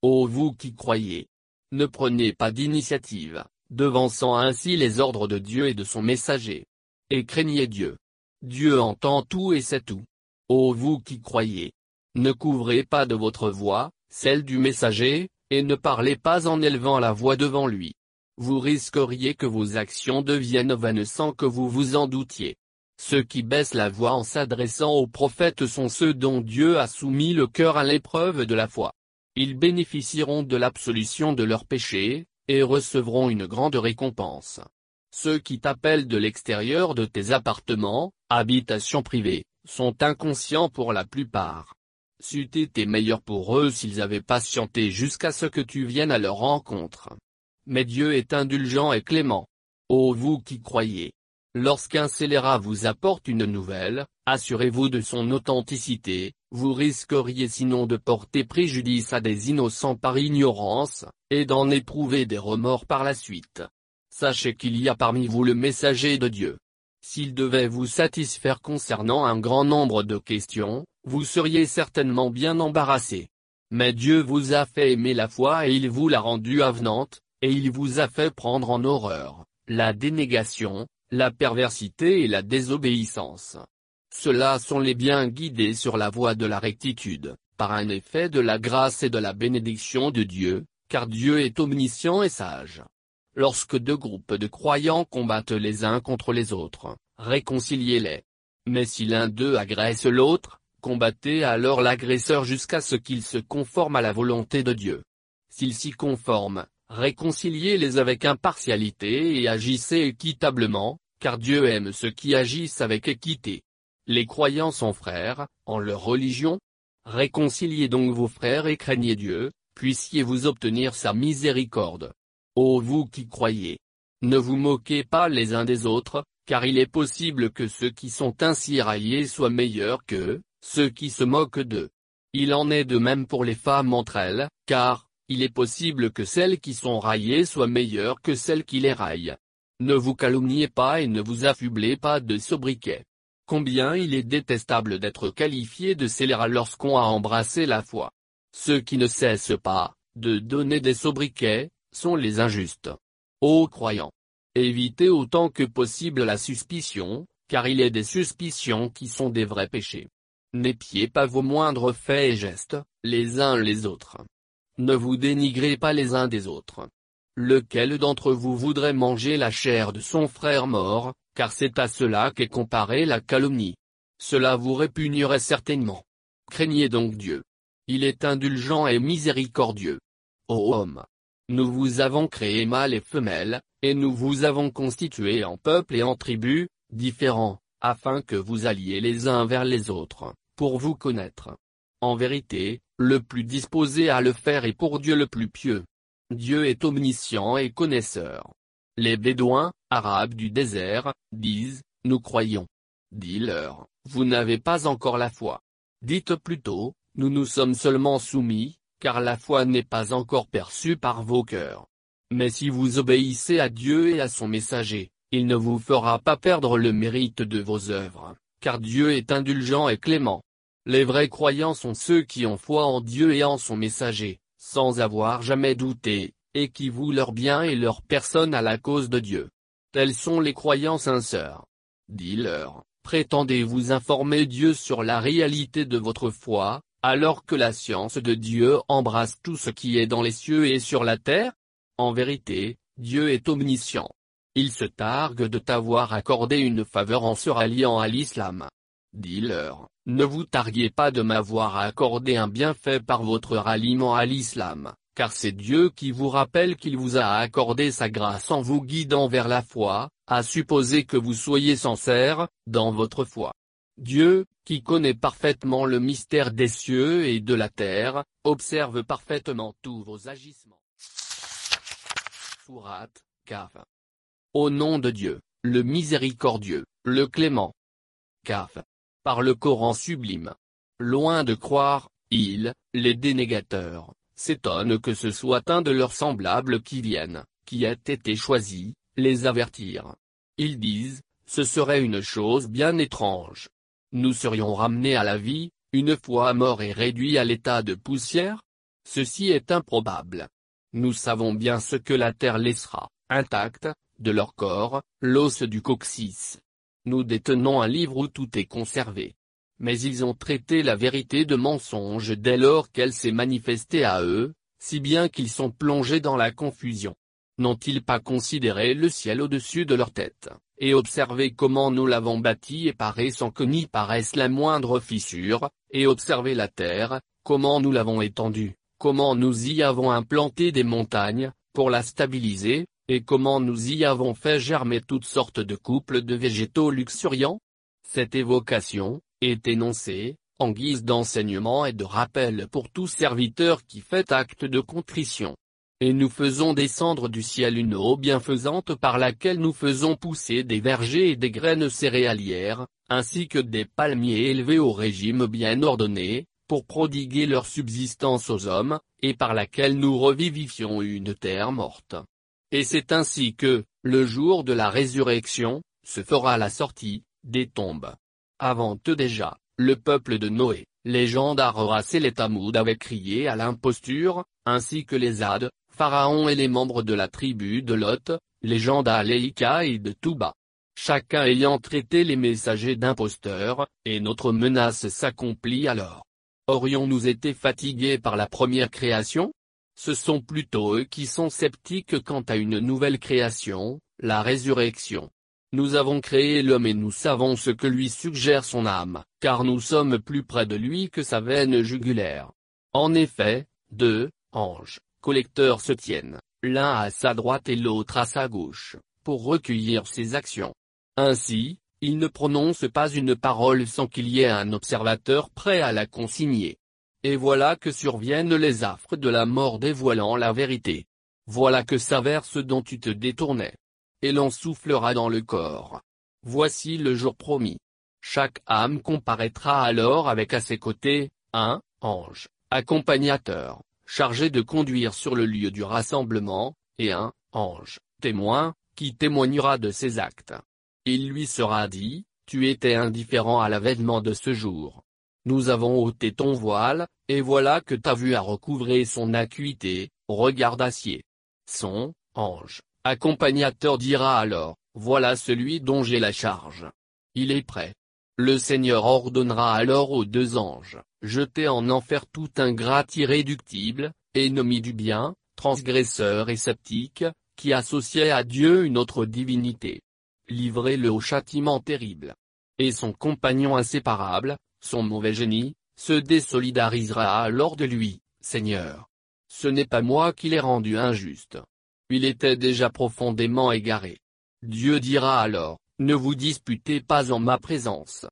Ô vous qui croyez, ne prenez pas d'initiative, devançant ainsi les ordres de Dieu et de son messager. Et craignez Dieu. Dieu entend tout et sait tout. Ô vous qui croyez, ne couvrez pas de votre voix, celle du messager, et ne parlez pas en élevant la voix devant lui. Vous risqueriez que vos actions deviennent vaines sans que vous vous en doutiez. Ceux qui baissent la voix en s'adressant aux prophètes sont ceux dont Dieu a soumis le cœur à l'épreuve de la foi. Ils bénéficieront de l'absolution de leurs péchés, et recevront une grande récompense. Ceux qui t'appellent de l'extérieur de tes appartements, habitations privées, sont inconscients pour la plupart. C'eût été meilleur pour eux s'ils avaient patienté jusqu'à ce que tu viennes à leur rencontre. Mais Dieu est indulgent et clément. Ô vous qui croyez. Lorsqu'un scélérat vous apporte une nouvelle, assurez-vous de son authenticité, vous risqueriez sinon de porter préjudice à des innocents par ignorance, et d'en éprouver des remords par la suite. Sachez qu'il y a parmi vous le messager de Dieu. S'il devait vous satisfaire concernant un grand nombre de questions, vous seriez certainement bien embarrassé. Mais Dieu vous a fait aimer la foi et il vous l'a rendue avenante, et il vous a fait prendre en horreur, la dénégation, la perversité et la désobéissance. Ceux-là sont les biens guidés sur la voie de la rectitude, par un effet de la grâce et de la bénédiction de Dieu, car Dieu est omniscient et sage. Lorsque deux groupes de croyants combattent les uns contre les autres, réconciliez-les. Mais si l'un d'eux agresse l'autre, combattez alors l'agresseur jusqu'à ce qu'il se conforme à la volonté de Dieu. S'il s'y conforme, réconciliez-les avec impartialité et agissez équitablement, car Dieu aime ceux qui agissent avec équité. Les croyants sont frères, en leur religion. Réconciliez donc vos frères et craignez Dieu, puissiez-vous obtenir sa miséricorde. Ô vous qui croyez! Ne vous moquez pas les uns des autres, car il est possible que ceux qui sont ainsi raillés soient meilleurs qu'eux, ceux qui se moquent d'eux. Il en est de même pour les femmes entre elles, car, il est possible que celles qui sont raillées soient meilleures que celles qui les raillent. Ne vous calomniez pas et ne vous affublez pas de sobriquet. Combien il est détestable d'être qualifié de scélérat lorsqu'on a embrassé la foi. Ceux qui ne cessent pas, de donner des sobriquets, sont les injustes. Ô croyants! Évitez autant que possible la suspicion, car il est des suspicions qui sont des vrais péchés. N'épiez pas vos moindres faits et gestes, les uns les autres. Ne vous dénigrez pas les uns des autres. Lequel d'entre vous voudrait manger la chair de son frère mort, car c'est à cela qu'est comparée la calomnie? Cela vous répugnerait certainement. Craignez donc Dieu. Il est indulgent et miséricordieux. Ô homme, nous vous avons créé mâle et femelle, et nous vous avons constitué en peuple et en tribus, différents, afin que vous alliez les uns vers les autres, pour vous connaître. En vérité, le plus disposé à le faire est pour Dieu le plus pieux. Dieu est omniscient et connaisseur. Les Bédouins, arabes du désert, disent, nous croyons. Dis-leur, vous n'avez pas encore la foi. Dites plutôt, nous nous sommes seulement soumis, car la foi n'est pas encore perçue par vos cœurs. Mais si vous obéissez à Dieu et à son messager, il ne vous fera pas perdre le mérite de vos œuvres, car Dieu est indulgent et clément. Les vrais croyants sont ceux qui ont foi en Dieu et en son messager, sans avoir jamais douté, et qui vouent leur bien et leur personne à la cause de Dieu. Tels sont les croyants sincères. Dis-leur, prétendez-vous informer Dieu sur la réalité de votre foi, alors que la science de Dieu embrasse tout ce qui est dans les cieux et sur la terre En vérité, Dieu est omniscient. Il se targue de t'avoir accordé une faveur en se ralliant à l'islam. Dis-leur, ne vous targuez pas de m'avoir accordé un bienfait par votre ralliement à l'islam, car c'est Dieu qui vous rappelle qu'il vous a accordé sa grâce en vous guidant vers la foi, à supposer que vous soyez sincère, dans votre foi. Dieu, qui connaît parfaitement le mystère des cieux et de la terre, observe parfaitement tous vos agissements. Surat, Kaf. Au nom de Dieu, le miséricordieux, le clément. Kaf. Par le Coran sublime. Loin de croire, ils, les dénégateurs, s'étonnent que ce soit un de leurs semblables qui vienne, qui ait été choisi, les avertir. Ils disent, ce serait une chose bien étrange, nous serions ramenés à la vie, une fois morts et réduits à l'état de poussière? Ceci est improbable. Nous savons bien ce que la terre laissera, intacte, de leur corps, l'os du coccyx. Nous détenons un livre où tout est conservé. Mais ils ont traité la vérité de mensonge dès lors qu'elle s'est manifestée à eux, si bien qu'ils sont plongés dans la confusion. N'ont-ils pas considéré le ciel au-dessus de leur tête? Et observez comment nous l'avons bâti et paré sans que n'y paraisse la moindre fissure, et observez la terre, comment nous l'avons étendue, comment nous y avons implanté des montagnes, pour la stabiliser, et comment nous y avons fait germer toutes sortes de couples de végétaux luxuriants Cette évocation, est énoncée, en guise d'enseignement et de rappel pour tout serviteur qui fait acte de contrition. Et nous faisons descendre du ciel une eau bienfaisante par laquelle nous faisons pousser des vergers et des graines céréalières, ainsi que des palmiers élevés au régime bien ordonné, pour prodiguer leur subsistance aux hommes, et par laquelle nous revivifions une terre morte. Et c'est ainsi que, le jour de la résurrection, se fera la sortie, des tombes. Avant eux déjà, le peuple de Noé, les gens d'Aroras et les Tamoud avaient crié à l'imposture, ainsi que les Hades, Pharaon et les membres de la tribu de Lot, les gens d'Aléika et de Touba. Chacun ayant traité les messagers d'imposteurs, et notre menace s'accomplit alors. Aurions-nous été fatigués par la première création? Ce sont plutôt eux qui sont sceptiques quant à une nouvelle création, la résurrection. Nous avons créé l'homme et nous savons ce que lui suggère son âme, car nous sommes plus près de lui que sa veine jugulaire. En effet, deux anges, collecteurs se tiennent, l'un à sa droite et l'autre à sa gauche, pour recueillir ses actions. Ainsi, ils ne prononcent pas une parole sans qu'il y ait un observateur prêt à la consigner. Et voilà que surviennent les affres de la mort dévoilant la vérité. Voilà que s'avère ce dont tu te détournais et l'on soufflera dans le corps. Voici le jour promis. Chaque âme comparaîtra alors avec à ses côtés, un ange, accompagnateur, chargé de conduire sur le lieu du rassemblement, et un ange, témoin, qui témoignera de ses actes. Il lui sera dit, tu étais indifférent à l'avènement de ce jour. Nous avons ôté ton voile, et voilà que ta vue a recouvré son acuité, regard d'acier. Son, ange, Accompagnateur dira alors, voilà celui dont j'ai la charge. Il est prêt. Le Seigneur ordonnera alors aux deux anges, jetez en enfer tout ingrat irréductible, ennemi du bien, transgresseur et sceptique, qui associait à Dieu une autre divinité. Livrez-le au châtiment terrible. Et son compagnon inséparable, son mauvais génie, se désolidarisera alors de lui, Seigneur. Ce n'est pas moi qui l'ai rendu injuste, il était déjà profondément égaré. Dieu dira alors, ne vous disputez pas en ma présence.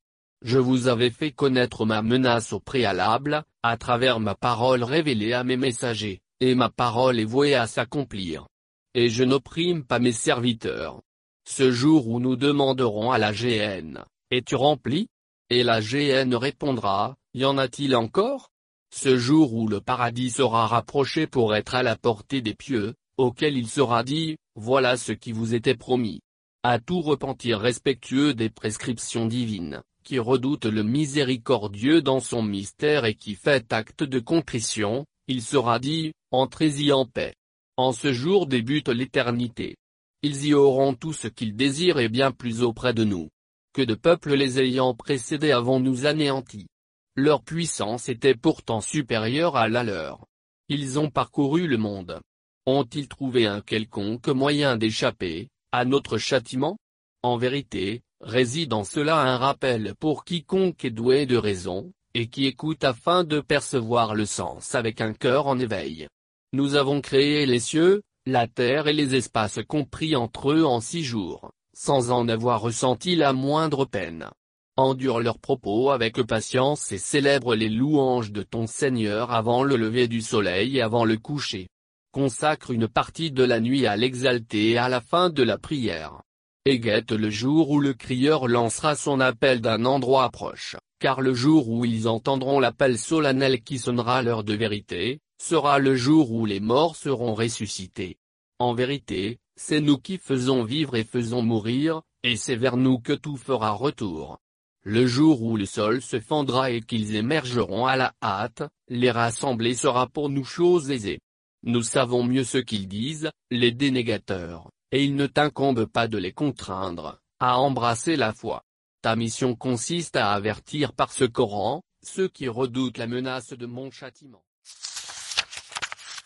Je vous avais fait connaître ma menace au préalable, à travers ma parole révélée à mes messagers, et ma parole est vouée à s'accomplir. Et je n'opprime pas mes serviteurs. Ce jour où nous demanderons à la GN, es-tu rempli? Et la GN répondra, y en a-t-il encore? Ce jour où le paradis sera rapproché pour être à la portée des pieux, auquel il sera dit, voilà ce qui vous était promis. À tout repentir respectueux des prescriptions divines, qui redoute le miséricordieux dans son mystère et qui fait acte de contrition, il sera dit, entrez-y en paix. En ce jour débute l'éternité. Ils y auront tout ce qu'ils désirent et bien plus auprès de nous. Que de peuples les ayant précédés avons nous anéantis. Leur puissance était pourtant supérieure à la leur. Ils ont parcouru le monde, ont-ils trouvé un quelconque moyen d'échapper, à notre châtiment En vérité, réside en cela un rappel pour quiconque est doué de raison, et qui écoute afin de percevoir le sens avec un cœur en éveil. Nous avons créé les cieux, la terre et les espaces compris entre eux en six jours, sans en avoir ressenti la moindre peine. Endure leurs propos avec patience et célèbre les louanges de ton Seigneur avant le lever du soleil et avant le coucher consacre une partie de la nuit à l'exalter à la fin de la prière. Et guette le jour où le crieur lancera son appel d'un endroit proche, car le jour où ils entendront l'appel solennel qui sonnera l'heure de vérité, sera le jour où les morts seront ressuscités. En vérité, c'est nous qui faisons vivre et faisons mourir, et c'est vers nous que tout fera retour. Le jour où le sol se fendra et qu'ils émergeront à la hâte, les rassembler sera pour nous chose aisée. Nous savons mieux ce qu'ils disent, les dénégateurs, et il ne t'incombe pas de les contraindre, à embrasser la foi. Ta mission consiste à avertir par ce Coran, ceux qui redoutent la menace de mon châtiment.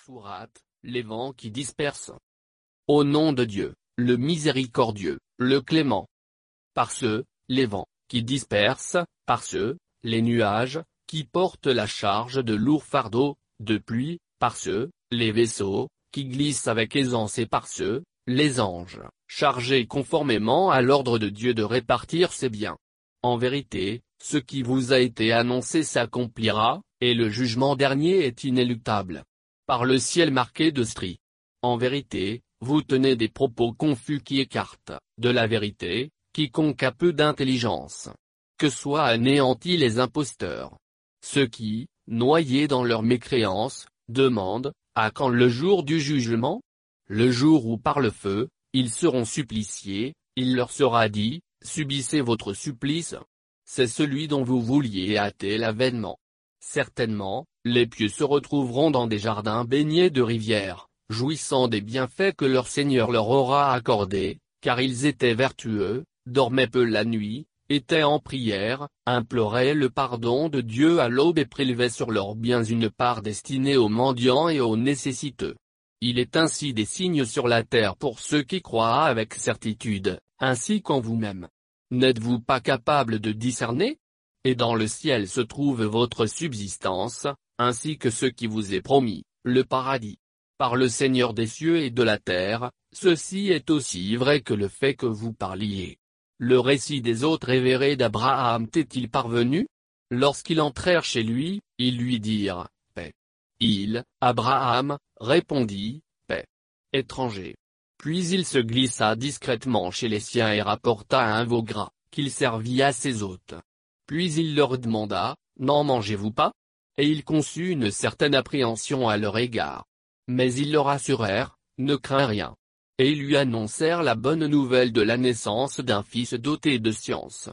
Sourate, les vents qui dispersent. Au nom de Dieu, le miséricordieux, le clément. Par ceux, les vents, qui dispersent, par ceux, les nuages, qui portent la charge de lourds fardeaux, de pluie, par ceux, les vaisseaux, qui glissent avec aisance et par ceux, les anges, chargés conformément à l'ordre de Dieu de répartir ses biens. En vérité, ce qui vous a été annoncé s'accomplira, et le jugement dernier est inéluctable. Par le ciel marqué de stries. En vérité, vous tenez des propos confus qui écartent, de la vérité, quiconque a peu d'intelligence. Que soient anéantis les imposteurs. Ceux qui, noyés dans leur mécréance, demandent, à quand le jour du jugement Le jour où par le feu, ils seront suppliciés, il leur sera dit, subissez votre supplice. C'est celui dont vous vouliez hâter l'avènement. Certainement, les pieux se retrouveront dans des jardins baignés de rivières, jouissant des bienfaits que leur Seigneur leur aura accordés, car ils étaient vertueux, dormaient peu la nuit, étaient en prière, imploraient le pardon de Dieu à l'aube et prélevaient sur leurs biens une part destinée aux mendiants et aux nécessiteux. Il est ainsi des signes sur la terre pour ceux qui croient avec certitude, ainsi qu'en vous-même. N'êtes-vous pas capable de discerner? Et dans le ciel se trouve votre subsistance, ainsi que ce qui vous est promis, le paradis. Par le Seigneur des cieux et de la terre, ceci est aussi vrai que le fait que vous parliez. Le récit des autres révérés d'Abraham t'est-il parvenu? Lorsqu'ils entrèrent chez lui, ils lui dirent, Paix. Il, Abraham, répondit, Paix. Étranger. Puis il se glissa discrètement chez les siens et rapporta un veau gras, qu'il servit à ses hôtes. Puis il leur demanda, N'en mangez-vous pas? Et ils conçut une certaine appréhension à leur égard. Mais ils leur assurèrent, Ne crains rien et lui annoncèrent la bonne nouvelle de la naissance d'un fils doté de science.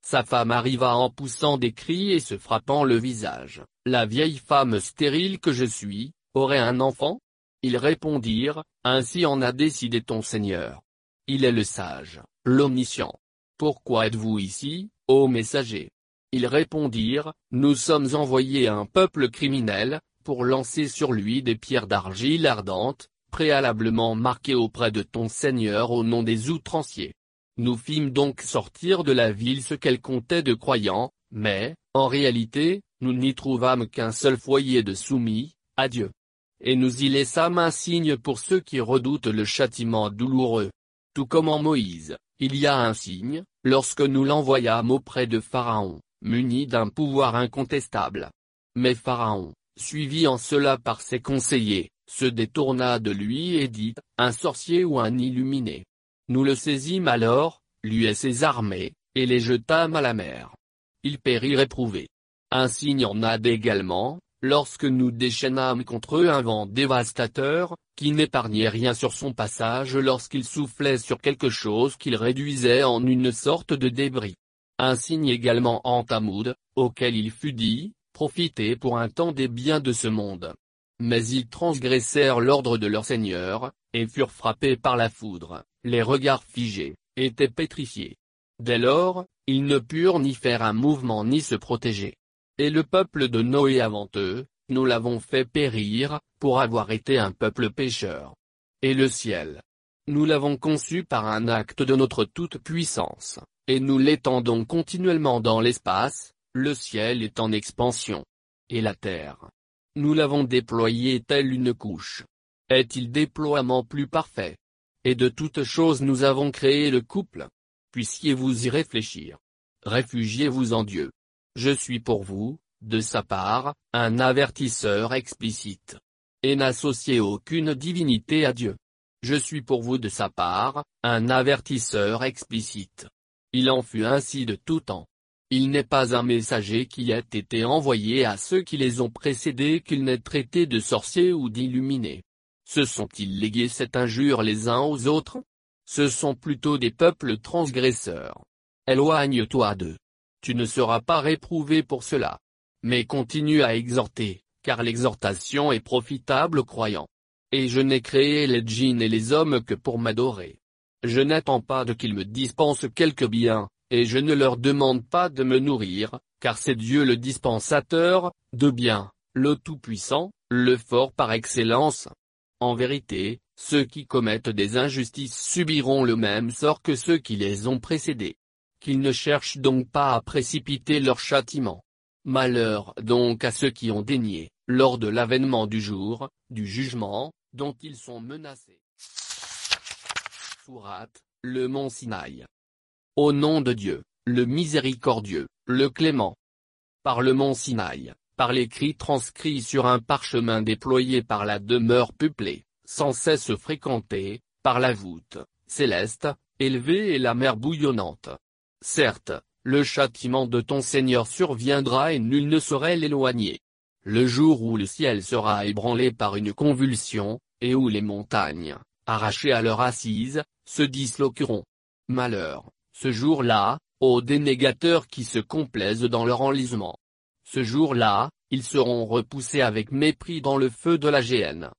Sa femme arriva en poussant des cris et se frappant le visage. La vieille femme stérile que je suis, aurait un enfant? Ils répondirent, Ainsi en a décidé ton Seigneur. Il est le sage, l'omniscient. Pourquoi êtes-vous ici, ô messager? Ils répondirent, Nous sommes envoyés à un peuple criminel, pour lancer sur lui des pierres d'argile ardentes, préalablement marqué auprès de ton Seigneur au nom des outranciers. Nous fîmes donc sortir de la ville ce qu'elle comptait de croyants, mais, en réalité, nous n'y trouvâmes qu'un seul foyer de soumis, à Dieu. Et nous y laissâmes un signe pour ceux qui redoutent le châtiment douloureux. Tout comme en Moïse, il y a un signe, lorsque nous l'envoyâmes auprès de Pharaon, muni d'un pouvoir incontestable. Mais Pharaon, suivi en cela par ses conseillers, se détourna de lui et dit, un sorcier ou un illuminé. Nous le saisîmes alors, lui et ses armées, et les jetâmes à la mer. Il périt réprouvé. Un signe en a également, lorsque nous déchaînâmes contre eux un vent dévastateur, qui n'épargnait rien sur son passage lorsqu'il soufflait sur quelque chose qu'il réduisait en une sorte de débris. Un signe également en Tamoud, auquel il fut dit, profitez pour un temps des biens de ce monde mais ils transgressèrent l'ordre de leur Seigneur, et furent frappés par la foudre, les regards figés, étaient pétrifiés. Dès lors, ils ne purent ni faire un mouvement ni se protéger. Et le peuple de Noé avant eux, nous l'avons fait périr, pour avoir été un peuple pécheur. Et le ciel. Nous l'avons conçu par un acte de notre toute-puissance, et nous l'étendons continuellement dans l'espace, le ciel est en expansion. Et la terre, nous l'avons déployé telle une couche. Est-il déploiement plus parfait? Et de toutes choses nous avons créé le couple. Puissiez-vous y réfléchir. Réfugiez-vous en Dieu. Je suis pour vous, de sa part, un avertisseur explicite. Et n'associez aucune divinité à Dieu. Je suis pour vous de sa part, un avertisseur explicite. Il en fut ainsi de tout temps. Il n'est pas un messager qui ait été envoyé à ceux qui les ont précédés qu'il n'ait traité de sorciers ou d'illuminés. Se sont-ils légués cette injure les uns aux autres? Ce sont plutôt des peuples transgresseurs. Éloigne-toi d'eux. Tu ne seras pas réprouvé pour cela. Mais continue à exhorter, car l'exhortation est profitable aux croyants. Et je n'ai créé les djinns et les hommes que pour m'adorer. Je n'attends pas de qu'ils me dispensent quelque bien, et je ne leur demande pas de me nourrir, car c'est Dieu le dispensateur, de bien, le Tout-Puissant, le Fort par excellence. En vérité, ceux qui commettent des injustices subiront le même sort que ceux qui les ont précédés. Qu'ils ne cherchent donc pas à précipiter leur châtiment. Malheur donc à ceux qui ont dénié, lors de l'avènement du jour, du jugement, dont ils sont menacés. Sourate, le mont Sinaï. Au nom de Dieu, le miséricordieux, le clément. Par le mont Sinaï, par l'écrit transcrit sur un parchemin déployé par la demeure peuplée, sans cesse fréquentée, par la voûte, céleste, élevée et la mer bouillonnante. Certes, le châtiment de ton Seigneur surviendra et nul ne saurait l'éloigner. Le jour où le ciel sera ébranlé par une convulsion, et où les montagnes, arrachées à leur assise, se disloqueront. Malheur, ce jour-là, aux dénégateurs qui se complaisent dans leur enlisement. Ce jour-là, ils seront repoussés avec mépris dans le feu de la géhenne.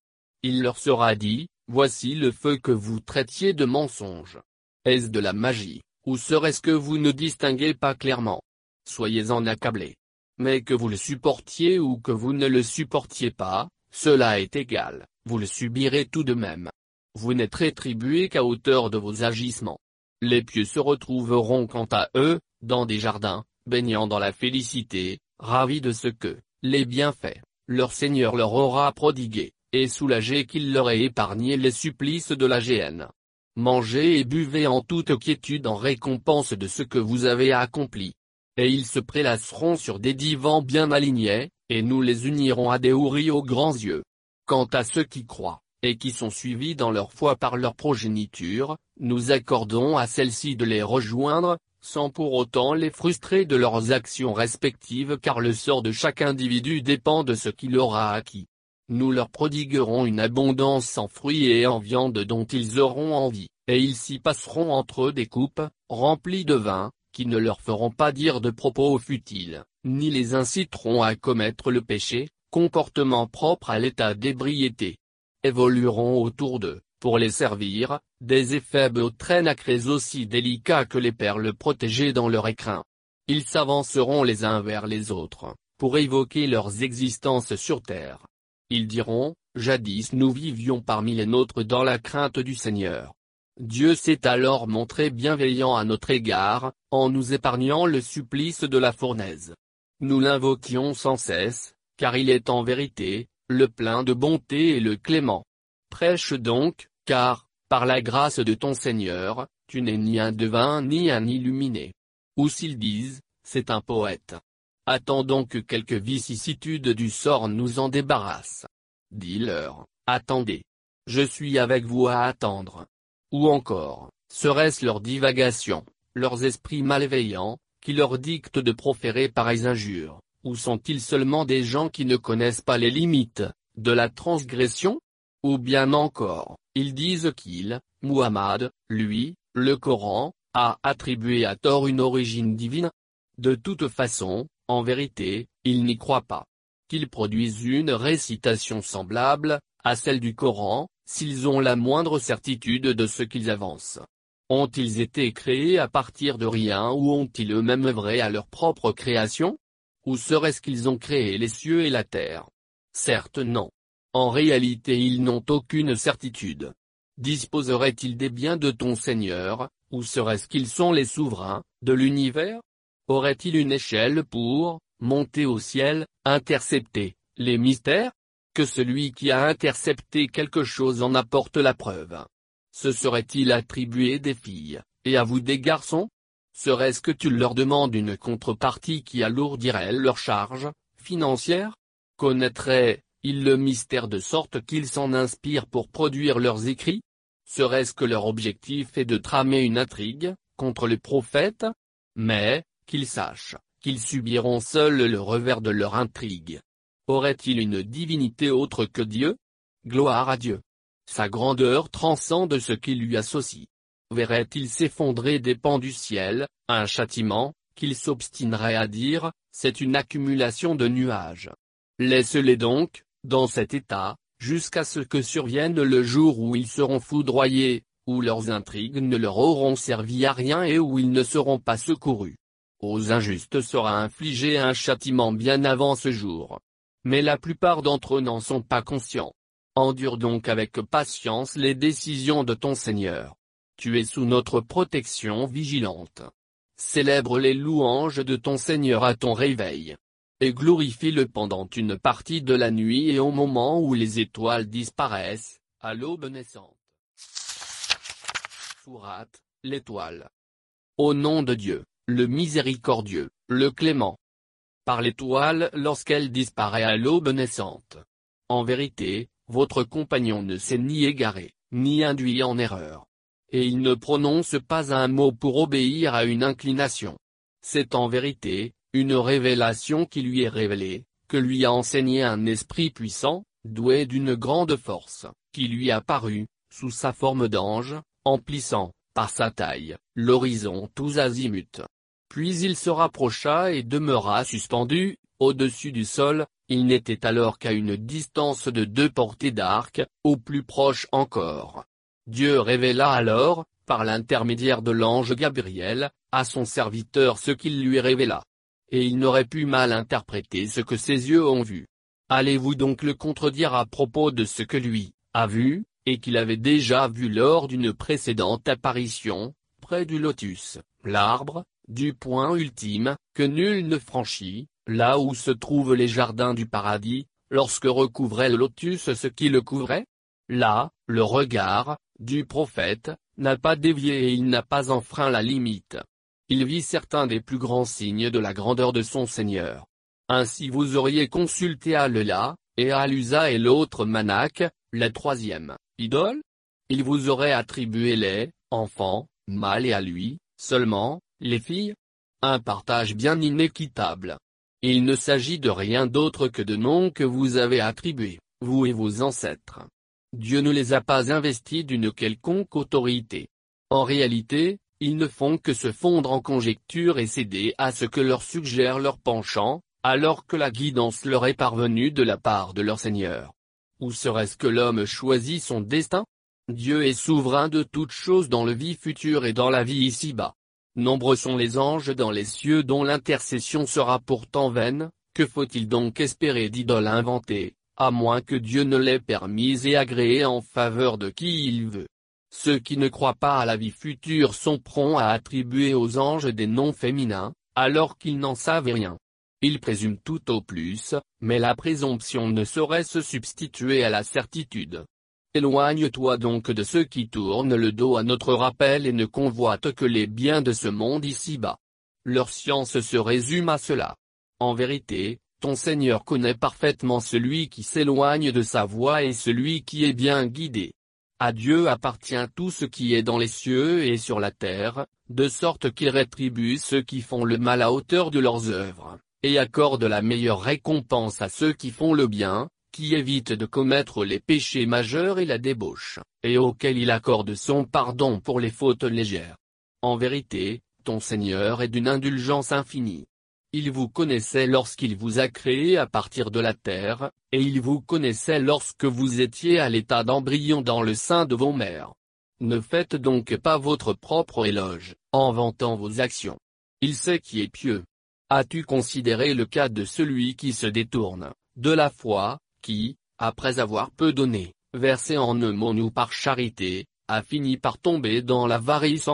Il leur sera dit, Voici le feu que vous traitiez de mensonge. Est-ce de la magie, ou serait-ce que vous ne distinguez pas clairement? Soyez-en accablés. Mais que vous le supportiez ou que vous ne le supportiez pas, cela est égal, vous le subirez tout de même. Vous n'êtes rétribué qu'à hauteur de vos agissements. Les pieux se retrouveront quant à eux, dans des jardins, baignant dans la félicité, ravis de ce que, les bienfaits, leur Seigneur leur aura prodigué, et soulagés qu'il leur ait épargné les supplices de la géhenne. Mangez et buvez en toute quiétude en récompense de ce que vous avez accompli. Et ils se prélasseront sur des divans bien alignés, et nous les unirons à des houris aux grands yeux. Quant à ceux qui croient, et qui sont suivis dans leur foi par leur progéniture, nous accordons à celle-ci de les rejoindre, sans pour autant les frustrer de leurs actions respectives car le sort de chaque individu dépend de ce qu'il aura acquis. Nous leur prodiguerons une abondance sans fruits et en viande dont ils auront envie, et ils s'y passeront entre eux des coupes, remplies de vin, qui ne leur feront pas dire de propos futiles, ni les inciteront à commettre le péché, comportement propre à l'état d'ébriété évolueront autour d'eux, pour les servir, des éphèbes très nacrés aussi délicats que les perles protégées dans leur écrin. Ils s'avanceront les uns vers les autres, pour évoquer leurs existences sur terre. Ils diront, jadis nous vivions parmi les nôtres dans la crainte du Seigneur. Dieu s'est alors montré bienveillant à notre égard, en nous épargnant le supplice de la fournaise. Nous l'invoquions sans cesse, car il est en vérité, le plein de bonté et le clément. Prêche donc, car, par la grâce de ton Seigneur, tu n'es ni un devin ni un illuminé. Ou s'ils disent, c'est un poète. Attendons que quelques vicissitudes du sort nous en débarrassent. Dis-leur, attendez. Je suis avec vous à attendre. Ou encore, serait-ce leur divagation, leurs esprits malveillants, qui leur dictent de proférer pareilles injures? Ou sont-ils seulement des gens qui ne connaissent pas les limites de la transgression? Ou bien encore, ils disent qu'il, Muhammad, lui, le Coran, a attribué à tort une origine divine? De toute façon, en vérité, ils n'y croient pas. Qu'ils produisent une récitation semblable, à celle du Coran, s'ils ont la moindre certitude de ce qu'ils avancent. Ont-ils été créés à partir de rien ou ont-ils eux-mêmes œuvré à leur propre création? Ou serait-ce qu'ils ont créé les cieux et la terre? Certes non. En réalité ils n'ont aucune certitude. Disposeraient-ils des biens de ton Seigneur, ou serait-ce qu'ils sont les souverains, de l'univers? Auraient-ils une échelle pour, monter au ciel, intercepter, les mystères? Que celui qui a intercepté quelque chose en apporte la preuve. Se serait-il attribué des filles, et à vous des garçons? Serait-ce que tu leur demandes une contrepartie qui alourdirait leurs charges financières? Connaîtraient-ils le mystère de sorte qu'ils s'en inspirent pour produire leurs écrits? Serait-ce que leur objectif est de tramer une intrigue, contre les prophètes? Mais, qu'ils sachent, qu'ils subiront seuls le revers de leur intrigue. Aurait-il une divinité autre que Dieu? Gloire à Dieu. Sa grandeur transcende ce qui lui associe verrait-il s'effondrer des pans du ciel, un châtiment, qu'il s'obstinerait à dire, c'est une accumulation de nuages. Laisse-les donc, dans cet état, jusqu'à ce que survienne le jour où ils seront foudroyés, où leurs intrigues ne leur auront servi à rien et où ils ne seront pas secourus. Aux injustes sera infligé un châtiment bien avant ce jour. Mais la plupart d'entre eux n'en sont pas conscients. Endure donc avec patience les décisions de ton Seigneur. Tu es sous notre protection vigilante. Célèbre les louanges de ton Seigneur à ton réveil. Et glorifie-le pendant une partie de la nuit et au moment où les étoiles disparaissent, à l'aube naissante. Fourat, l'étoile. Au nom de Dieu, le miséricordieux, le clément. Par l'étoile lorsqu'elle disparaît à l'aube naissante. En vérité, votre compagnon ne s'est ni égaré, ni induit en erreur et il ne prononce pas un mot pour obéir à une inclination. C'est en vérité, une révélation qui lui est révélée, que lui a enseigné un esprit puissant, doué d'une grande force, qui lui a paru, sous sa forme d'ange, emplissant, par sa taille, l'horizon tous azimuts. Puis il se rapprocha et demeura suspendu, au-dessus du sol, il n'était alors qu'à une distance de deux portées d'arc, au plus proche encore. Dieu révéla alors, par l'intermédiaire de l'ange Gabriel, à son serviteur ce qu'il lui révéla. Et il n'aurait pu mal interpréter ce que ses yeux ont vu. Allez-vous donc le contredire à propos de ce que lui, a vu, et qu'il avait déjà vu lors d'une précédente apparition, près du lotus, l'arbre, du point ultime, que nul ne franchit, là où se trouvent les jardins du paradis, lorsque recouvrait le lotus ce qui le couvrait? Là, le regard, du prophète, n'a pas dévié et il n'a pas enfreint la limite. Il vit certains des plus grands signes de la grandeur de son Seigneur. Ainsi vous auriez consulté Alela, et Alusa et l'autre Manak, la troisième, idole Il vous aurait attribué les, enfants, mâles et à lui, seulement, les filles Un partage bien inéquitable. Il ne s'agit de rien d'autre que de noms que vous avez attribués, vous et vos ancêtres. Dieu ne les a pas investis d'une quelconque autorité. En réalité, ils ne font que se fondre en conjectures et céder à ce que leur suggère leur penchant, alors que la guidance leur est parvenue de la part de leur Seigneur. Ou serait-ce que l'homme choisit son destin? Dieu est souverain de toutes choses dans le vie future et dans la vie ici-bas. Nombreux sont les anges dans les cieux dont l'intercession sera pourtant vaine, que faut-il donc espérer d'idoles inventées à moins que Dieu ne l'ait permise et agréée en faveur de qui il veut. Ceux qui ne croient pas à la vie future sont prompts à attribuer aux anges des noms féminins, alors qu'ils n'en savent rien. Ils présument tout au plus, mais la présomption ne saurait se substituer à la certitude. Éloigne-toi donc de ceux qui tournent le dos à notre rappel et ne convoitent que les biens de ce monde ici-bas. Leur science se résume à cela. En vérité, ton Seigneur connaît parfaitement celui qui s'éloigne de sa voie et celui qui est bien guidé. À Dieu appartient tout ce qui est dans les cieux et sur la terre, de sorte qu'il rétribue ceux qui font le mal à hauteur de leurs œuvres, et accorde la meilleure récompense à ceux qui font le bien, qui évitent de commettre les péchés majeurs et la débauche, et auxquels il accorde son pardon pour les fautes légères. En vérité, ton Seigneur est d'une indulgence infinie. Il vous connaissait lorsqu'il vous a créé à partir de la terre, et il vous connaissait lorsque vous étiez à l'état d'embryon dans le sein de vos mères. Ne faites donc pas votre propre éloge, en vantant vos actions. Il sait qui est pieux. As-tu considéré le cas de celui qui se détourne, de la foi, qui, après avoir peu donné, versé en aumône ou par charité, a fini par tomber dans l'avarice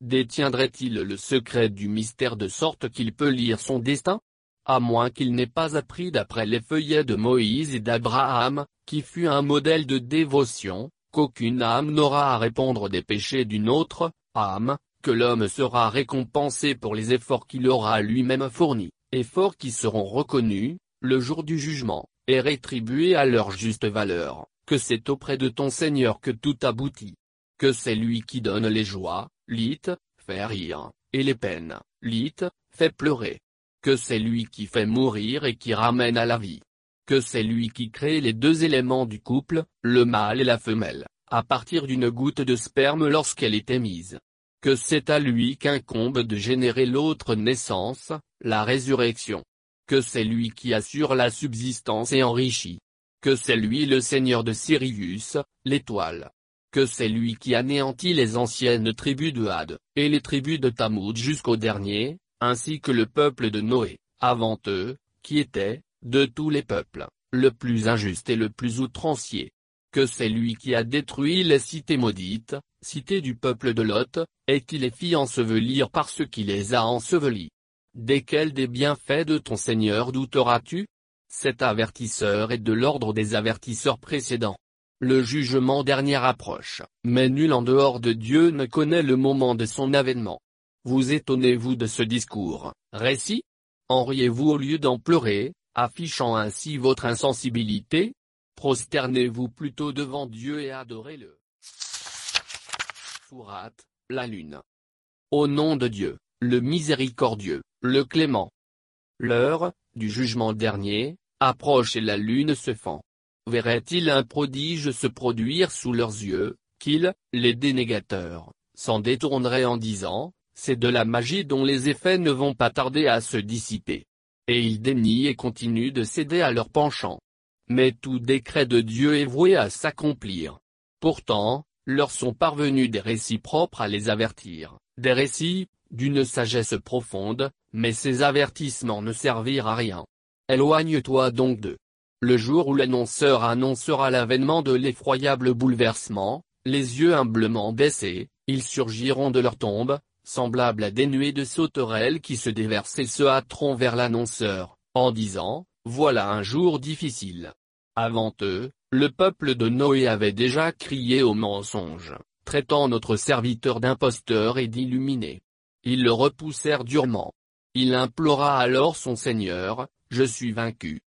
Détiendrait-il le secret du mystère de sorte qu'il peut lire son destin? À moins qu'il n'ait pas appris d'après les feuillets de Moïse et d'Abraham, qui fut un modèle de dévotion, qu'aucune âme n'aura à répondre des péchés d'une autre, âme, que l'homme sera récompensé pour les efforts qu'il aura lui-même fournis, efforts qui seront reconnus, le jour du jugement, et rétribués à leur juste valeur, que c'est auprès de ton Seigneur que tout aboutit. Que c'est lui qui donne les joies, lit, fait rire, et les peines, lit, fait pleurer. Que c'est lui qui fait mourir et qui ramène à la vie. Que c'est lui qui crée les deux éléments du couple, le mâle et la femelle, à partir d'une goutte de sperme lorsqu'elle est émise. Que c'est à lui qu'incombe de générer l'autre naissance, la résurrection. Que c'est lui qui assure la subsistance et enrichit. Que c'est lui le seigneur de Sirius, l'étoile que c'est lui qui anéantit les anciennes tribus de Had, et les tribus de Tamoud jusqu'au dernier, ainsi que le peuple de Noé, avant eux, qui était, de tous les peuples, le plus injuste et le plus outrancier. Que c'est lui qui a détruit les cités maudites, cités du peuple de Lot, et qui les fit ensevelir parce qu'il les a ensevelies. Desquels des bienfaits de ton Seigneur douteras-tu? Cet avertisseur est de l'ordre des avertisseurs précédents. Le jugement dernier approche, mais nul en dehors de Dieu ne connaît le moment de son avènement. Vous étonnez-vous de ce discours, récit En riez-vous au lieu d'en pleurer, affichant ainsi votre insensibilité? Prosternez-vous plutôt devant Dieu et adorez-le. Sourate, la lune. Au nom de Dieu, le miséricordieux, le clément. L'heure, du jugement dernier, approche et la lune se fend verraient-ils un prodige se produire sous leurs yeux, qu'ils, les dénégateurs, s'en détourneraient en disant, c'est de la magie dont les effets ne vont pas tarder à se dissiper. et ils dénient et continuent de céder à leur penchant. Mais tout décret de Dieu est voué à s'accomplir. Pourtant, leur sont parvenus des récits propres à les avertir, des récits, d'une sagesse profonde, mais ces avertissements ne servirent à rien. Éloigne-toi donc d'eux. Le jour où l'annonceur annoncera l'avènement de l'effroyable bouleversement, les yeux humblement baissés, ils surgiront de leur tombe, semblables à des nuées de sauterelles qui se déversent et se hâteront vers l'annonceur, en disant, voilà un jour difficile. Avant eux, le peuple de Noé avait déjà crié au mensonge, traitant notre serviteur d'imposteur et d'illuminé. Ils le repoussèrent durement. Il implora alors son Seigneur, Je suis vaincu.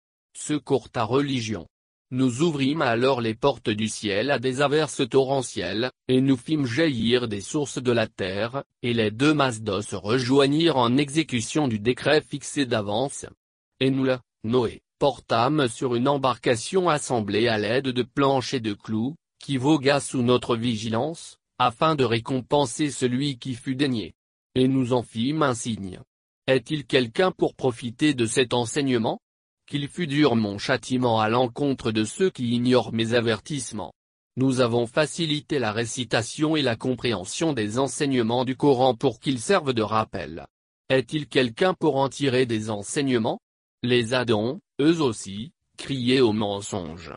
Secours ta religion. Nous ouvrîmes alors les portes du ciel à des averses torrentielles, et nous fîmes jaillir des sources de la terre, et les deux masses d'eau se rejoignirent en exécution du décret fixé d'avance. Et nous, là, Noé, portâmes sur une embarcation assemblée à l'aide de planches et de clous, qui vogua sous notre vigilance, afin de récompenser celui qui fut daigné. Et nous en fîmes un signe. Est-il quelqu'un pour profiter de cet enseignement? Qu'il fut dur mon châtiment à l'encontre de ceux qui ignorent mes avertissements. Nous avons facilité la récitation et la compréhension des enseignements du Coran pour qu'ils servent de rappel. Est-il quelqu'un pour en tirer des enseignements? Les Adons, eux aussi, criaient au mensonge.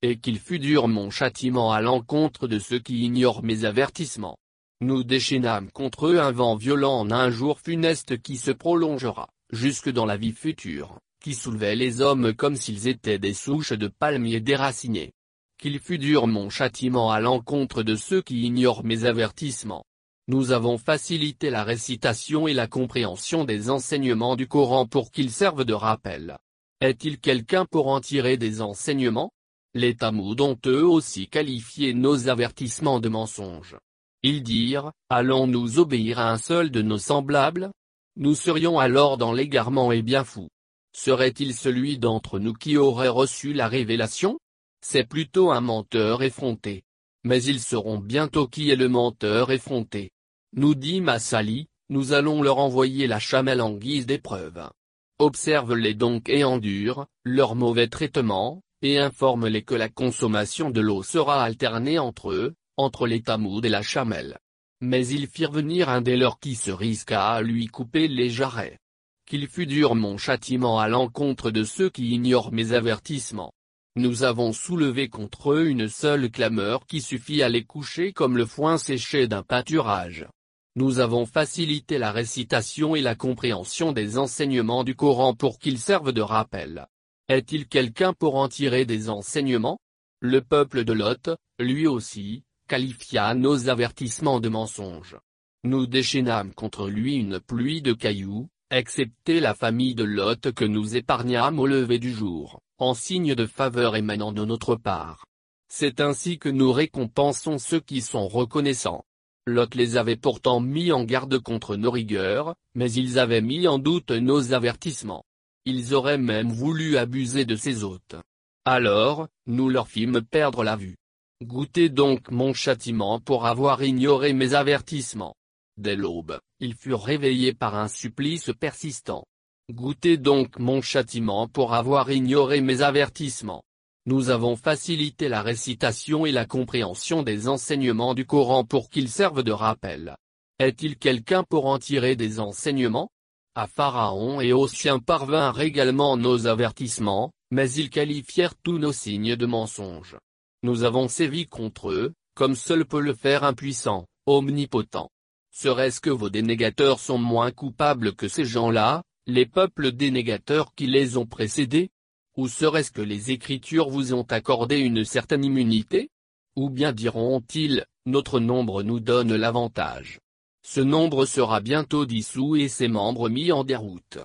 Et qu'il fut dur mon châtiment à l'encontre de ceux qui ignorent mes avertissements. Nous déchaînâmes contre eux un vent violent en un jour funeste qui se prolongera, jusque dans la vie future qui soulevait les hommes comme s'ils étaient des souches de palmiers déracinées. Qu'il fut dur mon châtiment à l'encontre de ceux qui ignorent mes avertissements. Nous avons facilité la récitation et la compréhension des enseignements du Coran pour qu'ils servent de rappel. Est-il quelqu'un pour en tirer des enseignements? Les Tamouds ont eux aussi qualifié nos avertissements de mensonges. Ils dirent, allons-nous obéir à un seul de nos semblables? Nous serions alors dans l'égarement et bien fous. Serait-il celui d'entre nous qui aurait reçu la révélation? C'est plutôt un menteur effronté. Mais ils sauront bientôt qui est le menteur effronté. Nous dit Massali, nous allons leur envoyer la chamelle en guise d'épreuve. Observe-les donc et endure, leur mauvais traitement, et informe-les que la consommation de l'eau sera alternée entre eux, entre les tamouds et la chamelle. Mais ils firent venir un des leurs qui se risqua à lui couper les jarrets qu'il fut dur mon châtiment à l'encontre de ceux qui ignorent mes avertissements. Nous avons soulevé contre eux une seule clameur qui suffit à les coucher comme le foin séché d'un pâturage. Nous avons facilité la récitation et la compréhension des enseignements du Coran pour qu'ils servent de rappel. Est-il quelqu'un pour en tirer des enseignements? Le peuple de Lot, lui aussi, qualifia nos avertissements de mensonges. Nous déchaînâmes contre lui une pluie de cailloux, excepté la famille de Lot que nous épargnâmes au lever du jour, en signe de faveur émanant de notre part. C'est ainsi que nous récompensons ceux qui sont reconnaissants. Lot les avait pourtant mis en garde contre nos rigueurs, mais ils avaient mis en doute nos avertissements. Ils auraient même voulu abuser de ses hôtes. Alors, nous leur fîmes perdre la vue. Goûtez donc mon châtiment pour avoir ignoré mes avertissements. Dès l'aube, ils furent réveillés par un supplice persistant. Goûtez donc mon châtiment pour avoir ignoré mes avertissements. Nous avons facilité la récitation et la compréhension des enseignements du Coran pour qu'ils servent de rappel. Est-il quelqu'un pour en tirer des enseignements? À Pharaon et aux siens parvinrent également nos avertissements, mais ils qualifièrent tous nos signes de mensonges. Nous avons sévi contre eux, comme seul peut le faire un puissant, omnipotent. Serait-ce que vos dénégateurs sont moins coupables que ces gens-là, les peuples dénégateurs qui les ont précédés? Ou serait-ce que les Écritures vous ont accordé une certaine immunité? Ou bien diront-ils, notre nombre nous donne l'avantage Ce nombre sera bientôt dissous et ses membres mis en déroute.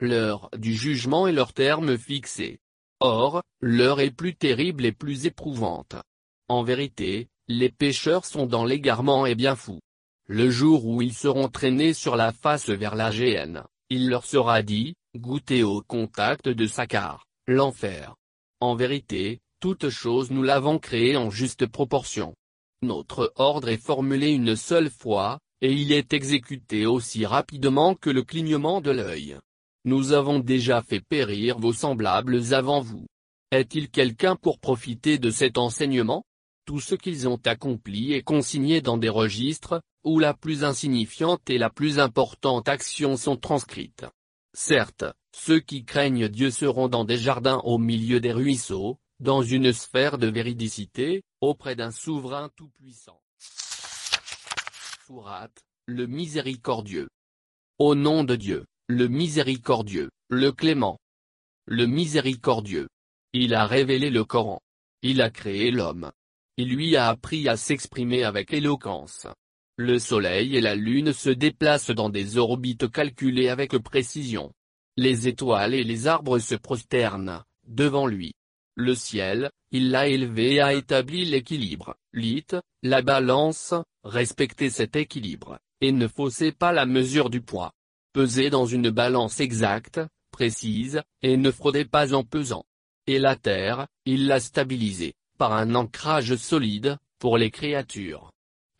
L'heure du jugement est leur terme fixé. Or, l'heure est plus terrible et plus éprouvante. En vérité, les pécheurs sont dans l'égarement et bien fous. Le jour où ils seront traînés sur la face vers la géhenne, il leur sera dit, goûtez au contact de Sakar, l'enfer. En vérité, toute chose nous l'avons créée en juste proportion. Notre ordre est formulé une seule fois, et il est exécuté aussi rapidement que le clignement de l'œil. Nous avons déjà fait périr vos semblables avant vous. Est-il quelqu'un pour profiter de cet enseignement? Tout ce qu'ils ont accompli est consigné dans des registres, où la plus insignifiante et la plus importante action sont transcrites. Certes, ceux qui craignent Dieu seront dans des jardins au milieu des ruisseaux, dans une sphère de véridicité, auprès d'un souverain tout-puissant. Sourate, le miséricordieux. Au nom de Dieu, le miséricordieux, le clément. Le miséricordieux. Il a révélé le Coran. Il a créé l'homme. Il lui a appris à s'exprimer avec éloquence. Le Soleil et la Lune se déplacent dans des orbites calculées avec précision. Les étoiles et les arbres se prosternent, devant lui. Le ciel, il l'a élevé et a établi l'équilibre. Lit, la balance, respectez cet équilibre, et ne faussez pas la mesure du poids. Pesez dans une balance exacte, précise, et ne fraudez pas en pesant. Et la terre, il l'a stabilisée, par un ancrage solide, pour les créatures.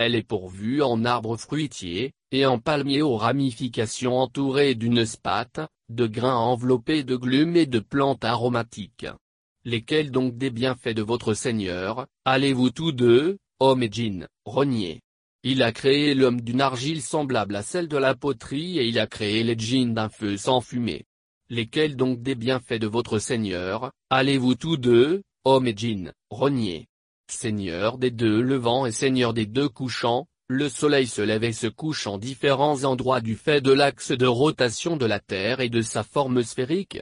Elle est pourvue en arbres fruitiers, et en palmiers aux ramifications entourées d'une spate, de grains enveloppés de glumes et de plantes aromatiques. Lesquels donc des bienfaits de votre Seigneur, allez-vous tous deux, hommes et djinns, renier? Il a créé l'homme d'une argile semblable à celle de la poterie et il a créé les djinns d'un feu sans fumée. Lesquels donc des bienfaits de votre Seigneur, allez-vous tous deux, hommes et djinns, renier? Seigneur des deux levants et Seigneur des deux couchants, le soleil se lève et se couche en différents endroits du fait de l'axe de rotation de la Terre et de sa forme sphérique.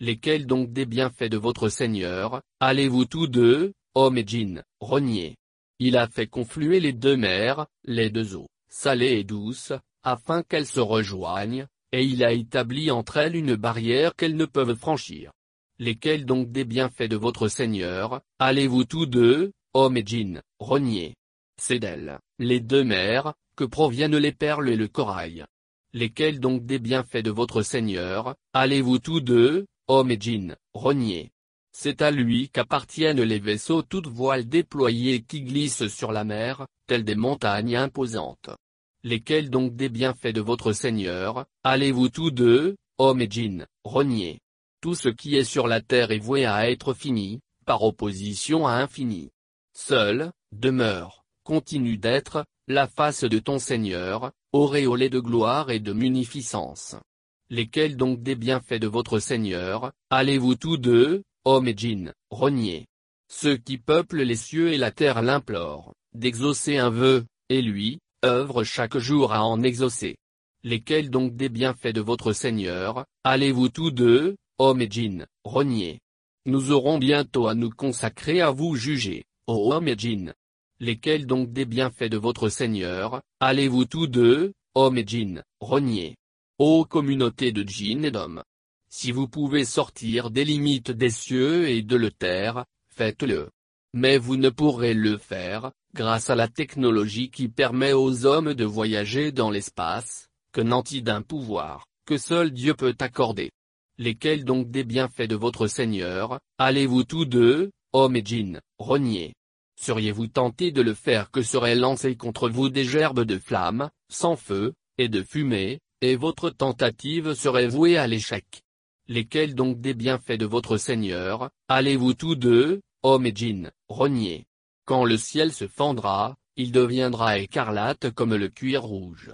Lesquels donc des bienfaits de votre Seigneur, allez-vous tous deux, hommes et djinns, renier? Il a fait confluer les deux mers, les deux eaux, salées et douces, afin qu'elles se rejoignent, et il a établi entre elles une barrière qu'elles ne peuvent franchir. Lesquels donc des bienfaits de votre Seigneur, allez-vous tous deux, hommes et djinns, renier. C'est d'elles, les deux mers, que proviennent les perles et le corail. Lesquels donc des bienfaits de votre Seigneur, allez-vous tous deux, hommes et djinns, renier. C'est à lui qu'appartiennent les vaisseaux toutes voiles déployées qui glissent sur la mer, telles des montagnes imposantes. Lesquels donc des bienfaits de votre Seigneur, allez-vous tous deux, hommes et djinns, renier. Tout ce qui est sur la terre est voué à être fini, par opposition à infini. Seul, demeure, continue d'être, la face de ton Seigneur, auréolée de gloire et de munificence. Lesquels donc des bienfaits de votre Seigneur, allez-vous tous deux, hommes et djinns, renier? Ceux qui peuplent les cieux et la terre l'implorent, d'exaucer un vœu, et lui, œuvre chaque jour à en exaucer. Lesquels donc des bienfaits de votre Seigneur, allez-vous tous deux, hommes et djinns, renier? Nous aurons bientôt à nous consacrer à vous juger ô hommes et djinns. Lesquels donc des bienfaits de votre Seigneur, allez-vous tous deux, hommes et djinns, renier? Ô communauté de djinns et d'hommes Si vous pouvez sortir des limites des cieux et de la terre, faites-le. Mais vous ne pourrez le faire, grâce à la technologie qui permet aux hommes de voyager dans l'espace, que nanti d'un pouvoir, que seul Dieu peut accorder. Lesquels donc des bienfaits de votre Seigneur, allez-vous tous deux, hommes et djinns, renier Seriez-vous tenté de le faire que seraient lancés contre vous des gerbes de flammes, sans feu, et de fumée, et votre tentative serait vouée à l'échec? Lesquels donc des bienfaits de votre Seigneur, allez-vous tous deux, hommes et djinns, renier Quand le ciel se fendra, il deviendra écarlate comme le cuir rouge.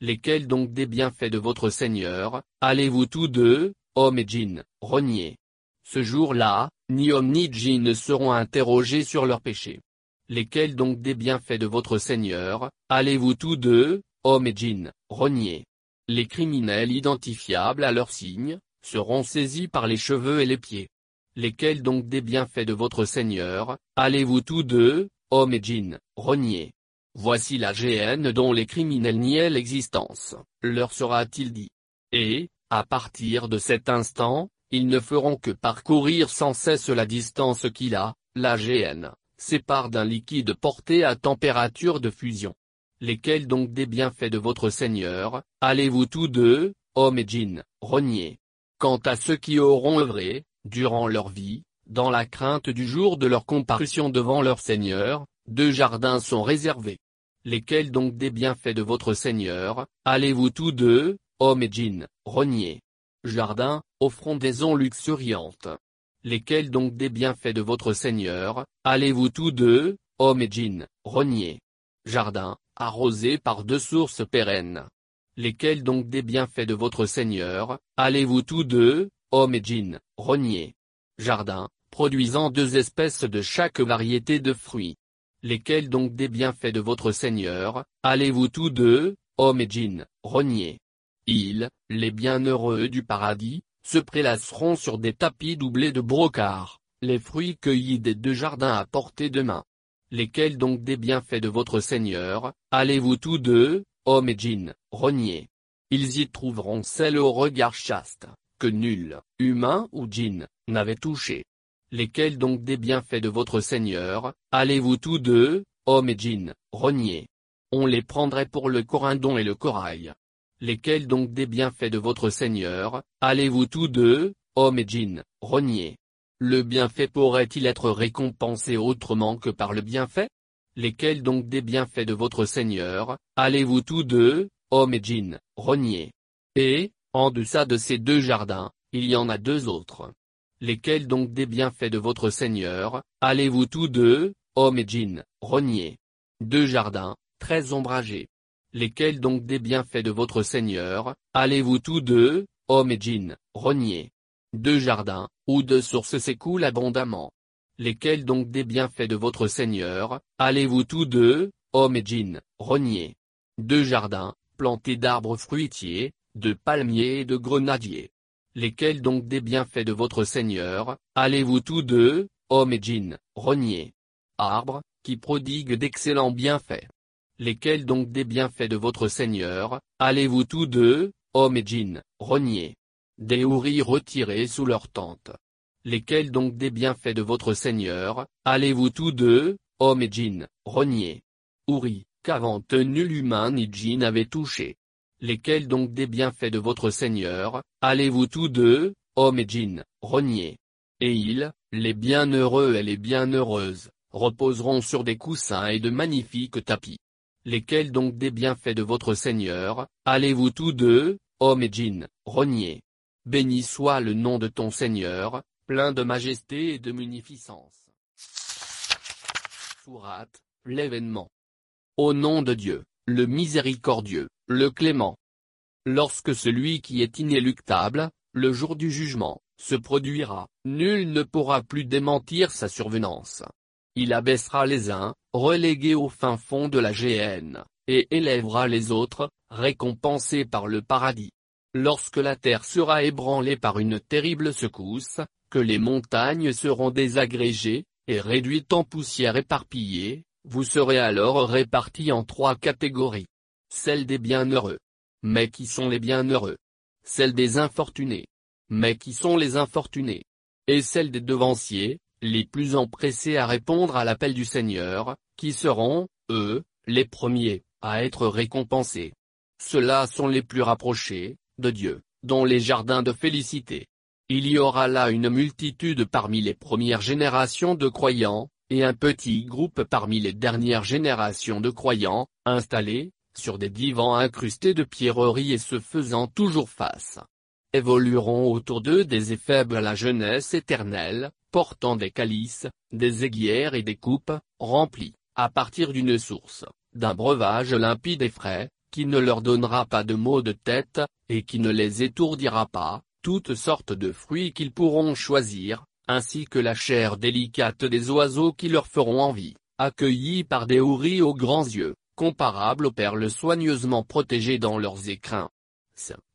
Lesquels donc des bienfaits de votre Seigneur, allez-vous tous deux, hommes et djinns, renier Ce jour-là, ni hommes ni djinns ne seront interrogés sur leurs péchés. Lesquels donc des bienfaits de votre Seigneur, allez-vous tous deux, hommes et djinns, renier? Les criminels identifiables à leurs signes, seront saisis par les cheveux et les pieds. Lesquels donc des bienfaits de votre Seigneur, allez-vous tous deux, hommes et djinns, renier? Voici la GN dont les criminels niaient l'existence, leur sera-t-il dit. Et, à partir de cet instant, ils ne feront que parcourir sans cesse la distance qu'il a, la GN, sépare d'un liquide porté à température de fusion. Lesquels donc des bienfaits de votre Seigneur, allez-vous tous deux, hommes et djinns, renier Quant à ceux qui auront œuvré, durant leur vie, dans la crainte du jour de leur comparution devant leur Seigneur, deux jardins sont réservés. Lesquels donc des bienfaits de votre Seigneur, allez-vous tous deux, hommes et djinns, renier Jardin, offrons des ondes luxuriantes. Lesquels donc des bienfaits de votre Seigneur, allez-vous tous deux, hommes et djinns, renier. Jardin, arrosé par deux sources pérennes. Lesquels donc des bienfaits de votre Seigneur, allez-vous tous deux, hommes et djinns, renier. Jardin, produisant deux espèces de chaque variété de fruits. Lesquels donc des bienfaits de votre Seigneur, allez-vous tous deux, hommes et djinns, renier. Ils, les bienheureux du paradis, se prélasseront sur des tapis doublés de brocart, les fruits cueillis des deux jardins à portée de main. Lesquels donc des bienfaits de votre Seigneur, allez-vous tous deux, hommes et djinns, renier? Ils y trouveront celle au regard chaste, que nul, humain ou djinn, n'avait touché. Lesquels donc des bienfaits de votre Seigneur, allez-vous tous deux, hommes et djinns, renier? On les prendrait pour le corindon et le corail. Lesquels donc des bienfaits de votre Seigneur, allez-vous tous deux, hommes et djinns, renier. Le bienfait pourrait-il être récompensé autrement que par le bienfait? Lesquels donc des bienfaits de votre Seigneur, allez-vous tous deux, hommes et djinns, renier. Et, en deçà de ces deux jardins, il y en a deux autres. Lesquels donc des bienfaits de votre Seigneur, allez-vous tous deux, hommes et djinns, renier. Deux jardins, très ombragés. Lesquels donc des bienfaits de votre Seigneur, allez-vous tous deux, hommes et djinns, renier. Deux jardins, où deux sources s'écoulent abondamment. Lesquels donc des bienfaits de votre Seigneur, allez-vous tous deux, hommes et djinns, renier. Deux jardins, plantés d'arbres fruitiers, de palmiers et de grenadiers. Lesquels donc des bienfaits de votre Seigneur, allez-vous tous deux, hommes et djinns, renier. Arbres, qui prodiguent d'excellents bienfaits. Lesquels donc des bienfaits de votre Seigneur, allez-vous tous deux, hommes et djinns, renier. Des houris retirés sous leur tente? Lesquels donc des bienfaits de votre Seigneur, allez-vous tous deux, hommes et djinns, renier? Houris, qu'avant nul humain ni djinn avait touché. Lesquels donc des bienfaits de votre Seigneur, allez-vous tous deux, hommes et djinns, renier? Et ils, les bienheureux et les bienheureuses, reposeront sur des coussins et de magnifiques tapis. Lesquels donc des bienfaits de votre Seigneur, allez-vous tous deux, hommes et djinns, renier? Béni soit le nom de ton Seigneur, plein de majesté et de munificence. Sourate, l'événement. Au nom de Dieu, le miséricordieux, le clément. Lorsque celui qui est inéluctable, le jour du jugement, se produira, nul ne pourra plus démentir sa survenance. Il abaissera les uns, relégués au fin fond de la géhenne, et élèvera les autres, récompensés par le paradis. Lorsque la terre sera ébranlée par une terrible secousse, que les montagnes seront désagrégées, et réduites en poussière éparpillée, vous serez alors répartis en trois catégories. Celle des bienheureux. Mais qui sont les bienheureux? Celle des infortunés. Mais qui sont les infortunés? Et celle des devanciers, les plus empressés à répondre à l'appel du Seigneur, qui seront, eux, les premiers, à être récompensés. Ceux-là sont les plus rapprochés, de Dieu, dont les jardins de félicité. Il y aura là une multitude parmi les premières générations de croyants, et un petit groupe parmi les dernières générations de croyants, installés, sur des divans incrustés de pierreries et se faisant toujours face. Évolueront autour d'eux des éphèbes à la jeunesse éternelle, portant des calices, des aiguières et des coupes, remplies, à partir d'une source, d'un breuvage limpide et frais, qui ne leur donnera pas de maux de tête, et qui ne les étourdira pas, toutes sortes de fruits qu'ils pourront choisir, ainsi que la chair délicate des oiseaux qui leur feront envie, accueillis par des houris aux grands yeux, comparables aux perles soigneusement protégées dans leurs écrins.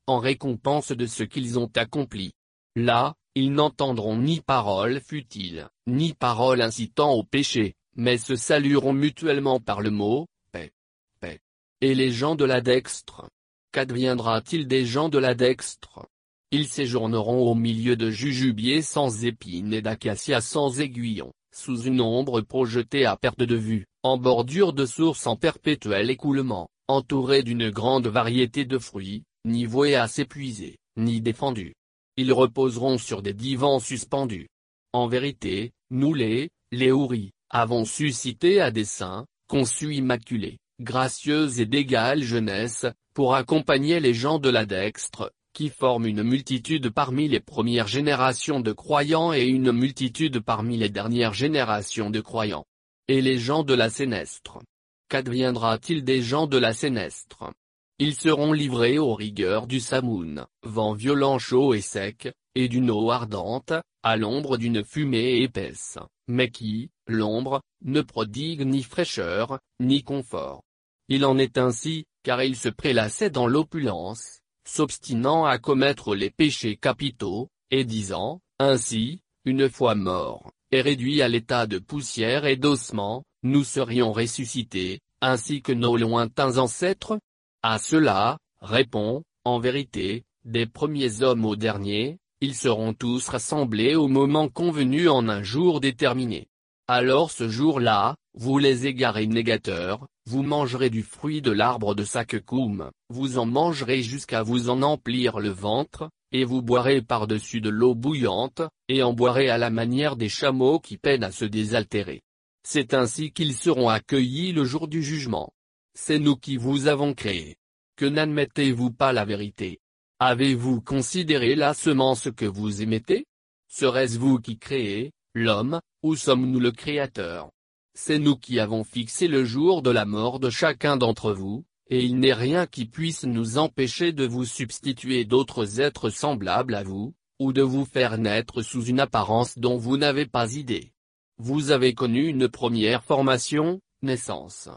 En récompense de ce qu'ils ont accompli. Là, ils n'entendront ni parole futile, ni parole incitant au péché, mais se salueront mutuellement par le mot, paix, paix. Et les gens de la dextre Qu'adviendra-t-il des gens de la dextre ils séjourneront au milieu de jujubiers sans épines et d'acacias sans aiguillons, sous une ombre projetée à perte de vue, en bordure de sources en perpétuel écoulement, entourés d'une grande variété de fruits, ni voués à s'épuiser, ni défendus. Ils reposeront sur des divans suspendus. En vérité, nous les, les houris, avons suscité à des saints, conçus immaculés, gracieuses et d'égale jeunesse, pour accompagner les gens de la dextre, qui forme une multitude parmi les premières générations de croyants et une multitude parmi les dernières générations de croyants. Et les gens de la Sénestre. Qu'adviendra-t-il des gens de la Sénestre? Ils seront livrés aux rigueurs du Samoun, vent violent chaud et sec, et d'une eau ardente, à l'ombre d'une fumée épaisse, mais qui, l'ombre, ne prodigue ni fraîcheur, ni confort. Il en est ainsi, car ils se prélassaient dans l'opulence, s'obstinant à commettre les péchés capitaux, et disant, ainsi, une fois morts, et réduits à l'état de poussière et d'ossement, nous serions ressuscités, ainsi que nos lointains ancêtres À cela, répond, en vérité, des premiers hommes aux derniers, ils seront tous rassemblés au moment convenu en un jour déterminé. Alors ce jour-là, vous les égarés négateurs, vous mangerez du fruit de l'arbre de Sakkoum, vous en mangerez jusqu'à vous en emplir le ventre, et vous boirez par-dessus de l'eau bouillante, et en boirez à la manière des chameaux qui peinent à se désaltérer. C'est ainsi qu'ils seront accueillis le jour du jugement. C'est nous qui vous avons créés. Que n'admettez-vous pas la vérité? Avez-vous considéré la semence que vous émettez? Serait-ce vous qui créez, l'homme, ou sommes-nous le Créateur? C'est nous qui avons fixé le jour de la mort de chacun d'entre vous, et il n'est rien qui puisse nous empêcher de vous substituer d'autres êtres semblables à vous, ou de vous faire naître sous une apparence dont vous n'avez pas idée. Vous avez connu une première formation, naissance.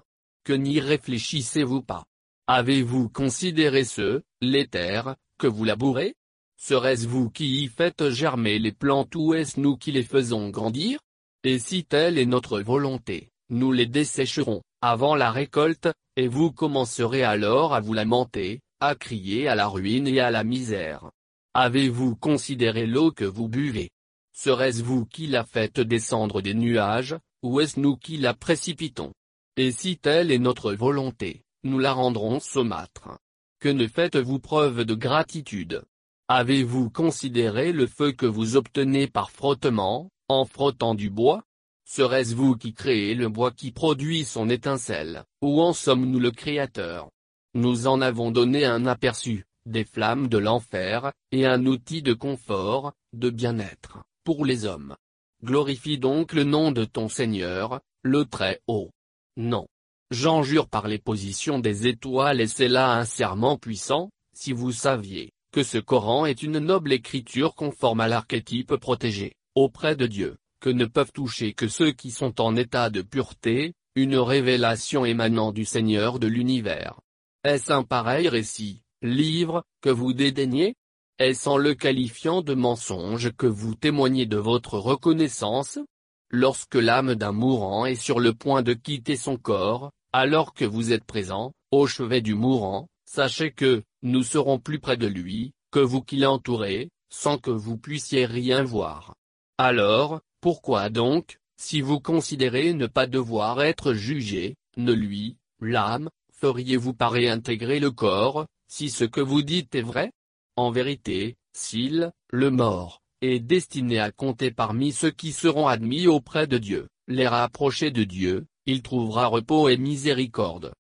Que n'y réfléchissez-vous pas. Avez-vous considéré ce, l'éther, que vous labourez? Serait-ce vous qui y faites germer les plantes ou est-ce nous qui les faisons grandir? Et si telle est notre volonté, nous les dessécherons, avant la récolte, et vous commencerez alors à vous lamenter, à crier à la ruine et à la misère. Avez-vous considéré l'eau que vous buvez? Serait-ce vous qui la faites descendre des nuages, ou est-ce nous qui la précipitons? Et si telle est notre volonté, nous la rendrons saumâtre. Que ne faites-vous preuve de gratitude? Avez-vous considéré le feu que vous obtenez par frottement, en frottant du bois? Serait-ce vous qui créez le bois qui produit son étincelle, ou en sommes-nous le Créateur? Nous en avons donné un aperçu, des flammes de l'enfer, et un outil de confort, de bien-être, pour les hommes. Glorifie donc le nom de ton Seigneur, le Très-Haut. Non. J'en jure par les positions des étoiles et c'est là un serment puissant, si vous saviez que ce Coran est une noble écriture conforme à l'archétype protégé, auprès de Dieu, que ne peuvent toucher que ceux qui sont en état de pureté, une révélation émanant du Seigneur de l'univers. Est-ce un pareil récit, livre, que vous dédaignez? Est-ce en le qualifiant de mensonge que vous témoignez de votre reconnaissance? Lorsque l'âme d'un mourant est sur le point de quitter son corps, alors que vous êtes présent, au chevet du mourant, sachez que, nous serons plus près de lui, que vous qui l'entourez, sans que vous puissiez rien voir. Alors, pourquoi donc, si vous considérez ne pas devoir être jugé, ne lui, l'âme, feriez-vous pas réintégrer le corps, si ce que vous dites est vrai? En vérité, s'il, le mort, est destiné à compter parmi ceux qui seront admis auprès de Dieu, les rapprocher de Dieu, il trouvera repos et miséricorde.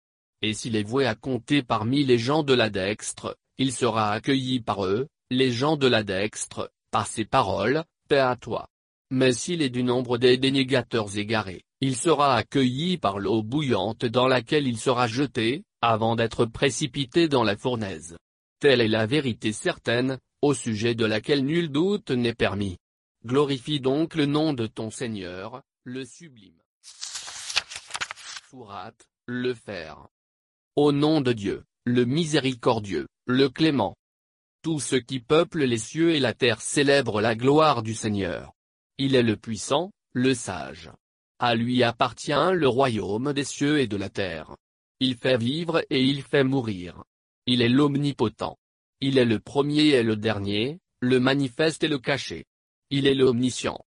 Et s'il est voué à compter parmi les gens de la dextre, il sera accueilli par eux, les gens de la dextre, par ses paroles, paix à toi. Mais s'il est du nombre des dénégateurs égarés, il sera accueilli par l'eau bouillante dans laquelle il sera jeté, avant d'être précipité dans la fournaise. Telle est la vérité certaine, au sujet de laquelle nul doute n'est permis. Glorifie donc le nom de ton Seigneur, le sublime. Fourat, le fer. Au nom de Dieu, le miséricordieux, le clément. Tous ceux qui peuplent les cieux et la terre célèbrent la gloire du Seigneur. Il est le puissant, le sage. À lui appartient le royaume des cieux et de la terre. Il fait vivre et il fait mourir. Il est l'omnipotent. Il est le premier et le dernier, le manifeste et le caché. Il est l'omniscient.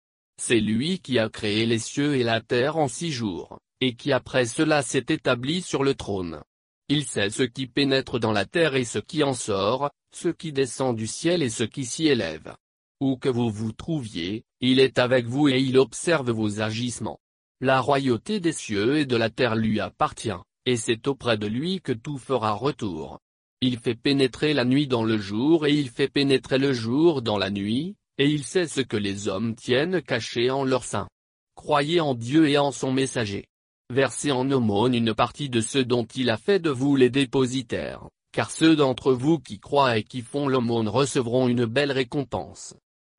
C'est lui qui a créé les cieux et la terre en six jours, et qui après cela s'est établi sur le trône. Il sait ce qui pénètre dans la terre et ce qui en sort, ce qui descend du ciel et ce qui s'y élève. Où que vous vous trouviez, il est avec vous et il observe vos agissements. La royauté des cieux et de la terre lui appartient, et c'est auprès de lui que tout fera retour. Il fait pénétrer la nuit dans le jour et il fait pénétrer le jour dans la nuit, et il sait ce que les hommes tiennent caché en leur sein. Croyez en Dieu et en son messager. Versez en aumône une partie de ce dont il a fait de vous les dépositaires, car ceux d'entre vous qui croient et qui font l'aumône recevront une belle récompense.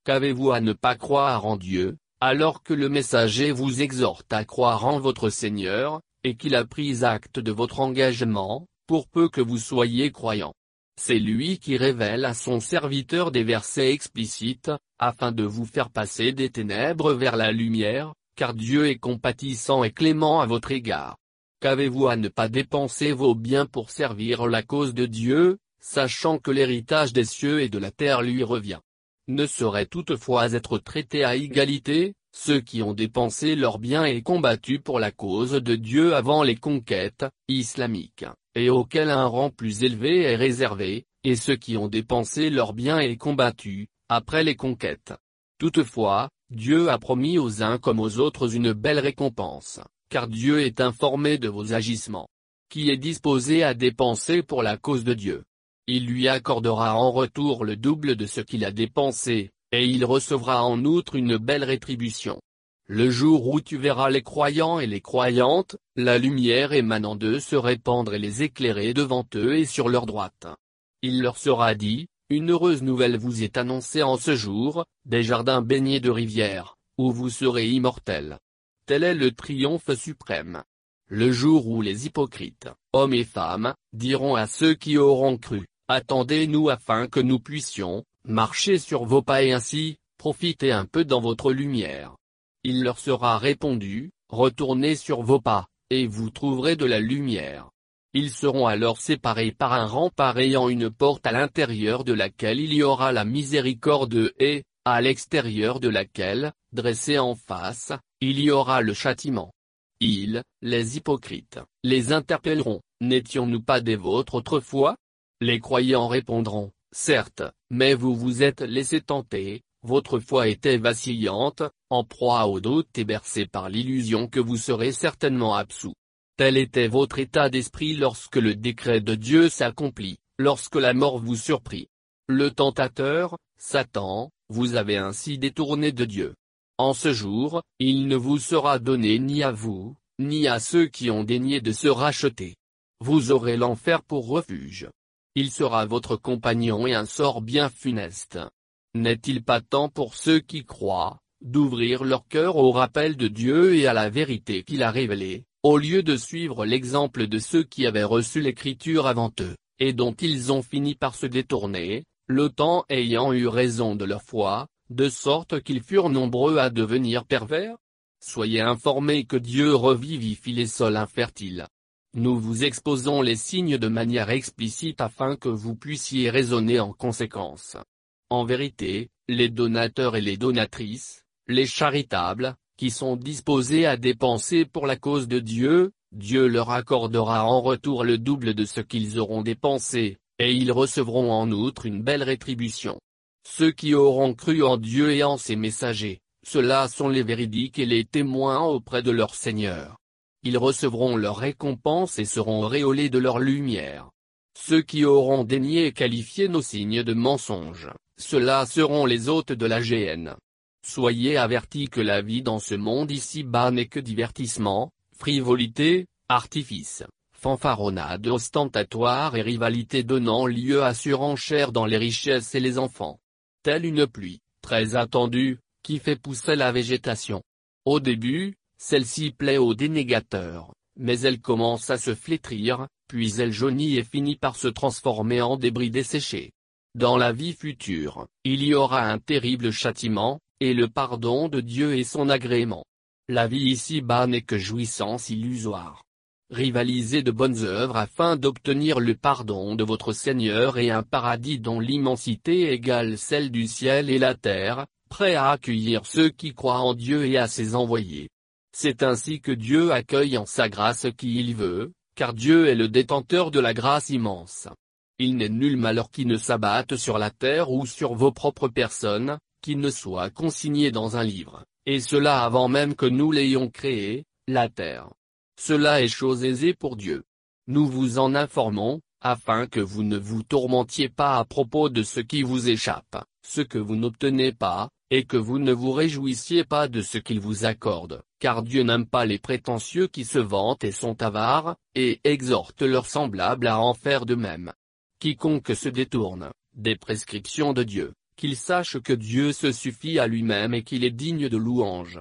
Qu'avez-vous à ne pas croire en Dieu, alors que le messager vous exhorte à croire en votre Seigneur, et qu'il a pris acte de votre engagement, pour peu que vous soyez croyants. C'est lui qui révèle à son serviteur des versets explicites, afin de vous faire passer des ténèbres vers la lumière, car Dieu est compatissant et clément à votre égard. Qu'avez-vous à ne pas dépenser vos biens pour servir la cause de Dieu, sachant que l'héritage des cieux et de la terre lui revient? Ne saurait toutefois être traité à égalité, ceux qui ont dépensé leurs biens et combattu pour la cause de Dieu avant les conquêtes islamiques, et auxquels un rang plus élevé est réservé, et ceux qui ont dépensé leurs biens et combattu, après les conquêtes. Toutefois, Dieu a promis aux uns comme aux autres une belle récompense, car Dieu est informé de vos agissements. Qui est disposé à dépenser pour la cause de Dieu Il lui accordera en retour le double de ce qu'il a dépensé, et il recevra en outre une belle rétribution. Le jour où tu verras les croyants et les croyantes, la lumière émanant d'eux se répandre et les éclairer devant eux et sur leur droite. Il leur sera dit, une heureuse nouvelle vous est annoncée en ce jour, des jardins baignés de rivières, où vous serez immortels. Tel est le triomphe suprême. Le jour où les hypocrites, hommes et femmes, diront à ceux qui auront cru, Attendez-nous afin que nous puissions, marcher sur vos pas et ainsi, profiter un peu dans votre lumière. Il leur sera répondu, Retournez sur vos pas, et vous trouverez de la lumière. Ils seront alors séparés par un rempart ayant une porte à l'intérieur de laquelle il y aura la miséricorde et, à l'extérieur de laquelle, dressé en face, il y aura le châtiment. Ils, les hypocrites, les interpelleront, n'étions-nous pas des vôtres autrefois? Les croyants répondront, certes, mais vous vous êtes laissé tenter, votre foi était vacillante, en proie au doute et bercée par l'illusion que vous serez certainement absous. Tel était votre état d'esprit lorsque le décret de Dieu s'accomplit, lorsque la mort vous surprit. Le tentateur, Satan, vous avez ainsi détourné de Dieu. En ce jour, il ne vous sera donné ni à vous, ni à ceux qui ont daigné de se racheter. Vous aurez l'enfer pour refuge. Il sera votre compagnon et un sort bien funeste. N'est-il pas temps pour ceux qui croient, d'ouvrir leur cœur au rappel de Dieu et à la vérité qu'il a révélée, au lieu de suivre l'exemple de ceux qui avaient reçu l'écriture avant eux, et dont ils ont fini par se détourner, le temps ayant eu raison de leur foi, de sorte qu'ils furent nombreux à devenir pervers? Soyez informés que Dieu revivifie les sols infertiles. Nous vous exposons les signes de manière explicite afin que vous puissiez raisonner en conséquence. En vérité, les donateurs et les donatrices, les charitables, qui sont disposés à dépenser pour la cause de Dieu, Dieu leur accordera en retour le double de ce qu'ils auront dépensé, et ils recevront en outre une belle rétribution. Ceux qui auront cru en Dieu et en ses messagers, ceux-là sont les véridiques et les témoins auprès de leur Seigneur. Ils recevront leur récompense et seront auréolés de leur lumière. Ceux qui auront daigné et qualifié nos signes de mensonges, ceux-là seront les hôtes de la géhenne. Soyez avertis que la vie dans ce monde ici-bas n'est que divertissement, frivolité, artifice, fanfaronnade ostentatoire et rivalité donnant lieu à surenchère dans les richesses et les enfants telle une pluie, très attendue, qui fait pousser la végétation. Au début, celle-ci plaît aux dénégateurs, mais elle commence à se flétrir, puis elle jaunit et finit par se transformer en débris desséchés. Dans la vie future, il y aura un terrible châtiment, et le pardon de Dieu et son agrément. La vie ici-bas n'est que jouissance illusoire rivaliser de bonnes œuvres afin d'obtenir le pardon de votre Seigneur et un paradis dont l'immensité égale celle du ciel et la terre, prêt à accueillir ceux qui croient en Dieu et à ses envoyés. C'est ainsi que Dieu accueille en sa grâce qui il veut, car Dieu est le détenteur de la grâce immense. Il n'est nul malheur qui ne s'abatte sur la terre ou sur vos propres personnes, qui ne soit consigné dans un livre, et cela avant même que nous l'ayons créé, la terre. Cela est chose aisée pour Dieu. Nous vous en informons, afin que vous ne vous tourmentiez pas à propos de ce qui vous échappe, ce que vous n'obtenez pas, et que vous ne vous réjouissiez pas de ce qu'il vous accorde, car Dieu n'aime pas les prétentieux qui se vantent et sont avares, et exhorte leurs semblables à en faire de même. Quiconque se détourne, des prescriptions de Dieu, qu'il sache que Dieu se suffit à lui-même et qu'il est digne de louange.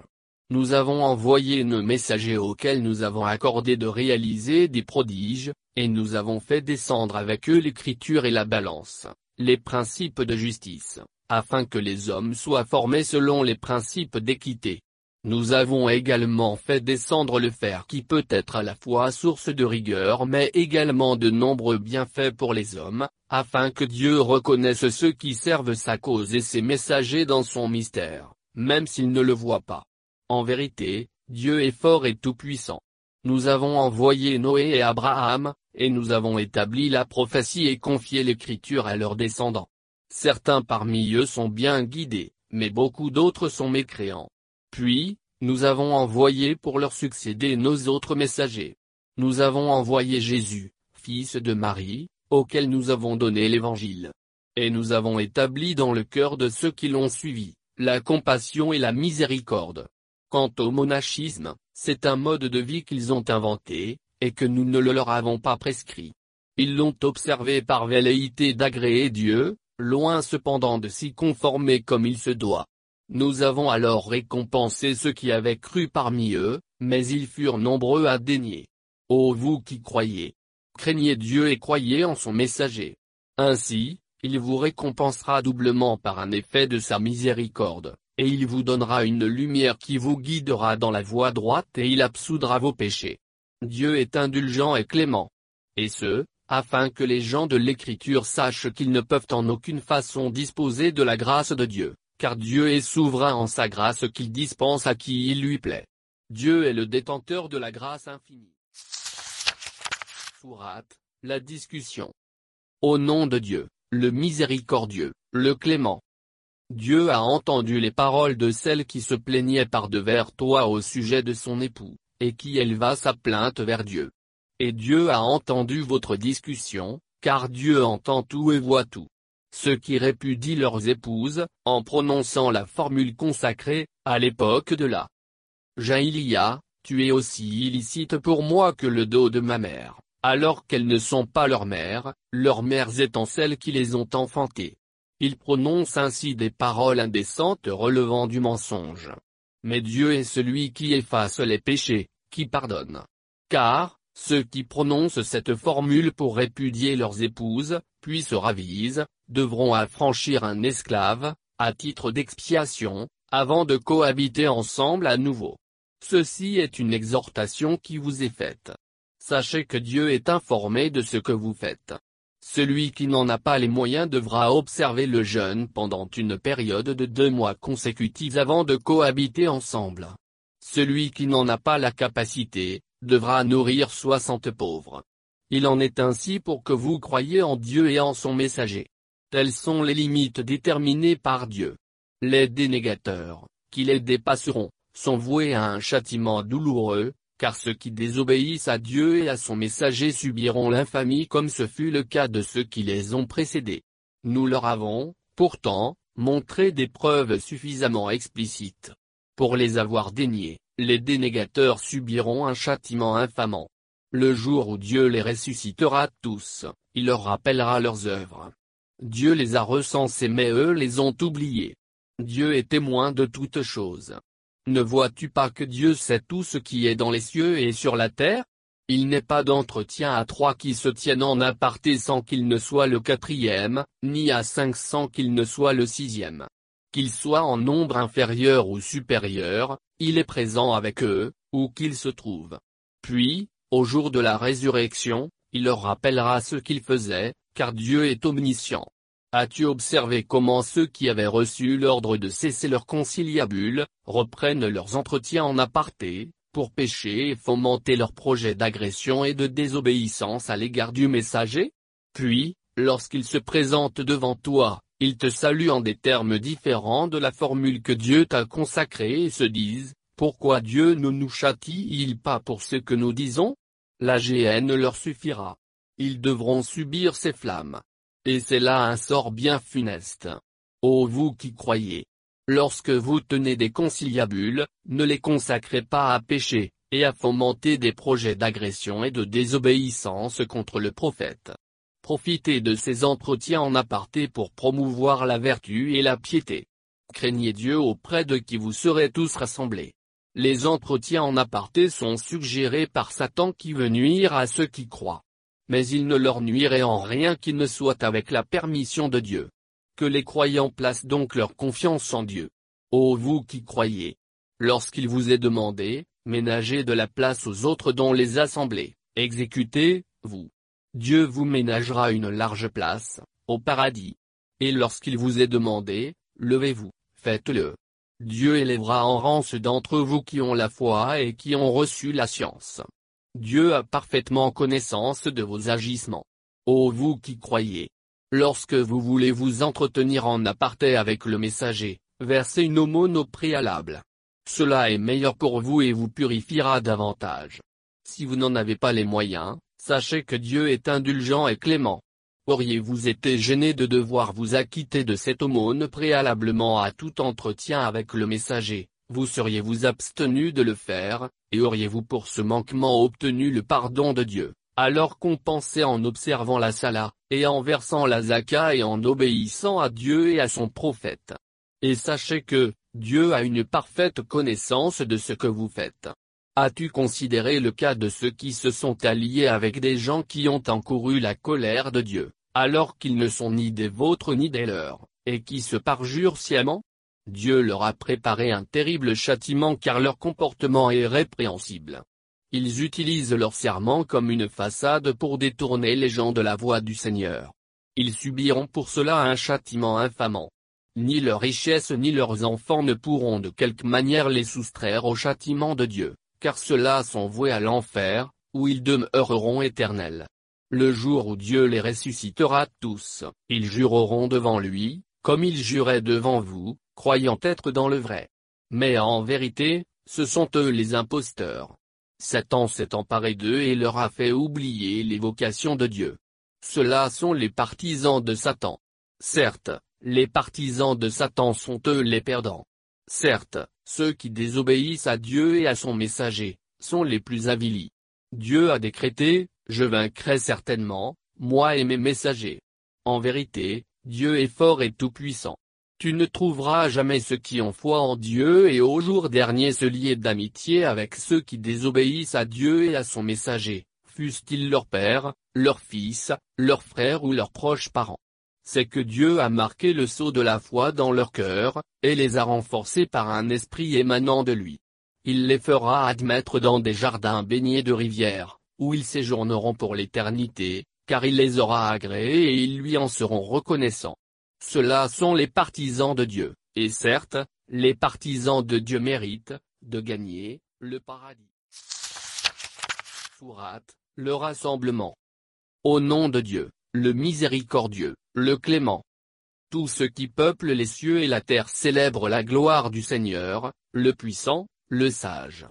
Nous avons envoyé nos messagers auxquels nous avons accordé de réaliser des prodiges, et nous avons fait descendre avec eux l'écriture et la balance, les principes de justice, afin que les hommes soient formés selon les principes d'équité. Nous avons également fait descendre le fer qui peut être à la fois source de rigueur mais également de nombreux bienfaits pour les hommes, afin que Dieu reconnaisse ceux qui servent sa cause et ses messagers dans son mystère, même s'ils ne le voient pas. En vérité, Dieu est fort et tout-puissant. Nous avons envoyé Noé et Abraham, et nous avons établi la prophétie et confié l'écriture à leurs descendants. Certains parmi eux sont bien guidés, mais beaucoup d'autres sont mécréants. Puis, nous avons envoyé pour leur succéder nos autres messagers. Nous avons envoyé Jésus, fils de Marie, auquel nous avons donné l'Évangile. Et nous avons établi dans le cœur de ceux qui l'ont suivi, la compassion et la miséricorde. Quant au monachisme, c'est un mode de vie qu'ils ont inventé, et que nous ne le leur avons pas prescrit. Ils l'ont observé par velléité d'agréer Dieu, loin cependant de s'y conformer comme il se doit. Nous avons alors récompensé ceux qui avaient cru parmi eux, mais ils furent nombreux à dénier. Ô vous qui croyez! Craignez Dieu et croyez en son messager. Ainsi, il vous récompensera doublement par un effet de sa miséricorde et il vous donnera une lumière qui vous guidera dans la voie droite et il absoudra vos péchés. Dieu est indulgent et clément. Et ce, afin que les gens de l'Écriture sachent qu'ils ne peuvent en aucune façon disposer de la grâce de Dieu, car Dieu est souverain en sa grâce qu'il dispense à qui il lui plaît. Dieu est le détenteur de la grâce infinie. Sourate, la discussion. Au nom de Dieu, le miséricordieux, le clément. Dieu a entendu les paroles de celle qui se plaignait par devers toi au sujet de son époux, et qui éleva sa plainte vers Dieu. Et Dieu a entendu votre discussion, car Dieu entend tout et voit tout. Ceux qui répudient leurs épouses, en prononçant la formule consacrée, à l'époque de la Jaïlia, tu es aussi illicite pour moi que le dos de ma mère, alors qu'elles ne sont pas leurs mères, leurs mères étant celles qui les ont enfantées. Il prononce ainsi des paroles indécentes relevant du mensonge. Mais Dieu est celui qui efface les péchés, qui pardonne. Car, ceux qui prononcent cette formule pour répudier leurs épouses, puis se ravisent, devront affranchir un esclave, à titre d'expiation, avant de cohabiter ensemble à nouveau. Ceci est une exhortation qui vous est faite. Sachez que Dieu est informé de ce que vous faites. Celui qui n'en a pas les moyens devra observer le jeûne pendant une période de deux mois consécutifs avant de cohabiter ensemble. Celui qui n'en a pas la capacité, devra nourrir soixante pauvres. Il en est ainsi pour que vous croyiez en Dieu et en son messager. Telles sont les limites déterminées par Dieu. Les dénégateurs, qui les dépasseront, sont voués à un châtiment douloureux, car ceux qui désobéissent à Dieu et à son messager subiront l'infamie comme ce fut le cas de ceux qui les ont précédés. Nous leur avons, pourtant, montré des preuves suffisamment explicites. Pour les avoir déniés, les dénégateurs subiront un châtiment infamant. Le jour où Dieu les ressuscitera tous, il leur rappellera leurs œuvres. Dieu les a recensés mais eux les ont oubliés. Dieu est témoin de toutes choses. Ne vois-tu pas que Dieu sait tout ce qui est dans les cieux et sur la terre? Il n'est pas d'entretien à trois qui se tiennent en aparté sans qu'il ne soit le quatrième, ni à cinq sans qu'il ne soit le sixième. Qu'il soit en nombre inférieur ou supérieur, il est présent avec eux, où qu'ils se trouvent. Puis, au jour de la résurrection, il leur rappellera ce qu'ils faisaient, car Dieu est omniscient. As-tu observé comment ceux qui avaient reçu l'ordre de cesser leur conciliabule, reprennent leurs entretiens en aparté, pour pécher et fomenter leurs projets d'agression et de désobéissance à l'égard du messager? Puis, lorsqu'ils se présentent devant toi, ils te saluent en des termes différents de la formule que Dieu t'a consacrée et se disent, pourquoi Dieu ne nous châtie-il pas pour ce que nous disons? La GN leur suffira. ils devront subir ces flammes. Et c'est là un sort bien funeste. Ô vous qui croyez, Lorsque vous tenez des conciliabules, ne les consacrez pas à pécher, et à fomenter des projets d'agression et de désobéissance contre le prophète. Profitez de ces entretiens en aparté pour promouvoir la vertu et la piété. Craignez Dieu auprès de qui vous serez tous rassemblés. Les entretiens en aparté sont suggérés par Satan qui veut nuire à ceux qui croient. Mais il ne leur nuirait en rien qui ne soit avec la permission de Dieu. Que les croyants placent donc leur confiance en Dieu. Ô vous qui croyez. Lorsqu'il vous est demandé, ménagez de la place aux autres dans les assemblées, exécutez, vous. Dieu vous ménagera une large place, au paradis. Et lorsqu'il vous est demandé, levez-vous, faites-le. Dieu élèvera en rang d'entre vous qui ont la foi et qui ont reçu la science. Dieu a parfaitement connaissance de vos agissements. Ô vous qui croyez. Lorsque vous voulez vous entretenir en aparté avec le messager, versez une aumône au préalable. Cela est meilleur pour vous et vous purifiera davantage. Si vous n'en avez pas les moyens, sachez que Dieu est indulgent et clément. Auriez-vous été gêné de devoir vous acquitter de cette aumône préalablement à tout entretien avec le messager, vous seriez-vous abstenu de le faire, et auriez-vous pour ce manquement obtenu le pardon de Dieu? Alors compensez en observant la sala, et en versant la zaka et en obéissant à Dieu et à son prophète. Et sachez que, Dieu a une parfaite connaissance de ce que vous faites. As-tu considéré le cas de ceux qui se sont alliés avec des gens qui ont encouru la colère de Dieu, alors qu'ils ne sont ni des vôtres ni des leurs, et qui se parjurent sciemment? Dieu leur a préparé un terrible châtiment car leur comportement est répréhensible. Ils utilisent leur serment comme une façade pour détourner les gens de la voie du Seigneur. Ils subiront pour cela un châtiment infamant. Ni leurs richesses ni leurs enfants ne pourront de quelque manière les soustraire au châtiment de Dieu, car ceux-là sont voués à l'enfer, où ils demeureront éternels. Le jour où Dieu les ressuscitera tous, ils jureront devant lui, comme ils juraient devant vous, croyant être dans le vrai. Mais en vérité, ce sont eux les imposteurs. Satan s'est emparé d'eux et leur a fait oublier l'évocation de Dieu. Ceux-là sont les partisans de Satan. Certes, les partisans de Satan sont eux les perdants. Certes, ceux qui désobéissent à Dieu et à son messager, sont les plus avilis. Dieu a décrété, je vaincrai certainement, moi et mes messagers. En vérité, Dieu est fort et tout-puissant. Tu ne trouveras jamais ceux qui ont foi en Dieu et au jour dernier se lier d'amitié avec ceux qui désobéissent à Dieu et à son messager, fussent-ils leur père, leur fils, leur frère ou leurs proches parents. C'est que Dieu a marqué le sceau de la foi dans leur cœur, et les a renforcés par un esprit émanant de lui. Il les fera admettre dans des jardins baignés de rivières, où ils séjourneront pour l'éternité, car il les aura agréés et ils lui en seront reconnaissants. Ceux-là sont les partisans de Dieu, et certes, les partisans de Dieu méritent, de gagner, le paradis. Sourate, le rassemblement. Au nom de Dieu, le miséricordieux, le clément. Tous ceux qui peuplent les cieux et la terre célèbrent la gloire du Seigneur, le puissant, le sage.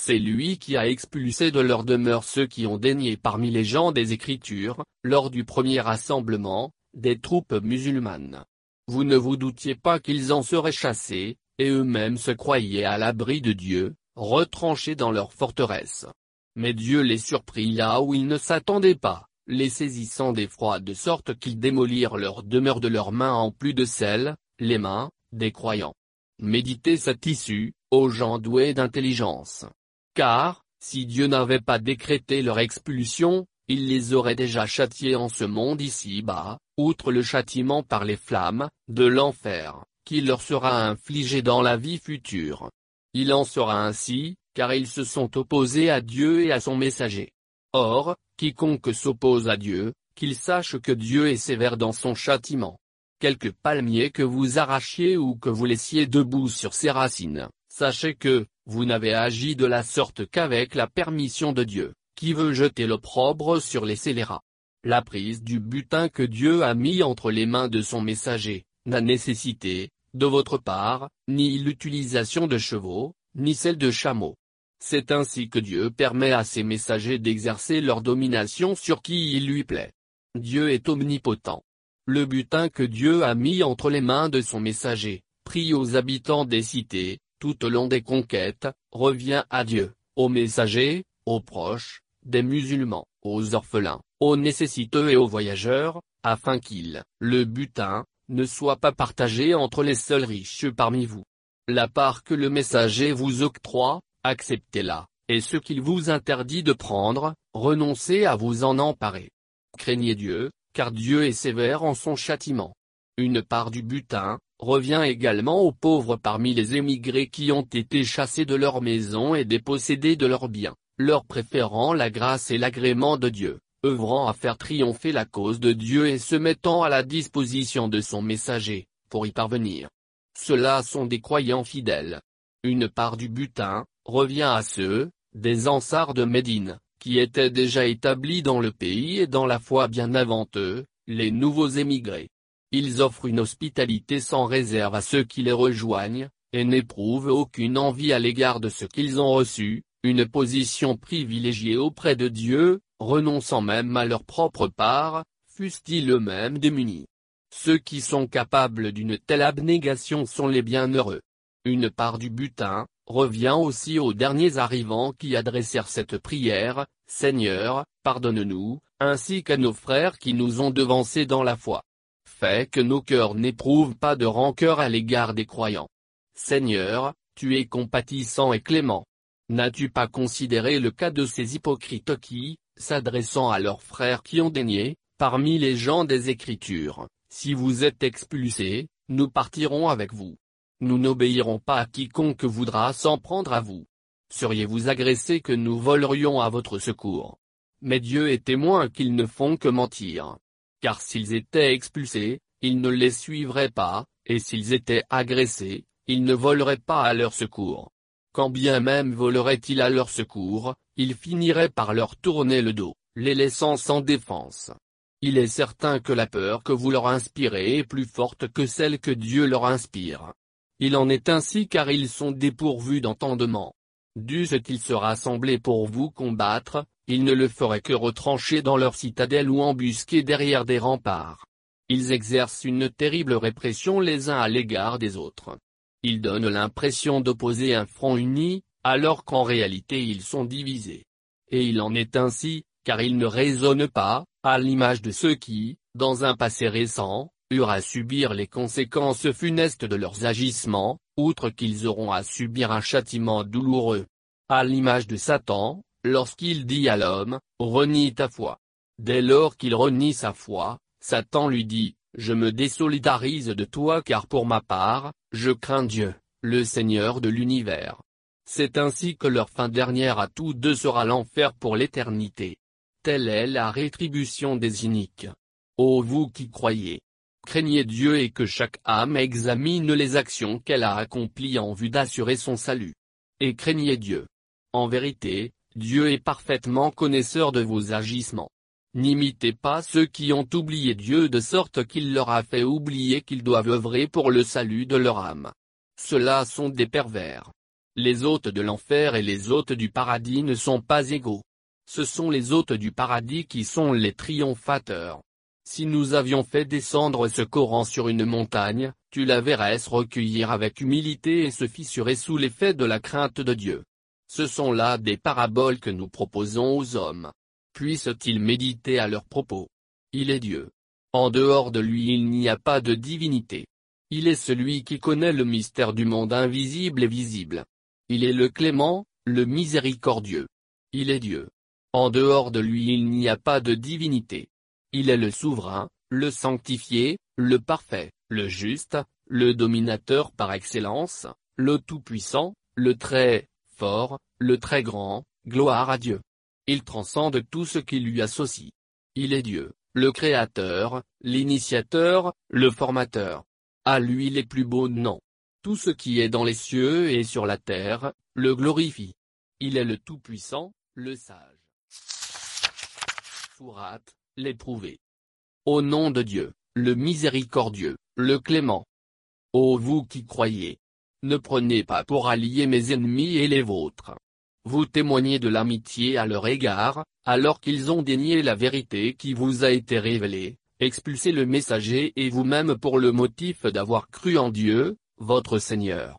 C'est lui qui a expulsé de leur demeure ceux qui ont daigné parmi les gens des Écritures, lors du premier rassemblement, des troupes musulmanes. Vous ne vous doutiez pas qu'ils en seraient chassés, et eux-mêmes se croyaient à l'abri de Dieu, retranchés dans leur forteresse. Mais Dieu les surprit là où ils ne s'attendaient pas, les saisissant d'effroi de sorte qu'ils démolirent leur demeure de leurs mains en plus de celles, les mains, des croyants. Méditez cette issue, ô gens doués d'intelligence. Car, si Dieu n'avait pas décrété leur expulsion, il les aurait déjà châtiés en ce monde ici-bas, outre le châtiment par les flammes, de l'enfer, qui leur sera infligé dans la vie future. Il en sera ainsi, car ils se sont opposés à Dieu et à son messager. Or, quiconque s'oppose à Dieu, qu'il sache que Dieu est sévère dans son châtiment. Quelque palmier que vous arrachiez ou que vous laissiez debout sur ses racines, sachez que, vous n'avez agi de la sorte qu'avec la permission de Dieu qui veut jeter l'opprobre sur les scélérats. La prise du butin que Dieu a mis entre les mains de son messager, n'a nécessité, de votre part, ni l'utilisation de chevaux, ni celle de chameaux. C'est ainsi que Dieu permet à ses messagers d'exercer leur domination sur qui il lui plaît. Dieu est omnipotent. Le butin que Dieu a mis entre les mains de son messager, pris aux habitants des cités, tout au long des conquêtes, revient à Dieu, aux messagers, aux proches, des musulmans, aux orphelins, aux nécessiteux et aux voyageurs, afin qu'il, le butin, ne soit pas partagé entre les seuls riches parmi vous. La part que le messager vous octroie, acceptez-la, et ce qu'il vous interdit de prendre, renoncez à vous en emparer. Craignez Dieu, car Dieu est sévère en son châtiment. Une part du butin, revient également aux pauvres parmi les émigrés qui ont été chassés de leur maison et dépossédés de leurs biens, leur préférant la grâce et l'agrément de Dieu, œuvrant à faire triompher la cause de Dieu et se mettant à la disposition de son messager, pour y parvenir. Ceux-là sont des croyants fidèles. Une part du butin, revient à ceux, des ansars de Médine, qui étaient déjà établis dans le pays et dans la foi bien avant eux, les nouveaux émigrés. Ils offrent une hospitalité sans réserve à ceux qui les rejoignent, et n'éprouvent aucune envie à l'égard de ce qu'ils ont reçu, une position privilégiée auprès de Dieu, renonçant même à leur propre part, fussent-ils eux-mêmes démunis. Ceux qui sont capables d'une telle abnégation sont les bienheureux. Une part du butin, revient aussi aux derniers arrivants qui adressèrent cette prière, Seigneur, pardonne-nous, ainsi qu'à nos frères qui nous ont devancés dans la foi. Fais que nos cœurs n'éprouvent pas de rancœur à l'égard des croyants. Seigneur, tu es compatissant et clément. N'as-tu pas considéré le cas de ces hypocrites qui, s'adressant à leurs frères qui ont daigné, parmi les gens des Écritures, si vous êtes expulsés, nous partirons avec vous. Nous n'obéirons pas à quiconque voudra s'en prendre à vous. Seriez-vous agressés que nous volerions à votre secours? Mais Dieu est témoin qu'ils ne font que mentir. Car s'ils étaient expulsés, ils ne les suivraient pas, et s'ils étaient agressés, ils ne voleraient pas à leur secours. Quand bien même voleraient-ils à leur secours, ils finiraient par leur tourner le dos, les laissant sans défense. Il est certain que la peur que vous leur inspirez est plus forte que celle que Dieu leur inspire. Il en est ainsi car ils sont dépourvus d'entendement. Dussent-ils se rassembler pour vous combattre, ils ne le feraient que retrancher dans leur citadelle ou embusquer derrière des remparts. Ils exercent une terrible répression les uns à l'égard des autres. Ils donnent l'impression d'opposer un front uni, alors qu'en réalité ils sont divisés. Et il en est ainsi, car ils ne raisonnent pas, à l'image de ceux qui, dans un passé récent, à subir les conséquences funestes de leurs agissements, outre qu'ils auront à subir un châtiment douloureux. À l'image de Satan, lorsqu'il dit à l'homme, renie ta foi. Dès lors qu'il renie sa foi, Satan lui dit, je me désolidarise de toi car pour ma part, je crains Dieu, le Seigneur de l'univers. C'est ainsi que leur fin dernière à tous deux sera l'enfer pour l'éternité. Telle est la rétribution des iniques. Ô vous qui croyez, Craignez Dieu et que chaque âme examine les actions qu'elle a accomplies en vue d'assurer son salut. Et craignez Dieu. En vérité, Dieu est parfaitement connaisseur de vos agissements. N'imitez pas ceux qui ont oublié Dieu de sorte qu'il leur a fait oublier qu'ils doivent œuvrer pour le salut de leur âme. Ceux-là sont des pervers. Les hôtes de l'enfer et les hôtes du paradis ne sont pas égaux. Ce sont les hôtes du paradis qui sont les triomphateurs. Si nous avions fait descendre ce Coran sur une montagne, tu la verrais se recueillir avec humilité et se fissurer sous l'effet de la crainte de Dieu. Ce sont là des paraboles que nous proposons aux hommes. Puissent-ils méditer à leur propos? Il est Dieu. En dehors de lui il n'y a pas de divinité. Il est celui qui connaît le mystère du monde invisible et visible. Il est le clément, le miséricordieux. Il est Dieu. En dehors de lui il n'y a pas de divinité. Il est le souverain, le sanctifié, le parfait, le juste, le dominateur par excellence, le tout-puissant, le très fort, le très grand, gloire à Dieu. Il transcende tout ce qui lui associe. Il est Dieu, le créateur, l'initiateur, le formateur. À lui les plus beaux noms. Tout ce qui est dans les cieux et sur la terre, le glorifie. Il est le Tout-Puissant, le Sage. Sourate l'éprouver. Au nom de Dieu, le miséricordieux, le clément. Ô vous qui croyez, ne prenez pas pour alliés mes ennemis et les vôtres. vous témoignez de l'amitié à leur égard, alors qu'ils ont dénié la vérité qui vous a été révélée, expulsé le messager et vous-même pour le motif d'avoir cru en Dieu, votre Seigneur.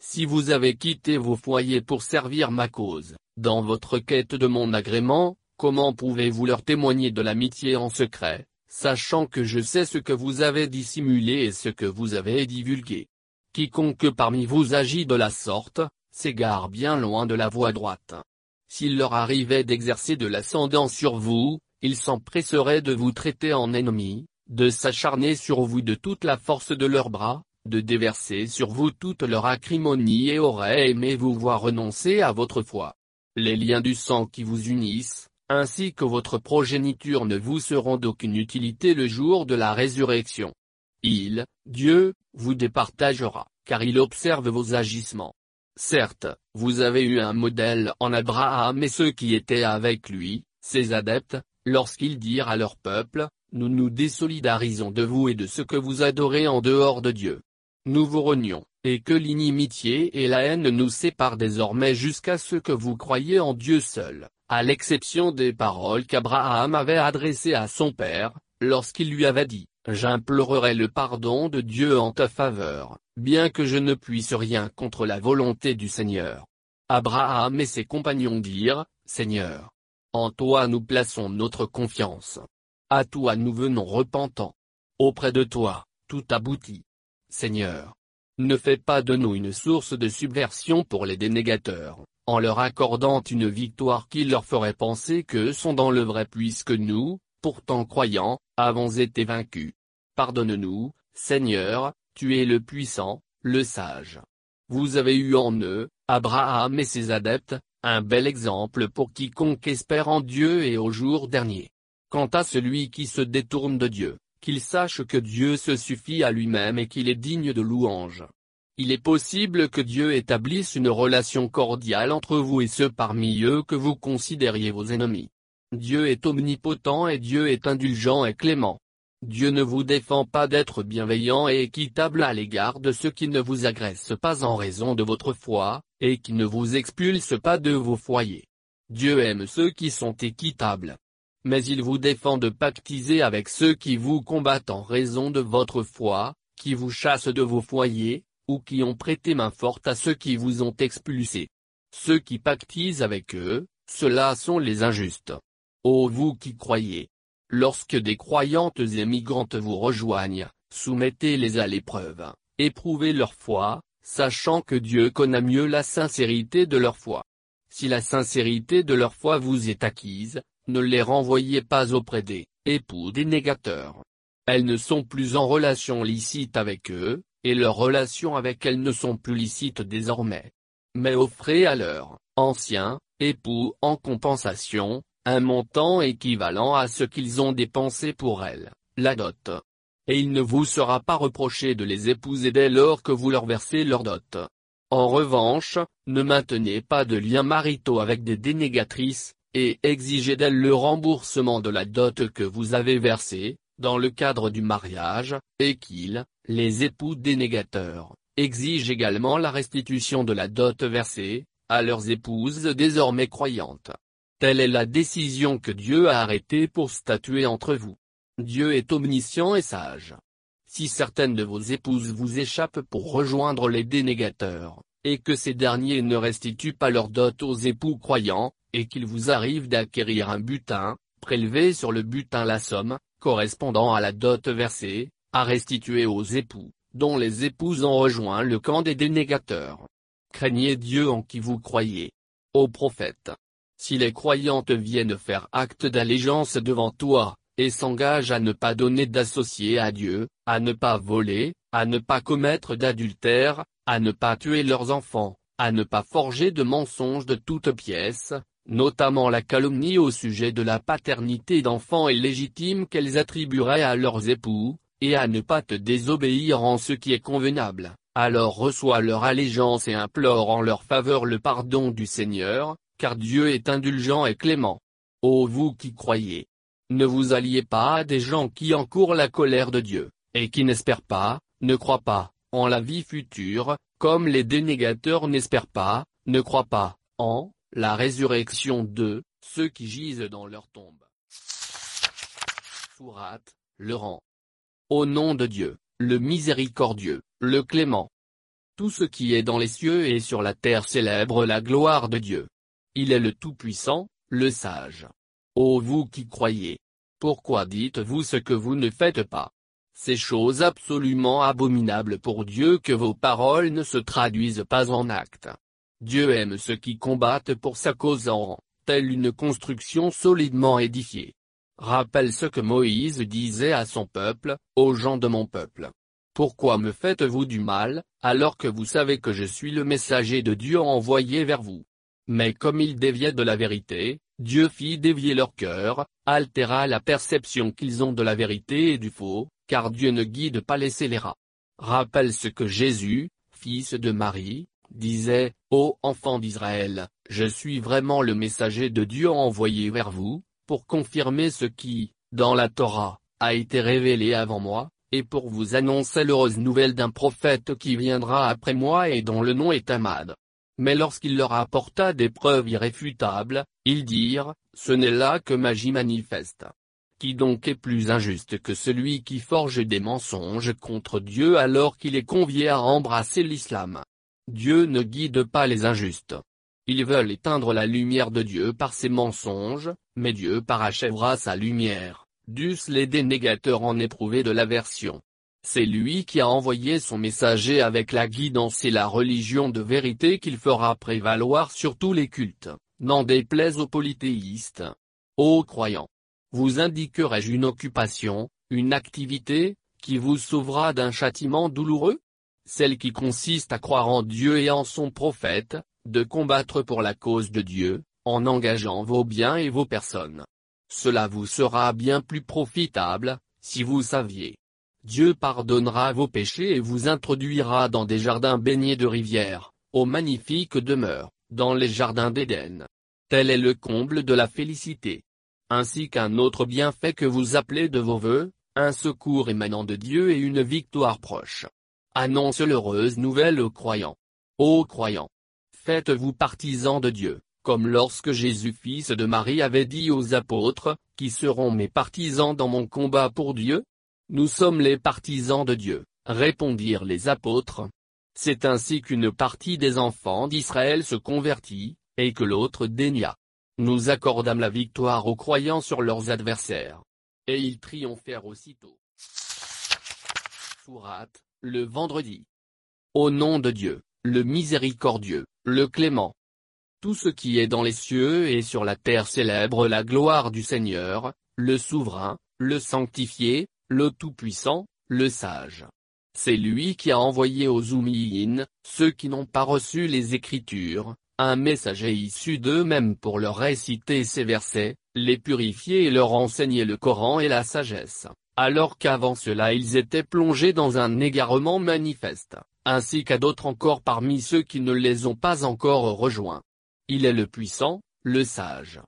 Si vous avez quitté vos foyers pour servir ma cause, dans votre quête de mon agrément, comment pouvez-vous leur témoigner de l'amitié en secret, sachant que je sais ce que vous avez dissimulé et ce que vous avez divulgué? Quiconque parmi vous agit de la sorte, s'égare bien loin de la voie droite. S'il leur arrivait d'exercer de l'ascendant sur vous, ils s'empresseraient de vous traiter en ennemi, de s'acharner sur vous de toute la force de leurs bras, de déverser sur vous toute leur acrimonie et auraient aimé vous voir renoncer à votre foi. Les liens du sang qui vous unissent, ainsi que votre progéniture ne vous seront d'aucune utilité le jour de la résurrection. Il, Dieu, vous départagera, car il observe vos agissements. Certes, vous avez eu un modèle en Abraham et ceux qui étaient avec lui, ses adeptes, lorsqu'ils dirent à leur peuple, nous nous désolidarisons de vous et de ce que vous adorez en dehors de Dieu. Nous vous renions, et que l'inimitié et la haine nous séparent désormais jusqu'à ce que vous croyiez en Dieu seul, à l'exception des paroles qu'Abraham avait adressées à son père, lorsqu'il lui avait dit, J'implorerai le pardon de Dieu en ta faveur, bien que je ne puisse rien contre la volonté du Seigneur. Abraham et ses compagnons dirent, Seigneur. En toi nous plaçons notre confiance. À toi nous venons repentants. Auprès de toi, tout aboutit. Seigneur. Ne fais pas de nous une source de subversion pour les dénégateurs, en leur accordant une victoire qui leur ferait penser qu'eux sont dans le vrai puisque nous, pourtant croyants, avons été vaincus. Pardonne-nous, Seigneur, tu es le puissant, le sage. Vous avez eu en eux, Abraham et ses adeptes, un bel exemple pour quiconque espère en Dieu et au jour dernier. Quant à celui qui se détourne de Dieu, qu'il sache que Dieu se suffit à lui-même et qu'il est digne de louange. Il est possible que Dieu établisse une relation cordiale entre vous et ceux parmi eux que vous considériez vos ennemis. Dieu est omnipotent et Dieu est indulgent et clément. Dieu ne vous défend pas d'être bienveillant et équitable à l'égard de ceux qui ne vous agressent pas en raison de votre foi, et qui ne vous expulsent pas de vos foyers. Dieu aime ceux qui sont équitables. Mais il vous défend de pactiser avec ceux qui vous combattent en raison de votre foi, qui vous chassent de vos foyers, ou qui ont prêté main forte à ceux qui vous ont expulsés. Ceux qui pactisent avec eux, ceux-là sont les injustes. Ô vous qui croyez! Lorsque des croyantes et migrantes vous rejoignent, soumettez-les à l'épreuve, éprouvez leur foi, sachant que Dieu connaît mieux la sincérité de leur foi. Si la sincérité de leur foi vous est acquise, ne les renvoyez pas auprès des époux des négateurs. Elles ne sont plus en relation licite avec eux, et leurs relations avec elles ne sont plus licites désormais. Mais offrez à leurs anciens époux en compensation, un montant équivalent à ce qu'ils ont dépensé pour elle, la dot. Et il ne vous sera pas reproché de les épouser dès lors que vous leur versez leur dot. En revanche, ne maintenez pas de liens maritaux avec des dénégatrices, et exigez d'elles le remboursement de la dot que vous avez versée, dans le cadre du mariage, et qu'ils, les époux dénégateurs, exigent également la restitution de la dot versée, à leurs épouses désormais croyantes. Telle est la décision que Dieu a arrêtée pour statuer entre vous. Dieu est omniscient et sage. Si certaines de vos épouses vous échappent pour rejoindre les dénégateurs, et que ces derniers ne restituent pas leur dot aux époux croyants, et qu'il vous arrive d'acquérir un butin, prélevez sur le butin la somme, correspondant à la dot versée, à restituer aux époux, dont les épouses ont rejoint le camp des dénégateurs. Craignez Dieu en qui vous croyez. Ô prophète, si les croyantes viennent faire acte d'allégeance devant toi, et s'engagent à ne pas donner d'associés à Dieu, à ne pas voler, à ne pas commettre d'adultère, à ne pas tuer leurs enfants, à ne pas forger de mensonges de toutes pièces, notamment la calomnie au sujet de la paternité d'enfants illégitimes qu'elles attribueraient à leurs époux, et à ne pas te désobéir en ce qui est convenable, alors reçois leur allégeance et implore en leur faveur le pardon du Seigneur, car Dieu est indulgent et clément. Ô vous qui croyez, ne vous alliez pas à des gens qui encourent la colère de Dieu, et qui n'espèrent pas, ne croient pas, en la vie future, comme les dénégateurs n'espèrent pas, ne croient pas, en la résurrection de ceux qui gisent dans leur tombe. Sourate, le rang. Au nom de Dieu, le miséricordieux, le clément. Tout ce qui est dans les cieux et sur la terre célèbre la gloire de Dieu. Il est le Tout-Puissant, le Sage. Ô vous qui croyez, pourquoi dites-vous ce que vous ne faites pas? Ces choses absolument abominables pour Dieu que vos paroles ne se traduisent pas en actes. Dieu aime ceux qui combattent pour sa cause en telle une construction solidement édifiée. Rappelle ce que Moïse disait à son peuple, aux gens de mon peuple. Pourquoi me faites-vous du mal, alors que vous savez que je suis le messager de Dieu envoyé vers vous? Mais comme ils déviaient de la vérité, Dieu fit dévier leur cœur, altéra la perception qu'ils ont de la vérité et du faux, car Dieu ne guide pas les scélérats. Rappelle ce que Jésus, fils de Marie, disait, Ô enfants d'Israël, je suis vraiment le messager de Dieu envoyé vers vous, pour confirmer ce qui, dans la Torah, a été révélé avant moi, et pour vous annoncer l'heureuse nouvelle d'un prophète qui viendra après moi et dont le nom est Ahmad. Mais lorsqu'il leur apporta des preuves irréfutables, ils dirent, ce n'est là que magie manifeste. Qui donc est plus injuste que celui qui forge des mensonges contre Dieu alors qu'il est convié à embrasser l'islam? Dieu ne guide pas les injustes. Ils veulent éteindre la lumière de Dieu par ses mensonges, mais Dieu parachèvera sa lumière, dussent les dénégateurs en éprouver de l'aversion. C'est lui qui a envoyé son messager avec la guidance et la religion de vérité qu'il fera prévaloir sur tous les cultes, n'en déplaise aux polythéistes. Ô croyants! Vous indiquerai-je une occupation, une activité, qui vous sauvera d'un châtiment douloureux? Celle qui consiste à croire en Dieu et en son prophète, de combattre pour la cause de Dieu, en engageant vos biens et vos personnes. Cela vous sera bien plus profitable, si vous saviez. Dieu pardonnera vos péchés et vous introduira dans des jardins baignés de rivières, aux magnifiques demeures, dans les jardins d'Éden. Tel est le comble de la félicité. Ainsi qu'un autre bienfait que vous appelez de vos voeux, un secours émanant de Dieu et une victoire proche. Annonce l'heureuse nouvelle aux croyants. Ô croyants! Faites-vous partisans de Dieu, comme lorsque Jésus fils de Marie avait dit aux apôtres, qui seront mes partisans dans mon combat pour Dieu? Nous sommes les partisans de Dieu, répondirent les apôtres. C'est ainsi qu'une partie des enfants d'Israël se convertit, et que l'autre dénia. Nous accordâmes la victoire aux croyants sur leurs adversaires. Et ils triomphèrent aussitôt. Sourate, le vendredi. Au nom de Dieu, le miséricordieux, le clément. Tout ce qui est dans les cieux et sur la terre célèbre la gloire du Seigneur, le souverain, le sanctifié, le Tout-Puissant, le Sage. C'est lui qui a envoyé aux Umiyin, ceux qui n'ont pas reçu les Écritures, un messager issu d'eux-mêmes pour leur réciter ces versets, les purifier et leur enseigner le Coran et la sagesse, alors qu'avant cela ils étaient plongés dans un égarement manifeste, ainsi qu'à d'autres encore parmi ceux qui ne les ont pas encore rejoints. Il est le puissant, le sage.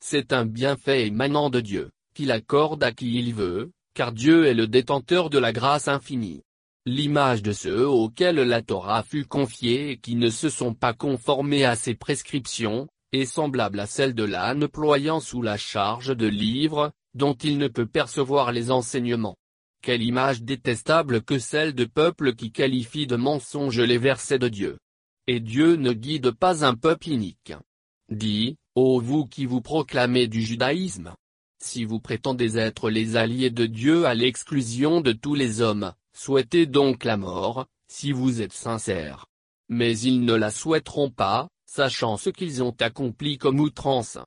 C'est un bienfait émanant de Dieu, qu'il accorde à qui il veut, car Dieu est le détenteur de la grâce infinie. L'image de ceux auxquels la Torah fut confiée et qui ne se sont pas conformés à ses prescriptions, est semblable à celle de l'âne ployant sous la charge de livres, dont il ne peut percevoir les enseignements. Quelle image détestable que celle de peuple qui qualifie de mensonge les versets de Dieu. Et Dieu ne guide pas un peuple inique. Dit, ô vous qui vous proclamez du judaïsme, si vous prétendez être les alliés de Dieu à l'exclusion de tous les hommes, souhaitez donc la mort, si vous êtes sincères. Mais ils ne la souhaiteront pas, sachant ce qu'ils ont accompli comme outrance.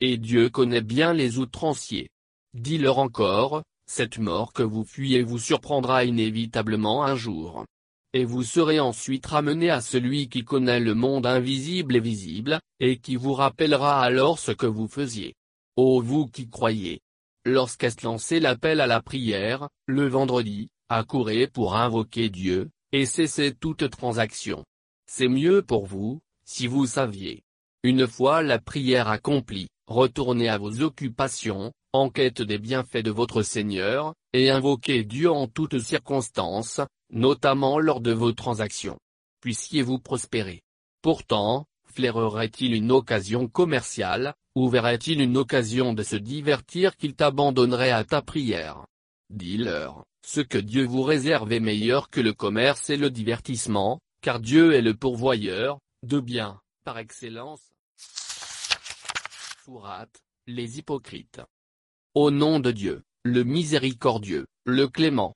Et Dieu connaît bien les outranciers. Dis-leur encore, cette mort que vous fuyez vous surprendra inévitablement un jour. Et vous serez ensuite ramené à celui qui connaît le monde invisible et visible, et qui vous rappellera alors ce que vous faisiez. Ô vous qui croyez Lorsqu'est lancé l'appel à la prière, le vendredi, accourez pour invoquer Dieu, et cessez toute transaction. C'est mieux pour vous, si vous saviez. Une fois la prière accomplie, retournez à vos occupations, en quête des bienfaits de votre Seigneur, et invoquez Dieu en toutes circonstances, notamment lors de vos transactions. Puissiez-vous prospérer. Pourtant, flairerait-il une occasion commerciale, ou verrait-il une occasion de se divertir qu'il t'abandonnerait à ta prière? Dis-leur, ce que Dieu vous réserve est meilleur que le commerce et le divertissement, car Dieu est le pourvoyeur, de bien, par excellence. Sourate, les hypocrites. Au nom de Dieu, le miséricordieux, le clément.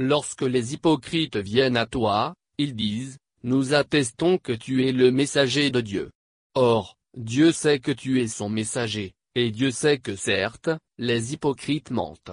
Lorsque les hypocrites viennent à toi, ils disent, nous attestons que tu es le messager de Dieu. Or, Dieu sait que tu es son messager, et Dieu sait que certes, les hypocrites mentent.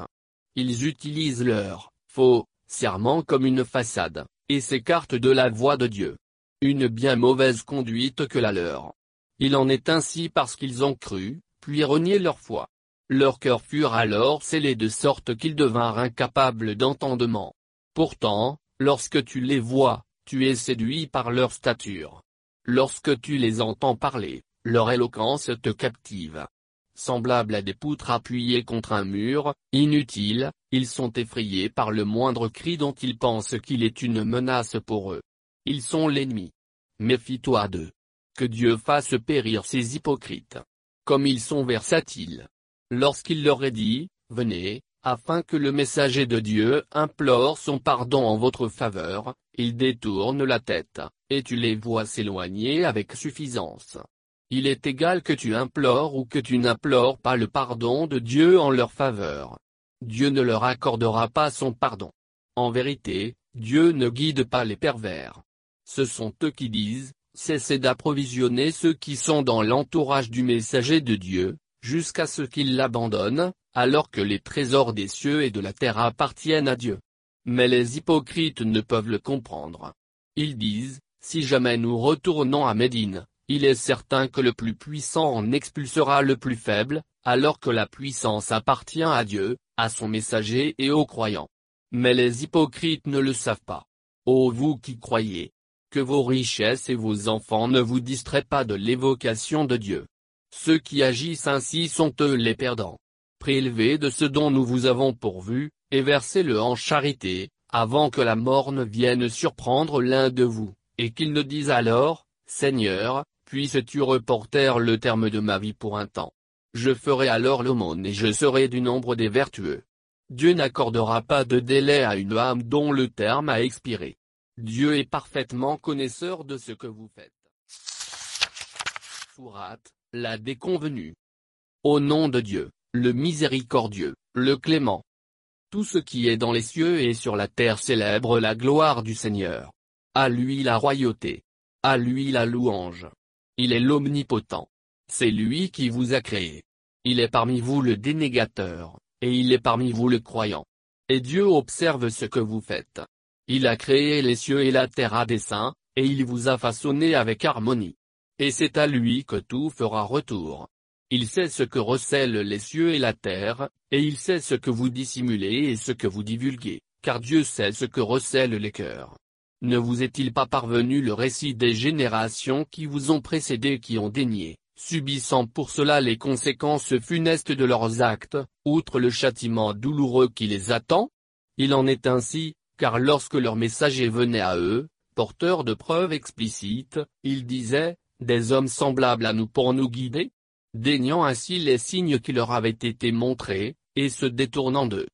Ils utilisent leur faux serment comme une façade, et s'écartent de la voie de Dieu. Une bien mauvaise conduite que la leur. Il en est ainsi parce qu'ils ont cru, puis renié leur foi. Leurs cœurs furent alors scellés de sorte qu'ils devinrent incapables d'entendement. Pourtant, lorsque tu les vois, tu es séduit par leur stature. Lorsque tu les entends parler, leur éloquence te captive. Semblables à des poutres appuyées contre un mur, inutiles, ils sont effrayés par le moindre cri dont ils pensent qu'il est une menace pour eux. Ils sont l'ennemi. Méfie-toi d'eux. Que Dieu fasse périr ces hypocrites. Comme ils sont versatiles. Lorsqu'il leur est dit, venez, afin que le messager de Dieu implore son pardon en votre faveur, ils détournent la tête, et tu les vois s'éloigner avec suffisance. Il est égal que tu implores ou que tu n'implores pas le pardon de Dieu en leur faveur. Dieu ne leur accordera pas son pardon. En vérité, Dieu ne guide pas les pervers. Ce sont eux qui disent, cessez d'approvisionner ceux qui sont dans l'entourage du messager de Dieu, jusqu'à ce qu'ils l'abandonnent, alors que les trésors des cieux et de la terre appartiennent à Dieu. Mais les hypocrites ne peuvent le comprendre. Ils disent, si jamais nous retournons à Médine, il est certain que le plus puissant en expulsera le plus faible, alors que la puissance appartient à Dieu, à son messager et aux croyants. Mais les hypocrites ne le savent pas. Ô vous qui croyez, que vos richesses et vos enfants ne vous distraient pas de l'évocation de Dieu. Ceux qui agissent ainsi sont eux les perdants prélevez de ce dont nous vous avons pourvu, et versez-le en charité, avant que la mort ne vienne surprendre l'un de vous, et qu'il ne dise alors, Seigneur, puisses-tu reporter le terme de ma vie pour un temps? Je ferai alors l'aumône et je serai du nombre des vertueux. Dieu n'accordera pas de délai à une âme dont le terme a expiré. Dieu est parfaitement connaisseur de ce que vous faites. Sourate, la déconvenue. Au nom de Dieu, le miséricordieux, le clément. Tout ce qui est dans les cieux et sur la terre célèbre la gloire du Seigneur. À lui la royauté. À lui la louange. Il est l'omnipotent. C'est lui qui vous a créé. Il est parmi vous le dénégateur, et il est parmi vous le croyant. Et Dieu observe ce que vous faites. Il a créé les cieux et la terre à dessein, et il vous a façonné avec harmonie. Et c'est à lui que tout fera retour. Il sait ce que recèlent les cieux et la terre, et il sait ce que vous dissimulez et ce que vous divulguez, car Dieu sait ce que recèlent les cœurs. Ne vous est-il pas parvenu le récit des générations qui vous ont précédés qui ont daigné, subissant pour cela les conséquences funestes de leurs actes, outre le châtiment douloureux qui les attend? Il en est ainsi, car lorsque leur messager venait à eux, porteurs de preuves explicites, ils disaient, des hommes semblables à nous pour nous guider déniant ainsi les signes qui leur avaient été montrés, et se détournant d'eux.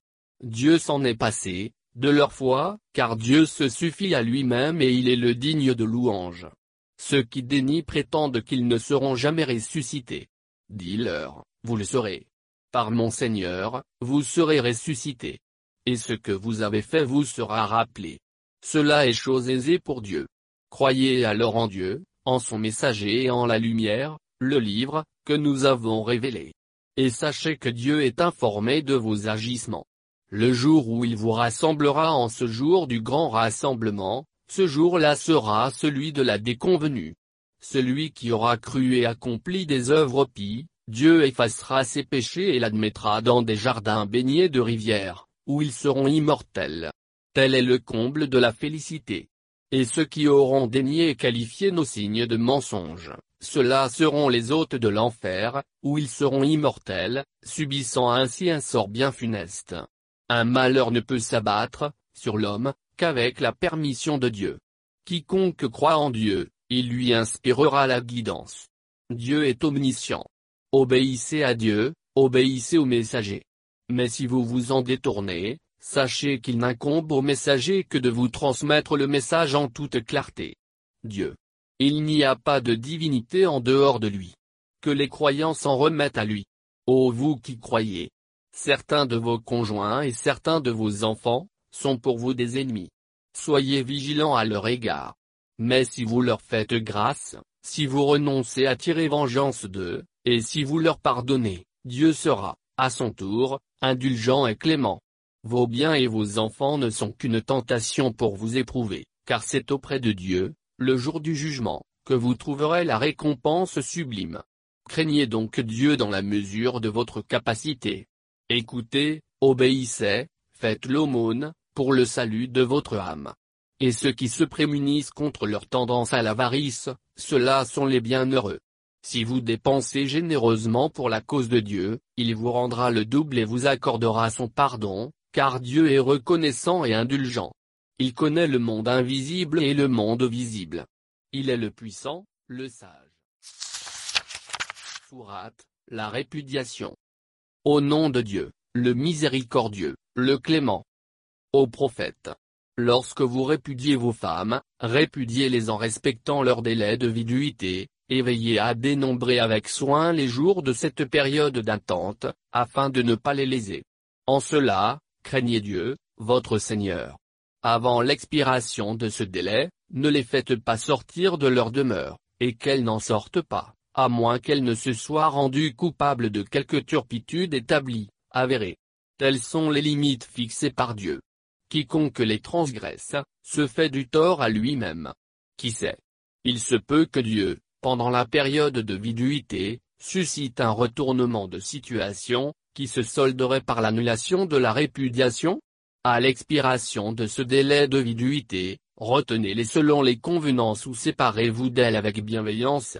Dieu s'en est passé, de leur foi, car Dieu se suffit à lui-même et il est le digne de louange. Ceux qui dénient prétendent qu'ils ne seront jamais ressuscités. Dis-leur, vous le serez. Par mon Seigneur, vous serez ressuscités. Et ce que vous avez fait vous sera rappelé. Cela est chose aisée pour Dieu. Croyez alors en Dieu, en son messager et en la lumière, le livre, que nous avons révélé. Et sachez que Dieu est informé de vos agissements. Le jour où il vous rassemblera en ce jour du grand rassemblement, ce jour-là sera celui de la déconvenue. Celui qui aura cru et accompli des œuvres pies, Dieu effacera ses péchés et l'admettra dans des jardins baignés de rivières, où ils seront immortels. Tel est le comble de la félicité. Et ceux qui auront daigné qualifier nos signes de mensonges, ceux-là seront les hôtes de l'enfer, où ils seront immortels, subissant ainsi un sort bien funeste. Un malheur ne peut s'abattre, sur l'homme, qu'avec la permission de Dieu. Quiconque croit en Dieu, il lui inspirera la guidance. Dieu est omniscient. Obéissez à Dieu, obéissez au messager. Mais si vous vous en détournez, sachez qu'il n'incombe au messager que de vous transmettre le message en toute clarté. Dieu. Il n'y a pas de divinité en dehors de lui. Que les croyants s'en remettent à lui. Ô vous qui croyez. Certains de vos conjoints et certains de vos enfants, sont pour vous des ennemis. Soyez vigilants à leur égard. Mais si vous leur faites grâce, si vous renoncez à tirer vengeance d'eux, et si vous leur pardonnez, Dieu sera, à son tour, indulgent et clément. Vos biens et vos enfants ne sont qu'une tentation pour vous éprouver, car c'est auprès de Dieu, le jour du jugement, que vous trouverez la récompense sublime. Craignez donc Dieu dans la mesure de votre capacité. Écoutez, obéissez, faites l'aumône, pour le salut de votre âme. Et ceux qui se prémunissent contre leur tendance à l'avarice, ceux-là sont les bienheureux. Si vous dépensez généreusement pour la cause de Dieu, il vous rendra le double et vous accordera son pardon, car Dieu est reconnaissant et indulgent. Il connaît le monde invisible et le monde visible. Il est le puissant, le sage. Sourate, la répudiation. Au nom de Dieu, le miséricordieux, le clément. Ô prophète. Lorsque vous répudiez vos femmes, répudiez-les en respectant leur délai de viduité, et veillez à dénombrer avec soin les jours de cette période d'attente, afin de ne pas les léser. En cela, craignez Dieu, votre Seigneur. Avant l'expiration de ce délai, ne les faites pas sortir de leur demeure, et qu'elles n'en sortent pas, à moins qu'elles ne se soient rendues coupables de quelque turpitude établie, avérée. Telles sont les limites fixées par Dieu. Quiconque les transgresse, se fait du tort à lui-même. Qui sait? Il se peut que Dieu, pendant la période de viduité, suscite un retournement de situation, qui se solderait par l'annulation de la répudiation À l'expiration de ce délai de viduité, retenez-les selon les convenances ou séparez-vous d'elles avec bienveillance.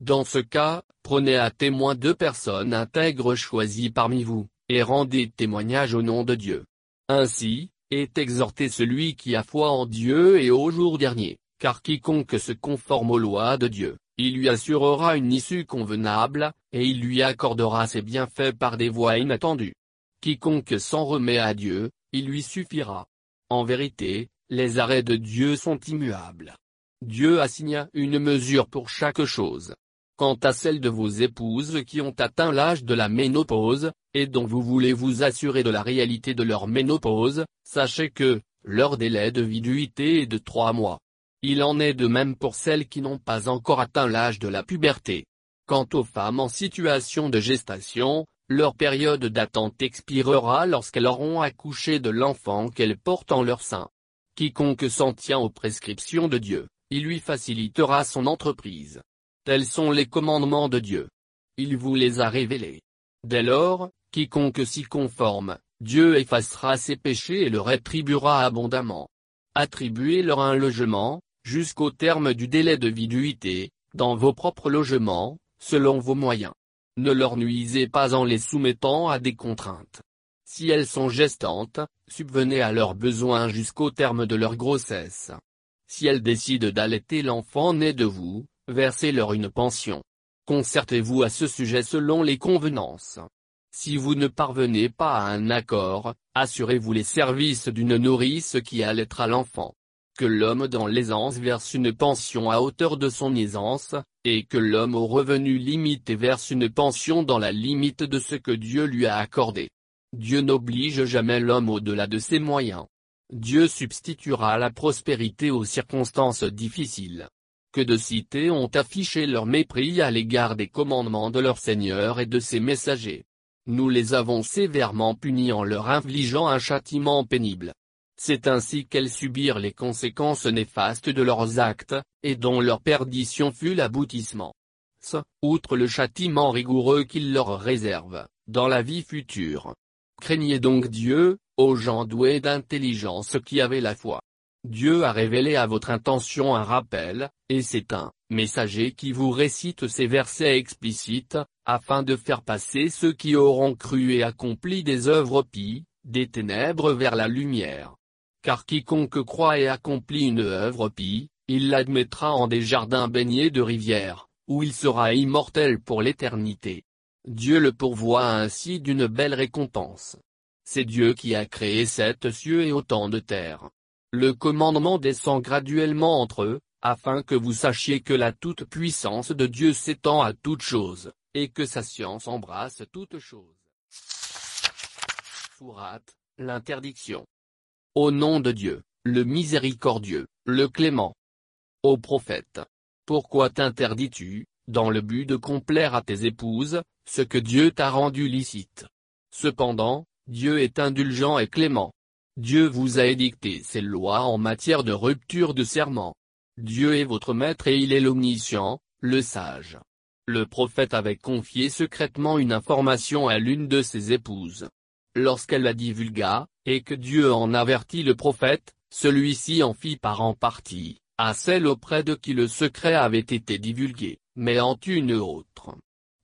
Dans ce cas, prenez à témoin deux personnes intègres choisies parmi vous, et rendez témoignage au nom de Dieu. Ainsi, est exhorté celui qui a foi en Dieu et au jour dernier, car quiconque se conforme aux lois de Dieu, il lui assurera une issue convenable, et il lui accordera ses bienfaits par des voies inattendues. Quiconque s'en remet à Dieu, il lui suffira. En vérité, les arrêts de Dieu sont immuables. Dieu assigna une mesure pour chaque chose. Quant à celles de vos épouses qui ont atteint l'âge de la ménopause, et dont vous voulez vous assurer de la réalité de leur ménopause, sachez que, leur délai de viduité est de trois mois. Il en est de même pour celles qui n'ont pas encore atteint l'âge de la puberté. Quant aux femmes en situation de gestation, leur période d'attente expirera lorsqu'elles auront accouché de l'enfant qu'elles portent en leur sein. Quiconque s'en tient aux prescriptions de Dieu, il lui facilitera son entreprise. Tels sont les commandements de Dieu. Il vous les a révélés. Dès lors, quiconque s'y conforme, Dieu effacera ses péchés et le rétribuera abondamment. Attribuez-leur un logement, jusqu'au terme du délai de viduité, dans vos propres logements, selon vos moyens. Ne leur nuisez pas en les soumettant à des contraintes. Si elles sont gestantes, subvenez à leurs besoins jusqu'au terme de leur grossesse. Si elles décident d'allaiter l'enfant né de vous, versez-leur une pension. Concertez-vous à ce sujet selon les convenances. Si vous ne parvenez pas à un accord, assurez-vous les services d'une nourrice qui allaitera l'enfant que l'homme dans l'aisance verse une pension à hauteur de son aisance, et que l'homme au revenu limité verse une pension dans la limite de ce que Dieu lui a accordé. Dieu n'oblige jamais l'homme au-delà de ses moyens. Dieu substituera la prospérité aux circonstances difficiles. Que de cités ont affiché leur mépris à l'égard des commandements de leur Seigneur et de ses messagers. Nous les avons sévèrement punis en leur infligeant un châtiment pénible. C'est ainsi qu'elles subirent les conséquences néfastes de leurs actes, et dont leur perdition fut l'aboutissement. Outre le châtiment rigoureux qu'il leur réserve, dans la vie future. Craignez donc Dieu, aux gens doués d'intelligence qui avaient la foi. Dieu a révélé à votre intention un rappel, et c'est un messager qui vous récite ces versets explicites, afin de faire passer ceux qui auront cru et accompli des œuvres pies, des ténèbres vers la lumière car quiconque croit et accomplit une œuvre pie, il l'admettra en des jardins baignés de rivières, où il sera immortel pour l'éternité. Dieu le pourvoit ainsi d'une belle récompense. C'est Dieu qui a créé sept cieux et autant de terre. Le commandement descend graduellement entre eux, afin que vous sachiez que la toute-puissance de Dieu s'étend à toutes choses, et que sa science embrasse toutes choses. Sourate, l'interdiction. Au nom de Dieu, le miséricordieux, le clément. Ô prophète. Pourquoi t'interdis-tu, dans le but de complaire à tes épouses, ce que Dieu t'a rendu licite? Cependant, Dieu est indulgent et clément. Dieu vous a édicté ses lois en matière de rupture de serment. Dieu est votre maître et il est l'omniscient, le sage. Le prophète avait confié secrètement une information à l'une de ses épouses. Lorsqu'elle la divulgua, et que Dieu en avertit le prophète, celui-ci en fit part en partie, à celle auprès de qui le secret avait été divulgué, mais en une autre.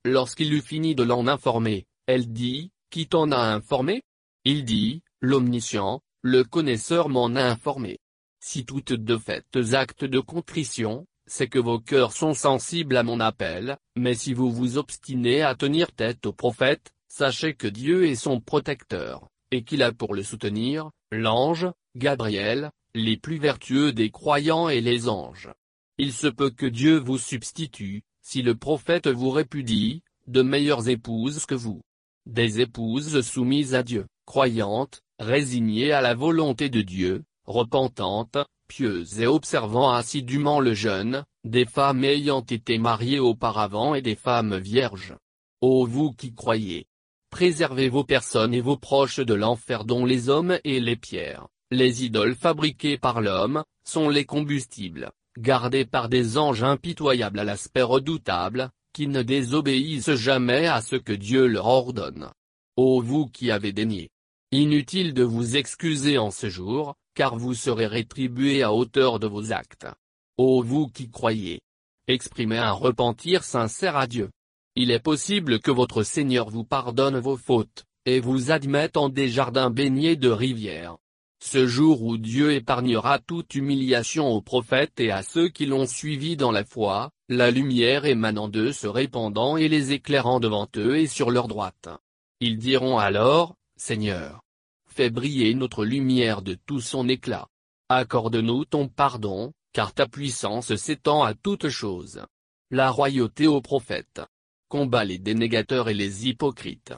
Lorsqu'il eut fini de l'en informer, elle dit, Qui t'en a informé? Il dit, L'omniscient, le connaisseur m'en a informé. Si toutes deux faites actes de contrition, c'est que vos cœurs sont sensibles à mon appel, mais si vous vous obstinez à tenir tête au prophète, sachez que Dieu est son protecteur, et qu'il a pour le soutenir, l'ange, Gabriel, les plus vertueux des croyants et les anges. Il se peut que Dieu vous substitue, si le prophète vous répudie, de meilleures épouses que vous. Des épouses soumises à Dieu, croyantes, résignées à la volonté de Dieu, repentantes, pieuses et observant assidûment le jeûne, des femmes ayant été mariées auparavant et des femmes vierges. Ô vous qui croyez! Préservez vos personnes et vos proches de l'enfer dont les hommes et les pierres, les idoles fabriquées par l'homme, sont les combustibles, gardés par des anges impitoyables à l'aspect redoutable, qui ne désobéissent jamais à ce que Dieu leur ordonne. Ô vous qui avez dénié! Inutile de vous excuser en ce jour, car vous serez rétribué à hauteur de vos actes. Ô vous qui croyez, exprimez un repentir sincère à Dieu. Il est possible que votre Seigneur vous pardonne vos fautes, et vous admette en des jardins baignés de rivières. Ce jour où Dieu épargnera toute humiliation aux prophètes et à ceux qui l'ont suivi dans la foi, la lumière émanant d'eux se répandant et les éclairant devant eux et sur leur droite. Ils diront alors, Seigneur, fais briller notre lumière de tout son éclat. Accorde-nous ton pardon, car ta puissance s'étend à toutes choses. La royauté aux prophètes. Combat les dénégateurs et les hypocrites.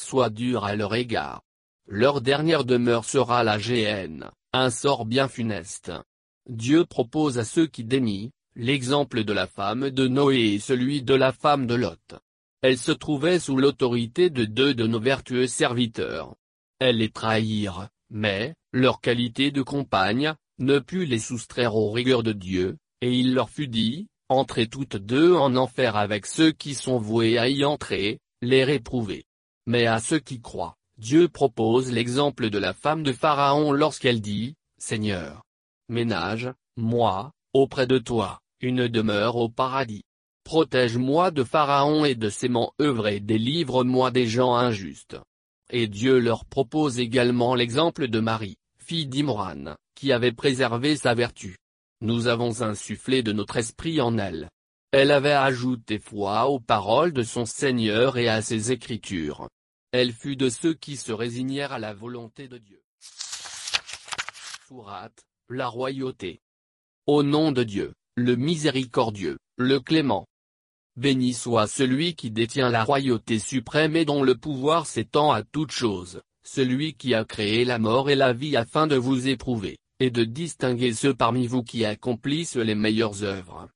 Sois dur à leur égard. Leur dernière demeure sera la géhenne, un sort bien funeste. Dieu propose à ceux qui dénient, l'exemple de la femme de Noé et celui de la femme de Lot. Elle se trouvait sous l'autorité de deux de nos vertueux serviteurs, elles les trahirent, mais, leur qualité de compagne, ne put les soustraire aux rigueurs de Dieu, et il leur fut dit, entrez toutes deux en enfer avec ceux qui sont voués à y entrer, les réprouver. Mais à ceux qui croient, Dieu propose l'exemple de la femme de Pharaon lorsqu'elle dit, Seigneur, ménage, moi, auprès de toi, une demeure au paradis. Protège-moi de Pharaon et de ses manœuvres et délivre-moi des gens injustes. Et Dieu leur propose également l'exemple de Marie, fille d'Imran, qui avait préservé sa vertu. Nous avons insufflé de notre esprit en elle. Elle avait ajouté foi aux paroles de son Seigneur et à ses écritures. Elle fut de ceux qui se résignèrent à la volonté de Dieu. Sourate, la royauté. Au nom de Dieu, le miséricordieux, le clément, Béni soit celui qui détient la royauté suprême et dont le pouvoir s'étend à toutes choses, celui qui a créé la mort et la vie afin de vous éprouver, et de distinguer ceux parmi vous qui accomplissent les meilleures œuvres.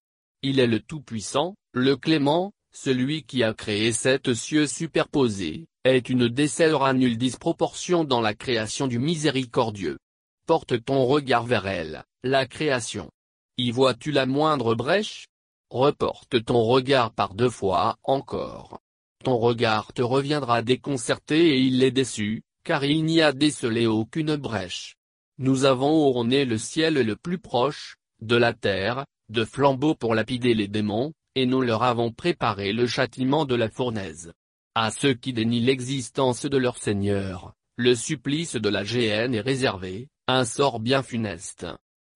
Il est le Tout-Puissant, le Clément, celui qui a créé sept cieux superposés, est une décèlera à nulle disproportion dans la création du miséricordieux. Porte ton regard vers elle, la création. Y vois-tu la moindre brèche? Reporte ton regard par deux fois encore. Ton regard te reviendra déconcerté et il est déçu, car il n'y a décelé aucune brèche. Nous avons orné le ciel le plus proche, de la terre, de flambeaux pour lapider les démons, et nous leur avons préparé le châtiment de la fournaise. À ceux qui dénient l'existence de leur Seigneur, le supplice de la géhenne est réservé, un sort bien funeste.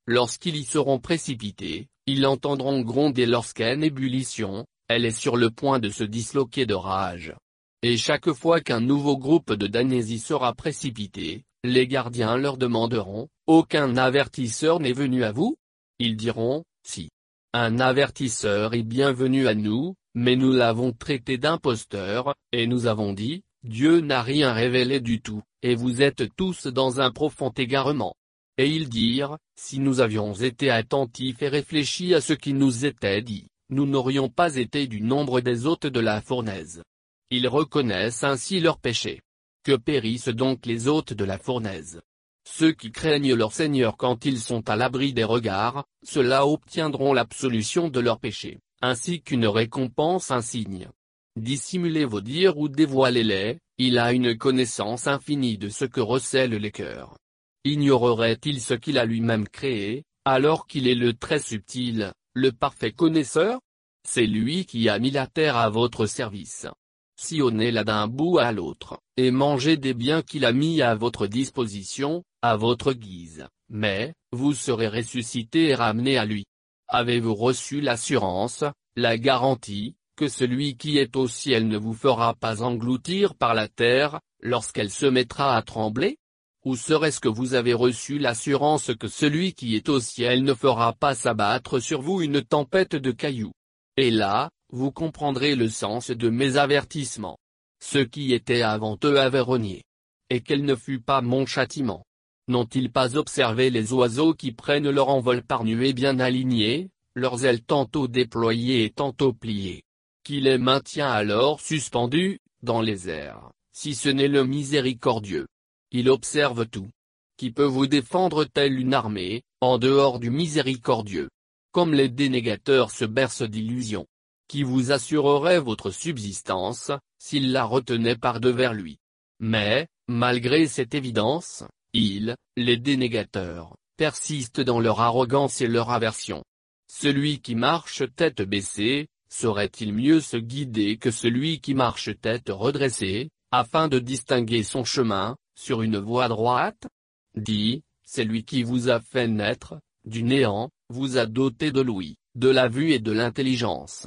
lorsqu'ils y seront précipités, ils entendront gronder lorsqu'une ébullition, elle est sur le point de se disloquer de rage. Et chaque fois qu'un nouveau groupe de damnés y sera précipité, les gardiens leur demanderont, aucun avertisseur n'est venu à vous? Ils diront, si. Un avertisseur est bienvenu à nous, mais nous l'avons traité d'imposteur, et nous avons dit, Dieu n'a rien révélé du tout, et vous êtes tous dans un profond égarement. Et ils dirent, si nous avions été attentifs et réfléchis à ce qui nous était dit, nous n'aurions pas été du nombre des hôtes de la fournaise. Ils reconnaissent ainsi leur péché. Que périssent donc les hôtes de la fournaise Ceux qui craignent leur Seigneur quand ils sont à l'abri des regards, ceux-là obtiendront l'absolution de leurs péchés, ainsi qu'une récompense insigne. Dissimulez vos dires ou dévoilez-les, il a une connaissance infinie de ce que recèlent les cœurs. Ignorerait-il ce qu'il a lui-même créé, alors qu'il est le très subtil, le parfait connaisseur? C'est lui qui a mis la terre à votre service sillonnez-la d'un bout à l'autre, et mangez des biens qu'il a mis à votre disposition, à votre guise, mais, vous serez ressuscité et ramené à lui. Avez-vous reçu l'assurance, la garantie, que celui qui est au ciel ne vous fera pas engloutir par la terre, lorsqu'elle se mettra à trembler? Ou serait-ce que vous avez reçu l'assurance que celui qui est au ciel ne fera pas s'abattre sur vous une tempête de cailloux? Et là, vous comprendrez le sens de mes avertissements. Ceux qui étaient avant eux avaient renié. Et quel ne fut pas mon châtiment? N'ont-ils pas observé les oiseaux qui prennent leur envol par nuées bien alignées, leurs ailes tantôt déployées et tantôt pliées? Qui les maintient alors suspendus, dans les airs, si ce n'est le miséricordieux? Il observe tout. Qui peut vous défendre telle une armée, en dehors du miséricordieux? Comme les dénégateurs se bercent d'illusions qui vous assurerait votre subsistance, s'il la retenait par devers lui. Mais, malgré cette évidence, ils, les dénégateurs, persistent dans leur arrogance et leur aversion. Celui qui marche tête baissée, saurait-il mieux se guider que celui qui marche tête redressée, afin de distinguer son chemin, sur une voie droite? Dit, c'est lui qui vous a fait naître, du néant, vous a doté de l'ouïe, de la vue et de l'intelligence.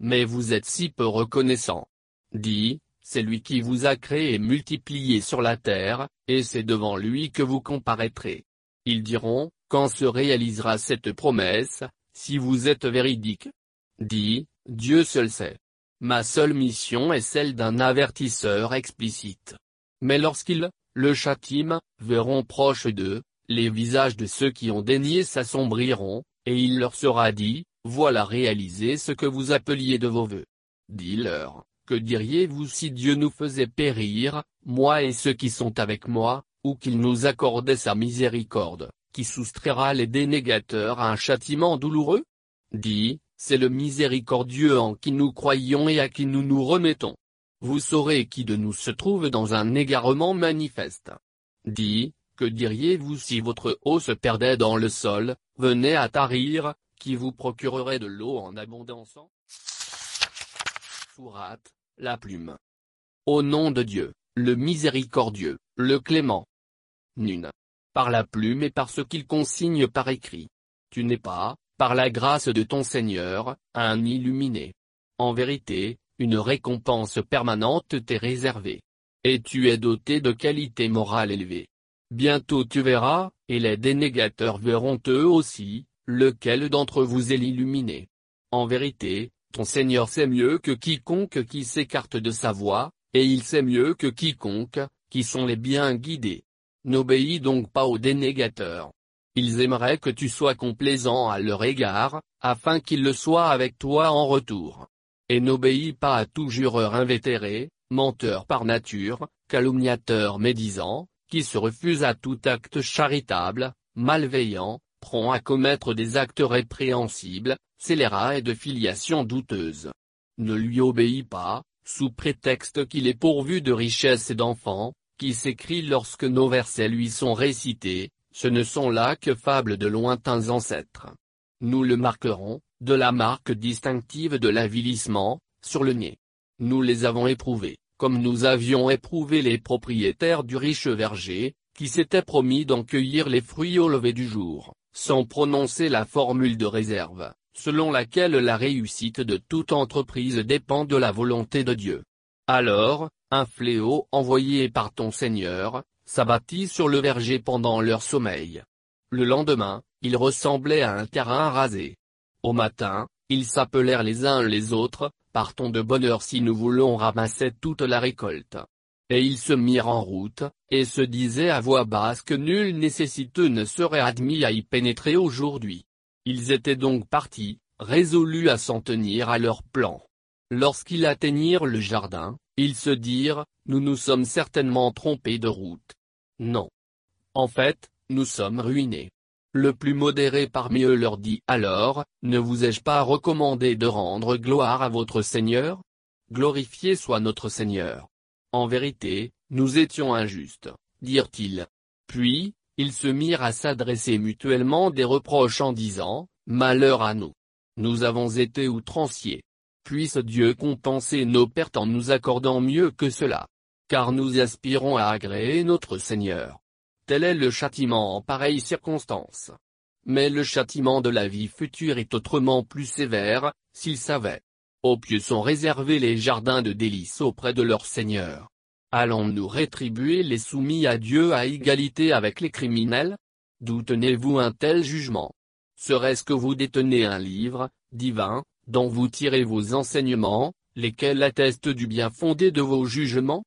Mais vous êtes si peu reconnaissant. Dit, c'est lui qui vous a créé et multiplié sur la terre, et c'est devant lui que vous comparaîtrez. Ils diront, quand se réalisera cette promesse, si vous êtes véridique? Dit, Dieu seul sait. Ma seule mission est celle d'un avertisseur explicite. Mais lorsqu'ils, le châtiment, verront proche d'eux, les visages de ceux qui ont daigné s'assombriront, et il leur sera dit, voilà réaliser ce que vous appeliez de vos voeux. Dis-leur, que diriez-vous si Dieu nous faisait périr, moi et ceux qui sont avec moi, ou qu'il nous accordait sa miséricorde, qui soustraira les dénégateurs à un châtiment douloureux? Dis, c'est le miséricordieux en qui nous croyons et à qui nous nous remettons. Vous saurez qui de nous se trouve dans un égarement manifeste. Dis, que diriez-vous si votre eau se perdait dans le sol, venait à tarir, qui vous procurerait de l'eau en abondance Sourate, la plume. Au nom de Dieu, le miséricordieux, le clément. Nune. Par la plume et par ce qu'il consigne par écrit. Tu n'es pas, par la grâce de ton Seigneur, un illuminé. En vérité, une récompense permanente t'est réservée. Et tu es doté de qualités morales élevées. Bientôt tu verras, et les dénégateurs verront eux aussi, lequel d'entre vous est l'illuminé? En vérité, ton Seigneur sait mieux que quiconque qui s'écarte de sa voie, et il sait mieux que quiconque, qui sont les bien guidés. N'obéis donc pas aux dénégateurs. Ils aimeraient que tu sois complaisant à leur égard, afin qu'ils le soient avec toi en retour. Et n'obéis pas à tout jureur invétéré, menteur par nature, calomniateur médisant, qui se refuse à tout acte charitable, malveillant, prompt à commettre des actes répréhensibles, scélérat et de filiation douteuse. Ne lui obéis pas, sous prétexte qu'il est pourvu de richesses et d'enfants, qui s'écrit lorsque nos versets lui sont récités, ce ne sont là que fables de lointains ancêtres. Nous le marquerons, de la marque distinctive de l'avilissement, sur le nez. Nous les avons éprouvés, comme nous avions éprouvé les propriétaires du riche verger, qui s'étaient promis d'en cueillir les fruits au lever du jour sans prononcer la formule de réserve, selon laquelle la réussite de toute entreprise dépend de la volonté de Dieu. Alors, un fléau envoyé par ton Seigneur, s'abattit sur le verger pendant leur sommeil. Le lendemain, il ressemblait à un terrain rasé. Au matin, ils s'appelèrent les uns les autres, partons de bonne heure si nous voulons ramasser toute la récolte. Et ils se mirent en route, et se disaient à voix basse que nul nécessiteux ne serait admis à y pénétrer aujourd'hui. Ils étaient donc partis, résolus à s'en tenir à leur plan. Lorsqu'ils atteignirent le jardin, ils se dirent, nous nous sommes certainement trompés de route. Non. En fait, nous sommes ruinés. Le plus modéré parmi eux leur dit alors, ne vous ai-je pas recommandé de rendre gloire à votre Seigneur? Glorifié soit notre Seigneur. En vérité, nous étions injustes, dirent-ils. Puis, ils se mirent à s'adresser mutuellement des reproches en disant, Malheur à nous. Nous avons été outranciers. Puisse Dieu compenser nos pertes en nous accordant mieux que cela. Car nous aspirons à agréer notre Seigneur. Tel est le châtiment en pareille circonstance. Mais le châtiment de la vie future est autrement plus sévère, s'ils savaient. Aux pieux sont réservés les jardins de délices auprès de leur Seigneur. Allons-nous rétribuer les soumis à Dieu à égalité avec les criminels? D'où tenez-vous un tel jugement? Serait-ce que vous détenez un livre, divin, dont vous tirez vos enseignements, lesquels attestent du bien fondé de vos jugements?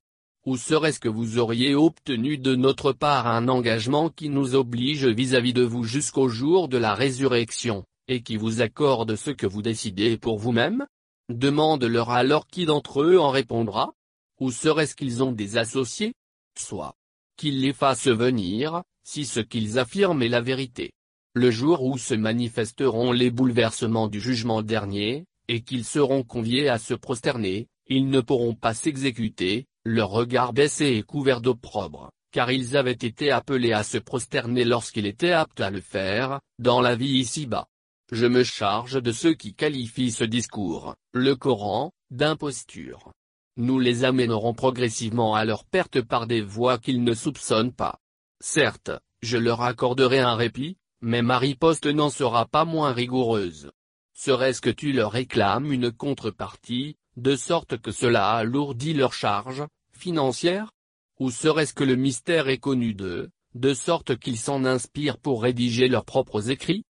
Ou serait-ce que vous auriez obtenu de notre part un engagement qui nous oblige vis-à-vis -vis de vous jusqu'au jour de la résurrection, et qui vous accorde ce que vous décidez pour vous-même? Demande-leur alors qui d'entre eux en répondra Ou serait-ce qu'ils ont des associés Soit. Qu'ils les fassent venir, si ce qu'ils affirment est la vérité. Le jour où se manifesteront les bouleversements du jugement dernier, et qu'ils seront conviés à se prosterner, ils ne pourront pas s'exécuter, leur regard baissé et couvert d'opprobre, car ils avaient été appelés à se prosterner lorsqu'il était apte à le faire, dans la vie ici-bas. Je me charge de ceux qui qualifient ce discours, le Coran, d'imposture. Nous les amènerons progressivement à leur perte par des voies qu'ils ne soupçonnent pas. Certes, je leur accorderai un répit, mais ma riposte n'en sera pas moins rigoureuse. Serait-ce que tu leur réclames une contrepartie, de sorte que cela alourdit leur charge, financière? Ou serait-ce que le mystère est connu d'eux, de sorte qu'ils s'en inspirent pour rédiger leurs propres écrits?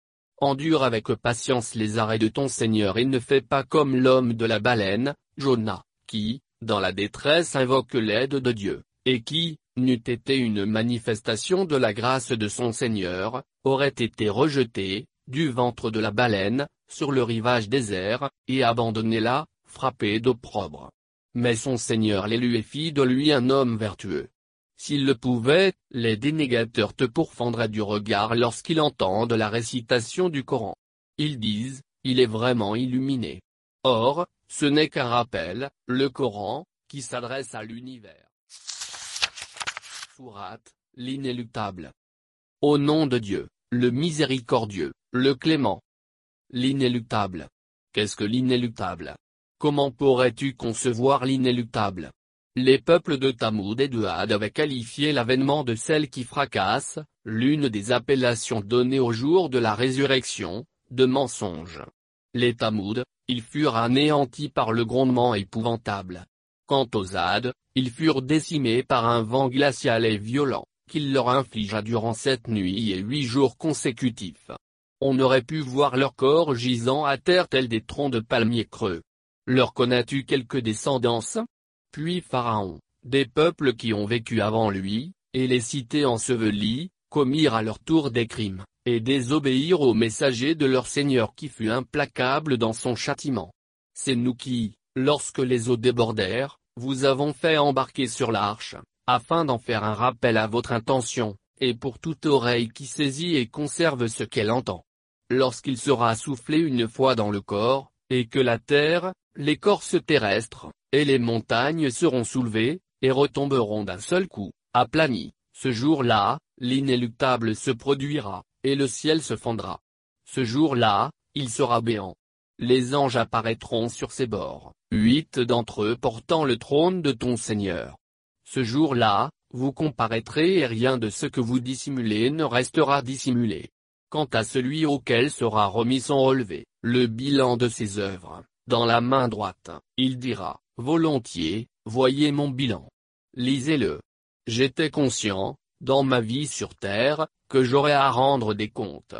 Endure avec patience les arrêts de ton Seigneur et ne fais pas comme l'homme de la baleine, Jonah, qui, dans la détresse invoque l'aide de Dieu, et qui, n'eût été une manifestation de la grâce de son Seigneur, aurait été rejeté, du ventre de la baleine, sur le rivage désert, et abandonné là, frappé d'opprobre. Mais son Seigneur l'élu et fit de lui un homme vertueux, S'ils le pouvaient, les dénégateurs te pourfendraient du regard lorsqu'ils entendent la récitation du Coran. Ils disent, il est vraiment illuminé. Or, ce n'est qu'un rappel, le Coran, qui s'adresse à l'univers. Sourate, l'inéluctable. Au nom de Dieu, le miséricordieux, le clément. L'inéluctable. Qu'est-ce que l'inéluctable? Comment pourrais-tu concevoir l'inéluctable? Les peuples de Tamoud et de Had avaient qualifié l'avènement de celle qui fracasse, l'une des appellations données au jour de la résurrection, de mensonge. Les Tamoud, ils furent anéantis par le grondement épouvantable. Quant aux Had, ils furent décimés par un vent glacial et violent, qu'il leur infligea durant sept nuits et huit jours consécutifs. On aurait pu voir leurs corps gisant à terre tels des troncs de palmiers creux. Leur connais-tu quelques descendances puis Pharaon, des peuples qui ont vécu avant lui, et les cités ensevelies, commirent à leur tour des crimes, et désobéirent au messager de leur Seigneur qui fut implacable dans son châtiment. C'est nous qui, lorsque les eaux débordèrent, vous avons fait embarquer sur l'arche, afin d'en faire un rappel à votre intention, et pour toute oreille qui saisit et conserve ce qu'elle entend. Lorsqu'il sera soufflé une fois dans le corps, et que la terre, l'écorce terrestre, et les montagnes seront soulevées, et retomberont d'un seul coup, aplanies. Ce jour-là, l'inéluctable se produira, et le ciel se fendra. Ce jour-là, il sera béant. Les anges apparaîtront sur ses bords, huit d'entre eux portant le trône de ton Seigneur. Ce jour-là, vous comparaîtrez et rien de ce que vous dissimulez ne restera dissimulé. Quant à celui auquel sera remis son relevé, le bilan de ses œuvres, dans la main droite, il dira, volontiers, voyez mon bilan. Lisez-le. J'étais conscient, dans ma vie sur terre, que j'aurais à rendre des comptes.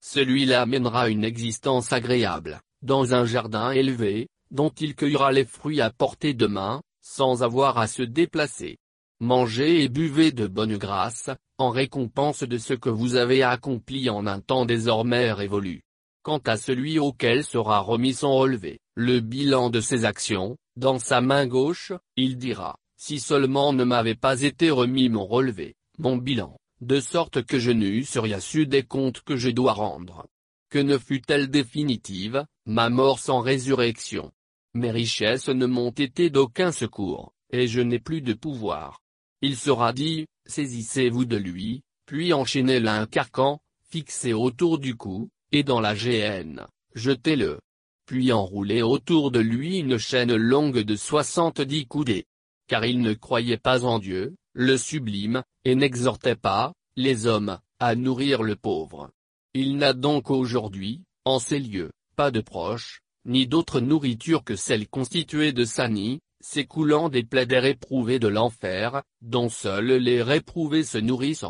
Celui-là mènera une existence agréable, dans un jardin élevé, dont il cueillera les fruits à portée de main, sans avoir à se déplacer. Mangez et buvez de bonne grâce, en récompense de ce que vous avez accompli en un temps désormais révolu. Quant à celui auquel sera remis son relevé, le bilan de ses actions, dans sa main gauche, il dira, si seulement ne m'avait pas été remis mon relevé, mon bilan, de sorte que je n'eusse rien su des comptes que je dois rendre. Que ne fut-elle définitive, ma mort sans résurrection? Mes richesses ne m'ont été d'aucun secours, et je n'ai plus de pouvoir. Il sera dit, saisissez-vous de lui, puis enchaînez-le un carcan, fixé autour du cou, et dans la géhenne, jetez-le. Puis enroulez autour de lui une chaîne longue de soixante-dix coudées. Car il ne croyait pas en Dieu, le sublime, et n'exhortait pas, les hommes, à nourrir le pauvre. Il n'a donc aujourd'hui, en ces lieux, pas de proche, ni d'autre nourriture que celle constituée de sani, s'écoulant des plaies des réprouvés de l'enfer, dont seuls les réprouvés se nourrissent.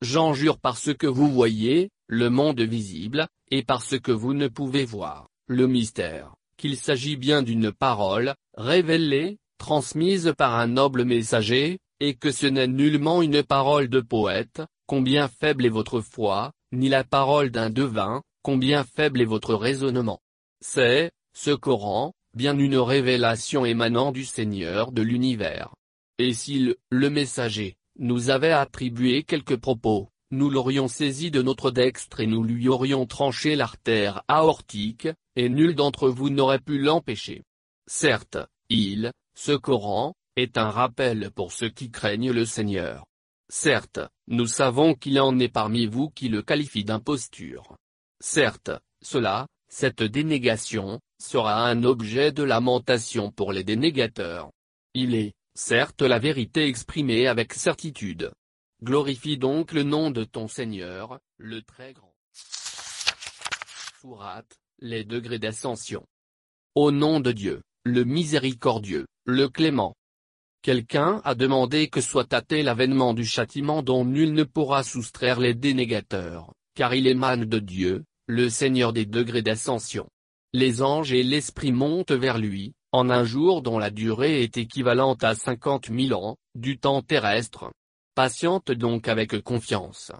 J'en jure par ce que vous voyez, le monde visible, et par ce que vous ne pouvez voir, le mystère, qu'il s'agit bien d'une parole, révélée, transmise par un noble messager, et que ce n'est nullement une parole de poète, combien faible est votre foi, ni la parole d'un devin, combien faible est votre raisonnement. C'est, ce Coran, bien une révélation émanant du Seigneur de l'univers. Et s'il, le messager, nous avait attribué quelques propos, nous l'aurions saisi de notre dextre et nous lui aurions tranché l'artère aortique, et nul d'entre vous n'aurait pu l'empêcher. Certes, il, ce Coran, est un rappel pour ceux qui craignent le Seigneur. Certes, nous savons qu'il en est parmi vous qui le qualifient d'imposture. Certes, cela, cette dénégation, sera un objet de lamentation pour les dénégateurs. Il est, certes la vérité exprimée avec certitude. Glorifie donc le nom de ton Seigneur, le très grand. Sourate, les degrés d'ascension. Au nom de Dieu, le miséricordieux, le clément. Quelqu'un a demandé que soit hâté l'avènement du châtiment dont nul ne pourra soustraire les dénégateurs, car il émane de Dieu, le Seigneur des degrés d'ascension. Les anges et l'Esprit montent vers lui, en un jour dont la durée est équivalente à cinquante mille ans, du temps terrestre. Patiente donc avec confiance.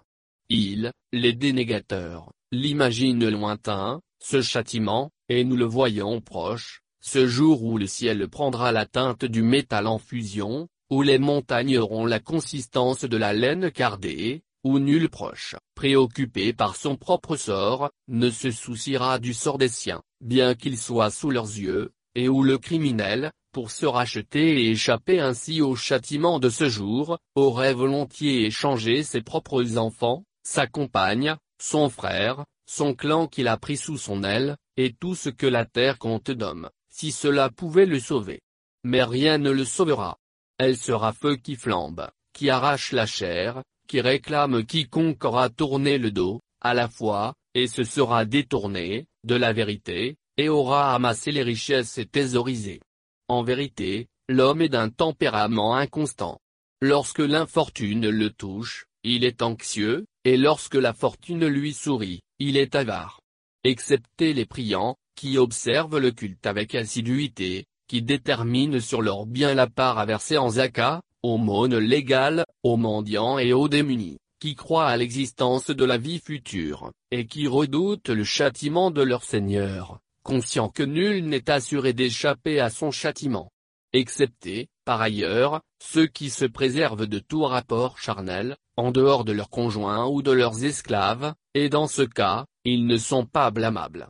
Ils, les dénégateurs, l'imaginent lointain, ce châtiment, et nous le voyons proche, ce jour où le ciel prendra la teinte du métal en fusion, où les montagnes auront la consistance de la laine cardée, où nul proche, préoccupé par son propre sort, ne se souciera du sort des siens, bien qu'il soit sous leurs yeux, et où le criminel, pour se racheter et échapper ainsi au châtiment de ce jour, aurait volontiers échangé ses propres enfants, sa compagne, son frère, son clan qu'il a pris sous son aile, et tout ce que la terre compte d'hommes, si cela pouvait le sauver. Mais rien ne le sauvera. Elle sera feu qui flambe, qui arrache la chair, qui réclame quiconque aura tourné le dos, à la fois, et se sera détourné, de la vérité, et aura amassé les richesses et thésaurisé. En vérité, l'homme est d'un tempérament inconstant. Lorsque l'infortune le touche, il est anxieux, et lorsque la fortune lui sourit, il est avare. Excepté les priants, qui observent le culte avec assiduité, qui déterminent sur leur bien la part à verser en zakat, aumône légale, aux mendiants et aux démunis, qui croient à l'existence de la vie future, et qui redoutent le châtiment de leur Seigneur, conscient que nul n'est assuré d'échapper à son châtiment. Excepté, par ailleurs, ceux qui se préservent de tout rapport charnel, en dehors de leurs conjoints ou de leurs esclaves, et dans ce cas, ils ne sont pas blâmables.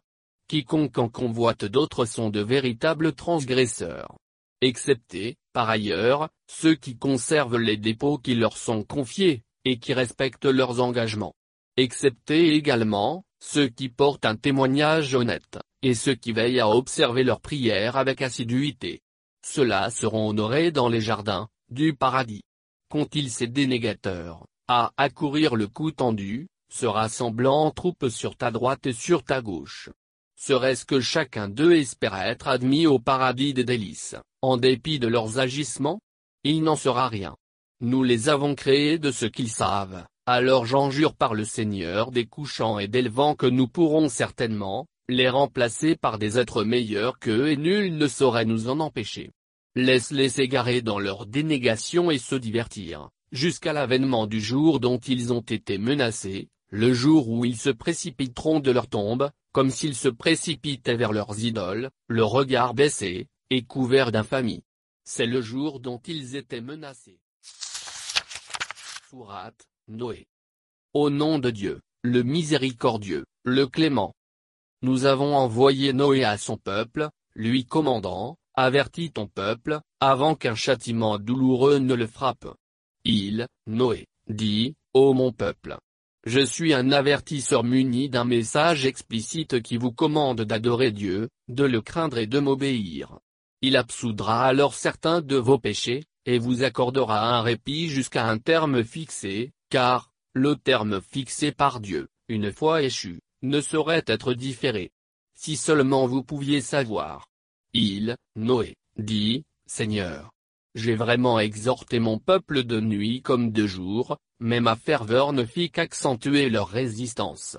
Quiconque en convoite d'autres sont de véritables transgresseurs excepté, par ailleurs, ceux qui conservent les dépôts qui leur sont confiés, et qui respectent leurs engagements. Excepté également, ceux qui portent un témoignage honnête, et ceux qui veillent à observer leurs prières avec assiduité. Ceux-là seront honorés dans les jardins, du paradis. Qu'ont-ils ces dénégateurs, à accourir le cou tendu, se rassemblant en troupes sur ta droite et sur ta gauche. Serait-ce que chacun d'eux espère être admis au paradis des délices, en dépit de leurs agissements Il n'en sera rien. Nous les avons créés de ce qu'ils savent, alors j'en jure par le Seigneur des couchants et des levants que nous pourrons certainement, les remplacer par des êtres meilleurs qu'eux et nul ne saurait nous en empêcher. Laisse-les s'égarer dans leur dénégation et se divertir, jusqu'à l'avènement du jour dont ils ont été menacés, le jour où ils se précipiteront de leur tombe, comme s'ils se précipitaient vers leurs idoles, le regard baissé, et couvert d'infamie. C'est le jour dont ils étaient menacés. Sourate, Noé. Au nom de Dieu, le miséricordieux, le clément. Nous avons envoyé Noé à son peuple, lui commandant, avertis ton peuple, avant qu'un châtiment douloureux ne le frappe. Il, Noé, dit, Ô mon peuple. Je suis un avertisseur muni d'un message explicite qui vous commande d'adorer Dieu, de le craindre et de m'obéir. Il absoudra alors certains de vos péchés, et vous accordera un répit jusqu'à un terme fixé, car, le terme fixé par Dieu, une fois échu, ne saurait être différé. Si seulement vous pouviez savoir. Il, Noé, dit, Seigneur. J'ai vraiment exhorté mon peuple de nuit comme de jour, mais ma ferveur ne fit qu'accentuer leur résistance.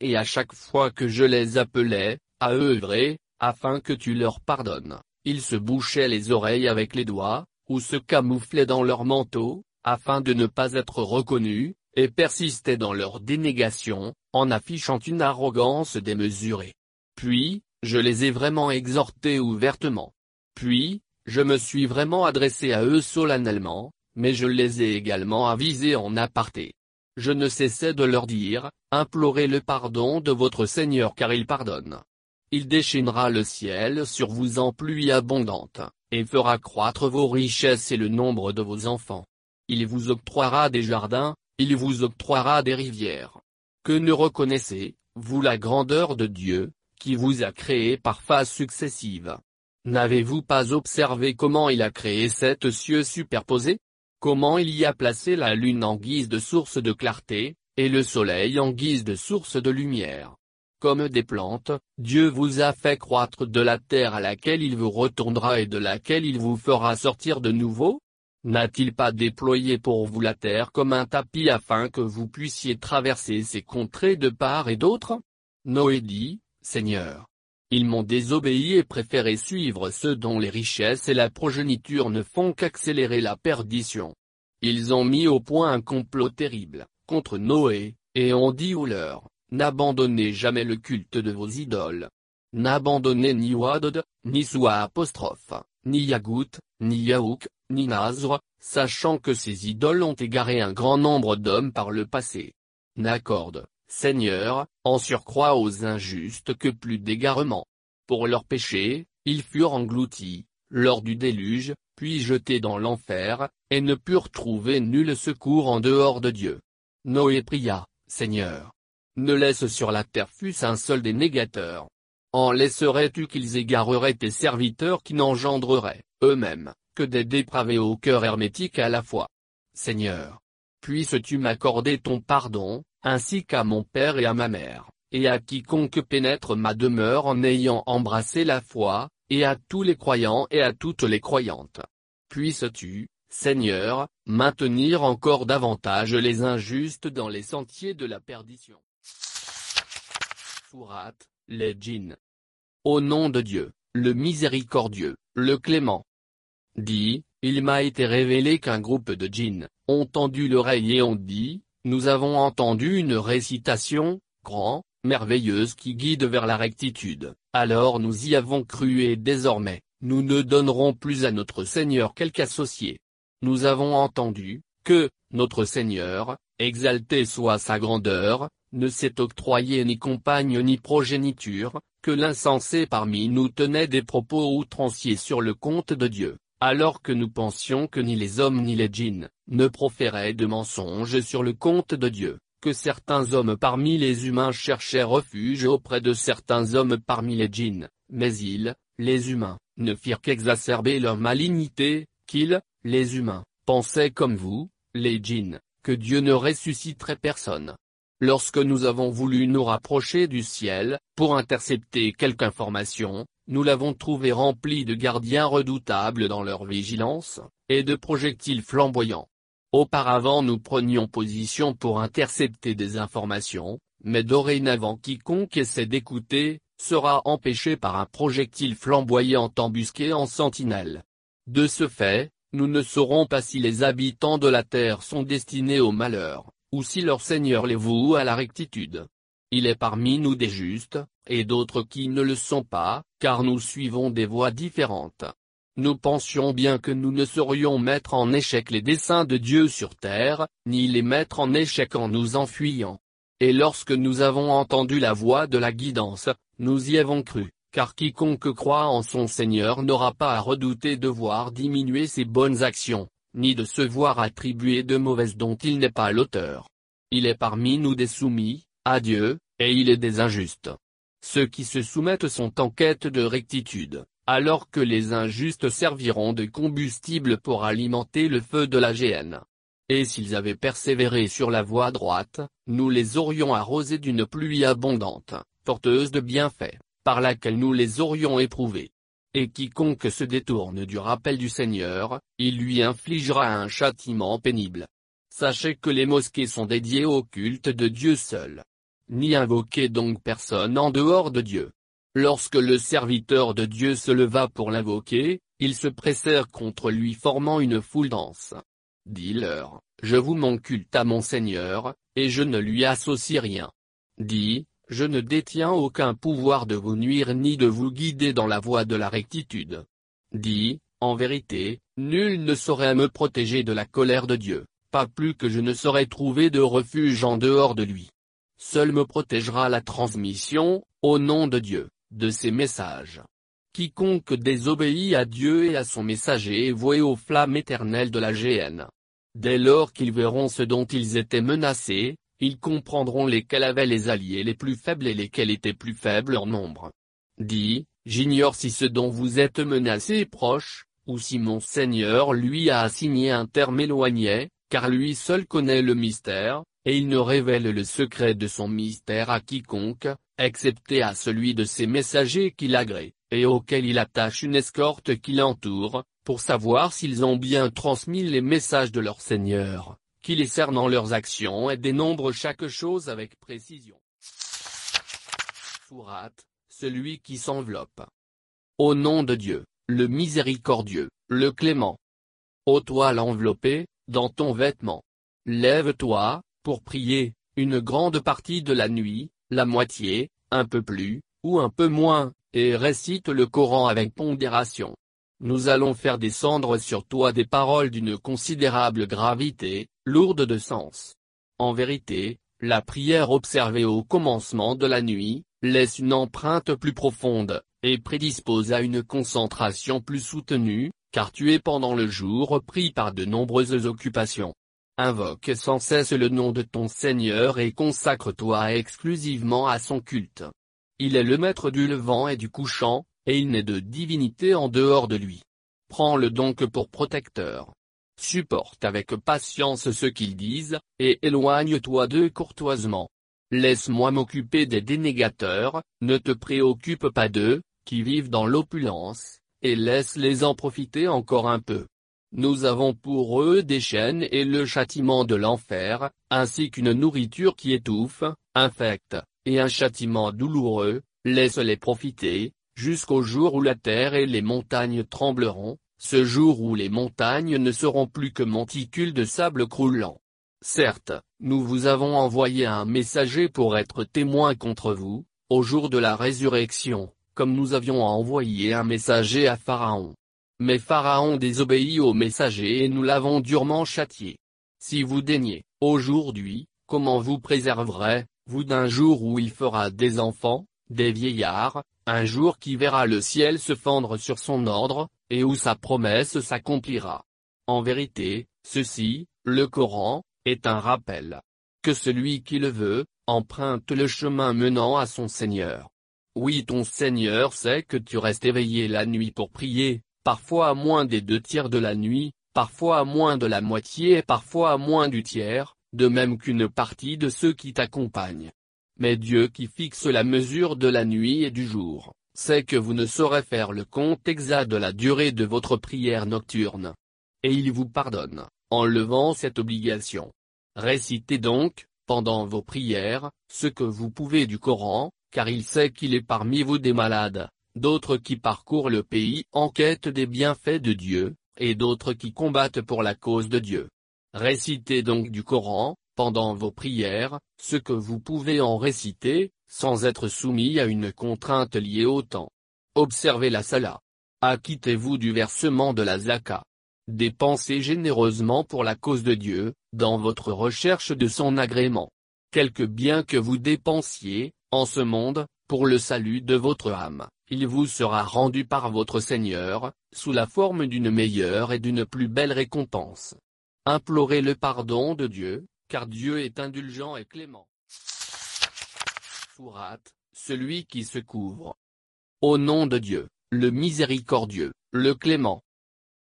Et à chaque fois que je les appelais, à œuvrer, afin que tu leur pardonnes, ils se bouchaient les oreilles avec les doigts, ou se camouflaient dans leur manteau, afin de ne pas être reconnus, et persistaient dans leur dénégation, en affichant une arrogance démesurée. Puis, je les ai vraiment exhortés ouvertement. Puis, je me suis vraiment adressé à eux solennellement, mais je les ai également avisés en aparté. Je ne cessais de leur dire, implorez le pardon de votre Seigneur car il pardonne. Il déchaînera le ciel sur vous en pluie abondante, et fera croître vos richesses et le nombre de vos enfants. Il vous octroiera des jardins, il vous octroiera des rivières. Que ne reconnaissez, vous la grandeur de Dieu, qui vous a créé par phases successives. N'avez-vous pas observé comment il a créé sept cieux superposés Comment il y a placé la lune en guise de source de clarté, et le soleil en guise de source de lumière? Comme des plantes, Dieu vous a fait croître de la terre à laquelle il vous retournera et de laquelle il vous fera sortir de nouveau? N'a-t-il pas déployé pour vous la terre comme un tapis afin que vous puissiez traverser ces contrées de part et d'autre? Noé dit, Seigneur. Ils m'ont désobéi et préféré suivre ceux dont les richesses et la progéniture ne font qu'accélérer la perdition. Ils ont mis au point un complot terrible, contre Noé, et ont dit aux leurs, n'abandonnez jamais le culte de vos idoles. N'abandonnez ni Wadod, ni apostrophe, ni Yagout, ni Yaouk, ni Nazr, sachant que ces idoles ont égaré un grand nombre d'hommes par le passé. N'accorde, Seigneur, en surcroît aux injustes que plus d'égarement. Pour leurs péchés, ils furent engloutis, lors du déluge, puis jetés dans l'enfer, et ne purent trouver nul secours en dehors de Dieu. Noé pria, Seigneur. Ne laisse sur la terre fût un seul des négateurs. En laisserais-tu qu'ils égareraient tes serviteurs qui n'engendreraient, eux-mêmes, que des dépravés au cœur hermétique à la fois? Seigneur. Puisses-tu m'accorder ton pardon, ainsi qu'à mon père et à ma mère, et à quiconque pénètre ma demeure en ayant embrassé la foi, et à tous les croyants et à toutes les croyantes? Puisses-tu, Seigneur, maintenir encore davantage les injustes dans les sentiers de la perdition? Sourate, les djinns. Au nom de Dieu, le miséricordieux, le clément. Dit, il m'a été révélé qu'un groupe de djinns, ont tendu l'oreille et ont dit, nous avons entendu une récitation, grand, merveilleuse qui guide vers la rectitude, alors nous y avons cru et désormais, nous ne donnerons plus à notre Seigneur quelque associé. Nous avons entendu, que, notre Seigneur, exalté soit sa grandeur, ne s'est octroyé ni compagne ni progéniture, que l'insensé parmi nous tenait des propos outranciers sur le compte de Dieu alors que nous pensions que ni les hommes ni les djinns, ne proféraient de mensonges sur le compte de Dieu, que certains hommes parmi les humains cherchaient refuge auprès de certains hommes parmi les djinns, mais ils, les humains, ne firent qu'exacerber leur malignité, qu'ils, les humains, pensaient comme vous, les djinns, que Dieu ne ressusciterait personne. Lorsque nous avons voulu nous rapprocher du ciel, pour intercepter quelque information, nous l'avons trouvé rempli de gardiens redoutables dans leur vigilance, et de projectiles flamboyants. Auparavant nous prenions position pour intercepter des informations, mais dorénavant quiconque essaie d'écouter, sera empêché par un projectile flamboyant embusqué en sentinelle. De ce fait, nous ne saurons pas si les habitants de la terre sont destinés au malheur, ou si leur Seigneur les voue à la rectitude. Il est parmi nous des justes, et d'autres qui ne le sont pas, car nous suivons des voies différentes. Nous pensions bien que nous ne saurions mettre en échec les desseins de Dieu sur terre, ni les mettre en échec en nous enfuyant. Et lorsque nous avons entendu la voix de la guidance, nous y avons cru, car quiconque croit en son Seigneur n'aura pas à redouter de voir diminuer ses bonnes actions, ni de se voir attribuer de mauvaises dont il n'est pas l'auteur. Il est parmi nous des soumis, à Dieu, et il est des injustes. Ceux qui se soumettent sont en quête de rectitude, alors que les injustes serviront de combustible pour alimenter le feu de la géhenne. Et s'ils avaient persévéré sur la voie droite, nous les aurions arrosés d'une pluie abondante, porteuse de bienfaits, par laquelle nous les aurions éprouvés. Et quiconque se détourne du rappel du Seigneur, il lui infligera un châtiment pénible. Sachez que les mosquées sont dédiées au culte de Dieu seul. N'y invoquez donc personne en dehors de Dieu. Lorsque le serviteur de Dieu se leva pour l'invoquer, ils se pressèrent contre lui formant une foule dense. Dis-leur, je vous mon culte à mon Seigneur, et je ne lui associe rien. Dis, je ne détiens aucun pouvoir de vous nuire ni de vous guider dans la voie de la rectitude. Dis, en vérité, nul ne saurait me protéger de la colère de Dieu, pas plus que je ne saurais trouver de refuge en dehors de lui. Seul me protégera la transmission, au nom de Dieu, de ses messages. Quiconque désobéit à Dieu et à son messager est voué aux flammes éternelles de la géhenne. Dès lors qu'ils verront ce dont ils étaient menacés, ils comprendront lesquels avaient les alliés les plus faibles et lesquels étaient plus faibles en nombre. Dis, j'ignore si ce dont vous êtes menacé est proche, ou si mon Seigneur lui a assigné un terme éloigné, car lui seul connaît le mystère, et il ne révèle le secret de son mystère à quiconque, excepté à celui de ses messagers qu'il agrée, et auquel il attache une escorte qui l'entoure, pour savoir s'ils ont bien transmis les messages de leur Seigneur qui les cernent leurs actions et dénombre chaque chose avec précision. Sourate, celui qui s'enveloppe. Au nom de Dieu, le miséricordieux, le clément. Ô toi l'enveloppé, dans ton vêtement. Lève-toi, pour prier, une grande partie de la nuit, la moitié, un peu plus, ou un peu moins, et récite le Coran avec pondération. Nous allons faire descendre sur toi des paroles d'une considérable gravité, lourdes de sens. En vérité, la prière observée au commencement de la nuit, laisse une empreinte plus profonde, et prédispose à une concentration plus soutenue, car tu es pendant le jour pris par de nombreuses occupations. Invoque sans cesse le nom de ton Seigneur et consacre-toi exclusivement à son culte. Il est le maître du levant et du couchant, et il n'est de divinité en dehors de lui. Prends-le donc pour protecteur. Supporte avec patience ce qu'ils disent, et éloigne-toi d'eux courtoisement. Laisse-moi m'occuper des dénégateurs, ne te préoccupe pas d'eux, qui vivent dans l'opulence, et laisse-les en profiter encore un peu. Nous avons pour eux des chaînes et le châtiment de l'enfer, ainsi qu'une nourriture qui étouffe, infecte, et un châtiment douloureux, laisse-les profiter, jusqu'au jour où la terre et les montagnes trembleront, ce jour où les montagnes ne seront plus que monticules de sable croulant. Certes, nous vous avons envoyé un messager pour être témoin contre vous, au jour de la résurrection, comme nous avions envoyé un messager à Pharaon. Mais Pharaon désobéit au messager et nous l'avons durement châtié. Si vous daignez, aujourd'hui, comment vous préserverez, vous d'un jour où il fera des enfants, des vieillards, un jour qui verra le ciel se fendre sur son ordre, et où sa promesse s'accomplira. En vérité, ceci, le Coran, est un rappel. Que celui qui le veut, emprunte le chemin menant à son Seigneur. Oui ton Seigneur sait que tu restes éveillé la nuit pour prier, parfois à moins des deux tiers de la nuit, parfois à moins de la moitié et parfois à moins du tiers, de même qu'une partie de ceux qui t'accompagnent. Mais Dieu qui fixe la mesure de la nuit et du jour, sait que vous ne saurez faire le compte exact de la durée de votre prière nocturne. Et il vous pardonne, en levant cette obligation. Récitez donc, pendant vos prières, ce que vous pouvez du Coran, car il sait qu'il est parmi vous des malades, d'autres qui parcourent le pays en quête des bienfaits de Dieu, et d'autres qui combattent pour la cause de Dieu. Récitez donc du Coran, pendant vos prières, ce que vous pouvez en réciter, sans être soumis à une contrainte liée au temps. Observez la salat. Acquittez-vous du versement de la zaka. Dépensez généreusement pour la cause de Dieu, dans votre recherche de son agrément. Quelque bien que vous dépensiez, en ce monde, pour le salut de votre âme, il vous sera rendu par votre Seigneur, sous la forme d'une meilleure et d'une plus belle récompense. Implorez le pardon de Dieu, car Dieu est indulgent et clément. Sourate, celui qui se couvre. Au nom de Dieu, le miséricordieux, le clément.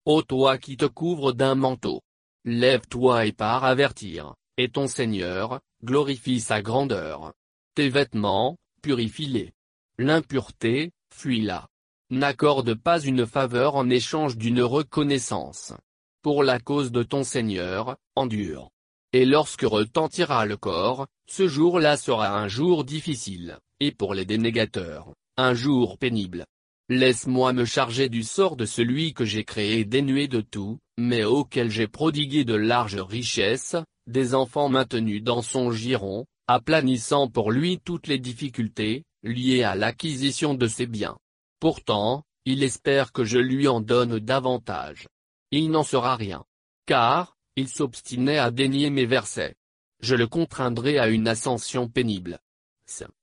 Ô toi qui te couvres d'un manteau. Lève-toi et pars avertir, et ton Seigneur, glorifie sa grandeur. Tes vêtements, purifie-les. L'impureté, fuis-la. N'accorde pas une faveur en échange d'une reconnaissance. Pour la cause de ton Seigneur, endure. Et lorsque retentira le corps, ce jour-là sera un jour difficile, et pour les dénégateurs, un jour pénible. Laisse-moi me charger du sort de celui que j'ai créé dénué de tout, mais auquel j'ai prodigué de larges richesses, des enfants maintenus dans son giron, aplanissant pour lui toutes les difficultés, liées à l'acquisition de ses biens. Pourtant, il espère que je lui en donne davantage. Il n'en sera rien. Car, il s'obstinait à dénier mes versets. Je le contraindrai à une ascension pénible.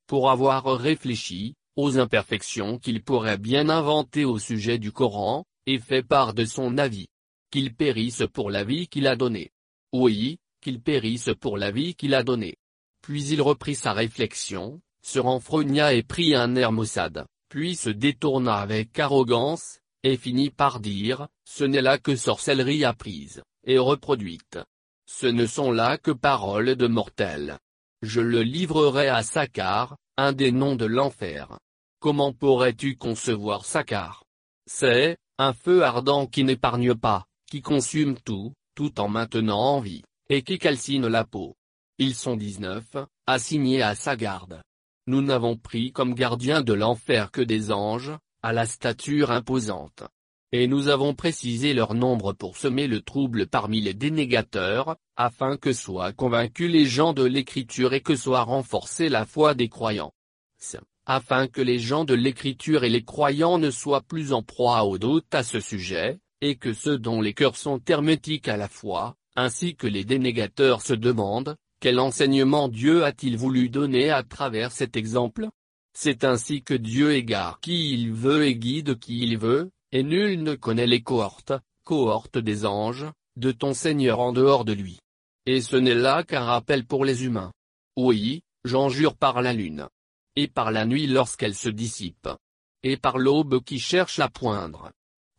Pour avoir réfléchi, aux imperfections qu'il pourrait bien inventer au sujet du Coran, et fait part de son avis. Qu'il périsse pour la vie qu'il a donnée. Oui, qu'il périsse pour la vie qu'il a donnée. Puis il reprit sa réflexion, se renfrogna et prit un air maussade, puis se détourna avec arrogance, et finit par dire, ce n'est là que sorcellerie apprise et reproduite. Ce ne sont là que paroles de mortels. Je le livrerai à Sakar, un des noms de l'enfer. Comment pourrais-tu concevoir Sakar C'est, un feu ardent qui n'épargne pas, qui consume tout, tout en maintenant en vie, et qui calcine la peau. Ils sont dix-neuf, assignés à sa garde. Nous n'avons pris comme gardiens de l'enfer que des anges, à la stature imposante et nous avons précisé leur nombre pour semer le trouble parmi les dénégateurs, afin que soient convaincus les gens de l'écriture et que soit renforcée la foi des croyants. Afin que les gens de l'écriture et les croyants ne soient plus en proie aux doutes à ce sujet, et que ceux dont les cœurs sont hermétiques à la foi, ainsi que les dénégateurs se demandent, quel enseignement Dieu a-t-il voulu donner à travers cet exemple? C'est ainsi que Dieu égare qui il veut et guide qui il veut, et nul ne connaît les cohortes, cohortes des anges, de ton Seigneur en dehors de lui. Et ce n'est là qu'un rappel pour les humains. Oui, j'en jure par la lune. Et par la nuit lorsqu'elle se dissipe. Et par l'aube qui cherche à poindre.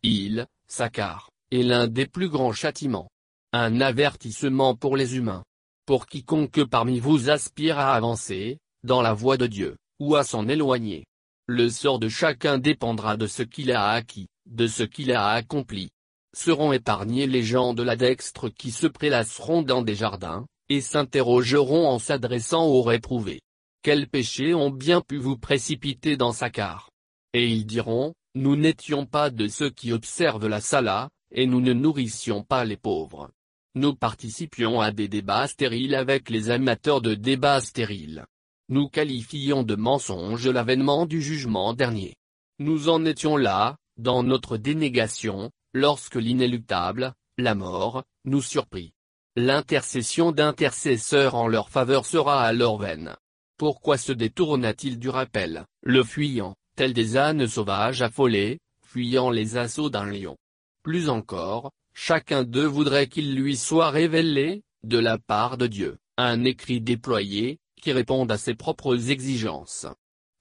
Il, Sakar, est l'un des plus grands châtiments. Un avertissement pour les humains. Pour quiconque parmi vous aspire à avancer, dans la voie de Dieu, ou à s'en éloigner. Le sort de chacun dépendra de ce qu'il a acquis de ce qu'il a accompli. Seront épargnés les gens de la dextre qui se prélasseront dans des jardins, et s'interrogeront en s'adressant aux réprouvés. Quels péchés ont bien pu vous précipiter dans sa car Et ils diront, nous n'étions pas de ceux qui observent la sala, et nous ne nourrissions pas les pauvres. Nous participions à des débats stériles avec les amateurs de débats stériles. Nous qualifions de mensonge l'avènement du jugement dernier. Nous en étions là, dans notre dénégation, lorsque l'inéluctable, la mort, nous surprit. L'intercession d'intercesseurs en leur faveur sera alors vaine. Pourquoi se détourna-t-il du rappel, le fuyant, tel des ânes sauvages affolés, fuyant les assauts d'un lion? Plus encore, chacun d'eux voudrait qu'il lui soit révélé, de la part de Dieu, un écrit déployé, qui réponde à ses propres exigences.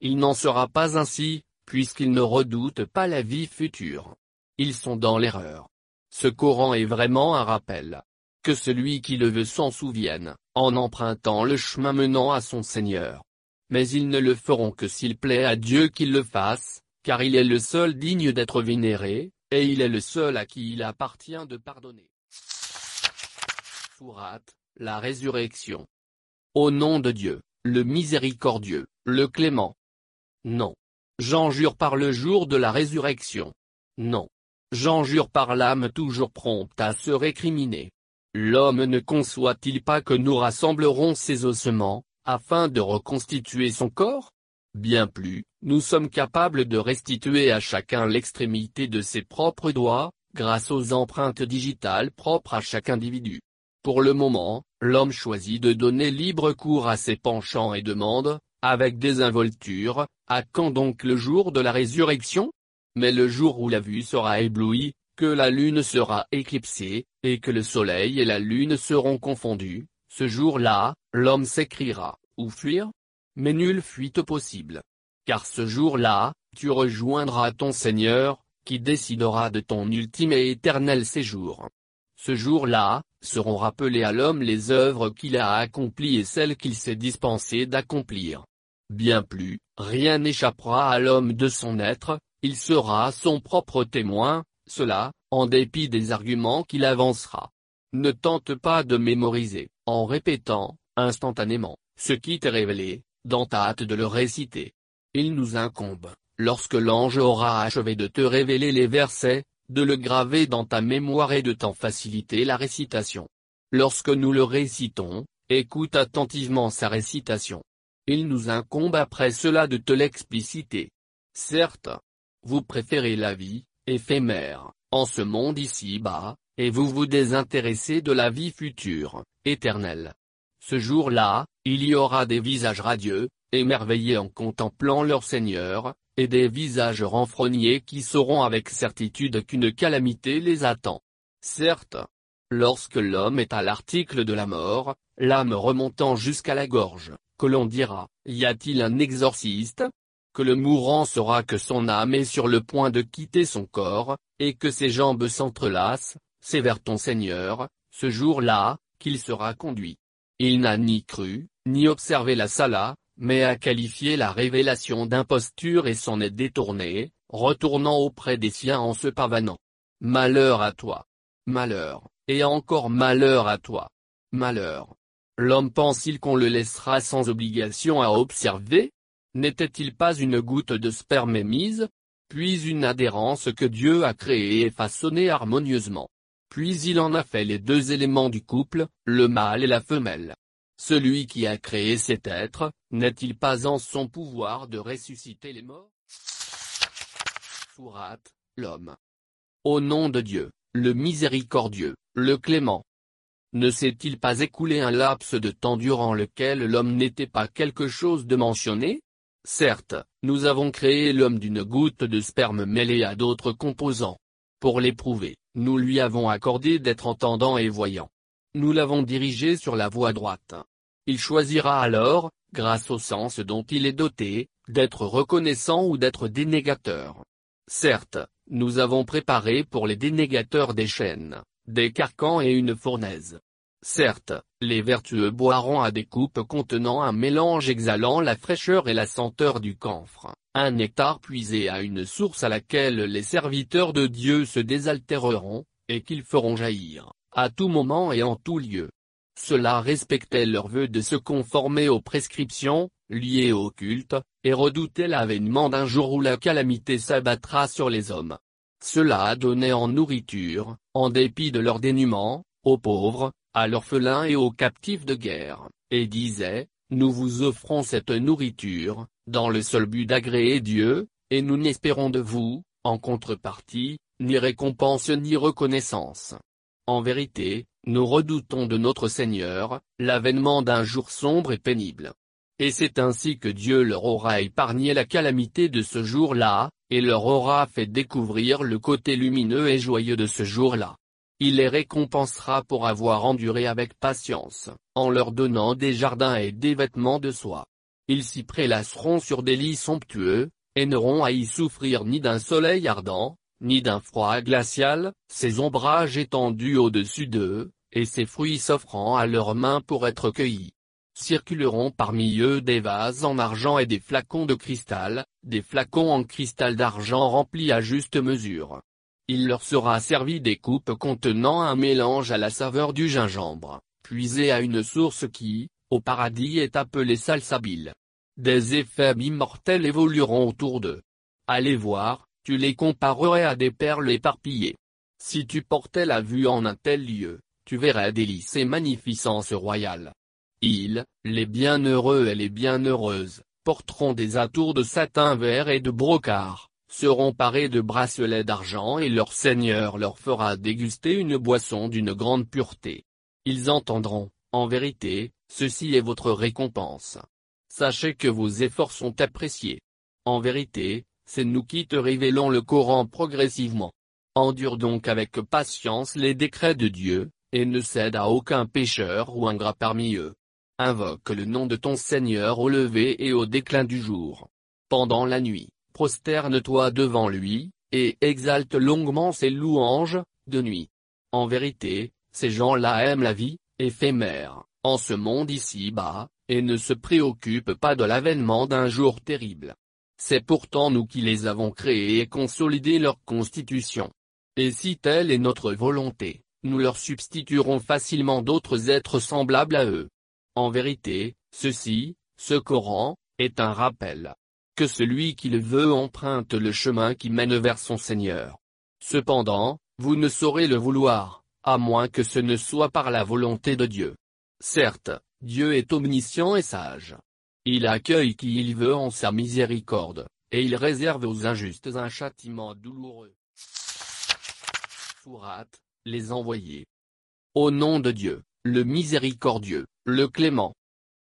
Il n'en sera pas ainsi, puisqu'ils ne redoutent pas la vie future. Ils sont dans l'erreur. Ce Coran est vraiment un rappel. Que celui qui le veut s'en souvienne, en empruntant le chemin menant à son Seigneur. Mais ils ne le feront que s'il plaît à Dieu qu'il le fasse, car il est le seul digne d'être vénéré, et il est le seul à qui il appartient de pardonner. Sourate, la résurrection. Au nom de Dieu, le miséricordieux, le clément. Non. J'en jure par le jour de la résurrection. Non. J'en jure par l'âme toujours prompte à se récriminer. L'homme ne conçoit-il pas que nous rassemblerons ses ossements, afin de reconstituer son corps? Bien plus, nous sommes capables de restituer à chacun l'extrémité de ses propres doigts, grâce aux empreintes digitales propres à chaque individu. Pour le moment, l'homme choisit de donner libre cours à ses penchants et demande, avec désinvolture, à quand donc le jour de la résurrection? Mais le jour où la vue sera éblouie, que la lune sera éclipsée, et que le soleil et la lune seront confondus, ce jour-là, l'homme s'écriera, ou fuir? Mais nulle fuite possible. Car ce jour-là, tu rejoindras ton Seigneur, qui décidera de ton ultime et éternel séjour. Ce jour-là, seront rappelées à l'homme les œuvres qu'il a accomplies et celles qu'il s'est dispensé d'accomplir. Bien plus, rien n'échappera à l'homme de son être, il sera son propre témoin, cela, en dépit des arguments qu'il avancera. Ne tente pas de mémoriser, en répétant, instantanément, ce qui t'est révélé, dans ta hâte de le réciter. Il nous incombe, lorsque l'ange aura achevé de te révéler les versets, de le graver dans ta mémoire et de t'en faciliter la récitation. Lorsque nous le récitons, écoute attentivement sa récitation. Il nous incombe après cela de te l'expliciter. Certes, vous préférez la vie, éphémère, en ce monde ici-bas, et vous vous désintéressez de la vie future, éternelle. Ce jour-là, il y aura des visages radieux, émerveillés en contemplant leur Seigneur, et des visages renfrognés qui sauront avec certitude qu'une calamité les attend. Certes, lorsque l'homme est à l'article de la mort, l'âme remontant jusqu'à la gorge, que l'on dira, y a-t-il un exorciste? Que le mourant saura que son âme est sur le point de quitter son corps, et que ses jambes s'entrelacent, c'est vers ton Seigneur, ce jour-là, qu'il sera conduit. Il n'a ni cru, ni observé la sala, mais a qualifié la révélation d'imposture et s'en est détourné, retournant auprès des siens en se pavanant. Malheur à toi. Malheur, et encore malheur à toi. Malheur. L'homme pense-il qu'on le laissera sans obligation à observer? N'était-il pas une goutte de sperme émise? Puis une adhérence que Dieu a créée et façonnée harmonieusement. Puis il en a fait les deux éléments du couple, le mâle et la femelle. Celui qui a créé cet être, n'est-il pas en son pouvoir de ressusciter les morts? Sourate, l'homme. Au nom de Dieu, le miséricordieux, le clément. Ne s'est-il pas écoulé un laps de temps durant lequel l'homme n'était pas quelque chose de mentionné? Certes, nous avons créé l'homme d'une goutte de sperme mêlée à d'autres composants. Pour l'éprouver, nous lui avons accordé d'être entendant et voyant nous l'avons dirigé sur la voie droite. Il choisira alors, grâce au sens dont il est doté, d'être reconnaissant ou d'être dénégateur. Certes, nous avons préparé pour les dénégateurs des chaînes, des carcans et une fournaise. Certes, les vertueux boiront à des coupes contenant un mélange exhalant la fraîcheur et la senteur du camphre, un nectar puisé à une source à laquelle les serviteurs de Dieu se désaltéreront, et qu'ils feront jaillir, à tout moment et en tout lieu. Cela respectait leur vœu de se conformer aux prescriptions, liées au culte, et redoutait l'avènement d'un jour où la calamité s'abattra sur les hommes. Cela donnait en nourriture, en dépit de leur dénuement, aux pauvres, à l'orphelin et aux captifs de guerre, et disait, Nous vous offrons cette nourriture, dans le seul but d'agréer Dieu, et nous n'espérons de vous, en contrepartie, ni récompense ni reconnaissance. En vérité, nous redoutons de notre Seigneur, l'avènement d'un jour sombre et pénible. Et c'est ainsi que Dieu leur aura épargné la calamité de ce jour-là, et leur aura fait découvrir le côté lumineux et joyeux de ce jour-là. Il les récompensera pour avoir enduré avec patience, en leur donnant des jardins et des vêtements de soie. Ils s'y prélasseront sur des lits somptueux, et n'auront à y souffrir ni d'un soleil ardent, ni d'un froid glacial, ces ombrages étendus au-dessus d'eux, et ses fruits s'offrant à leurs mains pour être cueillis. Circuleront parmi eux des vases en argent et des flacons de cristal, des flacons en cristal d'argent remplis à juste mesure. Il leur sera servi des coupes contenant un mélange à la saveur du gingembre, puisé à une source qui, au paradis est appelée salsabile. Des effets immortels évolueront autour d'eux. Allez voir, tu les comparerais à des perles éparpillées. Si tu portais la vue en un tel lieu, tu verrais délices et magnificence royale. Ils, les bienheureux et les bienheureuses, porteront des atours de satin vert et de brocart, seront parés de bracelets d'argent et leur Seigneur leur fera déguster une boisson d'une grande pureté. Ils entendront, en vérité, ceci est votre récompense. Sachez que vos efforts sont appréciés. En vérité, c'est nous qui te révélons le Coran progressivement. Endure donc avec patience les décrets de Dieu, et ne cède à aucun pécheur ou ingrat parmi eux. Invoque le nom de ton Seigneur au lever et au déclin du jour. Pendant la nuit, prosterne-toi devant lui, et exalte longuement ses louanges, de nuit. En vérité, ces gens-là aiment la vie, éphémère, en ce monde ici-bas, et ne se préoccupent pas de l'avènement d'un jour terrible. C'est pourtant nous qui les avons créés et consolidé leur constitution. Et si telle est notre volonté, nous leur substituerons facilement d'autres êtres semblables à eux. En vérité, ceci, ce Coran, est un rappel. Que celui qui le veut emprunte le chemin qui mène vers son Seigneur. Cependant, vous ne saurez le vouloir, à moins que ce ne soit par la volonté de Dieu. Certes, Dieu est omniscient et sage. Il accueille qui il veut en sa miséricorde, et il réserve aux injustes un châtiment douloureux. Sourate, les envoyés. Au nom de Dieu, le miséricordieux, le clément.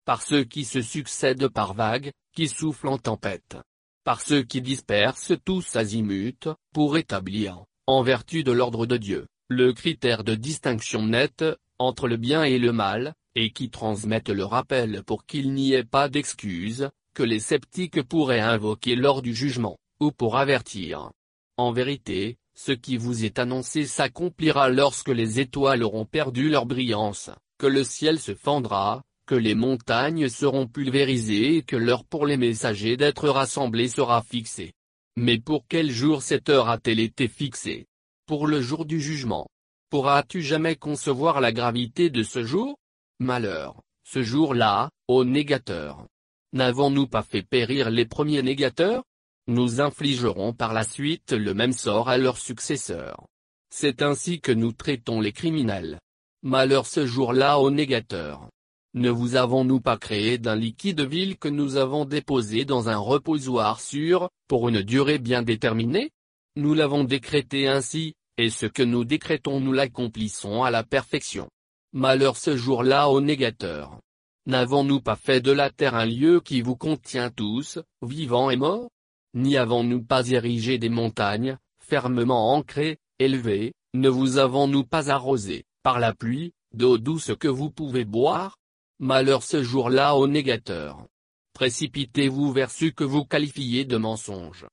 Par ceux qui se succèdent par vagues, qui soufflent en tempête. Par ceux qui dispersent tous azimuts, pour établir, en vertu de l'ordre de Dieu, le critère de distinction nette, entre le bien et le mal, et qui transmettent le rappel pour qu'il n'y ait pas d'excuses, que les sceptiques pourraient invoquer lors du jugement, ou pour avertir. En vérité, ce qui vous est annoncé s'accomplira lorsque les étoiles auront perdu leur brillance, que le ciel se fendra, que les montagnes seront pulvérisées et que l'heure pour les messagers d'être rassemblés sera fixée. Mais pour quel jour cette heure a-t-elle été fixée? Pour le jour du jugement. Pourras-tu jamais concevoir la gravité de ce jour? Malheur, ce jour-là, ô négateur. N'avons-nous pas fait périr les premiers négateurs? Nous infligerons par la suite le même sort à leurs successeurs. C'est ainsi que nous traitons les criminels. Malheur ce jour-là aux négateurs. Ne vous avons-nous pas créé d'un liquide vil que nous avons déposé dans un reposoir sûr, pour une durée bien déterminée? Nous l'avons décrété ainsi, et ce que nous décrétons nous l'accomplissons à la perfection. Malheur ce jour-là aux négateurs. N'avons-nous pas fait de la terre un lieu qui vous contient tous, vivants et morts? N'y avons-nous pas érigé des montagnes, fermement ancrées, élevées, ne vous avons-nous pas arrosé, par la pluie, d'eau douce que vous pouvez boire? Malheur ce jour-là aux négateurs. Précipitez-vous vers ce que vous qualifiez de mensonge.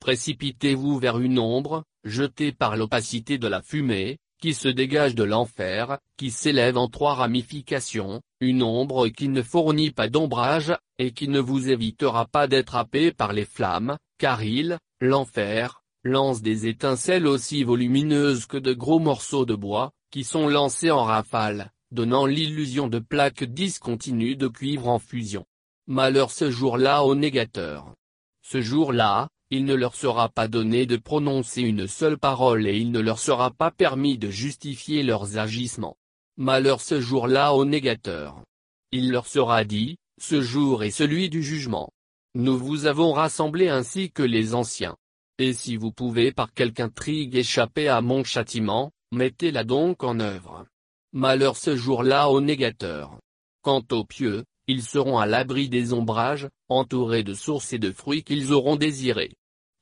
Précipitez-vous vers une ombre, jetée par l'opacité de la fumée, qui se dégage de l'enfer, qui s'élève en trois ramifications, une ombre qui ne fournit pas d'ombrage, et qui ne vous évitera pas d'être happé par les flammes, car il, l'enfer, lance des étincelles aussi volumineuses que de gros morceaux de bois, qui sont lancés en rafale, donnant l'illusion de plaques discontinues de cuivre en fusion. Malheur ce jour-là aux négateurs. Ce jour-là, il ne leur sera pas donné de prononcer une seule parole et il ne leur sera pas permis de justifier leurs agissements. Malheur ce jour-là aux négateurs. Il leur sera dit, ce jour est celui du jugement. Nous vous avons rassemblés ainsi que les anciens. Et si vous pouvez par quelque intrigue échapper à mon châtiment, mettez-la donc en œuvre. Malheur ce jour-là aux négateurs. Quant aux pieux, ils seront à l'abri des ombrages, entourés de sources et de fruits qu'ils auront désirés.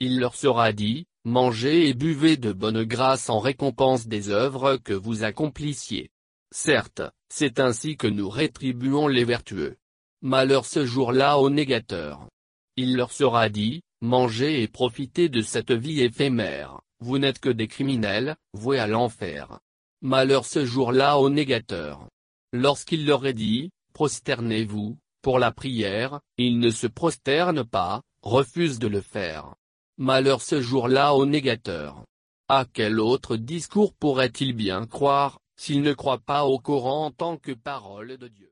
Il leur sera dit, mangez et buvez de bonne grâce en récompense des œuvres que vous accomplissiez. Certes, c'est ainsi que nous rétribuons les vertueux. Malheur ce jour-là aux négateurs. Il leur sera dit, mangez et profitez de cette vie éphémère, vous n'êtes que des criminels, voués à l'enfer. Malheur ce jour-là aux négateurs. Lorsqu'il leur est dit, prosternez-vous, pour la prière, ils ne se prosternent pas, refusent de le faire. Malheur ce jour-là aux négateurs. À quel autre discours pourrait-il bien croire, s'il ne croit pas au Coran en tant que parole de Dieu?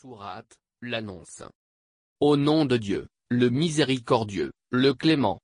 Sourate, l'annonce. Au nom de Dieu, le miséricordieux, le clément.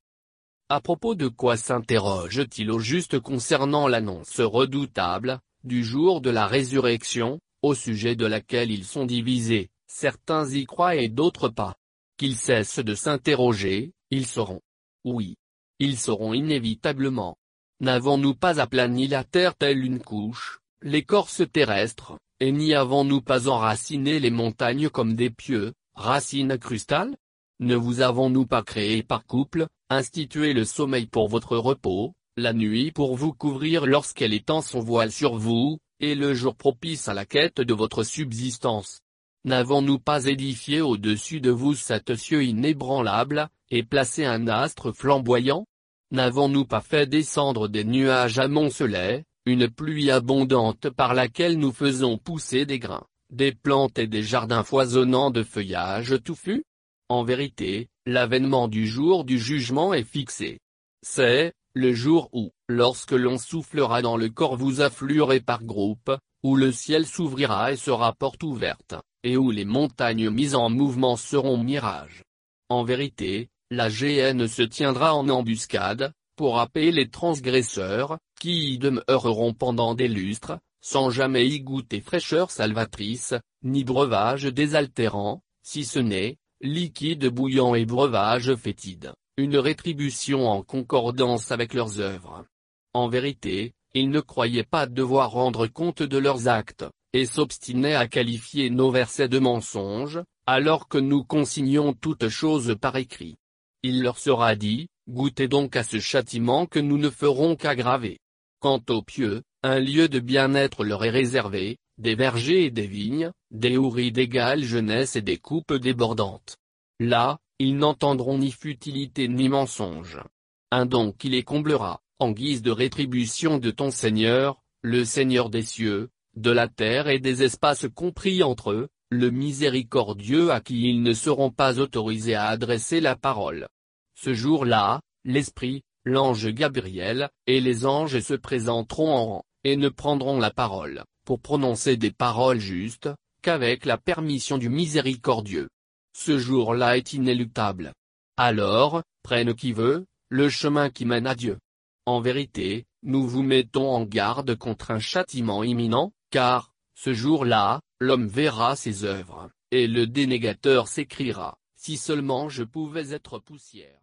À propos de quoi s'interroge-t-il au juste concernant l'annonce redoutable, du jour de la résurrection, au sujet de laquelle ils sont divisés, certains y croient et d'autres pas. Qu'ils cessent de s'interroger, ils sauront. Oui. Ils sauront inévitablement. N'avons-nous pas aplani la terre telle une couche, l'écorce terrestre, et n'y avons-nous pas enraciné les montagnes comme des pieux, racines crustales? Ne vous avons-nous pas créé par couple, institué le sommeil pour votre repos, la nuit pour vous couvrir lorsqu'elle étend son voile sur vous, et le jour propice à la quête de votre subsistance? N'avons-nous pas édifié au-dessus de vous cet cieux inébranlable, et placé un astre flamboyant? N'avons-nous pas fait descendre des nuages amoncelés, une pluie abondante par laquelle nous faisons pousser des grains, des plantes et des jardins foisonnants de feuillage touffu En vérité, l'avènement du jour du jugement est fixé. C'est, le jour où, lorsque l'on soufflera dans le corps vous affluerez par groupe, où le ciel s'ouvrira et sera porte ouverte, et où les montagnes mises en mouvement seront mirages. En vérité, la GN se tiendra en embuscade, pour happer les transgresseurs, qui y demeureront pendant des lustres, sans jamais y goûter fraîcheur salvatrice, ni breuvage désaltérant, si ce n'est, liquide bouillant et breuvage fétide, une rétribution en concordance avec leurs œuvres. En vérité, ils ne croyaient pas devoir rendre compte de leurs actes, et s'obstinaient à qualifier nos versets de mensonges, alors que nous consignions toutes choses par écrit. Il leur sera dit, goûtez donc à ce châtiment que nous ne ferons qu'aggraver. Quant aux pieux, un lieu de bien-être leur est réservé, des vergers et des vignes, des houris d'égale jeunesse et des coupes débordantes. Là, ils n'entendront ni futilité ni mensonge. Un don qui les comblera, en guise de rétribution de ton Seigneur, le Seigneur des cieux, de la terre et des espaces compris entre eux, le miséricordieux à qui ils ne seront pas autorisés à adresser la parole. Ce jour-là, l'Esprit, l'ange Gabriel, et les anges se présenteront en rang, et ne prendront la parole, pour prononcer des paroles justes, qu'avec la permission du miséricordieux. Ce jour-là est inéluctable. Alors, prenne qui veut, le chemin qui mène à Dieu. En vérité, nous vous mettons en garde contre un châtiment imminent, car, ce jour-là, l'homme verra ses œuvres, et le dénégateur s'écriera, si seulement je pouvais être poussière.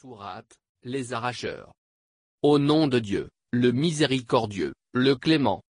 Sourate, les arracheurs. Au nom de Dieu, le miséricordieux, le clément.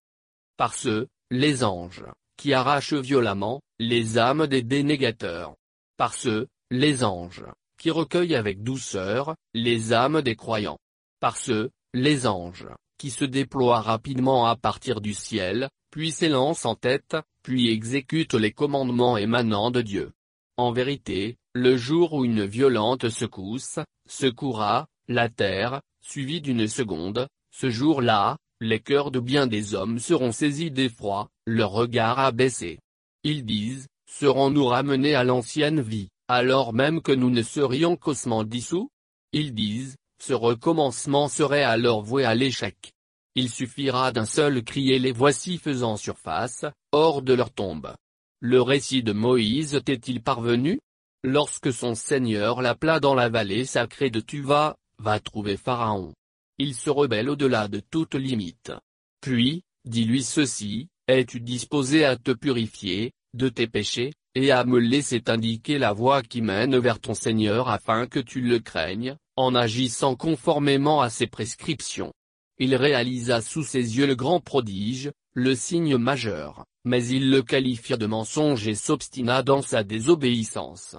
Par ceux, les anges, qui arrachent violemment, les âmes des dénégateurs. Par ceux, les anges, qui recueillent avec douceur, les âmes des croyants. Par ceux, les anges, qui se déploient rapidement à partir du ciel, puis s'élancent en tête, puis exécutent les commandements émanant de Dieu. En vérité, le jour où une violente secousse, secourra, la terre, suivie d'une seconde, ce jour-là, les cœurs de bien des hommes seront saisis d'effroi, leur regard abaissé. Ils disent, serons-nous ramenés à l'ancienne vie, alors même que nous ne serions qu'ossements dissous? Ils disent, ce recommencement serait alors voué à l'échec. Il suffira d'un seul cri et les voici faisant surface, hors de leur tombe. Le récit de Moïse t'est-il parvenu? Lorsque son Seigneur l'appela dans la vallée sacrée de Tuva, va trouver Pharaon. Il se rebelle au-delà de toute limite. Puis, dis-lui ceci, es-tu disposé à te purifier, de tes péchés, et à me laisser t'indiquer la voie qui mène vers ton Seigneur afin que tu le craignes, en agissant conformément à ses prescriptions. Il réalisa sous ses yeux le grand prodige, le signe majeur, mais il le qualifia de mensonge et s'obstina dans sa désobéissance.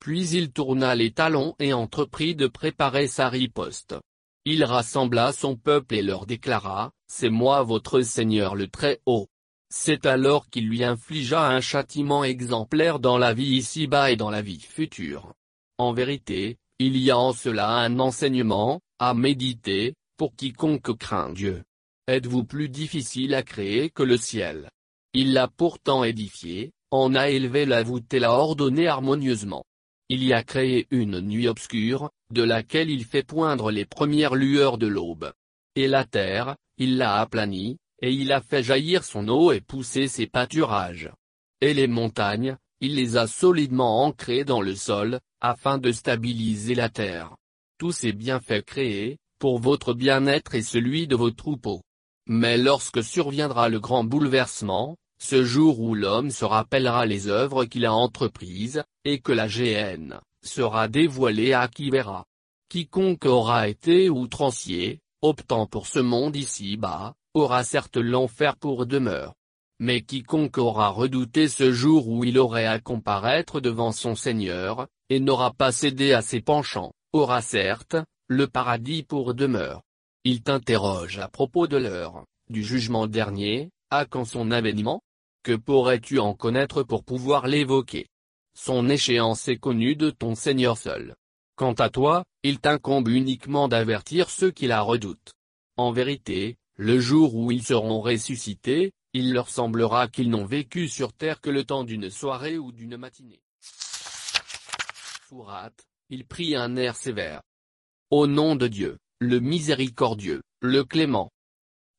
Puis il tourna les talons et entreprit de préparer sa riposte. Il rassembla son peuple et leur déclara, C'est moi votre Seigneur le Très-Haut. C'est alors qu'il lui infligea un châtiment exemplaire dans la vie ici-bas et dans la vie future. En vérité, il y a en cela un enseignement, à méditer, pour quiconque craint Dieu. Êtes-vous plus difficile à créer que le ciel? Il l'a pourtant édifié, en a élevé la voûte et l'a ordonné harmonieusement. Il y a créé une nuit obscure, de laquelle il fait poindre les premières lueurs de l'aube. Et la terre, il l'a aplanie, et il a fait jaillir son eau et pousser ses pâturages. Et les montagnes, il les a solidement ancrées dans le sol, afin de stabiliser la terre. Tous ces bienfaits créés, pour votre bien-être et celui de vos troupeaux. Mais lorsque surviendra le grand bouleversement, ce jour où l'homme se rappellera les œuvres qu'il a entreprises, et que la GN sera dévoilée à qui verra. Quiconque aura été outrancier, optant pour ce monde ici-bas, aura certes l'enfer pour demeure. Mais quiconque aura redouté ce jour où il aurait à comparaître devant son Seigneur, et n'aura pas cédé à ses penchants, aura certes, le paradis pour demeure. Il t'interroge à propos de l'heure, du jugement dernier, à quand son avènement? Que pourrais-tu en connaître pour pouvoir l'évoquer? Son échéance est connue de ton Seigneur seul. Quant à toi, il t'incombe uniquement d'avertir ceux qui la redoutent. En vérité, le jour où ils seront ressuscités, il leur semblera qu'ils n'ont vécu sur terre que le temps d'une soirée ou d'une matinée. Fourat, il prit un air sévère. Au nom de Dieu, le miséricordieux, le clément.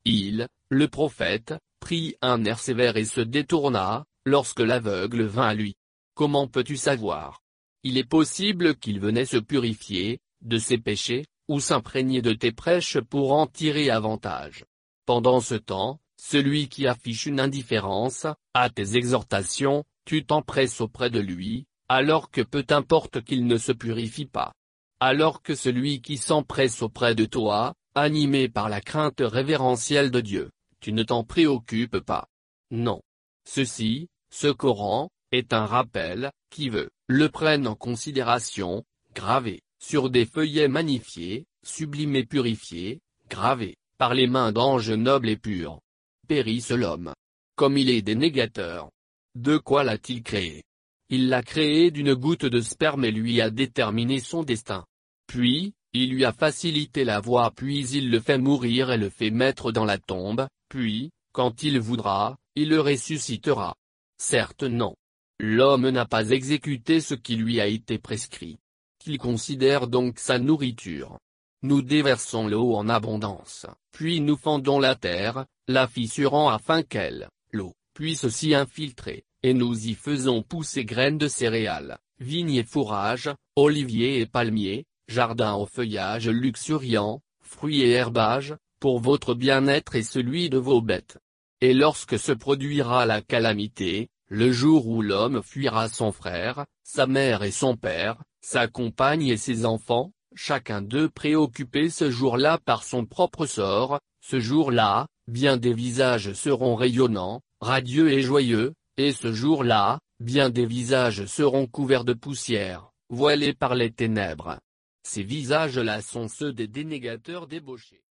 Il, le prophète, prit un air sévère et se détourna, lorsque l'aveugle vint à lui. Comment peux-tu savoir? Il est possible qu'il venait se purifier, de ses péchés, ou s'imprégner de tes prêches pour en tirer avantage. Pendant ce temps, celui qui affiche une indifférence, à tes exhortations, tu t'empresses auprès de lui, alors que peu importe qu'il ne se purifie pas. Alors que celui qui s'empresse auprès de toi, animé par la crainte révérentielle de Dieu, tu ne t'en préoccupes pas. Non. Ceci, ce Coran, est un rappel, qui veut, le prenne en considération, gravé, sur des feuillets magnifiés, sublimés purifiés, gravés, par les mains d'anges nobles et purs. Périsse l'homme. Comme il est dénégateur. De quoi l'a-t-il créé? Il l'a créé d'une goutte de sperme et lui a déterminé son destin. Puis, il lui a facilité la voie puis il le fait mourir et le fait mettre dans la tombe, puis, quand il voudra, il le ressuscitera. Certes non. L'homme n'a pas exécuté ce qui lui a été prescrit. Qu'il considère donc sa nourriture. Nous déversons l'eau en abondance, puis nous fendons la terre, la fissurant afin qu'elle, l'eau, puisse s'y infiltrer, et nous y faisons pousser graines de céréales, vignes et fourrages, oliviers et palmiers, jardins au feuillage luxuriant, fruits et herbages, pour votre bien-être et celui de vos bêtes. Et lorsque se produira la calamité, le jour où l'homme fuira son frère, sa mère et son père, sa compagne et ses enfants, chacun d'eux préoccupé ce jour-là par son propre sort, ce jour-là, bien des visages seront rayonnants, radieux et joyeux, et ce jour-là, bien des visages seront couverts de poussière, voilés par les ténèbres. Ces visages-là sont ceux des dénégateurs débauchés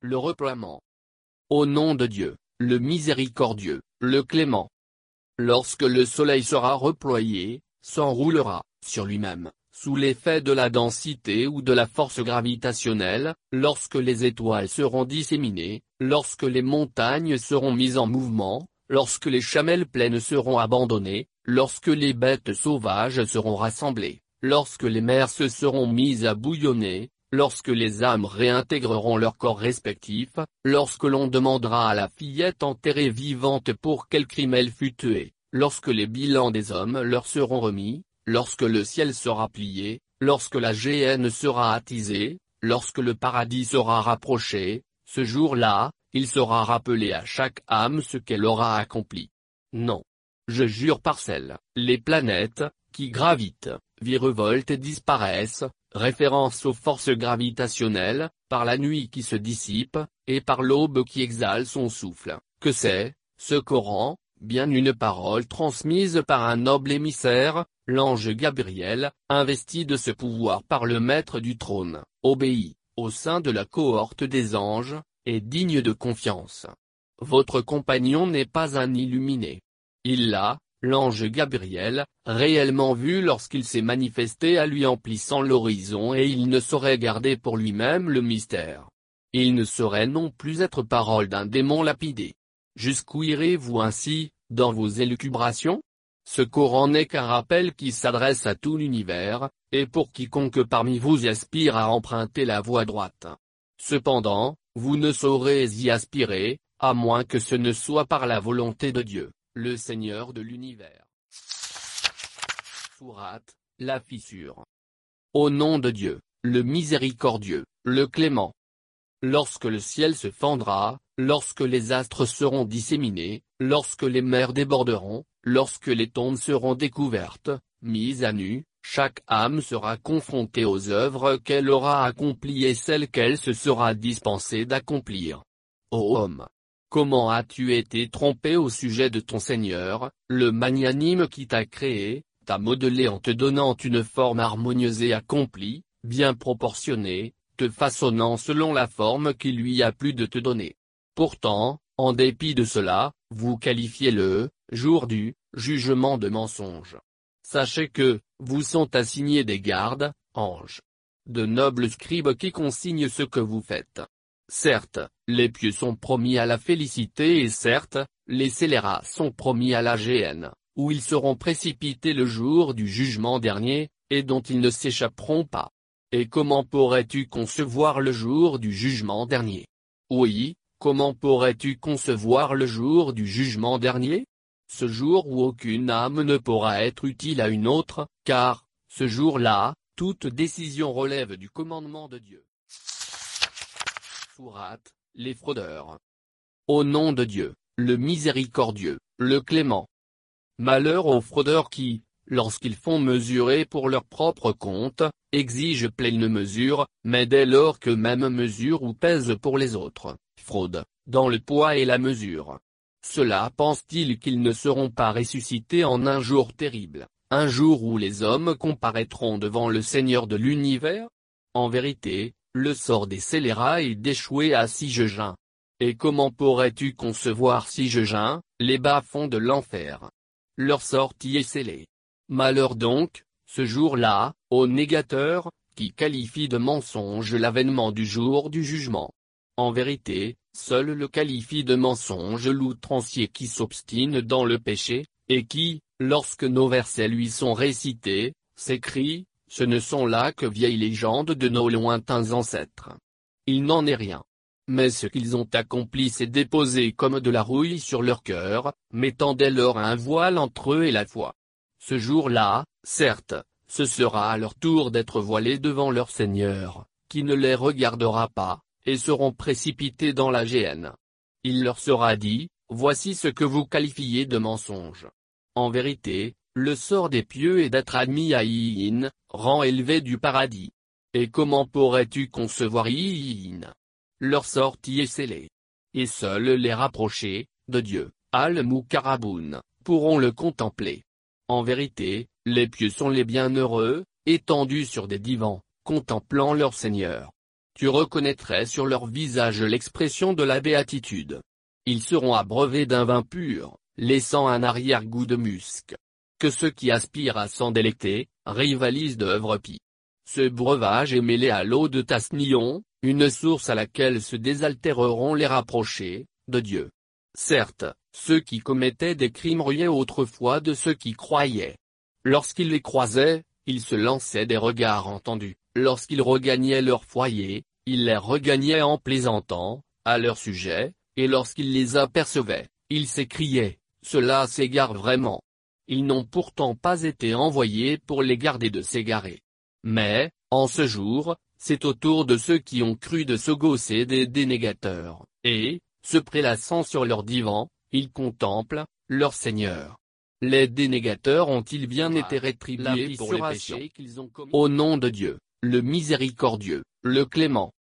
le reploiement. Au nom de Dieu, le miséricordieux, le clément. Lorsque le soleil sera reployé, s'enroulera, sur lui-même, sous l'effet de la densité ou de la force gravitationnelle, lorsque les étoiles seront disséminées, lorsque les montagnes seront mises en mouvement, lorsque les chamelles pleines seront abandonnées, lorsque les bêtes sauvages seront rassemblées, lorsque les mers se seront mises à bouillonner, lorsque les âmes réintégreront leurs corps respectifs, lorsque l'on demandera à la fillette enterrée vivante pour quel crime elle fut tuée, lorsque les bilans des hommes leur seront remis, lorsque le ciel sera plié, lorsque la géhenne sera attisée, lorsque le paradis sera rapproché, ce jour-là, il sera rappelé à chaque âme ce qu'elle aura accompli. Non. Je jure par celles, les planètes, qui gravitent, virevoltent et disparaissent, référence aux forces gravitationnelles, par la nuit qui se dissipe, et par l'aube qui exhale son souffle, que c'est, ce Coran, bien une parole transmise par un noble émissaire, l'ange Gabriel, investi de ce pouvoir par le maître du trône, obéi, au sein de la cohorte des anges, et digne de confiance. Votre compagnon n'est pas un illuminé. Il l'a, l'ange Gabriel, réellement vu lorsqu'il s'est manifesté à lui en plissant l'horizon et il ne saurait garder pour lui-même le mystère. Il ne saurait non plus être parole d'un démon lapidé. Jusqu'où irez-vous ainsi, dans vos élucubrations Ce Coran n'est qu'un rappel qui s'adresse à tout l'univers, et pour quiconque parmi vous aspire à emprunter la voie droite. Cependant, vous ne saurez y aspirer, à moins que ce ne soit par la volonté de Dieu le Seigneur de l'univers. Sourate, la fissure. Au nom de Dieu, le miséricordieux, le clément. Lorsque le ciel se fendra, lorsque les astres seront disséminés, lorsque les mers déborderont, lorsque les tombes seront découvertes, mises à nu, chaque âme sera confrontée aux œuvres qu'elle aura accomplies et celles qu'elle se sera dispensée d'accomplir. Ô homme, Comment as-tu été trompé au sujet de ton Seigneur, le magnanime qui t'a créé, t'a modelé en te donnant une forme harmonieuse et accomplie, bien proportionnée, te façonnant selon la forme qui lui a plu de te donner? Pourtant, en dépit de cela, vous qualifiez le jour du jugement de mensonge. Sachez que, vous sont assignés des gardes, anges. De nobles scribes qui consignent ce que vous faites. Certes, les pieux sont promis à la félicité et certes, les scélérats sont promis à la géhenne, où ils seront précipités le jour du jugement dernier, et dont ils ne s'échapperont pas. Et comment pourrais-tu concevoir le jour du jugement dernier? Oui, comment pourrais-tu concevoir le jour du jugement dernier? Ce jour où aucune âme ne pourra être utile à une autre, car, ce jour-là, toute décision relève du commandement de Dieu les fraudeurs. Au nom de Dieu, le miséricordieux, le clément. Malheur aux fraudeurs qui, lorsqu'ils font mesurer pour leur propre compte, exigent pleine mesure, mais dès lors que même mesure ou pèse pour les autres, dans le poids et la mesure. Cela pense-t-il qu'ils ne seront pas ressuscités en un jour terrible, un jour où les hommes comparaîtront devant le Seigneur de l'univers? En vérité, le sort des scélérats est d'échouer à Sigegin. Et comment pourrais-tu concevoir Sigegin, les bas-fonds de l'enfer? Leur sortie est scellée. Malheur donc, ce jour-là, aux négateurs, qui qualifient de mensonge l'avènement du jour du jugement. En vérité, seul le qualifie de mensonge l'outrancier qui s'obstine dans le péché, et qui, lorsque nos versets lui sont récités, s'écrie, ce ne sont là que vieilles légendes de nos lointains ancêtres. Il n'en est rien. Mais ce qu'ils ont accompli s'est déposé comme de la rouille sur leur cœur, mettant dès lors un voile entre eux et la foi. Ce jour-là, certes, ce sera à leur tour d'être voilés devant leur Seigneur, qui ne les regardera pas, et seront précipités dans la géhenne. Il leur sera dit, voici ce que vous qualifiez de mensonge. En vérité, le sort des pieux est d'être admis à Iin, rang élevé du paradis. Et comment pourrais-tu concevoir Iin Leur sortie est scellée. Et seuls les rapprochés, de Dieu, Al-Mukarraboun, pourront le contempler. En vérité, les pieux sont les bienheureux, étendus sur des divans, contemplant leur Seigneur. Tu reconnaîtrais sur leur visage l'expression de la béatitude. Ils seront abreuvés d'un vin pur, laissant un arrière-goût de musc que ceux qui aspirent à s'en délecter, rivalisent d'œuvres pie. Ce breuvage est mêlé à l'eau de Tasnion, une source à laquelle se désaltéreront les rapprochés, de Dieu. Certes, ceux qui commettaient des crimes riaient autrefois de ceux qui croyaient. Lorsqu'ils les croisaient, ils se lançaient des regards entendus, lorsqu'ils regagnaient leur foyer, ils les regagnaient en plaisantant, à leur sujet, et lorsqu'ils les apercevaient, ils s'écriaient, cela s'égare vraiment. Ils n'ont pourtant pas été envoyés pour les garder de s'égarer. Mais, en ce jour, c'est au tour de ceux qui ont cru de se gausser des dénégateurs, et, se prélassant sur leur divan, ils contemplent, leur Seigneur. Les dénégateurs ont-ils bien été rétribués pour les péchés qu'ils ont commis Au nom de Dieu, le miséricordieux, le clément.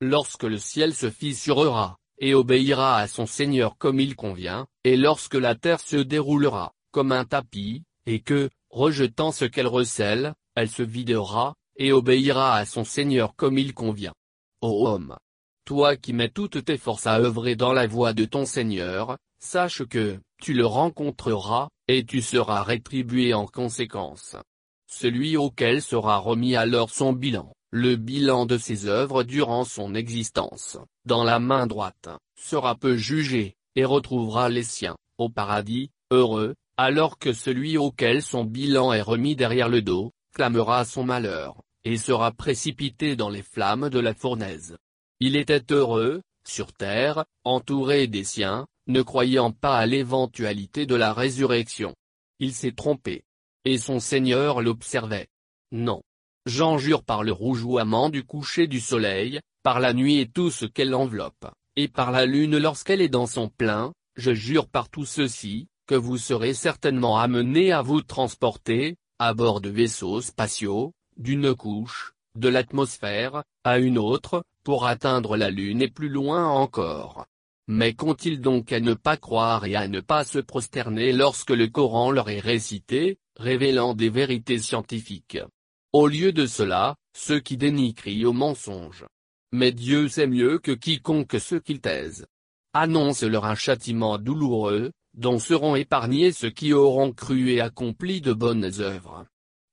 Lorsque le ciel se fissurera, et obéira à son Seigneur comme il convient, et lorsque la terre se déroulera, comme un tapis, et que, rejetant ce qu'elle recèle, elle se videra, et obéira à son Seigneur comme il convient. Ô homme! Toi qui mets toutes tes forces à œuvrer dans la voie de ton Seigneur, sache que, tu le rencontreras, et tu seras rétribué en conséquence. Celui auquel sera remis alors son bilan, le bilan de ses œuvres durant son existence, dans la main droite, sera peu jugé, et retrouvera les siens, au paradis, heureux, alors que celui auquel son bilan est remis derrière le dos, clamera son malheur, et sera précipité dans les flammes de la fournaise. Il était heureux, sur terre, entouré des siens, ne croyant pas à l'éventualité de la résurrection. Il s'est trompé. Et son Seigneur l'observait. Non. J'en jure par le rougeoiement du coucher du soleil, par la nuit et tout ce qu'elle enveloppe, et par la lune lorsqu'elle est dans son plein, je jure par tout ceci, que vous serez certainement amenés à vous transporter, à bord de vaisseaux spatiaux, d'une couche, de l'atmosphère, à une autre, pour atteindre la Lune et plus loin encore. Mais qu'ont-ils donc à ne pas croire et à ne pas se prosterner lorsque le Coran leur est récité, révélant des vérités scientifiques Au lieu de cela, ceux qui dénient crient au mensonge. Mais Dieu sait mieux que quiconque ceux qu'ils taisent. Annonce-leur un châtiment douloureux, dont seront épargnés ceux qui auront cru et accompli de bonnes œuvres.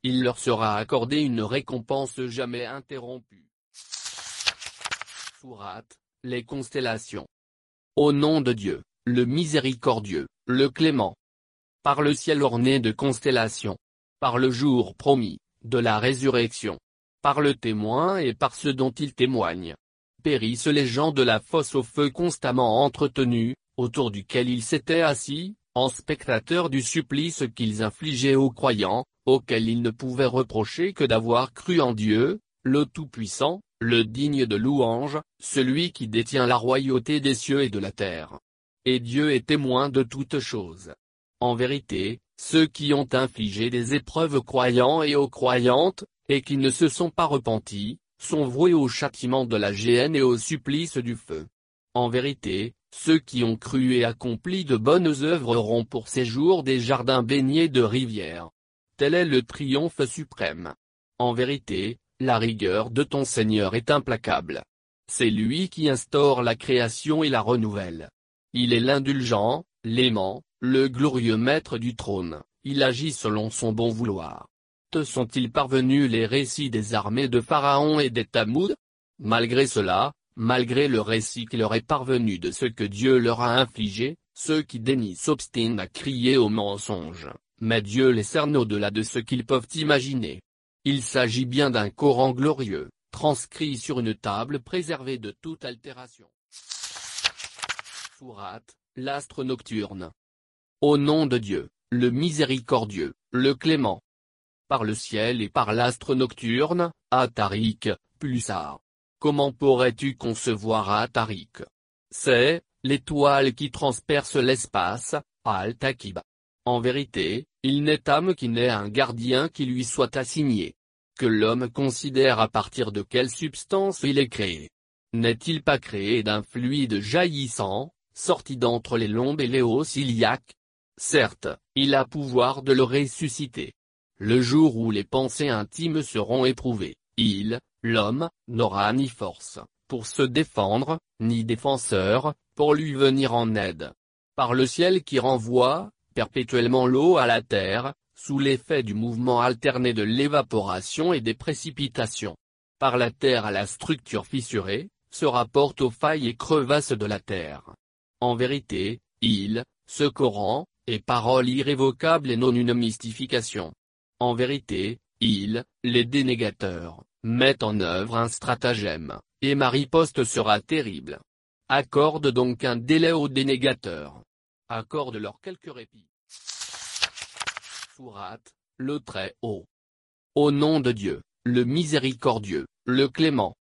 Il leur sera accordé une récompense jamais interrompue. Sourate, les constellations. Au nom de Dieu, le miséricordieux, le clément. Par le ciel orné de constellations. Par le jour promis, de la résurrection. Par le témoin et par ceux dont il témoigne. Périssent les gens de la fosse au feu constamment entretenus, autour duquel ils s'étaient assis, en spectateurs du supplice qu'ils infligeaient aux croyants, auxquels ils ne pouvaient reprocher que d'avoir cru en Dieu, le Tout-Puissant, le digne de louange, celui qui détient la royauté des cieux et de la terre. Et Dieu est témoin de toutes choses. En vérité, ceux qui ont infligé des épreuves aux croyants et aux croyantes, et qui ne se sont pas repentis, sont voués au châtiment de la géhenne et au supplice du feu. En vérité, ceux qui ont cru et accompli de bonnes œuvres auront pour séjour des jardins baignés de rivières. Tel est le triomphe suprême. En vérité, la rigueur de ton Seigneur est implacable. C'est lui qui instaure la création et la renouvelle. Il est l'indulgent, l'aimant, le glorieux maître du trône, il agit selon son bon vouloir. Te sont-ils parvenus les récits des armées de Pharaon et des Tamoud Malgré cela, malgré le récit qui leur est parvenu de ce que Dieu leur a infligé, ceux qui dénient s'obstinent à crier au mensonge, mais Dieu les cerne au-delà de ce qu'ils peuvent imaginer. Il s'agit bien d'un Coran glorieux, transcrit sur une table préservée de toute altération. Sourate, l'astre nocturne. Au nom de Dieu, le miséricordieux, le clément. Par le ciel et par l'astre nocturne, Atarik, Pulsar. Comment pourrais-tu concevoir Atarik C'est, l'étoile qui transperce l'espace, Al-Taqib. En vérité, il n'est âme qui n'ait un gardien qui lui soit assigné. Que l'homme considère à partir de quelle substance il est créé. N'est-il pas créé d'un fluide jaillissant, sorti d'entre les lombes et les hauts iliaques Certes, il a pouvoir de le ressusciter. Le jour où les pensées intimes seront éprouvées, il, l'homme, n'aura ni force, pour se défendre, ni défenseur, pour lui venir en aide. Par le ciel qui renvoie, perpétuellement l'eau à la terre, sous l'effet du mouvement alterné de l'évaporation et des précipitations. Par la terre à la structure fissurée, se rapporte aux failles et crevasses de la terre. En vérité, il, ce Coran, est parole irrévocable et non une mystification. En vérité, il, les dénégateurs, met en œuvre un stratagème, et ma riposte sera terrible. Accorde donc un délai aux dénégateurs. Accorde-leur quelques répits. Sourate, le Très-Haut. Au nom de Dieu, le miséricordieux, le clément.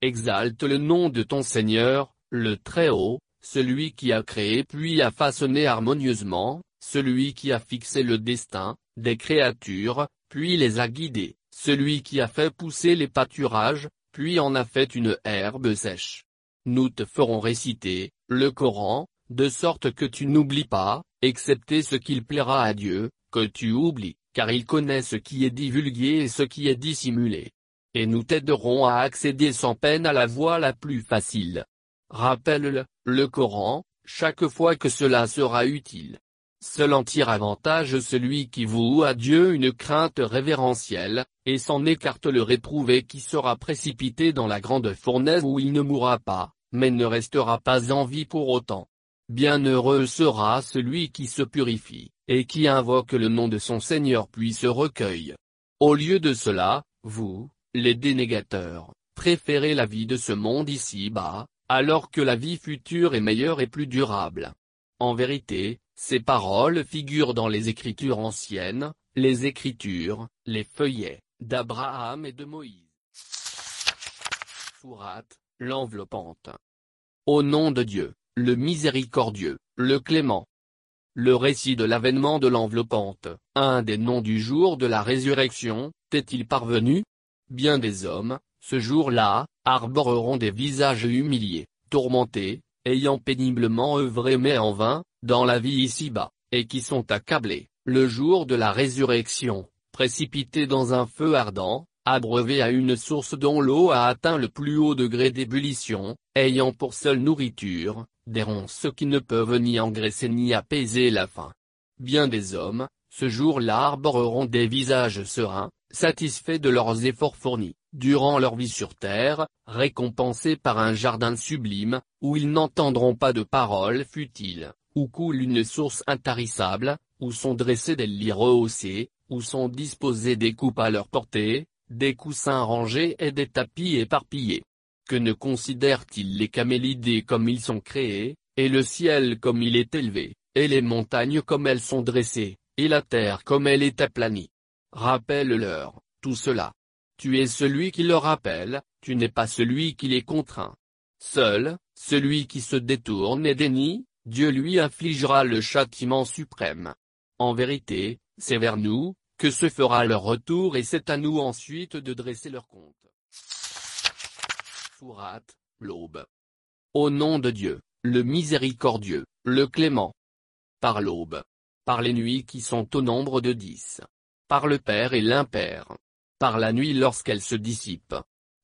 Exalte le nom de ton Seigneur, le Très-Haut, celui qui a créé puis a façonné harmonieusement, celui qui a fixé le destin, des créatures, puis les a guidées, celui qui a fait pousser les pâturages, puis en a fait une herbe sèche. Nous te ferons réciter, le Coran, de sorte que tu n'oublies pas, excepté ce qu'il plaira à Dieu, que tu oublies, car il connaît ce qui est divulgué et ce qui est dissimulé. Et nous t'aiderons à accéder sans peine à la voie la plus facile. Rappelle-le, le Coran, chaque fois que cela sera utile. Seul en tire avantage celui qui voue à Dieu une crainte révérentielle, et s'en écarte le réprouvé qui sera précipité dans la grande fournaise où il ne mourra pas, mais ne restera pas en vie pour autant. Bienheureux sera celui qui se purifie, et qui invoque le nom de son Seigneur puis se recueille. Au lieu de cela, vous, les dénégateurs, préférez la vie de ce monde ici-bas, alors que la vie future est meilleure et plus durable. En vérité, ces paroles figurent dans les Écritures anciennes, les Écritures, les feuillets, d'Abraham et de Moïse. Sourate, l'enveloppante. Au nom de Dieu, le miséricordieux, le clément. Le récit de l'avènement de l'enveloppante, un des noms du jour de la résurrection, t'est-il parvenu? Bien des hommes, ce jour-là, arboreront des visages humiliés, tourmentés, ayant péniblement œuvré mais en vain, dans la vie ici-bas, et qui sont accablés, le jour de la résurrection, précipités dans un feu ardent, abreuvés à une source dont l'eau a atteint le plus haut degré d'ébullition, ayant pour seule nourriture, des ronces qui ne peuvent ni engraisser ni apaiser la faim. Bien des hommes, ce jour-là arboreront des visages sereins, satisfaits de leurs efforts fournis, durant leur vie sur terre, récompensés par un jardin sublime, où ils n'entendront pas de paroles futiles, où coule une source intarissable, où sont dressés des lits rehaussés, où sont disposés des coupes à leur portée, des coussins rangés et des tapis éparpillés. Que ne considèrent-ils les camélidés comme ils sont créés, et le ciel comme il est élevé, et les montagnes comme elles sont dressées, et la terre comme elle est aplanie Rappelle-leur, tout cela. Tu es celui qui leur rappelle, tu n'es pas celui qui les contraint. Seul, celui qui se détourne et dénie, Dieu lui infligera le châtiment suprême. En vérité, c'est vers nous, que se fera leur retour et c'est à nous ensuite de dresser leur compte. Sourate, l'aube. Au nom de Dieu, le miséricordieux, le clément. Par l'aube. Par les nuits qui sont au nombre de dix. Par le Père et l'Impère. Par la nuit lorsqu'elle se dissipe.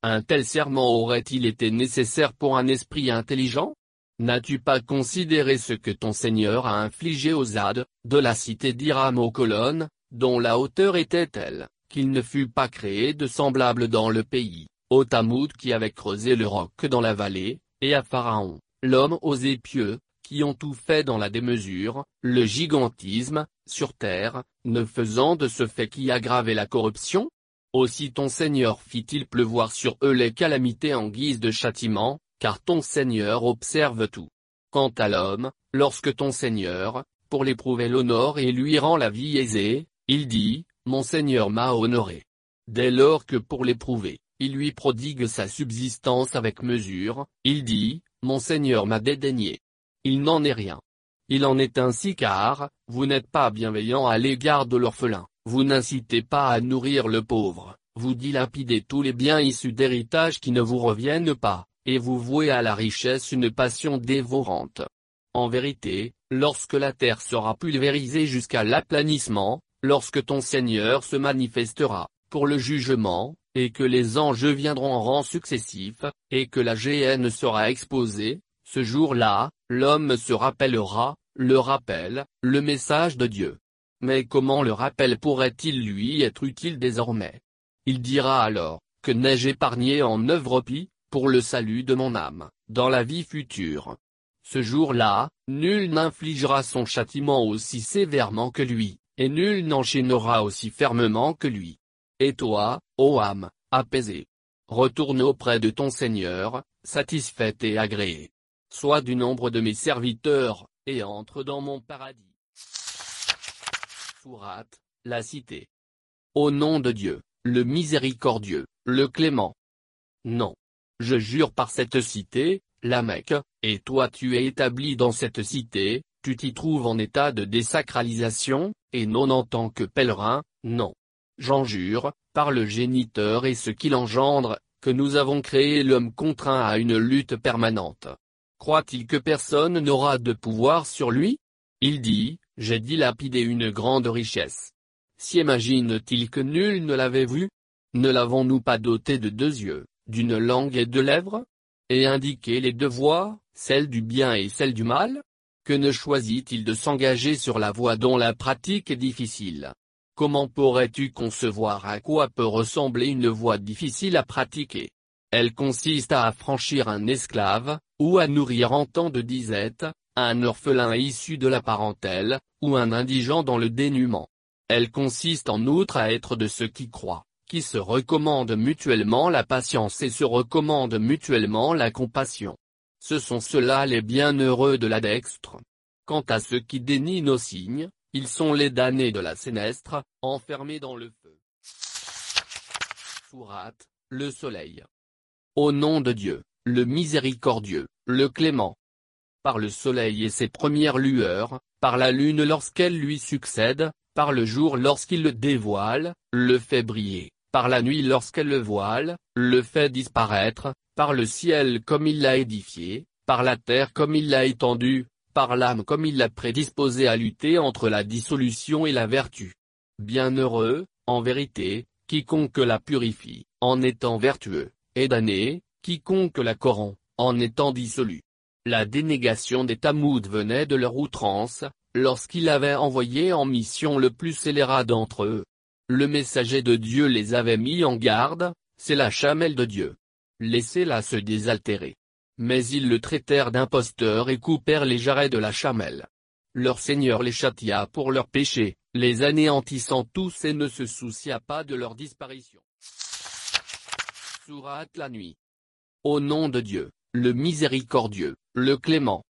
Un tel serment aurait-il été nécessaire pour un esprit intelligent? N'as-tu pas considéré ce que ton Seigneur a infligé aux ades, de la cité d'Iram aux colonnes, dont la hauteur était telle, qu'il ne fut pas créé de semblable dans le pays, au Tamoud qui avait creusé le roc dans la vallée, et à Pharaon, l'homme aux épieux, qui ont tout fait dans la démesure, le gigantisme, sur terre, ne faisant de ce fait qui aggravait la corruption? Aussi ton Seigneur fit-il pleuvoir sur eux les calamités en guise de châtiment, car ton Seigneur observe tout. Quant à l'homme, lorsque ton Seigneur, pour l'éprouver l'honore et lui rend la vie aisée, il dit, Mon Seigneur m'a honoré. Dès lors que pour l'éprouver, il lui prodigue sa subsistance avec mesure, il dit, Mon Seigneur m'a dédaigné. Il n'en est rien. Il en est ainsi car, vous n'êtes pas bienveillant à l'égard de l'orphelin, vous n'incitez pas à nourrir le pauvre, vous dilapidez tous les biens issus d'héritage qui ne vous reviennent pas, et vous vouez à la richesse une passion dévorante. En vérité, lorsque la terre sera pulvérisée jusqu'à l'aplanissement, lorsque ton Seigneur se manifestera, pour le jugement, et que les anges viendront en rang successif, et que la géhenne sera exposée, ce jour-là, l'homme se rappellera, le rappel, le message de Dieu. Mais comment le rappel pourrait-il lui être utile désormais? Il dira alors, que n'ai-je épargné en œuvre pie, pour le salut de mon âme, dans la vie future? Ce jour-là, nul n'infligera son châtiment aussi sévèrement que lui et nul n'enchaînera aussi fermement que lui. Et toi, ô âme, apaisée, retourne auprès de ton Seigneur, satisfaite et agréée. Sois du nombre de mes serviteurs, et entre dans mon paradis. Sourate, la cité. Au nom de Dieu, le miséricordieux, le clément. Non. Je jure par cette cité, la Mecque, et toi tu es établi dans cette cité, tu t'y trouves en état de désacralisation, et non en tant que pèlerin, non. J'en jure, par le géniteur et ce qu'il engendre, que nous avons créé l'homme contraint à une lutte permanente. Croit-il que personne n'aura de pouvoir sur lui? Il dit, j'ai dilapidé une grande richesse. S'imagine-t-il que nul ne l'avait vu Ne l'avons-nous pas doté de deux yeux, d'une langue et de lèvres? Et indiqué les deux voies, celle du bien et celle du mal? Que ne choisit-il de s'engager sur la voie dont la pratique est difficile? Comment pourrais-tu concevoir à quoi peut ressembler une voie difficile à pratiquer? Elle consiste à affranchir un esclave, ou à nourrir en temps de disette, un orphelin issu de la parentèle, ou un indigent dans le dénuement. Elle consiste en outre à être de ceux qui croient, qui se recommandent mutuellement la patience et se recommandent mutuellement la compassion. Ce sont ceux-là les bienheureux de la dextre. Quant à ceux qui dénient nos signes, ils sont les damnés de la sénestre, enfermés dans le feu. Sourate, le soleil. Au nom de Dieu, le miséricordieux, le clément. Par le soleil et ses premières lueurs, par la lune lorsqu'elle lui succède, par le jour lorsqu'il le dévoile, le fait briller, par la nuit lorsqu'elle le voile, le fait disparaître, par le ciel comme il l'a édifié, par la terre comme il l'a étendue, par l'âme comme il l'a prédisposé à lutter entre la dissolution et la vertu. Bienheureux, en vérité, quiconque la purifie, en étant vertueux, et damné, quiconque la corrompt, en étant dissolu. La dénégation des Tamouds venait de leur outrance, lorsqu'il avait envoyé en mission le plus scélérat d'entre eux. Le messager de Dieu les avait mis en garde, c'est la chamelle de Dieu. Laissez-la se désaltérer. Mais ils le traitèrent d'imposteur et coupèrent les jarrets de la chamelle. Leur Seigneur les châtia pour leurs péchés, les anéantissant tous et ne se soucia pas de leur disparition. Sourate la nuit. Au nom de Dieu, le miséricordieux, le clément.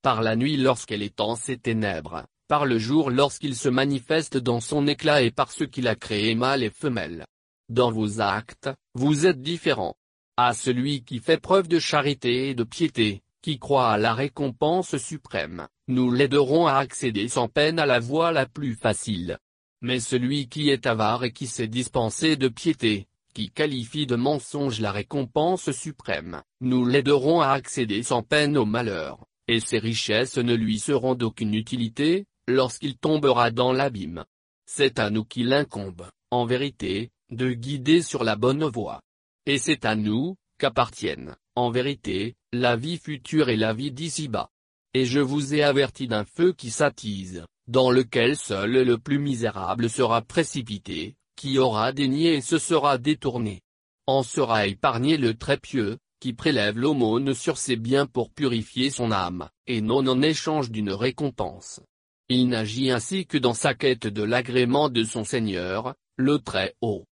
Par la nuit lorsqu'elle est en ses ténèbres, par le jour lorsqu'il se manifeste dans son éclat et par ce qu'il a créé mâle et femelle. Dans vos actes, vous êtes différents. À celui qui fait preuve de charité et de piété, qui croit à la récompense suprême, nous l'aiderons à accéder sans peine à la voie la plus facile. Mais celui qui est avare et qui s'est dispensé de piété, qui qualifie de mensonge la récompense suprême, nous l'aiderons à accéder sans peine au malheur, et ses richesses ne lui seront d'aucune utilité, lorsqu'il tombera dans l'abîme. C'est à nous qu'il incombe, en vérité, de guider sur la bonne voie. Et c'est à nous, qu'appartiennent, en vérité, la vie future et la vie d'ici-bas. Et je vous ai averti d'un feu qui s'attise, dans lequel seul le plus misérable sera précipité, qui aura dénié et se sera détourné. En sera épargné le très pieux, qui prélève l'aumône sur ses biens pour purifier son âme, et non en échange d'une récompense. Il n'agit ainsi que dans sa quête de l'agrément de son Seigneur, le Très-Haut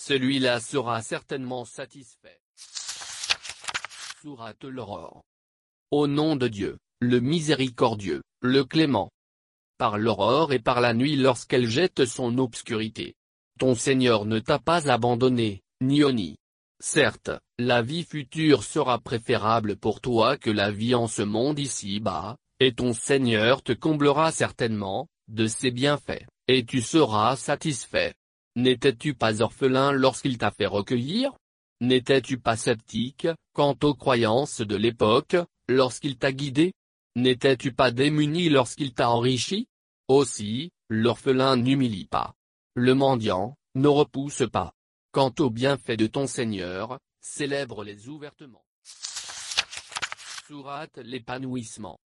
celui-là sera certainement satisfait. Sourate l'aurore. Au nom de Dieu, le miséricordieux, le clément. Par l'aurore et par la nuit lorsqu'elle jette son obscurité. Ton Seigneur ne t'a pas abandonné, ni oni. Certes, la vie future sera préférable pour toi que la vie en ce monde ici-bas, et ton Seigneur te comblera certainement, de ses bienfaits, et tu seras satisfait. N'étais-tu pas orphelin lorsqu'il t'a fait recueillir? N'étais-tu pas sceptique, quant aux croyances de l'époque, lorsqu'il t'a guidé? N'étais-tu pas démuni lorsqu'il t'a enrichi? Aussi, l'orphelin n'humilie pas. Le mendiant, ne repousse pas. Quant aux bienfaits de ton Seigneur, célèbre-les ouvertement. Sourate l'épanouissement.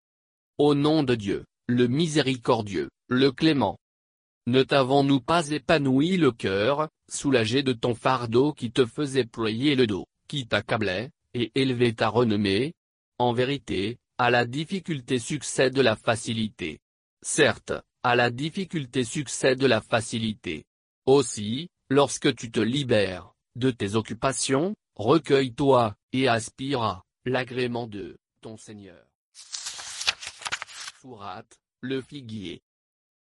Au nom de Dieu, le miséricordieux, le clément, ne t'avons-nous pas épanoui le cœur, soulagé de ton fardeau qui te faisait ployer le dos, qui t'accablait, et élevé ta renommée? En vérité, à la difficulté succède la facilité. Certes, à la difficulté succède la facilité. Aussi, lorsque tu te libères de tes occupations, recueille-toi, et aspire à l'agrément de ton Seigneur. Sourate, le figuier.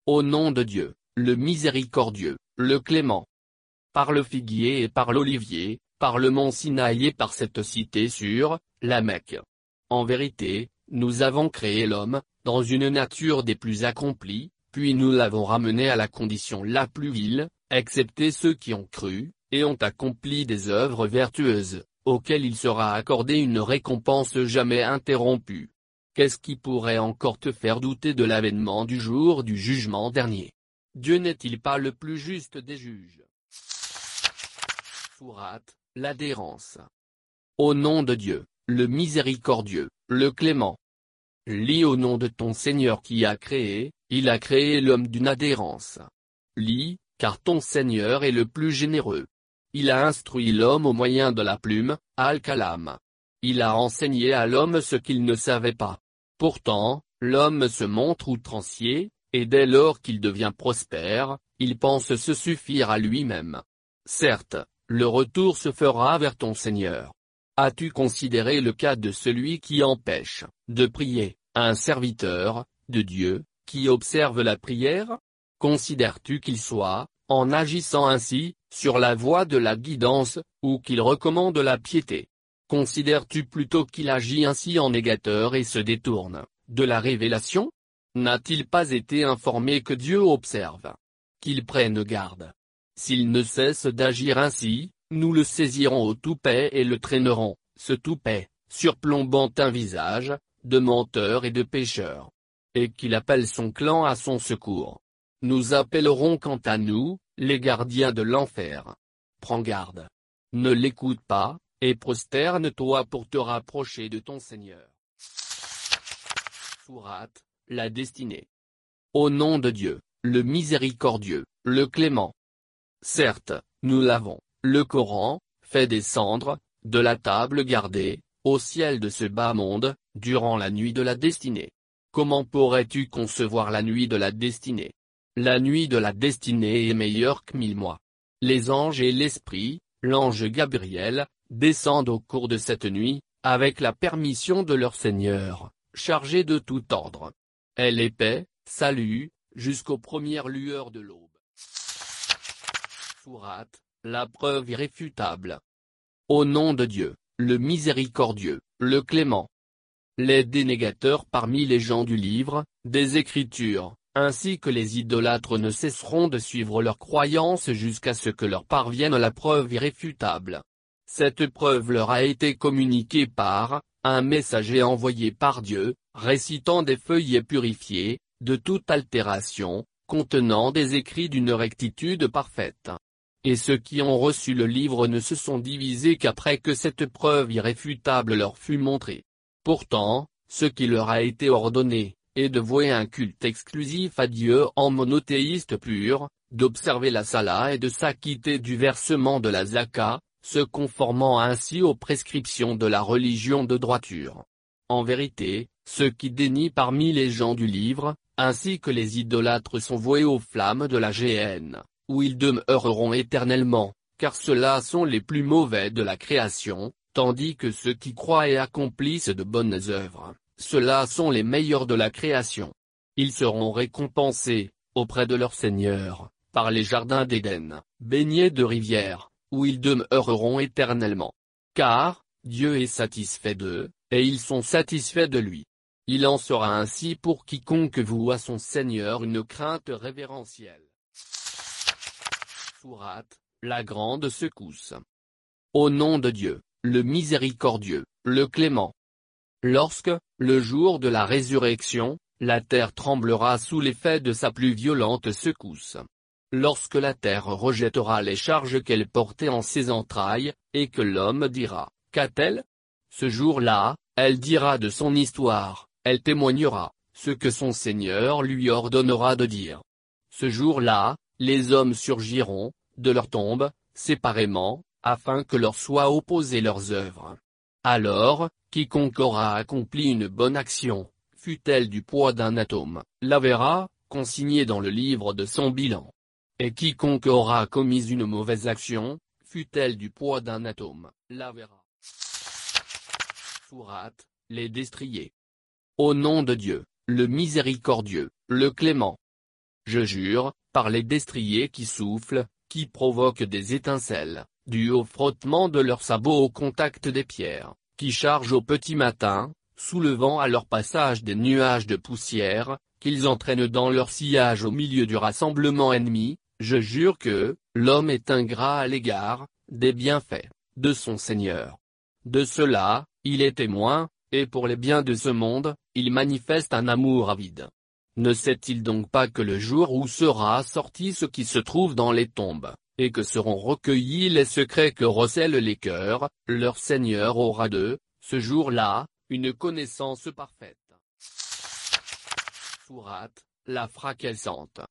Au nom de Dieu, le miséricordieux, le clément. Par le figuier et par l'olivier, par le mont Sinaï et par cette cité sûre, la Mecque. En vérité, nous avons créé l'homme, dans une nature des plus accomplies, puis nous l'avons ramené à la condition la plus vile, excepté ceux qui ont cru, et ont accompli des œuvres vertueuses, auxquelles il sera accordé une récompense jamais interrompue. Qu'est-ce qui pourrait encore te faire douter de l'avènement du jour du jugement dernier? Dieu n'est-il pas le plus juste des juges? Sourate, l'adhérence. Au nom de Dieu, le miséricordieux, le clément. Lis au nom de ton Seigneur qui a créé, il a créé l'homme d'une adhérence. Lis, car ton Seigneur est le plus généreux. Il a instruit l'homme au moyen de la plume, Al-Kalam. Il a enseigné à l'homme ce qu'il ne savait pas. Pourtant, l'homme se montre outrancier, et dès lors qu'il devient prospère, il pense se suffire à lui-même. Certes, le retour se fera vers ton Seigneur. As-tu considéré le cas de celui qui empêche de prier, un serviteur de Dieu, qui observe la prière Considères-tu qu'il soit, en agissant ainsi, sur la voie de la guidance, ou qu'il recommande la piété? Considères-tu plutôt qu'il agit ainsi en négateur et se détourne de la révélation? N'a-t-il pas été informé que Dieu observe Qu'il prenne garde? S'il ne cesse d'agir ainsi, nous le saisirons au toupet et le traînerons, ce toupet, surplombant un visage, de menteur et de pécheur. Et qu'il appelle son clan à son secours. Nous appellerons quant à nous, les gardiens de l'enfer. Prends garde. Ne l'écoute pas, et prosterne-toi pour te rapprocher de ton Seigneur. Sourate, la destinée. Au nom de Dieu, le miséricordieux, le clément. Certes, nous l'avons, le Coran, fait descendre, de la table gardée, au ciel de ce bas monde, durant la nuit de la destinée. Comment pourrais-tu concevoir la nuit de la destinée? La nuit de la destinée est meilleure que mille mois. Les anges et l'esprit, l'ange Gabriel, descendent au cours de cette nuit, avec la permission de leur Seigneur, chargé de tout ordre. Elle est paix, salut, jusqu'aux premières lueurs de l'aube. Sourate, la preuve irréfutable. Au nom de Dieu, le miséricordieux, le clément. Les dénégateurs parmi les gens du livre, des Écritures, ainsi que les idolâtres ne cesseront de suivre leurs croyances jusqu'à ce que leur parvienne la preuve irréfutable. Cette preuve leur a été communiquée par, un messager envoyé par Dieu, récitant des feuillets purifiés, de toute altération, contenant des écrits d'une rectitude parfaite. Et ceux qui ont reçu le livre ne se sont divisés qu'après que cette preuve irréfutable leur fut montrée. Pourtant, ce qui leur a été ordonné, est de vouer un culte exclusif à Dieu en monothéiste pur, d'observer la Salah et de s'acquitter du versement de la Zaka, se conformant ainsi aux prescriptions de la religion de droiture. En vérité, ceux qui dénient parmi les gens du livre, ainsi que les idolâtres sont voués aux flammes de la géhenne où ils demeureront éternellement, car ceux-là sont les plus mauvais de la création, tandis que ceux qui croient et accomplissent de bonnes œuvres, ceux-là sont les meilleurs de la création. Ils seront récompensés, auprès de leur Seigneur, par les jardins d'Éden, baignés de rivières, où ils demeureront éternellement. Car, Dieu est satisfait d'eux, et ils sont satisfaits de lui. Il en sera ainsi pour quiconque voue à son Seigneur une crainte révérentielle la grande secousse. Au nom de Dieu, le miséricordieux, le clément. Lorsque, le jour de la résurrection, la terre tremblera sous l'effet de sa plus violente secousse. Lorsque la terre rejettera les charges qu'elle portait en ses entrailles, et que l'homme dira, qu'a-t-elle? Ce jour-là, elle dira de son histoire, elle témoignera, ce que son Seigneur lui ordonnera de dire. Ce jour-là, les hommes surgiront, de leur tombe, séparément, afin que leur soient opposées leurs œuvres. Alors, quiconque aura accompli une bonne action, fut-elle du poids d'un atome, la verra, consignée dans le livre de son bilan. Et quiconque aura commis une mauvaise action, fut-elle du poids d'un atome, la verra. Sourate, les destriers. Au nom de Dieu, le miséricordieux, le clément. Je jure, par les destriers qui soufflent, qui provoquent des étincelles, dû au frottement de leurs sabots au contact des pierres, qui chargent au petit matin, soulevant à leur passage des nuages de poussière, qu'ils entraînent dans leur sillage au milieu du rassemblement ennemi, je jure que, l'homme est ingrat à l'égard, des bienfaits, de son Seigneur. De cela, il est témoin, et pour les biens de ce monde, il manifeste un amour avide. Ne sait-il donc pas que le jour où sera sorti ce qui se trouve dans les tombes, et que seront recueillis les secrets que recèlent les cœurs, leur Seigneur aura d'eux, ce jour-là, une connaissance parfaite. Sourate, la fracassante.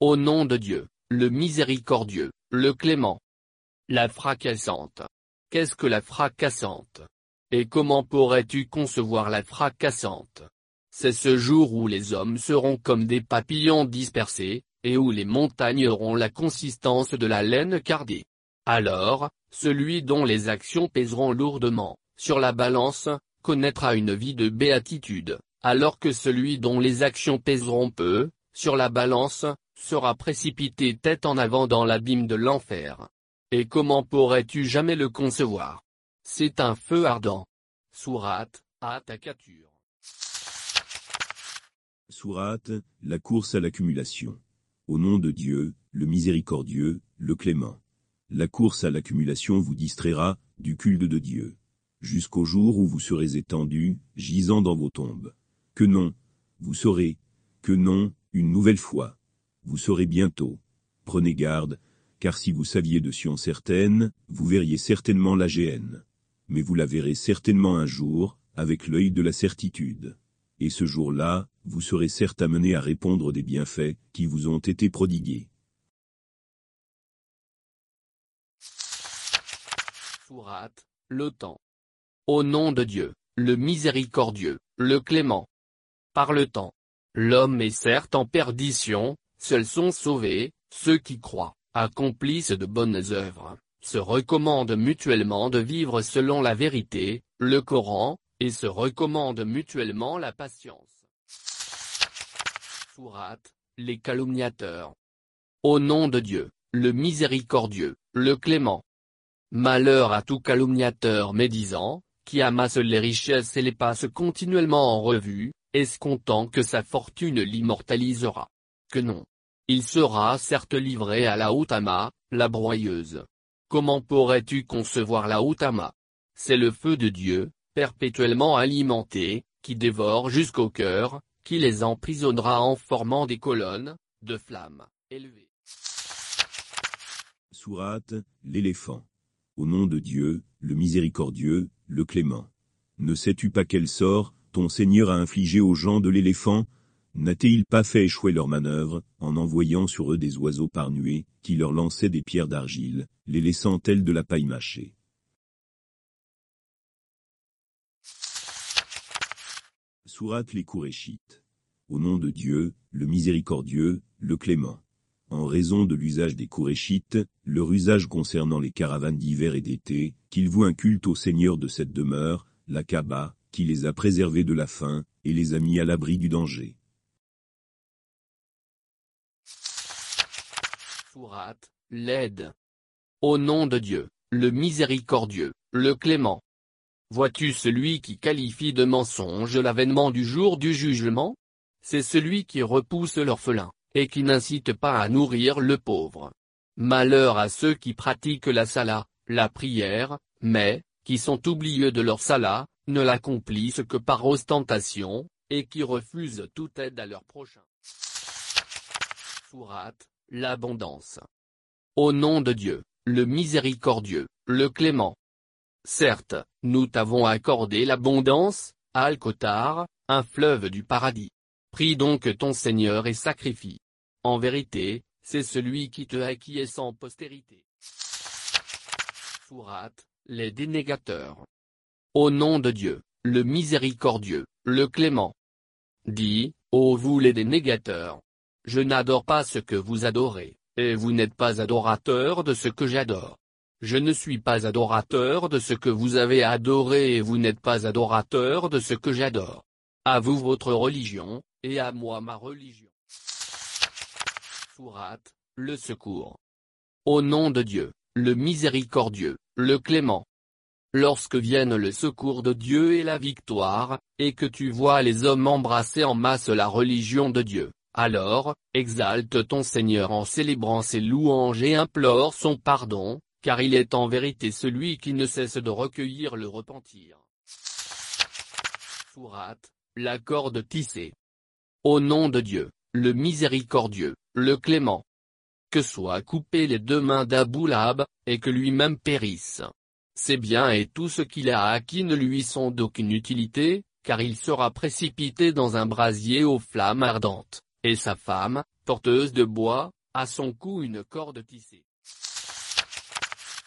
Au nom de Dieu, le miséricordieux, le clément. La fracassante. Qu'est-ce que la fracassante? Et comment pourrais-tu concevoir la fracassante? C'est ce jour où les hommes seront comme des papillons dispersés, et où les montagnes auront la consistance de la laine cardée. Alors, celui dont les actions pèseront lourdement, sur la balance, connaîtra une vie de béatitude, alors que celui dont les actions pèseront peu, sur la balance, sera précipité tête en avant dans l'abîme de l'enfer. Et comment pourrais-tu jamais le concevoir? C'est un feu ardent. Sourate, Atakatur. Sourate, la course à l'accumulation. Au nom de Dieu, le miséricordieux, le clément. La course à l'accumulation vous distraira, du culte de Dieu. Jusqu'au jour où vous serez étendus, gisant dans vos tombes. Que non, vous saurez. Que non, une nouvelle fois. Vous saurez bientôt. Prenez garde, car si vous saviez de science certaine, vous verriez certainement la GN. Mais vous la verrez certainement un jour, avec l'œil de la certitude. Et ce jour-là, vous serez certes amené à répondre des bienfaits qui vous ont été prodigués. Sourate, le temps. Au nom de Dieu, le miséricordieux, le clément. Par le temps. L'homme est certes en perdition, seuls sont sauvés, ceux qui croient accomplissent de bonnes œuvres, se recommandent mutuellement de vivre selon la vérité, le Coran, et se recommandent mutuellement la patience. Sourate, les calomniateurs. Au nom de Dieu, le miséricordieux, le clément. Malheur à tout calomniateur médisant, qui amasse les richesses et les passe continuellement en revue, escomptant que sa fortune l'immortalisera. Que non. Il sera certes livré à la Outama, la broyeuse. Comment pourrais-tu concevoir la Outama C'est le feu de Dieu, perpétuellement alimenté, qui dévore jusqu'au cœur, qui les emprisonnera en formant des colonnes, de flammes, élevées. Sourate, l'éléphant. Au nom de Dieu, le miséricordieux, le clément. Ne sais-tu pas quel sort, ton Seigneur a infligé aux gens de l'éléphant, n'a-t-il pas fait échouer leur manœuvre, en envoyant sur eux des oiseaux par nuée, qui leur lançaient des pierres d'argile, les laissant telles de la paille mâchée? Sourate les Kourachites. Au nom de Dieu, le miséricordieux, le clément. En raison de l'usage des Kourachites, leur usage concernant les caravanes d'hiver et d'été, qu'ils vouent un culte au Seigneur de cette demeure, la Kaaba, qui les a préservés de la faim, et les a mis à l'abri du danger. l'aide. Au nom de Dieu, le miséricordieux, le clément. Vois-tu celui qui qualifie de mensonge l'avènement du jour du jugement? C'est celui qui repousse l'orphelin, et qui n'incite pas à nourrir le pauvre. Malheur à ceux qui pratiquent la sala, la prière, mais, qui sont oublieux de leur sala, ne l'accomplissent que par ostentation, et qui refusent toute aide à leur prochain. Sourate, l'abondance. Au nom de Dieu, le miséricordieux, le clément. Certes, nous t'avons accordé l'abondance, Al-Kotar, un fleuve du paradis. Prie donc ton Seigneur et sacrifie. En vérité, c'est celui qui te acquiesce sans postérité. Sourate, les dénégateurs. Au nom de Dieu, le miséricordieux, le clément. Dis, ô vous les dénégateurs, je n'adore pas ce que vous adorez, et vous n'êtes pas adorateur de ce que j'adore. Je ne suis pas adorateur de ce que vous avez adoré et vous n'êtes pas adorateur de ce que j'adore. À vous votre religion, et à moi ma religion. Sourate, le secours. Au nom de Dieu, le miséricordieux, le clément. Lorsque viennent le secours de Dieu et la victoire, et que tu vois les hommes embrasser en masse la religion de Dieu, alors, exalte ton Seigneur en célébrant ses louanges et implore son pardon, car il est en vérité celui qui ne cesse de recueillir le repentir. Sourate, la corde tissée. Au nom de Dieu, le miséricordieux, le clément. Que soient coupées les deux mains d'Abou Lahab, et que lui-même périsse. Ses biens et tout ce qu'il a acquis ne lui sont d'aucune utilité, car il sera précipité dans un brasier aux flammes ardentes, et sa femme, porteuse de bois, a son cou une corde tissée.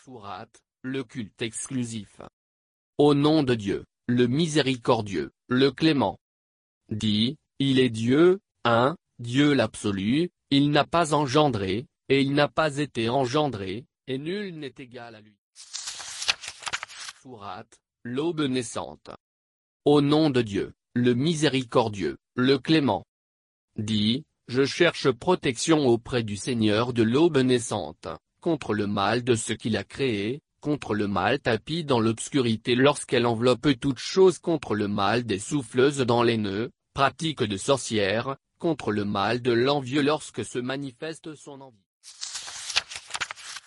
Sourate, le culte exclusif. Au nom de Dieu, le miséricordieux, le clément. Dit, il est Dieu, un, Dieu l'absolu, il n'a pas engendré, et il n'a pas été engendré, et nul n'est égal à lui. Sourate, l'aube naissante. Au nom de Dieu, le miséricordieux, le clément. Dit, je cherche protection auprès du Seigneur de l'aube naissante, contre le mal de ce qu'il a créé, contre le mal tapis dans l'obscurité lorsqu'elle enveloppe toute chose contre le mal des souffleuses dans les nœuds, pratique de sorcières, contre le mal de l'envieux lorsque se manifeste son envie.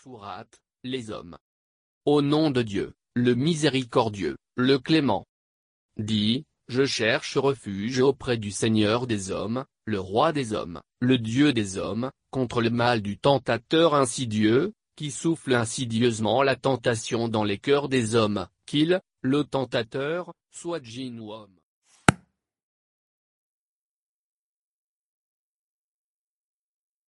Sourate, les hommes. Au nom de Dieu, le miséricordieux, le clément. Dit, je cherche refuge auprès du Seigneur des hommes, le roi des hommes, le Dieu des hommes, contre le mal du tentateur insidieux, qui souffle insidieusement la tentation dans les cœurs des hommes, qu'il, le tentateur, soit homme.